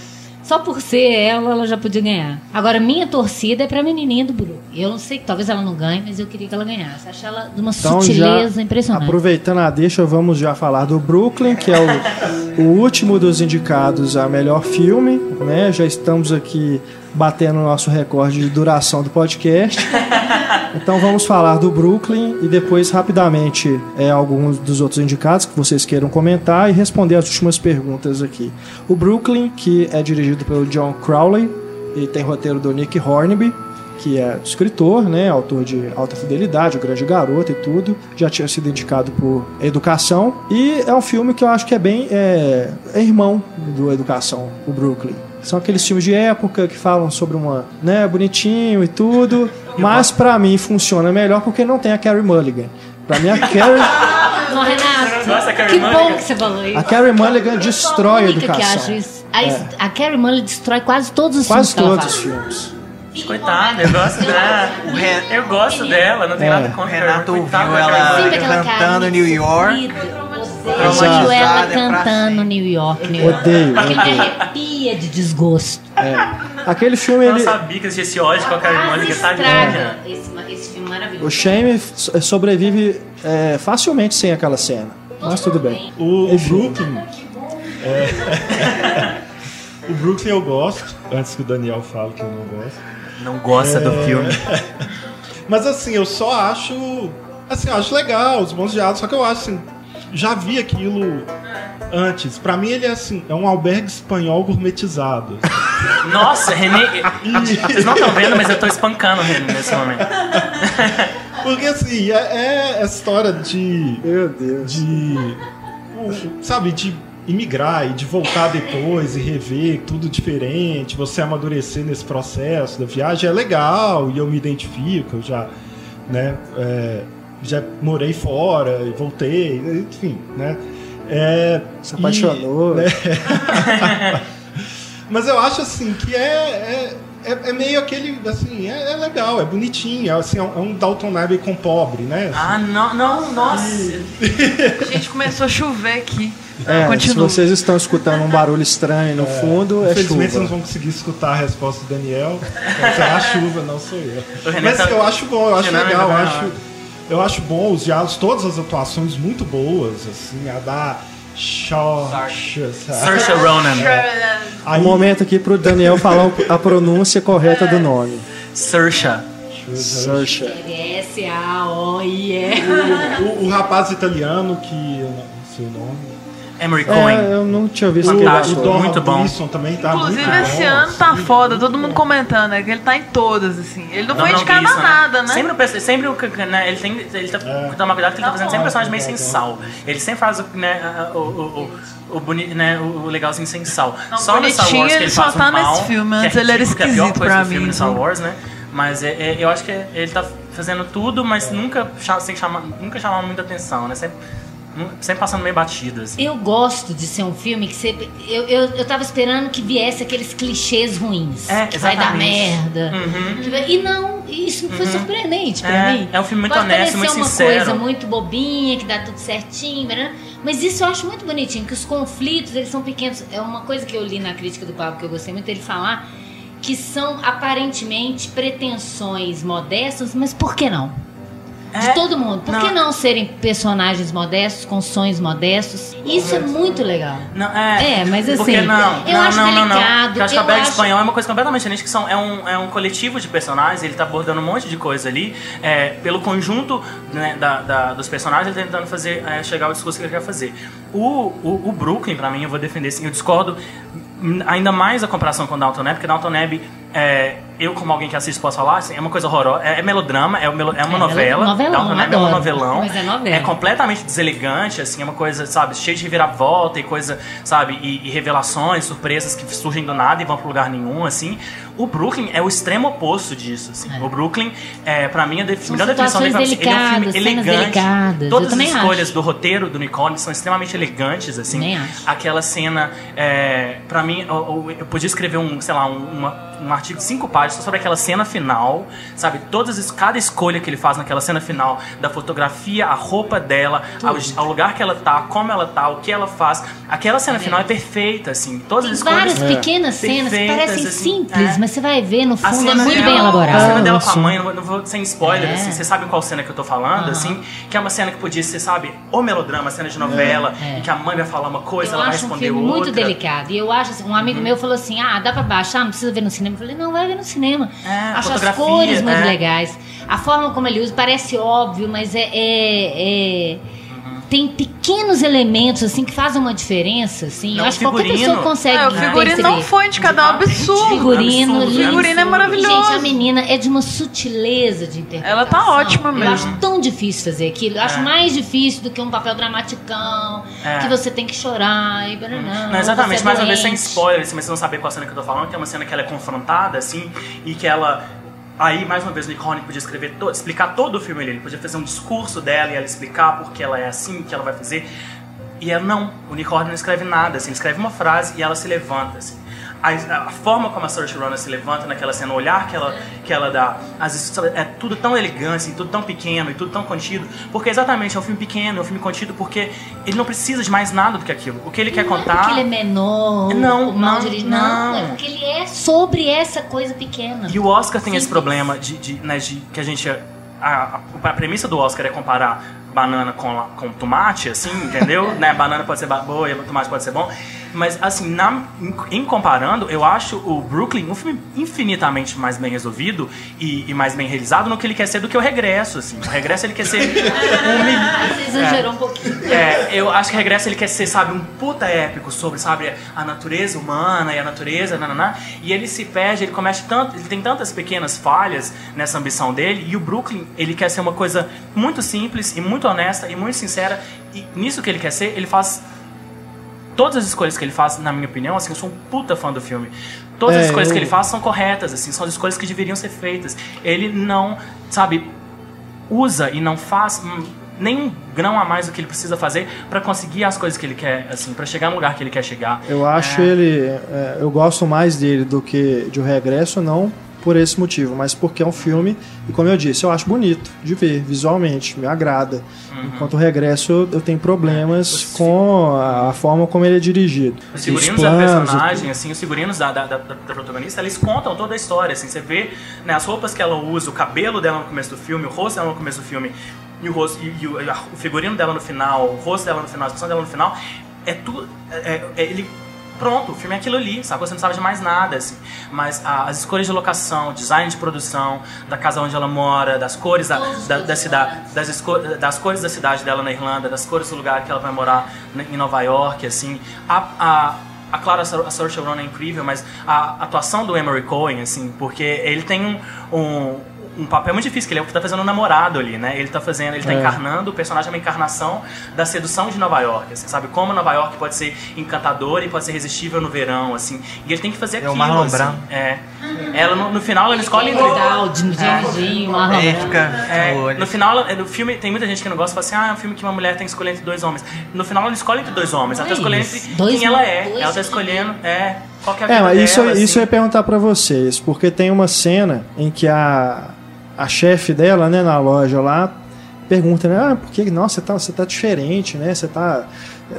C: Só por ser ela, ela já podia ganhar. Agora, minha torcida é pra menininha do Bru. Eu não sei, talvez ela não ganhe, mas eu queria que ela ganhasse. Acho ela de uma
A: Então,
C: sutileza impressionante.
A: aproveitando a deixa, vamos já falar do Brooklyn, que é o, o último dos indicados a melhor filme. Né? Já estamos aqui batendo o nosso recorde de duração do podcast. Então vamos falar do Brooklyn e depois rapidamente é, alguns dos outros indicados que vocês queiram comentar e responder as últimas perguntas aqui. O Brooklyn, que é dirigido pelo John Crowley e tem roteiro do Nick Hornby, que é escritor, né, autor de Alta Fidelidade, O Grande Garoto e tudo, já tinha sido indicado por Educação e é um filme que eu acho que é bem é, é irmão do Educação, o Brooklyn. São aqueles filmes de época que falam sobre uma, né, bonitinho e tudo, mas pra mim funciona melhor porque não tem a Carrie Mulligan. Pra mim a Carrie,
C: Não, Renato,
B: Carrie
C: que
B: Mulligan?
C: bom que você falou isso.
A: a Carrie Mulligan destrói a
C: que
A: educação.
C: acho isso. A, a Carrie Mulligan destrói quase todos os
A: Quase
C: filmes que ela
A: todos os filmes.
B: Coitada, eu gosto dela.
G: Ren-
B: Eu gosto dela, não tem
A: É.
B: nada
G: O
B: contra
G: Renato ouviu ela
C: aquela
G: cantando New York.
C: Ouviu ela cantando. New York, New York.
A: Odeio,
C: Aquele
A: odeio.
C: arrepia de desgosto.
A: Aquele filme
B: Eu não
A: ele,
B: sabia que existia esse ódio com a Carrie tadinha.
C: estraga esse, esse filme maravilhoso.
A: o Shame so- sobrevive é, facilmente sem aquela cena. Mas tudo bem.
E: O, o. Brooklyn. é, o Brooklyn eu gosto, antes que o Daniel fale que eu não gosto.
B: Não gosta do filme.
E: Mas assim, eu só acho. Assim, eu acho legal, os bons diálogos, só que eu acho assim. Já vi aquilo antes. Pra mim, ele é assim, é um albergue espanhol gourmetizado.
B: Nossa, René. Vocês não estão vendo, mas eu tô espancando o René nesse momento.
E: Porque assim, é, é essa história de.
A: Meu Deus.
E: de. Sabe, de imigrar e de voltar depois e rever tudo diferente, você amadurecer nesse processo da viagem é legal e eu me identifico, eu já, né, é, já morei fora e voltei, enfim, né. É,
A: Se
E: e-
A: apaixonou.
E: né, Mas eu acho assim que é, é, é, é meio aquele, assim, é, é legal, é bonitinho, é, assim, é um, é Dalton Abbey com pobre, né?
B: Ah, não, não, nossa.
F: Gente, começou a chover aqui.
A: É, se vocês estão escutando um barulho estranho no fundo, é
E: Infelizmente vocês não
A: chuva.
E: vão conseguir escutar a resposta do Daniel. É a chuva, não sou eu. Mas eu acho bom, eu acho legal, eu acho, eu acho bom os diálogos, todas as atuações muito boas, assim, a da Saoirse.
B: Saoirse Ronan.
A: Um momento aqui pro Daniel falar a pronúncia correta do nome.
B: Saoirse.
A: Saoirse.
C: S-A-O-I-E.
E: O, o rapaz italiano que eu não sei o nome.
B: Emery Cohen.
A: É, eu não tinha visto
B: Fantástico.
E: Donald
B: muito bom.
E: Gleason também tá
F: Inclusive,
E: muito
F: esse
E: bom,
F: ano tá
E: assim,
F: foda, todo mundo comentando, né? Que ele tá em todas, assim. Ele não foi
B: Donald
F: indicado a
B: Gleason,
F: nada, né?
B: Sempre, sempre o que- né, ele tem, ele tá,
E: É.
B: toma cuidado que ele tá
F: Tá
B: fazendo
F: bom.
B: sempre personagem meio
E: Tá
B: sem sal. Ele sempre faz o, né, o, o, o, o, boni, né, o legalzinho sem sal.
F: Não,
B: só no Star
F: bonitinho
B: Wars que
F: ele
B: ele
F: só
B: faz
F: tá
B: um mal,
F: nesse filme,
B: que é
F: antes ele era
B: ridículo, que é a pior
F: esquisito
B: coisa
F: pra
B: do filme
F: mim,
B: no Star
F: então.
B: Wars, né? Mas é, é, eu acho que ele tá fazendo tudo, mas nunca, cha- sem chamar, nunca chamava muita atenção, né? Sempre, sempre passando meio batido, assim.
C: Eu gosto de ser um filme que você. Eu, eu, eu tava esperando que viesse aqueles clichês ruins.
B: É,
C: que vai dar merda.
B: Uhum.
C: E não, isso foi surpreendente pra
B: É,
C: mim.
B: é um filme muito
C: Pode
B: honesto, muito
C: uma
B: sincero.
C: coisa muito bobinha, que dá tudo certinho, né? mas isso eu acho muito bonitinho, que os conflitos, eles são pequenos. É uma coisa que eu li na crítica do Pablo que eu gostei muito dele falar, que são aparentemente pretensões modestas, mas por que não? De
B: É,
C: todo mundo. Por
B: não.
C: que não serem personagens modestos, com sonhos modestos? Isso é muito legal.
B: Não, é,
C: É, mas assim,
B: Porque não,
C: eu
B: não,
C: acho
B: não, não, não.
C: delicado,
B: eu acho que a Bag
C: acho-
B: Espanhol é uma coisa completamente diferente, que são, é, um, é um coletivo de personagens, ele tá abordando um monte de coisa ali, é, pelo conjunto né, da, da- dos personagens, ele tá tentando fazer, é, chegar ao discurso que ele quer fazer. O, o, o Brooklyn, pra mim, eu vou defender, assim, eu discordo ainda mais a comparação com Downton Abbey, porque Downton Abbey, é, eu como alguém que assiste posso falar, assim, é uma coisa horrorosa, é, é melodrama, é, melo- é uma
C: É,
B: novela,
C: novelão,
B: Abbey é um
C: adoro.
B: novelão,
C: Mas é novela.
B: é completamente deselegante, assim, é uma coisa, sabe, cheia de reviravolta e coisa, sabe, e, e revelações, surpresas que surgem do nada e vão pro lugar nenhum, assim. O Brooklyn é o extremo oposto disso, assim.
C: É.
B: O Brooklyn, é, pra mim, a def...
C: São
B: melhor definição dele é ele é um filme elegante.
C: delicadas.
B: Todas as escolhas
C: acho.
B: do roteiro do Nicole são extremamente elegantes, assim. Aquela cena, é, pra mim, eu, eu- eu podia escrever um, sei lá, um, uma- um artigo de cinco páginas só sobre aquela cena final, sabe? Todas, as- cada escolha que ele faz naquela cena final, da fotografia, a roupa dela, ao, ao lugar que ela tá, como ela tá, o que ela faz. Aquela cena final é perfeita, assim. Todas
C: Tem
B: as escolhas...
C: várias pequenas cenas que parecem
B: assim,
C: simples,
B: é.
C: mas você vai ver, no
B: A
C: fundo é muito
B: dela-
C: bem
B: A
C: elaborado.
B: cena dela com a mãe, não vou, não vou sem spoiler,
C: É.
B: assim, você sabe qual cena que eu tô falando,
C: Aham.
B: assim, que é uma cena que podia ser, sabe, ou melodrama, cena de novela,
C: É.
B: em que a mãe vai falar uma coisa,
C: Eu
B: ela vai
C: acho um
B: responder
C: filme
B: outra.
C: muito delicado. E eu acho assim, um amigo
B: Uhum.
C: meu falou assim: ah, dá pra baixar, não precisa ver no cinema. Eu falei, não, vai ver no cinema.
B: É,
C: acho as cores muito
B: é.
C: legais. A forma como ele usa parece óbvio, mas é. é- é-. Tem pequenos elementos assim que fazem uma diferença, assim.
B: Não,
C: eu acho que qualquer pessoa consegue.
F: É, o figurino
C: perceber.
F: não foi indicado, é um absurdo.
C: Figurino,
B: Absurdo,
C: lindo.
F: Figurino é maravilhoso.
C: Gente, a menina é de uma sutileza de interpretação.
F: Ela tá ótima
C: Eu
F: mesmo.
C: acho tão difícil fazer aquilo. Eu acho
B: É.
C: mais difícil do que um papel dramaticão,
B: É.
C: que você tem que chorar e barará,
B: Não, exatamente,
C: é
B: mais uma vez sem spoiler, assim, mas você não saber qual cena que eu tô falando, que é uma cena que ela é confrontada, assim, e que ela. Aí, mais uma vez, o Nicole podia escrever todo, explicar todo o filme ali. Ele podia fazer um discurso dela e ela explicar porque ela é assim, que ela vai fazer. E ela não, o Nicole não escreve nada, assim, ele escreve uma frase e ela se levanta, assim. A, a forma como a Saoirse Ronan se levanta naquela cena, o olhar que ela, que ela dá, as, é tudo tão elegante, tudo tão pequeno e tudo tão contido, porque exatamente é um filme pequeno, é um filme contido porque ele não precisa de mais nada do que aquilo. O que ele quer
C: Não é
B: contar...
C: porque ele é menor,
B: Não,
C: ou mal
B: não,
C: dirigido. Não,
B: não.
C: é porque ele é sobre essa coisa pequena.
B: E o Oscar tem esse problema de, de, né, de que a gente. A, a, a premissa do Oscar é comparar banana com, com tomate, assim, entendeu? né? Banana pode ser boa e tomate pode ser bom. Mas, assim, na, em, comparando, eu acho o Brooklyn um filme infinitamente mais bem resolvido e, e mais bem realizado no que ele quer ser do que o Regresso, assim. O Regresso ele quer ser um mil-
C: você exagerou um pouquinho.
B: é, eu acho que Regresso ele quer ser, sabe, um puta épico sobre, sabe, a natureza humana e a natureza, nananá, e ele se perde, ele comete tanto, ele tem tantas pequenas falhas nessa ambição dele, e o Brooklyn, ele quer ser uma coisa muito simples e muito honesta e muito sincera, e nisso que ele quer ser, ele faz todas as escolhas que ele faz, na minha opinião, assim, eu sou um puta fã do filme. Todas as
A: É,
B: escolhas que
A: eu-
B: ele faz são corretas, assim, são as escolhas que deveriam ser feitas. Ele não, sabe, usa e não faz hum, nem um grão a mais do que ele precisa fazer pra conseguir as coisas que ele quer, assim, pra chegar no lugar que ele quer chegar.
A: Eu acho
B: É.
A: ele. é, eu gosto mais dele do que de O Regresso, não por esse motivo, mas porque é um filme, e como eu disse, eu acho bonito de ver, visualmente, me agrada. Enquanto o Regresso, eu, tenho problemas
B: Os
A: com a, forma como ele é dirigido.
B: Os figurinos
A: Os
B: da
A: planos,
B: personagem, assim, os figurinos da, da, da- da protagonista, eles contam toda a história, assim, você vê né, as roupas que ela usa, o cabelo dela no começo do filme, o rosto dela no começo do filme, e o, rosto, e, e o, a- o figurino dela no final, o rosto dela no final, a expressão dela no final, é tudo, é, é- é- ele... Pronto, o filme é aquilo ali, sabe? Você não sabe de mais nada, assim. Mas a- as escolhas de locação, design de produção, da casa onde ela mora, das cores da, da, da cidade, das, esco- das cores da cidade dela na Irlanda, das cores do lugar que ela vai morar em Nova York, assim. A, a, a Clara a Saoirse Ronan é incrível, mas a atuação do Emery Cohen, assim, porque ele tem um, um, um papel muito difícil, que ele é o que tá fazendo o namorado ali, né? Ele tá fazendo, ele tá
A: É.
B: encarnando, o personagem é uma encarnação da sedução de Nova York, assim, sabe? Como Nova York pode ser encantadora e pode ser irresistível no verão, assim. E ele tem que fazer
G: É o
B: aquilo,
G: Marlon
B: assim.
G: Brando.
B: É. Ela, no, no final, ela escolhe entre...
C: Legal, de Marlon
G: É,
C: Brando.
G: fica
B: É,
G: no
B: final, no filme, tem muita gente que não gosta e fala assim: ah, é um filme que uma mulher tem que escolher entre dois homens. No final, ela não escolhe entre dois homens, ela tá escolhendo entre
C: Dois
B: quem ela é. ela tá escolhendo, é, qual que é a vida
A: É, mas isso,
B: dela,
A: isso eu ia
B: assim.
A: perguntar pra vocês, porque tem uma cena em que a, a chefe dela, né, na loja lá, pergunta, né, ah, porque, nossa, você tá, você tá diferente, né, você tá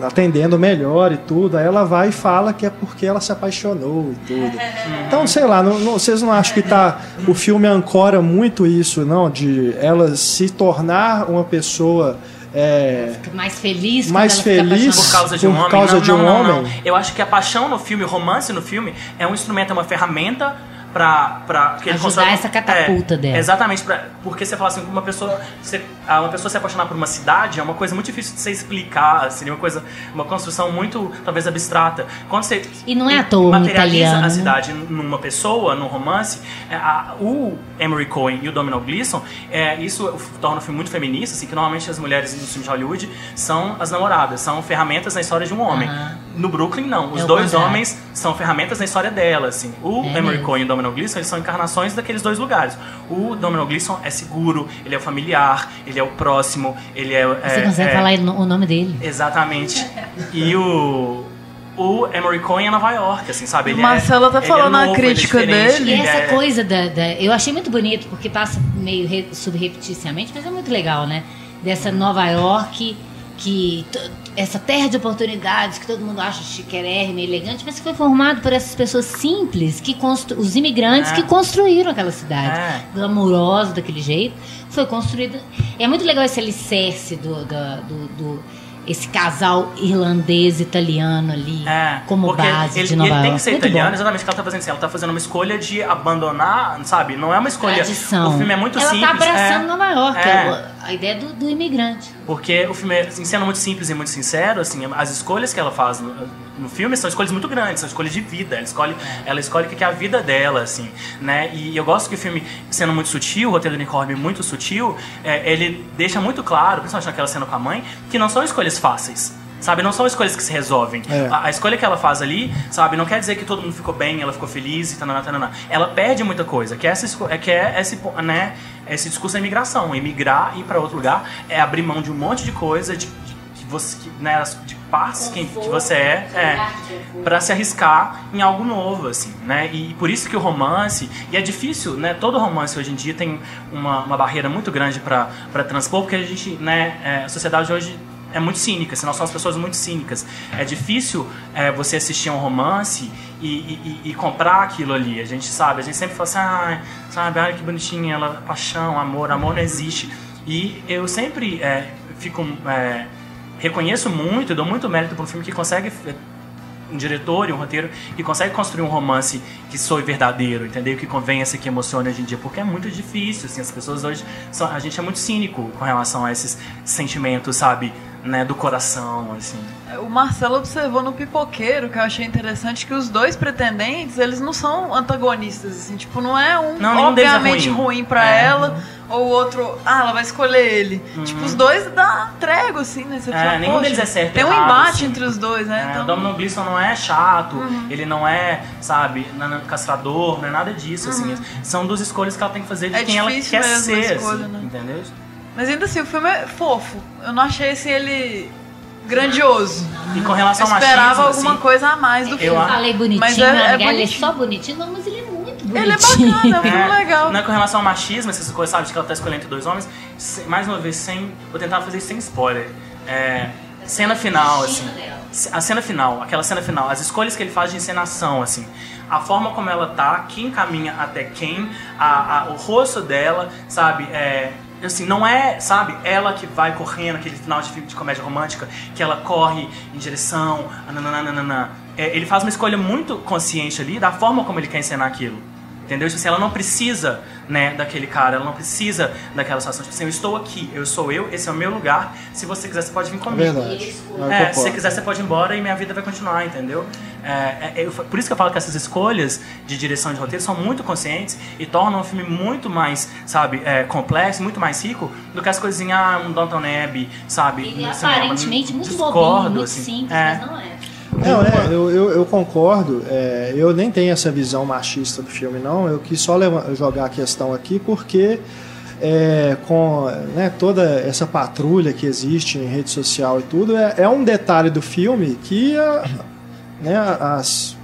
A: atendendo melhor e tudo, aí ela vai e fala que é porque ela se apaixonou e tudo. Então, sei lá, não- não- vocês não acham que tá, o filme ancora muito isso, não, de ela se tornar uma pessoa... é,
C: Fica mais feliz quando
A: Mais
C: ela fica
A: feliz?
B: Por causa de um homem?
A: causa
B: não,
A: de
B: não,
A: um
B: não, não.
A: homem?
B: Eu acho que a paixão no filme, o romance no filme, é um instrumento, é uma ferramenta pra... pra
C: Ajudar
B: constrói-
C: essa catapulta
B: é,
C: dela.
B: Exatamente, pra, porque você fala assim, uma pessoa, você, uma pessoa se apaixonar por uma cidade é uma coisa muito difícil de você explicar, seria uma coisa, uma construção muito, talvez, abstrata. Quando você
C: E não é à toa
B: materializa
C: italiano,
B: a
C: né?
B: cidade numa pessoa, num romance, é, a- o Emery Cohen e o Domino Gleeson, é, isso torna o filme muito feminista, assim, que normalmente as mulheres nos filmes de Hollywood são as namoradas, são ferramentas na história de um homem.
C: Aham.
B: No Brooklyn, não. Os
C: É
B: dois
C: contrário.
B: homens são ferramentas na história dela, assim. O
C: É
B: Emery. Cohen e o Domino Gleeson, eles são encarnações daqueles dois lugares. O Domino Gleeson é seguro, ele é o familiar, ele é o próximo, ele é...
C: Você
B: é,
C: consegue
B: é-
C: falar o nome dele?
B: Exatamente. E o... O Emery Cohen é Nova York, assim, sabe? Ele
F: Marcelo
B: é, ele
F: falou
B: é
F: na
B: novo, ele é
F: crítica dele.
C: E essa
B: é-
C: coisa da, da- Eu achei muito bonito, porque passa meio re, subrepticiamente, mas é muito legal, né? Dessa Nova York, que. Essa terra de oportunidades que todo mundo acha chiquérrima e elegante, mas que foi formado por essas pessoas simples, que os imigrantes
B: É.
C: que construíram aquela cidade.
B: É.
C: Glamurosa daquele jeito. Foi construída. É muito legal esse alicerce do. da- do- do- esse casal irlandês italiano ali
B: É,
C: como base
B: ele,
C: de Nova
B: ele
C: York.
B: tem que ser
C: Muito
B: italiano,
C: bom.
B: exatamente o que ela tá fazendo assim. Ela tá fazendo uma escolha de abandonar, sabe? Não é uma escolha.
C: Tradição.
B: O filme é muito
C: Ela
B: simples.
C: tá abraçando
B: é,
C: Nova York,
B: é.
C: A ideia do, do imigrante.
B: Porque o filme, assim, sendo muito simples e muito sincero, assim, as escolhas que ela faz no, no filme são escolhas muito grandes, são escolhas de vida. Ela escolhe, ela escolhe o que é a vida dela, assim, né? E eu gosto que o filme, sendo muito sutil, o roteiro do Nicorbe muito sutil, é, ele deixa muito claro, principalmente naquela cena com a mãe, que não são escolhas fáceis. Sabe, não são escolhas que se resolvem.
A: É.
B: A, a escolha que ela faz ali, sabe, não quer dizer que todo mundo ficou bem, ela ficou feliz e tanana, tanana. Ela perde muita coisa, que é, essa, é, que é esse, né, esse discurso da imigração. Emigrar, ir para outro lugar, é abrir mão de um monte de coisa, de, de- que você, que, né, de partes que, que você é, é para se arriscar em algo novo, assim, né? E por isso que o romance, e é difícil, né? Todo romance hoje em dia tem uma, uma barreira muito grande para transpor, porque a gente, né? é, a sociedade hoje é muito cínica, assim, nós somos pessoas muito cínicas. É difícil é, você assistir um romance e, e- e- comprar aquilo ali. A gente sabe, a gente sempre fala assim, ah, sabe, ai que bonitinha, ela, paixão, amor, amor não existe. E eu sempre é, fico. é, reconheço muito, dou muito mérito para um filme que consegue um diretor e um roteiro que consegue construir um romance que soe verdadeiro, entendeu? Que convença, que emocione hoje em dia, porque é muito difícil, assim, as pessoas hoje são, a gente é muito cínico com relação a esses sentimentos, sabe, né, do coração, assim.
F: O Marcelo observou no Pipoqueiro, que eu achei interessante, que os dois pretendentes, eles não são antagonistas, assim, tipo, não é um
B: Não, é
F: obviamente
B: ruim.
F: ruim, pra
B: É.
F: ela, ou o outro, ah, ela vai escolher ele. Tipo, os dois dá trégua, assim, né? Você
B: Uhum. É,
F: fala,
B: nenhum
F: "Poxa,
B: deles é certo
F: Tem um
B: errado,
F: embate
B: assim.
F: entre os dois, né?
B: É,
F: então,
B: O Domino Gleeson não é chato, ele não é, sabe, não é castrador, não é nada disso, assim. São duas escolhas que ela tem que fazer de
F: É
B: quem ela quer ser,
F: escolha,
B: assim,
F: né?
B: entendeu?
F: Mas ainda assim, o filme é fofo. Eu não achei, assim, ele grandioso.
B: E com relação
F: Eu
B: ao
F: esperava
B: machismo,
F: alguma
B: assim,
F: coisa a mais do
B: eu
F: filme.
C: Eu falei bonitinho,
F: Mas é-
C: mas
F: é
C: ele é
F: bonitinho.
C: só bonitinho, não, mas ele é muito bonitinho.
F: Ele é bacana, é um filme legal.
B: Não é com relação ao machismo, essas coisas, sabe, de que ela tá escolhendo entre dois homens. mais uma vez, sem. Vou tentar fazer isso sem spoiler. É, cena final, assim. A cena final, aquela cena final, as escolhas que ele faz de encenação, assim. A forma como ela tá, quem caminha até quem, a, a- o rosto dela, sabe? É, assim, não é, sabe, ela que vai correndo, aquele final de filme de comédia romântica, que ela corre em direção, nananana. É, ele faz uma escolha muito consciente ali da forma como ele quer encenar aquilo. Entendeu? Tipo assim, ela não precisa, né, daquele cara, ela não precisa daquela situação. Tipo assim, eu estou aqui, eu sou eu, esse é o meu lugar. Se você quiser, você pode vir
A: É
B: comigo.
A: verdade. Eu
B: É, se você quiser, você pode ir embora e minha vida vai continuar, entendeu? É, é, eu- por isso que eu falo que essas escolhas de direção de roteiro são muito conscientes e tornam o filme muito mais, sabe, é, complexo, muito mais rico do que as coisinhas, ah, um Downton Abbey, sabe?
C: Ele é aparentemente muito
B: Discordo,
C: bobinho, muito
B: assim.
C: simples,
B: É.
C: mas não é.
A: Não, é, eu, eu, eu concordo. é, eu nem tenho essa visão machista do filme, não. Eu quis só leva- jogar a questão aqui porque é, com né, toda essa patrulha que existe em rede social e tudo, é, é um detalhe do filme que a- né, as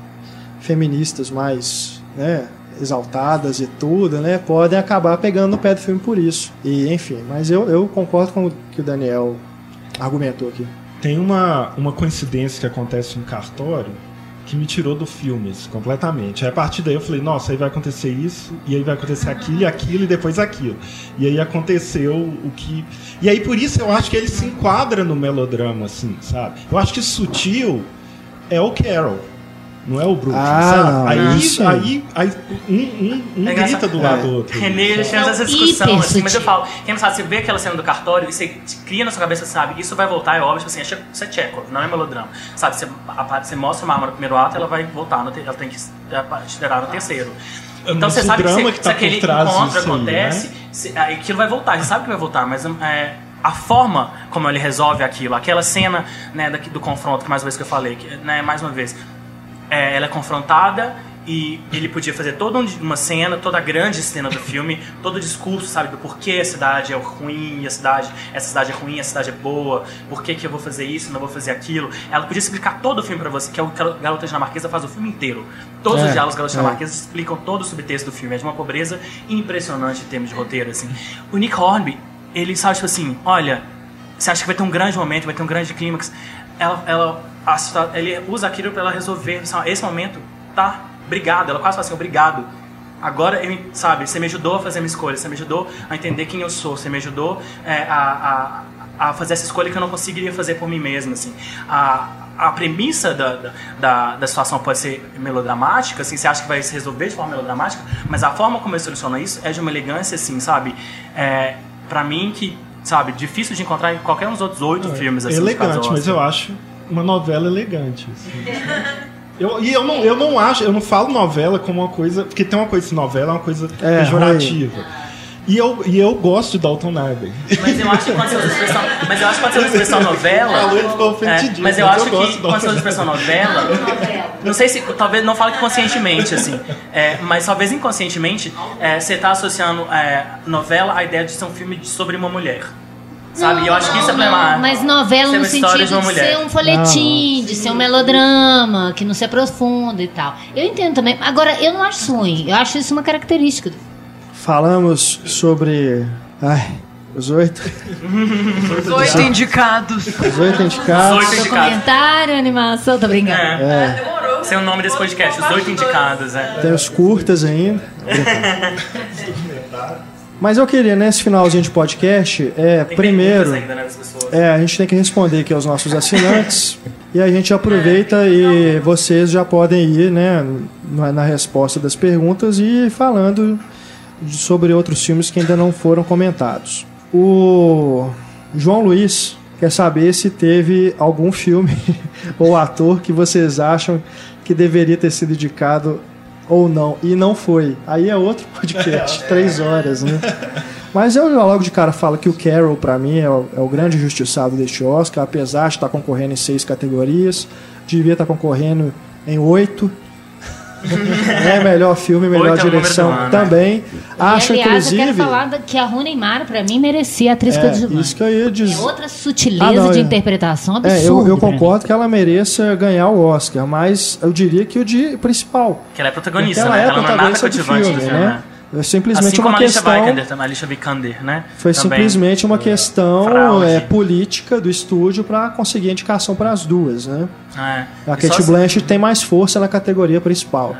A: feministas mais né, exaltadas e tudo, né, podem acabar pegando no pé do filme por isso. E enfim, mas eu, eu concordo com o que o Daniel argumentou aqui.
E: Tem uma, uma coincidência que acontece no cartório que me tirou do filme completamente. Aí, a partir daí eu falei, nossa, aí vai acontecer isso, e aí vai acontecer aquilo, e aquilo, e depois aquilo. E aí aconteceu o que. E aí por isso eu acho que ele se enquadra no melodrama, assim, sabe? Eu acho que sutil é o Carol. Não é o Brooklyn,
A: Ah,
E: sabe?
A: não,
E: aí,
A: sim.
E: aí, aí um, um, um
B: É
E: grita do lado
A: É.
E: do outro.
B: Renê, já tivemos
C: É
B: essa
C: o
B: discussão, assim, mas eu falo, quem não sabe, você vê aquela cena do cartório e você cria na sua cabeça, sabe, isso vai voltar, é óbvio, tipo assim, é isso é Chekhov, não é melodrama. Sabe, você, a você mostra uma arma no primeiro ato, ela vai voltar, no ela tem que esperar no terceiro. Então
E: Mas
B: você sabe que, se,
E: que tá
B: se aquele encontro
E: disso aí,
B: acontece,
E: né?
B: se- aí aquilo vai voltar, você sabe que vai voltar, mas é, a forma como ele resolve aquilo, aquela cena né, do confronto, que mais uma vez que eu falei, que, né, mais uma vez, é, ela é confrontada e ele podia fazer toda um- uma cena, toda a grande cena do filme, todo o discurso, sabe, do porquê a cidade é ruim, a cidade, essa cidade é ruim, a cidade é boa, por que, que eu vou fazer isso, não vou fazer aquilo. Ela podia explicar todo o filme pra você, que é o que a Garota Dinamarquesa faz o filme inteiro. Todos
A: É,
B: os diálogos da Garota
A: é.
B: Dinamarquesa explicam todo o subtexto do filme. É de uma pobreza impressionante em termos de roteiro, assim. O Nick Hornby, ele sabe, tipo assim, olha, você acha que vai ter um grande momento, vai ter um grande clímax. Ela, ela, ele usa aquilo pra ela resolver. esse momento, tá, obrigado. Ela quase fala assim, obrigado. Agora, sabe, você me ajudou a fazer minha escolha, você me ajudou a entender quem eu sou, você me ajudou é, a, a, a fazer essa escolha que eu não conseguiria fazer por mim mesmo, assim. A, a premissa da, da, da, da situação pode ser melodramática, assim, você acha que vai se resolver de forma melodramática, mas a forma como ele soluciona isso é de uma elegância, assim, sabe? É, pra mim, que, sabe, difícil de encontrar em qualquer um dos outros oito filmes, assim,
E: elegante, mas eu acho uma novela elegante. assim. Eu, e eu não, eu não acho, eu não falo novela como uma coisa. Porque tem uma coisa de novela, é uma coisa
A: É,
E: pejorativa. E eu, e eu gosto de Dalton Narben.
B: Mas eu acho que quando você usa a expressão, mas eu acho que quando você usa a expressão novela.
E: Falou, ele ficou
B: É,
E: ofendidinho,
B: mas eu
E: mas
B: acho
E: eu
B: que
E: do
B: quando você usa a expressão novela, não sei se talvez não fale conscientemente assim, é, mas talvez inconscientemente é, você está associando é, novela à ideia de ser um filme sobre uma mulher, sabe? e eu acho que isso é
C: Não,
B: problemático.
C: Mas novela no sentido
B: de uma
C: de, ser um folhetim, de ser um melodrama, que não se aprofunda e tal. Eu entendo também. Agora, eu não acho ruim. Eu acho isso uma característica. do-
A: Falamos sobre. Ai, os oito.
F: Os oito indicados.
A: Os oito indicados.
B: Os oito indicados.
C: Comentário, animação, tô brincando.
B: É. Esse é o nome desse podcast, os oito indicados, é.
A: Tem os curtas ainda. Mas eu queria, nesse finalzinho de podcast, é,
B: Tem
A: primeiro.
B: ainda, né.
A: É, a gente tem que responder aqui aos nossos assinantes. e a gente aproveita e vocês já podem ir né, na, resposta das perguntas e falando sobre outros filmes que ainda não foram comentados. O João Luiz quer saber se teve algum filme ou ator que vocês acham que deveria ter sido indicado ou não. E não foi. Aí é outro podcast, três horas, né? Mas eu logo de cara falo que o Carol, pra mim, é o, é o grande justiçado deste Oscar, apesar de estar concorrendo em seis categorias, devia estar concorrendo em oito. É melhor filme, melhor
B: Oito é
A: direção
B: né?
A: também. Acho,
C: e, aliás, eu quero
A: inclusive.
C: falar que a Rony Mara, pra mim, merecia a atriz
A: É,
C: coadjuvante.
A: isso que eu ia dizer.
C: É outra sutileza
A: Ah, não,
C: de
A: é.
C: interpretação
A: É,
C: absurda.
A: eu, eu
C: pra mim.
A: concordo que ela mereça ganhar o Oscar, mas eu diria que o de principal.
B: Que ela é protagonista,
A: ela
B: né?
A: é
B: ela não é nada
A: protagonista do
B: coadjuvante,
A: filme,
B: né?
A: né? É simplesmente
B: Assim como
A: uma
B: a Alicia
A: questão.
B: Vikander, também, Alicia Vikander, né?
A: Foi
B: Também.
A: simplesmente uma questão
B: Fraude.
A: é, política do estúdio para conseguir a indicação para as duas, né?
B: É.
A: A
B: E
A: Kate
B: assim-
A: Blanchett tem mais força na categoria principal.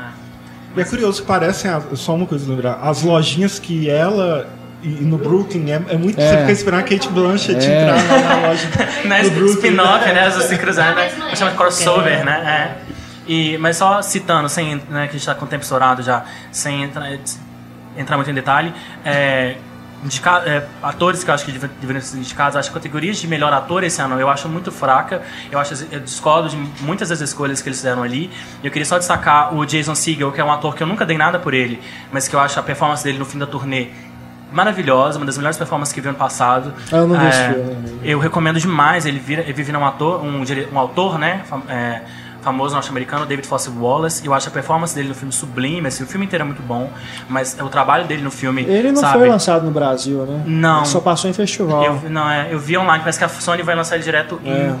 E: E é curioso que parecem, só uma coisa lembrar, as lojinhas que ela e no Brooklyn é, é muito.
A: É.
E: Você fica esperando a Kate Blanchett
A: É.
E: entrar na loja.
B: né,
E: do Brooklyn,
B: spin-off,
E: né?
B: né? As se cruzando, né?
C: mas não é
B: Chama de crossover, né? É. E, mas só citando, sem, né, que a gente tá com o tempo estourado já, sem entrar, entrar muito em detalhe, é, é, atores que eu acho que deve- deveriam ser indicados, acho que categorias de melhor ator esse ano eu acho muito fraca, eu acho eu discordo de muitas das escolhas que eles fizeram ali. Eu queria só destacar o Jason Segel, que é um ator que eu nunca dei nada por ele, mas que eu acho a performance dele no fim da turnê maravilhosa, uma das melhores performances que vi ano passado.
A: Ah, eu não vi
B: É, eu recomendo demais. Ele, vira, ele vive um ator, um, um autor, né? é, famoso norte-americano, David Foster Wallace. Eu acho a performance dele no filme sublime. Assim, o filme inteiro é muito bom, mas o trabalho dele no filme.
A: Ele não
B: sabe,
A: foi lançado no Brasil, né?
B: Não.
A: Ele só passou em festival.
B: Eu, não, é, eu vi online, parece que a Sony vai lançar ele direto
A: É.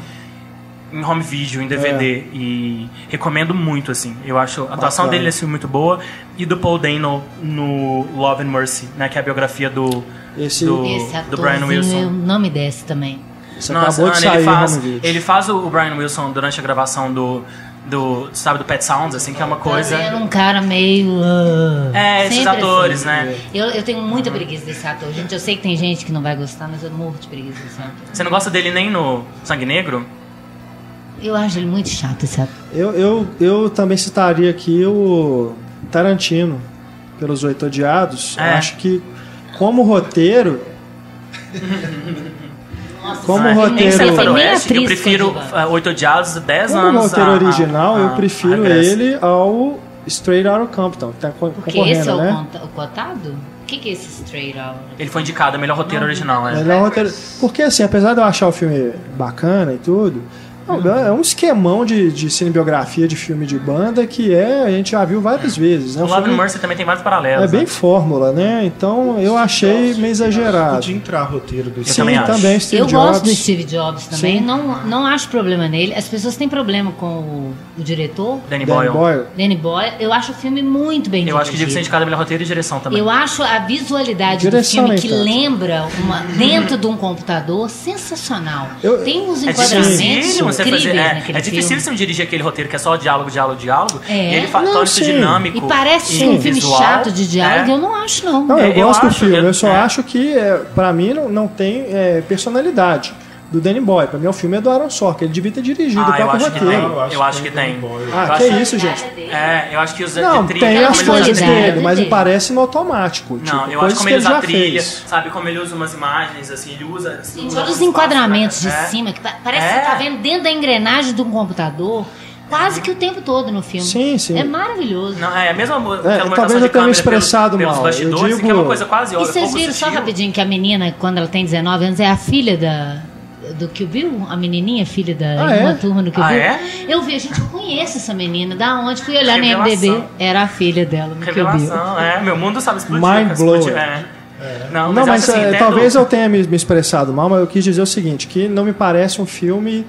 B: em, em home video, em DVD. E recomendo muito, assim. Eu acho a atuação
A: Bacana.
B: dele nesse filme muito boa. E do Paul Dano no Love and Mercy, né? Que é a biografia do,
A: Esse,
B: do,
C: Esse
B: do Brian
C: atorzinho,
B: Wilson.
C: eu não me desce também.
A: Esse
B: Nossa,
A: acabou de
B: Ana,
A: sair
B: ele faz, ele faz o Brian Wilson durante a gravação do, do sabe, do Pet Sounds, assim, que é uma coisa...
C: Fazendo um cara meio. ah,
B: É, esses
C: sempre
B: atores,
C: assim.
B: né?
C: Eu, eu tenho muita preguiça desse ator. Gente, eu sei que tem gente que não vai gostar, mas eu morro de preguiça desse ator.
B: Você não gosta dele nem no Sangue Negro?
C: Eu acho ele muito chato, esse ator.
A: Eu, eu, eu também citaria aqui o Tarantino, pelos Oito Odiados.
B: É.
A: Acho que, como roteiro. como
B: Ah,
A: roteiro.
B: Faroeste, eu prefiro uh, Oito Odiados 10
A: Como
B: anos
A: roteiro
B: a-
A: original,
B: a-
A: eu
B: a
A: prefiro
B: Regresso.
A: ele ao Straight Outta Compton. que Tá
C: Porque
A: concorrendo,
C: esse é o,
A: né?
C: o cotado? que, que é esse Straight Out?
B: Ele foi indicado a melhor roteiro original, né?
A: Melhor roteiro. Porque, assim, apesar de eu achar o filme bacana e tudo, é um esquemão de, de cinebiografia de filme de banda que é, a gente já viu várias vezes. Né?
B: O
A: Um
B: Love Mercy também tem vários paralelos.
A: é bem
B: né?
A: fórmula, né? Então eu achei meio exagerado.
E: Podia entrar roteiro do
B: Eu
A: Sim,
B: também
A: Steve
C: eu
A: Jobs.
C: gosto do Steve Jobs também,
A: Sim.
C: não, não acho problema nele. As pessoas têm problema com o, o diretor,
B: Danny
A: Dan
B: Boyle.
A: Boyle.
C: Danny Boyle. Eu acho o filme muito bem
B: Eu acho que devia ser
C: dirigido.
B: indicado a melhor roteiro e direção também.
C: Eu acho a visualidade
A: Direção
C: do filme que
A: tanto.
C: lembra uma, dentro de um computador sensacional.
A: Eu-
C: Tem uns
B: É
C: enquadramentos
B: difícil você
C: incríveis
B: fazer. É,
C: naquele
B: é difícil
C: filme.
B: você dirigir aquele roteiro que é só diálogo, diálogo, diálogo.
C: É.
B: E ele fa-
A: Não,
B: torna isso dinâmico.
C: E parece
B: e
C: um filme
B: visual.
C: chato de diálogo,
B: É.
C: eu não acho, não.
A: Não, eu,
B: É, eu
A: gosto do filme, eu só
B: é.
A: acho que, é, pra mim, não, não tem é, personalidade do Danny Boyle. Pra mim, o filme é do Aaron Sorkin. Ele devia ter dirigido o
B: Ah, eu
A: próprio
B: acho que
A: roteiro.
B: tem.
E: Eu acho
B: Eu acho
E: que tem.
A: Ah,
B: Eu
A: que
B: acho-
A: isso, gente.
B: É, eu acho que os
A: Não,
B: trilha.
A: tem as coisas dele, mas me parece no automático.
B: Não,
A: tipo,
B: eu acho como
A: que
B: ele usa a
A: já
B: trilha,
A: fez.
B: sabe? Como ele usa umas imagens, assim, ele usa. Assim,
C: Gente,
B: usa
C: olha os enquadramentos de
B: né?
C: cima, que pa- parece
B: É.
C: que você tá vendo dentro da engrenagem de um computador quase que o tempo todo no filme.
A: Sim, sim.
C: É maravilhoso.
B: Não, é a mesma aquela
A: talvez
B: movimentação
A: eu tenha me expressado
B: pelos,
A: mal.
B: pelos
A: Eu digo-
B: que é uma coisa quase
C: E
B: óbvia,
C: vocês
B: pouco
C: viram só rapidinho que a menina, quando ela tem 19 anos, é a filha da. Do Kill Bill? A menininha, filha da
A: Ah, é?
C: uma turma do Kill
B: Ah,
C: Bill?
B: é?
C: Eu vi, gente, eu conheço essa menina. Da onde? Fui olhar
B: Revelação.
C: no MDB. Era a filha dela no Kill Bill.
B: É, meu mundo sabe explodir.
A: Mind
B: explodir,
A: blowing.
B: É. Não,
A: Não,
B: mas,
A: mas
B: eu acho assim,
A: é, talvez eu tenha me, me expressado mal, mas eu quis dizer o seguinte, que não me parece um filme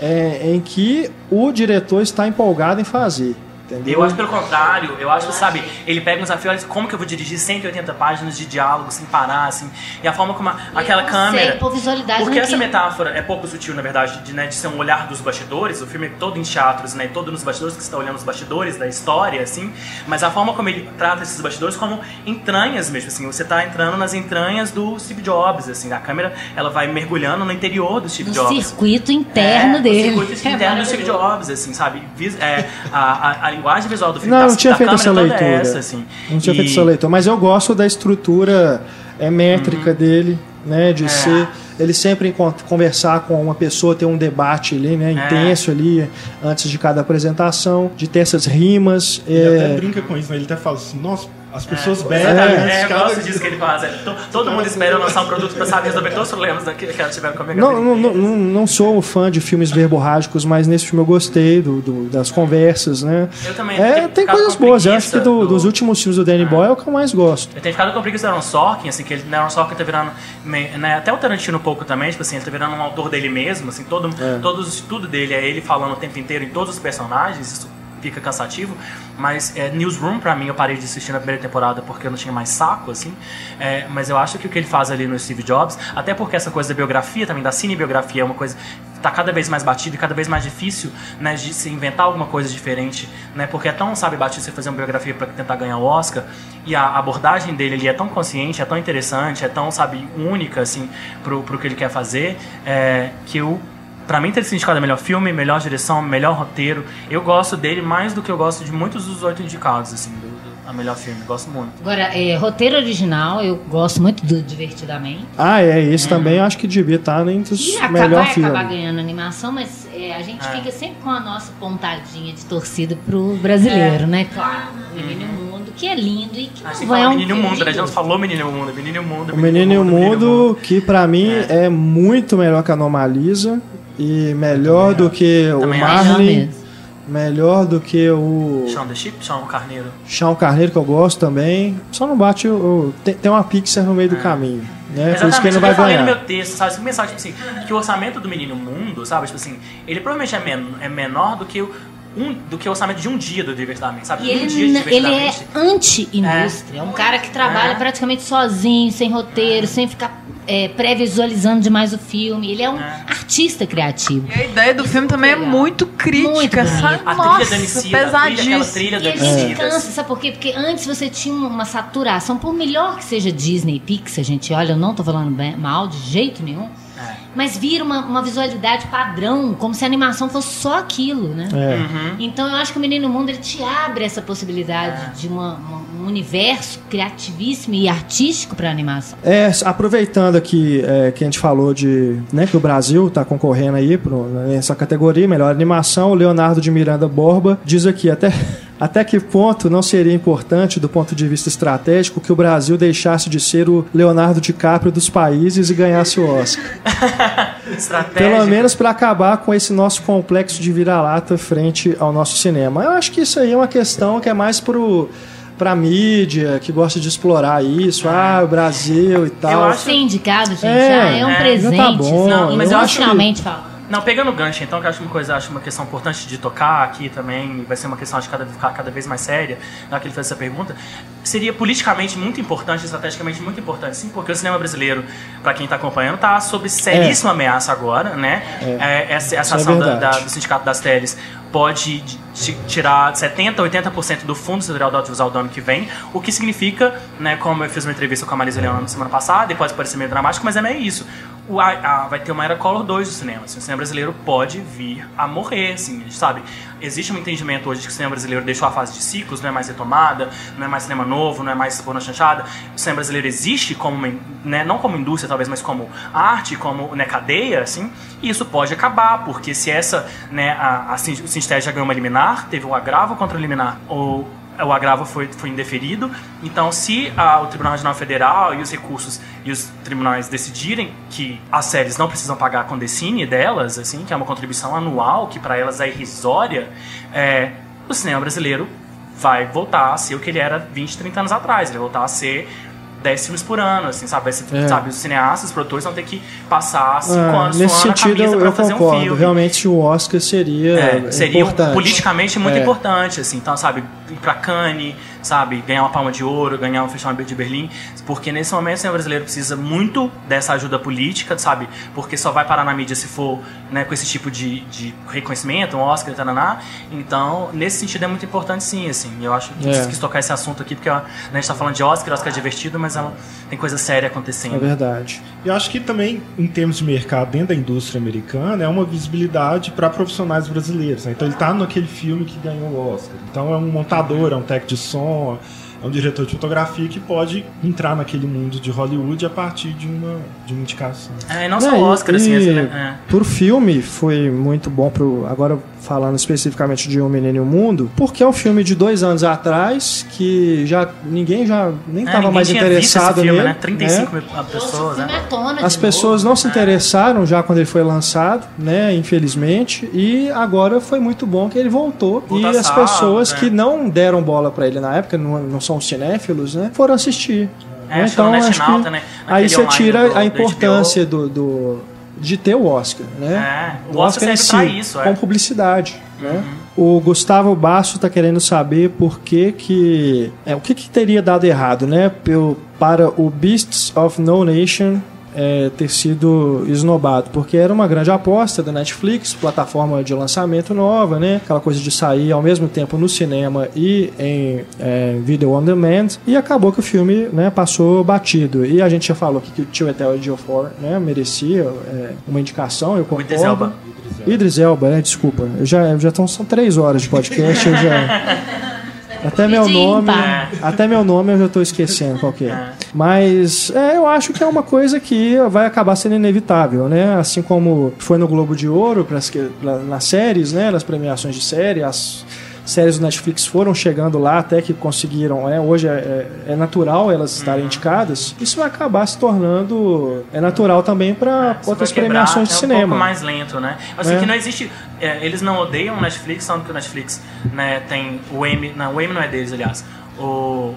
A: é, em que o diretor está empolgado em fazer. Entendeu?
B: Eu acho pelo contrário, eu acho que, sabe, ele pega um desafio, olha, como que eu vou dirigir 180 páginas de diálogo sem parar, assim, e a forma como a- aquela câmera.
C: pôr visualidade
B: Porque essa
C: naquilo.
B: metáfora é pouco sutil, na verdade, de, né, de ser um olhar dos bastidores, o filme é todo em teatros, né, todo nos bastidores, que você está olhando os bastidores da história, assim, mas a forma como ele trata esses bastidores como entranhas mesmo, assim, você está entrando nas entranhas do Steve Jobs, assim, a câmera, ela vai mergulhando no interior do Steve
C: No
B: Jobs.
C: circuito interno
B: é,
C: dele.
B: O circuito interno do Steve Jobs, assim, sabe? Vis- é, a, a, a linguagem visual do filme
A: Não,
B: da,
A: não tinha
B: da
A: feito essa leitura.
B: É essa, assim.
A: Não tinha
B: E-
A: feito essa leitura, mas eu gosto da estrutura é, métrica dele, né, de
B: Uhum. É.
A: ser ele sempre conversar com uma pessoa, ter um debate ali, né, intenso ali antes de cada apresentação, de ter essas rimas,
E: Ele até
A: é,
E: brinca com isso, né? Ele até fala assim, nossa, as pessoas
B: É,
E: bebem
B: exatamente. É, eu
E: cada...
B: gosto disso que ele faz. é. To- Todo mundo espera lançar um produto pra saber resolver todos os problemas que que ela tiver com a minha
A: Não, não, não, não- não sou fã de filmes verborrágicos, mas nesse filme eu gostei do, do- das conversas, né?
B: Eu também
A: É, tem coisas boas. Eu acho que do-
B: do-
A: dos últimos filmes do Danny Boyle é o que eu mais gosto.
B: Eu tenho ficado com preguiça do Aaron Sorkin, assim, que ele, né, Aaron Sorkin tá virando, né, até o Tarantino um pouco também, tipo assim, ele tá virando um autor dele mesmo, assim, todo,
A: É.
B: todos, tudo dele é ele falando o tempo inteiro em todos os personagens, isso fica cansativo, mas é, Newsroom, pra mim, eu parei de assistir na primeira temporada porque eu não tinha mais saco, assim, é, mas eu acho que o que ele faz ali no Steve Jobs, até porque essa coisa da biografia também, da cinebiografia, é uma coisa tá cada vez mais batida e cada vez mais difícil, né, de se inventar alguma coisa diferente, né, porque é tão, sabe, batido você fazer uma biografia para tentar ganhar o Oscar, e a abordagem dele ali é tão consciente, é tão interessante, é tão, sabe, única, assim, pro, pro que ele quer fazer, é, que eu Pra mim, ter sido indicado a melhor filme, melhor direção, melhor roteiro. Eu gosto dele mais do que eu gosto de muitos dos oito indicados, assim, do, do- a melhor filme. Gosto muito.
C: Agora, é, roteiro original, eu gosto muito do Divertidamente.
A: Ah, é, esse também eu acho que devia estar entre os
C: E acaba,
A: melhor
C: vai
A: filme.
C: acabar ganhando animação, mas é, a gente
B: É.
C: fica sempre com a nossa pontadinha de torcida pro brasileiro,
B: É.
C: né? Claro, Menino o Mundo, que é lindo e que não a um
B: Menino Mundo, né? A gente falou Menino e o Mundo, Menino o Mundo.
A: O Menino e o
B: Menino
A: Mundo, que pra mim é. muito melhor que a Anomalisa e melhor do que o
B: Também acho.
A: Marley,
C: mesmo.
A: melhor do que o
B: Shaun the Sheep, Shaun Carneiro.
A: Chão Carneiro, que eu gosto também. Só não bate o. o- tem, tem uma Pixar no meio do caminho. Né? Por isso que ele não vai
B: eu falei no
A: ganhar.
B: meu texto, sabe? Mensagem, tipo assim, que o orçamento do Menino Mundo, sabe? Tipo assim, ele provavelmente é, men é menor do que o, um, do que o orçamento de um dia do Divertidamente, sabe?
C: E
B: um
C: ele,
B: dia de
C: n- ele é
B: Divertidamente.
C: anti-indústria. É. um cara que trabalha
B: É.
C: praticamente sozinho, sem roteiro, sem ficar é, pré-visualizando demais o filme. Ele é um
B: É.
C: artista criativo.
F: E a ideia do filme também é muito crítica,
C: Muito
F: sabe?
B: A
F: Nossa,
B: trilha da Emicida, a trilha, aquela
F: pesadíssima.
B: trilha
C: E a gente cansa, sabe por quê? Porque antes você tinha uma saturação, por melhor que seja Disney e Pixar, gente, olha, eu não tô falando bem- mal de jeito nenhum. Mas vira uma, uma visualidade padrão, como se a animação fosse só aquilo, né?
A: É.
B: Uhum.
C: Então eu acho que o Menino Mundo ele te abre essa possibilidade
B: É.
C: de uma- uma- um universo criativíssimo e artístico para animação.
A: É, aproveitando aqui é, que a gente falou de né, que o Brasil está concorrendo aí pro, nessa categoria, melhor animação, o Leonardo de Miranda Borba diz aqui, até Até que ponto não seria importante, do ponto de vista estratégico, que o Brasil deixasse de ser o Leonardo DiCaprio dos países e ganhasse o Oscar?
B: Estratégico.
A: Pelo menos para acabar com esse nosso complexo de vira-lata frente ao nosso cinema. Eu acho que isso aí é uma questão que é mais pro pra mídia, que gosta de explorar isso, ah, o Brasil e tal.
B: acho-
C: Ser indicado, gente,
A: É,
C: já é um
B: é,
C: presente.
A: tá bom.
B: Não, mas eu acho que-
C: emocionalmente falando.
B: Não, pegando o gancho, então, que eu acho uma coisa, acho uma questão importante de tocar aqui também, vai ser uma questão de cada, ficar cada vez mais séria, na que ele fez essa pergunta, seria politicamente muito importante, estrategicamente muito importante, sim, porque o cinema brasileiro, para quem está acompanhando, está sob seríssima ameaça agora, né? É, essa, essa
A: Isso é
B: ação da- da- do Sindicato das Teles pode de- de- tirar 70%, 80% do Fundo Federal do Audiovisual do ano que vem, o que significa, né, como eu fiz uma entrevista com a Marisa Leão na semana passada, e pode parecer meio dramático, mas é meio isso. O, a, a- vai ter uma era Color 2 do cinema. Assim, o cinema brasileiro pode vir a morrer, assim, sabe? Existe um entendimento hoje de que o cinema brasileiro deixou a fase de ciclos, não é mais retomada, não é mais cinema novo, não é mais porno chanchada. O cinema brasileiro existe como, né, não como indústria talvez, mas como arte, como né, cadeia, assim, e isso pode acabar, porque se essa, né, a, a, o Sinstese já ganhou uma liminar, teve um agravo contra o liminar, ou o agravo foi, foi indeferido. Então, se ah, o Tribunal Regional Federal e os recursos e os tribunais decidirem que as séries não precisam pagar a condecine delas, assim, que é uma contribuição anual que para elas é irrisória, é, o cinema brasileiro vai voltar a ser o que ele era 20, 30 anos atrás. Ele vai voltar a ser 10 filmes por ano, assim, sabe? Ser-
A: É.
B: sabe? Os cineastas, os produtores vão ter que passar 5
A: Ah,
B: anos
A: nesse sentido,
B: camisa
A: eu,
B: pra
A: eu
B: fazer um
A: concordo.
B: filme.
A: Realmente, o Oscar seria,
B: É, seria um- politicamente muito
A: É.
B: importante, assim. Então, sabe, ir pra Cannes, sabe, ganhar uma palma de ouro, ganhar um festival de Berlim, porque nesse momento o cinema brasileiro precisa muito dessa ajuda política, sabe? Porque só vai parar na mídia se for, né, com esse tipo de, de reconhecimento, um Oscar, taraná. Então, nesse sentido é muito importante sim, assim. Eu acho que
A: É.
B: quis tocar esse assunto aqui, porque né, a gente tá falando de Oscar, Oscar é divertido, mas ela tem coisa séria acontecendo.
A: É verdade.
E: Eu acho que também, em termos de mercado dentro da indústria americana, é uma visibilidade para profissionais brasileiros. né? Então ele está naquele filme que ganhou o Oscar. Então é um montador, é um técnico de som, é um diretor de fotografia que pode entrar naquele mundo de Hollywood a partir de uma, de uma indicação.
B: É, e não só
A: É,
B: o
A: e-
B: Oscar, assim,
A: e
B: assim, né? É.
A: Pro filme foi muito bom pro. Agora falando especificamente de Um Menino e o Mundo, porque é um filme de dois anos atrás que já ninguém já nem
B: É,
A: estava
B: ninguém
A: mais
B: tinha visto esse
A: interessado
B: filme,
A: nele.
B: né? 35
A: né?
B: mil pessoas, né?
A: As pessoas não se interessaram já quando ele foi lançado, né? Infelizmente. E agora foi muito bom que ele voltou. E as
B: sábado,
A: pessoas
B: né?
A: que não deram bola pra ele na época, não, não são cinéfilos, né? Foram assistir.
B: É,
A: Então,
B: Net
A: acho que
B: Nauta, né?
A: aí você tira
B: do-
A: a
B: do
A: importância do, do- de ter o Oscar, né?
B: É, o Oscar serve pra isso, é. Uhum.
A: com publicidade, né? O Gustavo Basso está querendo saber por que que é, o que, que teria dado errado, né? Pelo, para o Beasts of No Nation é, ter sido esnobado, porque era uma grande aposta da Netflix, plataforma de lançamento nova, né? Aquela coisa de sair ao mesmo tempo no cinema e em é, video on demand, e acabou que o filme né, passou batido. E a gente já falou aqui que o Tio Etel Ejiofor né, merecia é, uma indicação, eu concordo.
B: Idris Elba.
A: Idris Elba, né? Desculpa. Eu já, já estão, são três horas de podcast, eu já. Até meu nome, até meu nome eu já estou esquecendo qual que é. Mas é, eu acho que é uma coisa que vai acabar sendo inevitável, né? Assim como foi no Globo de Ouro pras, lá- nas séries, né? Nas premiações de série, as séries do Netflix foram chegando lá até que conseguiram, né? Hoje é, é- é natural elas estarem indicadas. Isso vai acabar se tornando é natural também para
B: Isso
A: outras premiações de
B: é um
A: cinema.
B: pouco mais lento, né? Assim,
A: É.
B: que não existe... é, eles não odeiam o Netflix, tanto que o Netflix né, tem o Emmy... Não, o Emmy não é deles, aliás. O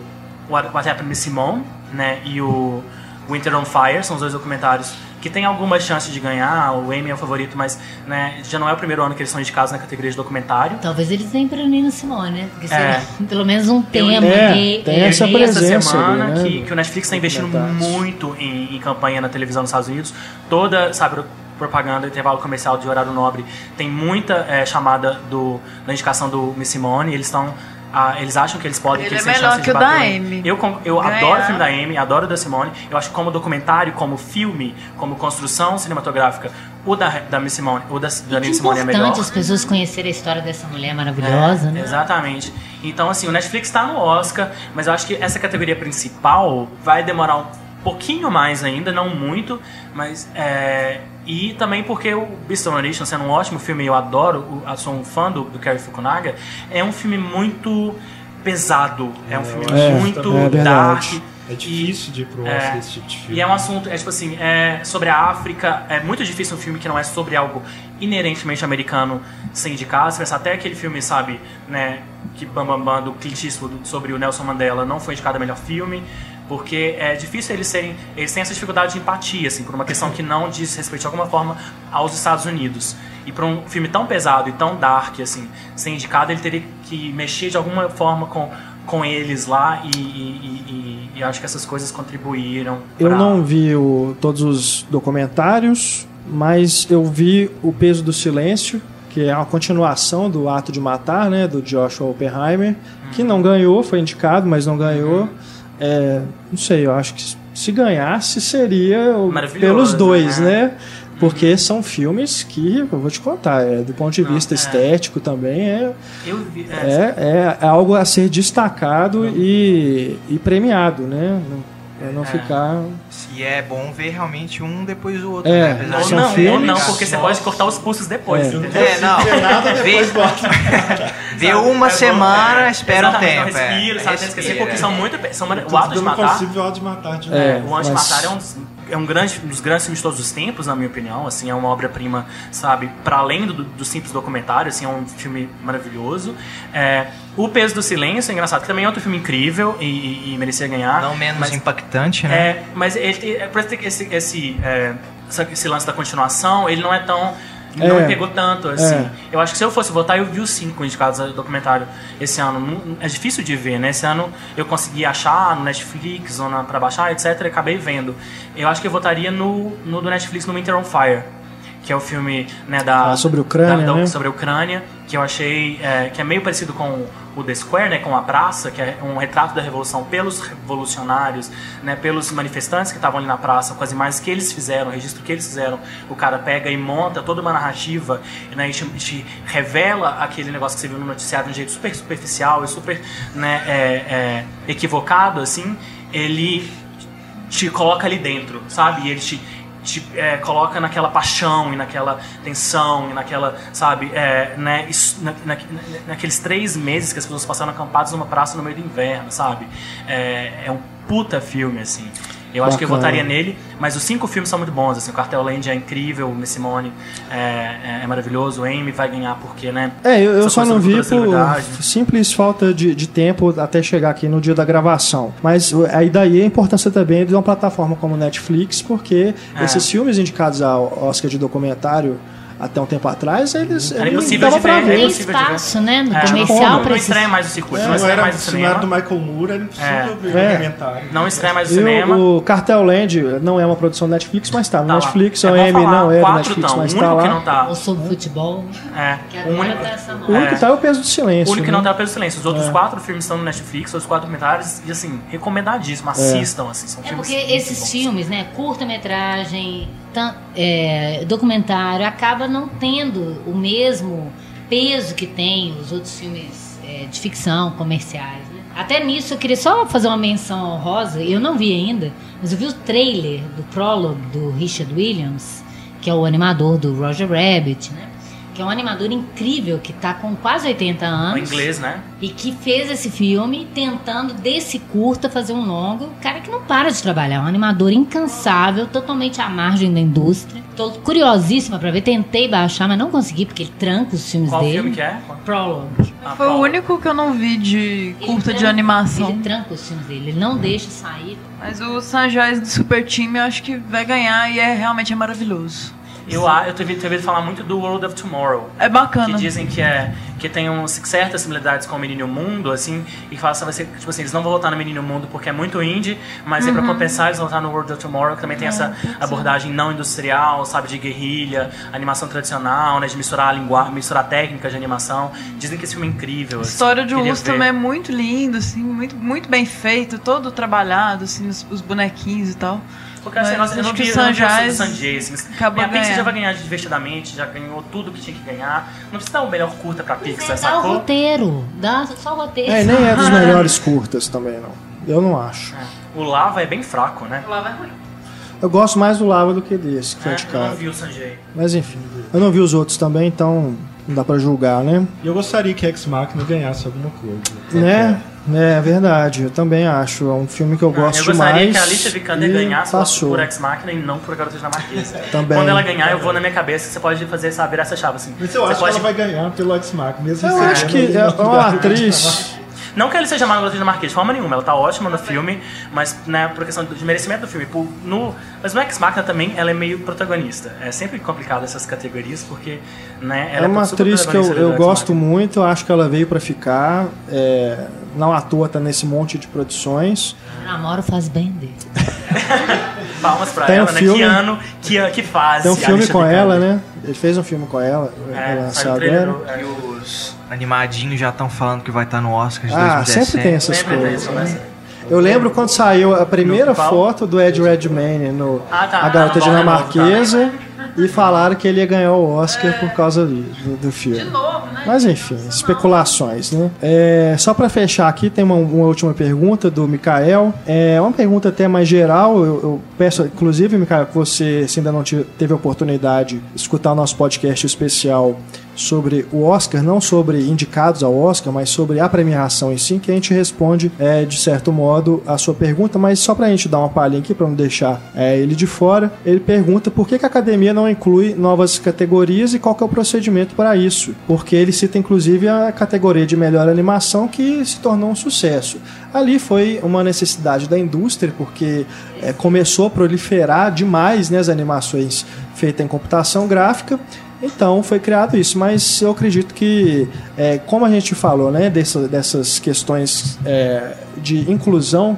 B: What, What Happened to Simone, né? E o Winter on Fire, são os dois documentários que tem alguma chance de ganhar. O Emmy é o favorito, mas né, já não é o primeiro ano que eles são indicados na categoria de documentário.
C: Talvez eles venham pra Nina Simone, né? Porque
B: É.
C: seria pelo menos um tema
A: É,
C: de.
A: tem
C: é,
A: essa presença.
B: essa semana
A: ali, né?
B: que, que o Netflix está investindo muito em, em campanha na televisão nos Estados Unidos. Toda, sabe, propaganda, intervalo comercial de horário nobre, tem muita é, chamada do, da indicação do Miss Simone. Eles estão. Ah, eles acham que eles podem
F: Ele
B: que eles
F: é melhor
B: chance
F: que
B: de
F: o
B: bater
F: da Amy.
B: Eu, eu
F: Ganhar.
B: adoro o filme da Amy, adoro o da Simone. Eu acho que como documentário, como filme, como construção cinematográfica, o da, da Miss Simone, o da, da Nina Simone é melhor.
C: importante as pessoas conhecerem a história dessa mulher maravilhosa,
B: É,
C: né?
B: Exatamente. Então, assim, o Netflix está no Oscar, mas eu acho que essa categoria principal vai demorar um pouquinho mais ainda, não muito, mas é, e também porque o Beast of Nation, sendo um ótimo filme, eu adoro, eu sou um fã do, do Cary Fukunaga, é um filme muito pesado, é um filme
A: É,
B: muito
A: é
B: dark.
E: É difícil de ir pro
B: É.
E: Oscar esse tipo de filme.
B: E é um assunto, é tipo assim, é sobre a África. É muito difícil um filme que não é sobre algo inerentemente americano ser indicado. Se pensar até aquele filme, sabe, né, que Bam Bam Bam do Clint Eastwood sobre o Nelson Mandela não foi indicado a melhor filme. Porque é difícil eles serem. Eles têm essa dificuldade de empatia, assim, por uma questão que não diz respeito de alguma forma aos Estados Unidos. E para um filme tão pesado e tão dark, assim, ser indicado, ele teria que mexer de alguma forma com, com eles lá e, e, e- e- acho que essas coisas contribuíram.
A: Eu
B: pra-
A: não vi o- todos os documentários, mas eu vi O Peso do Silêncio, que é uma continuação do Ato de Matar, né, do Joshua Oppenheimer, que não ganhou, foi indicado, mas não ganhou. É, não sei, eu acho que se ganhasse seria pelos dois,
B: né?
A: né? Porque são filmes que, eu vou te contar, é, do ponto de
B: Não,
A: vista
B: é.
A: estético também, é,
B: vi. É,
A: é, é algo a ser destacado e, e premiado, né? Não, pra não
B: É.
A: ficar.
G: E é bom ver realmente um depois do outro,
A: É,
G: né?
B: Ou não, ou não, porque você pode cortar os pulsos depois.
A: É.
B: entendeu?
G: É, não.
E: Nada depois
G: Vê- uma
B: É bom,
G: semana,
B: é.
G: espera um tempo.
B: não respira,
G: é.
B: sabe? Tem que esquecer,
G: Respira.
B: porque são muito. São, o ato de
E: eu não
B: matar.
E: consigo o Ato de Matar de novo.
A: É.
B: o Antes de
A: mas-
B: Matar é um dos, é um grande, um dos grandes filmes de todos os tempos, na minha opinião. Assim, é uma obra-prima, sabe? Para além do, do simples documentário, assim, é um filme maravilhoso. É, o Peso do Silêncio é engraçado, que também é outro filme incrível e, e- e merecia ganhar.
G: Não menos
B: mas,
G: impactante, né?
B: é, mas ele, tem- é, parece que esse, esse, é, essa- esse lance da continuação, ele não é tão. Não
A: É.
B: me pegou tanto, assim.
A: É.
B: Eu acho que se eu fosse votar, eu vi os cinco indicados ao documentário esse ano. Não- É difícil de ver, né? Esse ano eu consegui achar no Netflix ou na, pra baixar, etc. E acabei vendo. Eu acho que eu votaria no, no do Netflix, no Winter on Fire. Que é o filme né, da,
A: Ah, sobre a Ucrânia,
B: da- da-
A: né?
B: sobre a Ucrânia, que eu achei é, que é meio parecido com o The Square, né, com a praça, que é um retrato da revolução pelos revolucionários, né, pelos manifestantes que estavam ali na praça, com as imagens que eles fizeram, o registro que eles fizeram. O cara pega e monta toda uma narrativa, né, e te, te revela aquele negócio que você viu no noticiário de um jeito super superficial e super né, é, é, equivocado, assim. Ele te coloca ali dentro, sabe? E ele te, te é, coloca naquela paixão e naquela tensão e naquela, sabe, é, né, isso- na- na- na- naqueles três meses que as pessoas passaram acampadas numa praça no meio do inverno, sabe? É, é um puta filme, assim. Eu acho que eu votaria nele, mas os cinco filmes são muito bons, assim, o Cartel Land é incrível, o Miss Simone é, é- é maravilhoso, o Amy vai ganhar porque, né?
A: É, eu, eu só não vi por
B: celebridade.
A: simples falta de, de tempo até chegar aqui no dia da gravação. Mas aí daí a importância também de uma plataforma como Netflix, porque
B: É.
A: esses filmes indicados ao Oscar de documentário até um tempo atrás, eles
B: Era impossível
A: dava
B: de
A: pra
B: ver, é
C: Tem
B: ver.
C: espaço, né? No
B: É,
C: comercial
A: como?
B: não, não estreia mais o circuito,
E: É,
B: não
E: não
B: estreia
E: era,
B: mais o
E: se não era
B: cinema.
E: do Michael Moore, era impossível
B: É.
E: ver
A: É.
E: o documentário.
B: Não estreia mais o cinema.
A: o, o Cartel Land não é uma produção Netflix, mas tá no
B: Tá.
A: Netflix.
B: É
A: o M não é do Netflix,
B: tão.
A: mas
B: o
A: tá
B: único que
A: lá.
B: não tá.
C: Ou sobre futebol.
B: É. O único,
C: tá
A: O único que tá é o Peso do
B: o
A: Silêncio.
B: único que
A: né?
B: não tá é o Peso do Silêncio. Os outros quatro filmes estão no Netflix, os quatro documentários, e assim, recomendadíssimo. Assistam, assim. São
C: É porque esses filmes, né, curta-metragem, é, documentário, acaba não tendo o mesmo peso que tem os outros filmes é, de ficção, comerciais. né? Até nisso eu queria só fazer uma menção honrosa, eu não vi ainda, mas eu vi o trailer do prólogo do Richard Williams, que é o animador do Roger Rabbit, né? Que é um animador incrível que tá com quase 80
B: O
C: anos.
B: inglês, né?
C: E que fez esse filme tentando, desse curta, fazer um longo. Cara que não para de trabalhar, um animador incansável, totalmente à margem da indústria. Tô curiosíssima pra ver, tentei baixar, mas não consegui, porque ele tranca os filmes
B: Qual
C: dele.
B: filme que é?
C: Prologue.
B: Ah,
F: Foi o
B: qual?
F: único que eu não vi de
C: Ele
F: curta de
C: tranca-
F: animação.
C: Ele tranca os filmes dele, ele não deixa sair.
F: Mas o Sanjais do Super Time eu acho que vai ganhar e é realmente é maravilhoso.
B: Eu, eu tive, tive falar muito do World of Tomorrow.
F: É bacana.
B: Que dizem que, é, que tem uns, certas similaridades com o Menino Mundo, assim, e fala assim, vai ser, tipo assim, eles não vão votar no Menino Mundo porque é muito indie, mas é pra compensar, eles vão votar no World of Tomorrow, que também tem essa abordagem não industrial, sabe, de guerrilha, animação tradicional, né, de misturar a linguagem, misturar técnicas de animação. Dizem que esse filme é incrível.
F: A
B: assim,
F: história de
B: queria
F: urso também é muito lindo, assim, muito, muito bem feito, todo trabalhado, assim, os, os bonequinhos e tal.
B: Porque assim,
F: Mas
B: nossa, eu não
F: que
B: vi,
F: o
B: eu não vi o
F: Sanjais
B: Sanjay, a Pixar já vai ganhar divertidamente, já ganhou tudo que tinha que ganhar. Não precisa dar o melhor curta pra Pixar,
C: É, dá o
B: sacou?
C: roteiro, dá só o roteiro.
A: É, nem é dos melhores curtas também, não. Eu não acho.
B: É. O Lava é bem fraco, né?
F: O Lava é ruim.
A: Eu gosto mais do Lava do que desse, que foi
B: É,
A: de
B: eu não
A: cara.
B: vi o Sanjay.
A: Mas enfim, eu não vi os outros também, então não dá pra julgar, né?
E: E eu gostaria que Ex Machina ganhasse alguma coisa.
A: Né? É verdade, eu também acho. É um filme que eu
B: Não,
A: gosto
B: eu gostaria
A: demais.
B: que a Alicia Vikander ganhasse
A: passou.
B: por Ex Machina e não por Garota Dinamarquesa.
A: Também.
B: Quando ela ganhar, eu vou na minha cabeça que você pode fazer essa virar essa chave assim.
E: Mas eu
B: você
E: acho
B: pode...
E: que ela vai ganhar pelo Ex Machina, mesmo
A: Eu acho que é uma atriz.
B: Não que ele seja Garota Dinamarquesa, de forma nenhuma. Ela tá ótima no filme, mas né, por questão de merecimento do filme. Por, no, mas no Ex Machina também ela é meio protagonista. É sempre complicado essas categorias, porque né, ela
A: É uma
B: super
A: atriz que eu, eu gosto muito, eu acho que ela veio pra ficar. é, não à toa tá nesse monte de produções.
C: Namoro faz bem dele.
B: Palmas pra
A: Tem um
B: ela, né?
A: filme-
B: Que ano, que, que fase.
A: Tem um filme com ela, né? Ele fez um filme com ela,
B: É,
A: é, lançado agora.
G: E os animadinhos já estão falando que vai estar no Oscar de
A: Ah,
G: 2017.
A: sempre tem essas
B: Sempre tem
A: coisas.
B: isso,
A: né?
B: né?
A: Eu lembro quando saiu a primeira foto do Ed Redmayne no
B: Ah, tá.
A: A Garota
B: Ah, no
A: Dinamarquesa e falaram que ele ia ganhar o Oscar por causa do, do, filme.
F: De novo?
A: Mas enfim, especulações, né? É, só para fechar aqui, tem uma, uma última pergunta do Mikael. É uma pergunta até mais geral. Eu, eu peço, inclusive, Mikael, que você, se ainda não te- teve a oportunidade de escutar o nosso podcast especial sobre o Oscar, não sobre indicados ao Oscar, mas sobre a premiação em si, que a gente responde, é, de certo modo, a sua pergunta, mas só pra gente dar uma palhinha aqui, pra não deixar é, ele de fora, ele pergunta por que, que a academia não inclui novas categorias e qual que é o procedimento para isso. Porque ele cita, inclusive, a categoria de melhor animação que se tornou um sucesso. Ali foi uma necessidade da indústria, porque é, começou a proliferar demais né, as animações feitas em computação gráfica, então foi criado isso, mas eu acredito que, é, como a gente falou, né, dessa- dessas questões é, de inclusão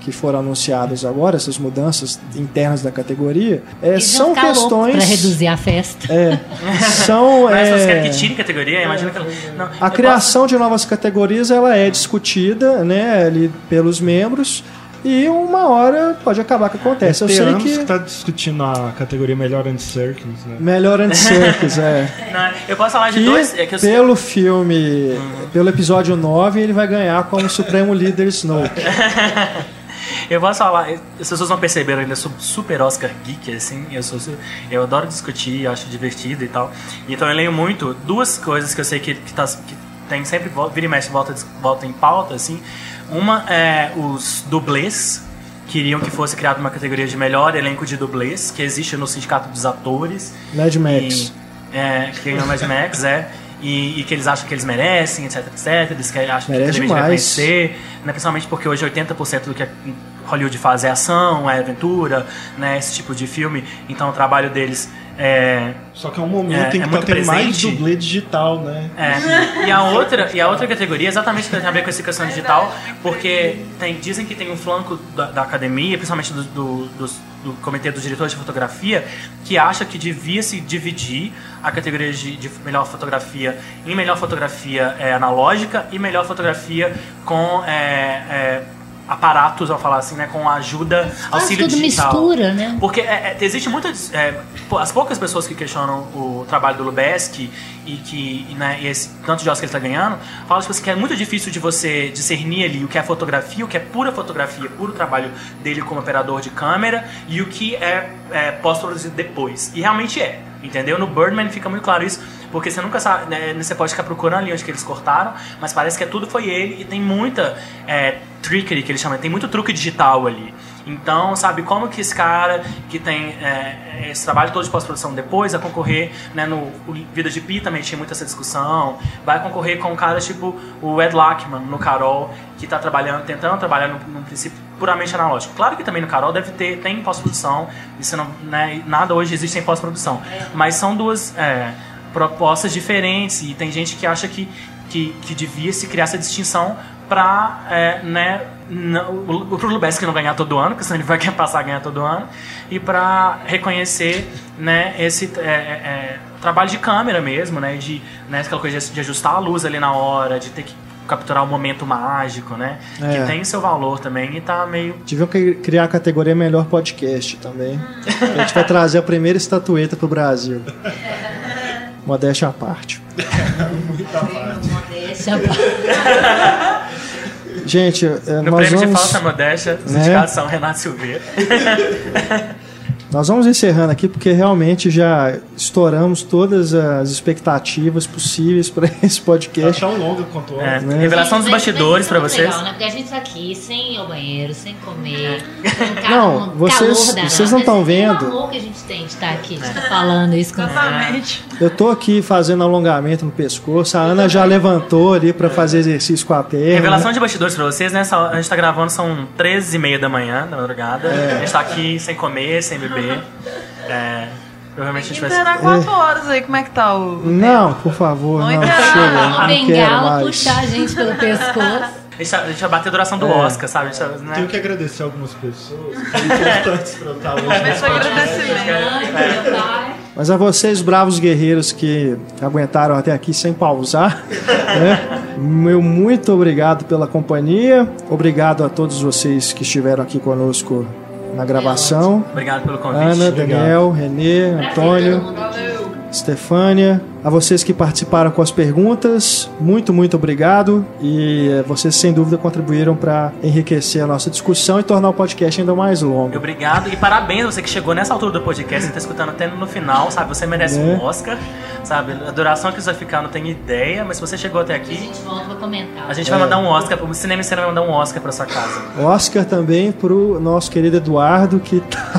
A: que foram anunciadas agora, essas mudanças internas da categoria, é, são
C: loucos
A: questões.
C: Pra reduzir a festa.
A: É, são.
B: Mas vocês
A: é,
B: querem que tire categoria? Imagina que ela... Não,
A: a criação de novas categorias ela é discutida né, ali pelos membros e uma hora pode acabar que acontece. Eu sei que.
E: que tá discutindo a categoria Melhor and Circles, né?
A: Melhor antes Circus, é.
B: não, eu posso falar de
A: Que
B: dois... É que eu,
A: pelo filme, pelo episódio 9, ele vai ganhar como Supremo Líder Snoke.
B: Eu posso falar, as pessoas não perceberam ainda, eu sou super Oscar geek, assim, eu sou eu adoro discutir, eu acho divertido e tal. Então eu leio muito duas coisas que eu sei que, que, tá, que tem sempre, vira e mexe, volta, volta em pauta, assim. Uma é os dublês, queriam que fosse criada uma categoria de melhor elenco de dublês, que existe no Sindicato dos Atores.
A: Mad Max.
B: E, é, que é o Mad Max, é. E, e que eles acham que eles merecem, etc, etc. Eles que acham que
A: Merece
B: a academia
A: demais.
B: reconhecer, né? Principalmente porque hoje 80% do que a Hollywood faz é ação, é aventura, né? Esse tipo de filme. Então o trabalho deles é,
E: Só que é um momento
B: É,
E: em que
B: é
E: tá tendo mais dublê digital, né?
B: é. E a outra, e a outra categoria exatamente tem a ver com essa questão digital, porque tem, dizem que tem um flanco da, da academia, principalmente do, do, dos- do comitê dos diretores de fotografia, que acha que devia se dividir a categoria de, de melhor fotografia em melhor fotografia é, analógica e melhor fotografia com é, é, aparatos, ao falar assim, né, com ajuda,
C: Faz
B: auxílio
C: tudo
B: digital.
C: mistura, né?
B: Porque é, é, existe muita. é, as poucas pessoas que questionam o trabalho do Lubeski e que e, né, e esse tanto de Oscar que ele está ganhando, falam tipo, assim, que é muito difícil de você discernir ali o que é fotografia, o que é pura fotografia, puro trabalho dele como operador de câmera e o que é, é pós-produzido depois. E realmente é. Entendeu? No Birdman fica muito claro isso, porque você nunca sabe, né, você pode ficar procurando ali onde que eles cortaram, mas parece que é tudo foi ele e tem muita é, trickery que eles chamam, tem muito truque digital ali. Então, sabe, como que esse cara que tem é, esse trabalho todo de pós-produção depois vai concorrer, né, no Vida de Pi também tinha muita essa discussão, vai concorrer com caras tipo o Ed Lachman no Carol, que está trabalhando, tentando trabalhar num, num princípio puramente analógico. Claro que também no Carol deve ter, tem pós-produção, isso não, né, nada hoje existe em pós-produção, mas são duas é, propostas diferentes e tem gente que acha que, que, que devia se criar essa distinção para é, né, não- o pro Lubeski não ganhar todo ano, porque senão ele vai querer passar a ganhar todo ano, e para reconhecer né, esse é, é, é, trabalho de câmera mesmo, né, de né, aquela coisa de, ajustar a luz ali na hora, de ter que capturar o momento mágico, né,
A: É.
B: que tem seu valor também e tá meio
A: Deviam cri- criar a categoria Melhor Podcast também. A gente vai trazer a primeira estatueta pro Brasil. Modéstia à parte.
C: Deixa
A: gente, é,
B: No
A: nós
B: prêmio de
A: vamos,
B: falsa modéstia, os
A: Né?
B: indicados são Renato Silveira.
A: nós vamos encerrando aqui porque realmente já estouramos todas as expectativas possíveis para esse
E: Tá
A: podcast.
E: tão longa quanto
B: É,
E: é.
A: Né?
B: Revelação dos
C: mas
B: bastidores
C: é muito
B: vocês.
C: Legal, né? Porque a gente tá aqui sem ir ao banheiro, sem comer. com um ca-
A: Não,
C: um
A: vocês- vocês não tão
C: Mas tem
A: vendo.
C: O amor que a gente tem de estar aqui, de estar falando isso com.
F: Exatamente.
A: Eu tô aqui fazendo alongamento no pescoço, a Ana já levantou ali para fazer exercício com a perna.
B: Revelação de bastidores pra vocês, né? A gente tá gravando, são 13 e meia da manhã, da madrugada.
A: É.
B: A gente tá aqui sem comer, sem beber. É, provavelmente a gente vai...
F: Internar quatro horas aí, como é que tá o. o
A: Não, por favor,
F: Não
A: não,
F: interessa.
A: chega,
C: Uma
A: não quero
C: bengala
A: mais.
C: puxar a gente pelo pescoço.
B: A gente, tá- a gente vai bater a duração do
A: É.
B: Oscar, sabe? A gente tá- né?
E: Tenho que agradecer algumas pessoas que são importantes pra eu estar hoje.
F: Começa o agradecimento.
C: Mãe, meu pai.
A: Mas a vocês, bravos guerreiros que aguentaram até aqui sem pausar, né? meu muito obrigado pela companhia. Obrigado a todos vocês que estiveram aqui conosco na gravação.
B: Obrigado pelo convite.
A: Ana, Daniel, Renê, Antônio. Stefânia, a vocês que participaram com as perguntas, muito, muito obrigado. E eh, vocês, sem dúvida, contribuíram para enriquecer a nossa discussão e tornar o podcast ainda mais longo.
B: Obrigado e parabéns você que chegou nessa altura do podcast, você tá escutando até no final, sabe? Você merece
A: É.
B: um Oscar, sabe? A duração que isso vai ficar, não tenho ideia, mas se você chegou até
C: A
B: aqui,
C: gente volta pra comentar.
B: a gente vai mandar um Oscar, o Cinema e vai mandar um Oscar pra sua casa.
A: Oscar também pro nosso querido Eduardo, que tá,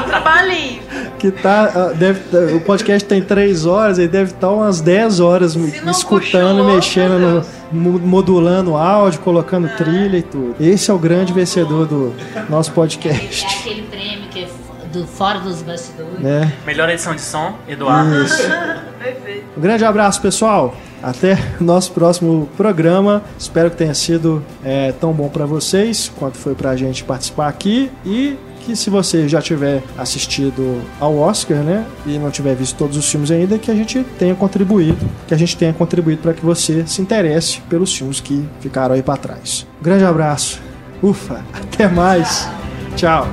F: Um trabalhinho.
A: que tá ah, deve, o podcast tem três horas, ele deve estar umas 10 horas me, escutando,
F: puxou,
A: mexendo, no, modulando o áudio, colocando trilha e tudo. Esse é o grande vencedor do nosso
C: É
A: podcast.
C: aquele prêmio que é do fora dos bastidores.
A: Né?
B: Melhor edição de som, Eduardo.
A: Isso.
F: Perfeito.
A: Um grande abraço, pessoal. Até o nosso próximo programa. Espero que tenha sido é, tão bom para vocês quanto foi pra gente participar aqui. E que se você já tiver assistido ao Oscar, né, e não tiver visto todos os filmes ainda, que a gente tenha contribuído, que a gente tenha contribuído para que você se interesse pelos filmes que ficaram aí para trás. Um grande abraço. Ufa, até mais. Tchau.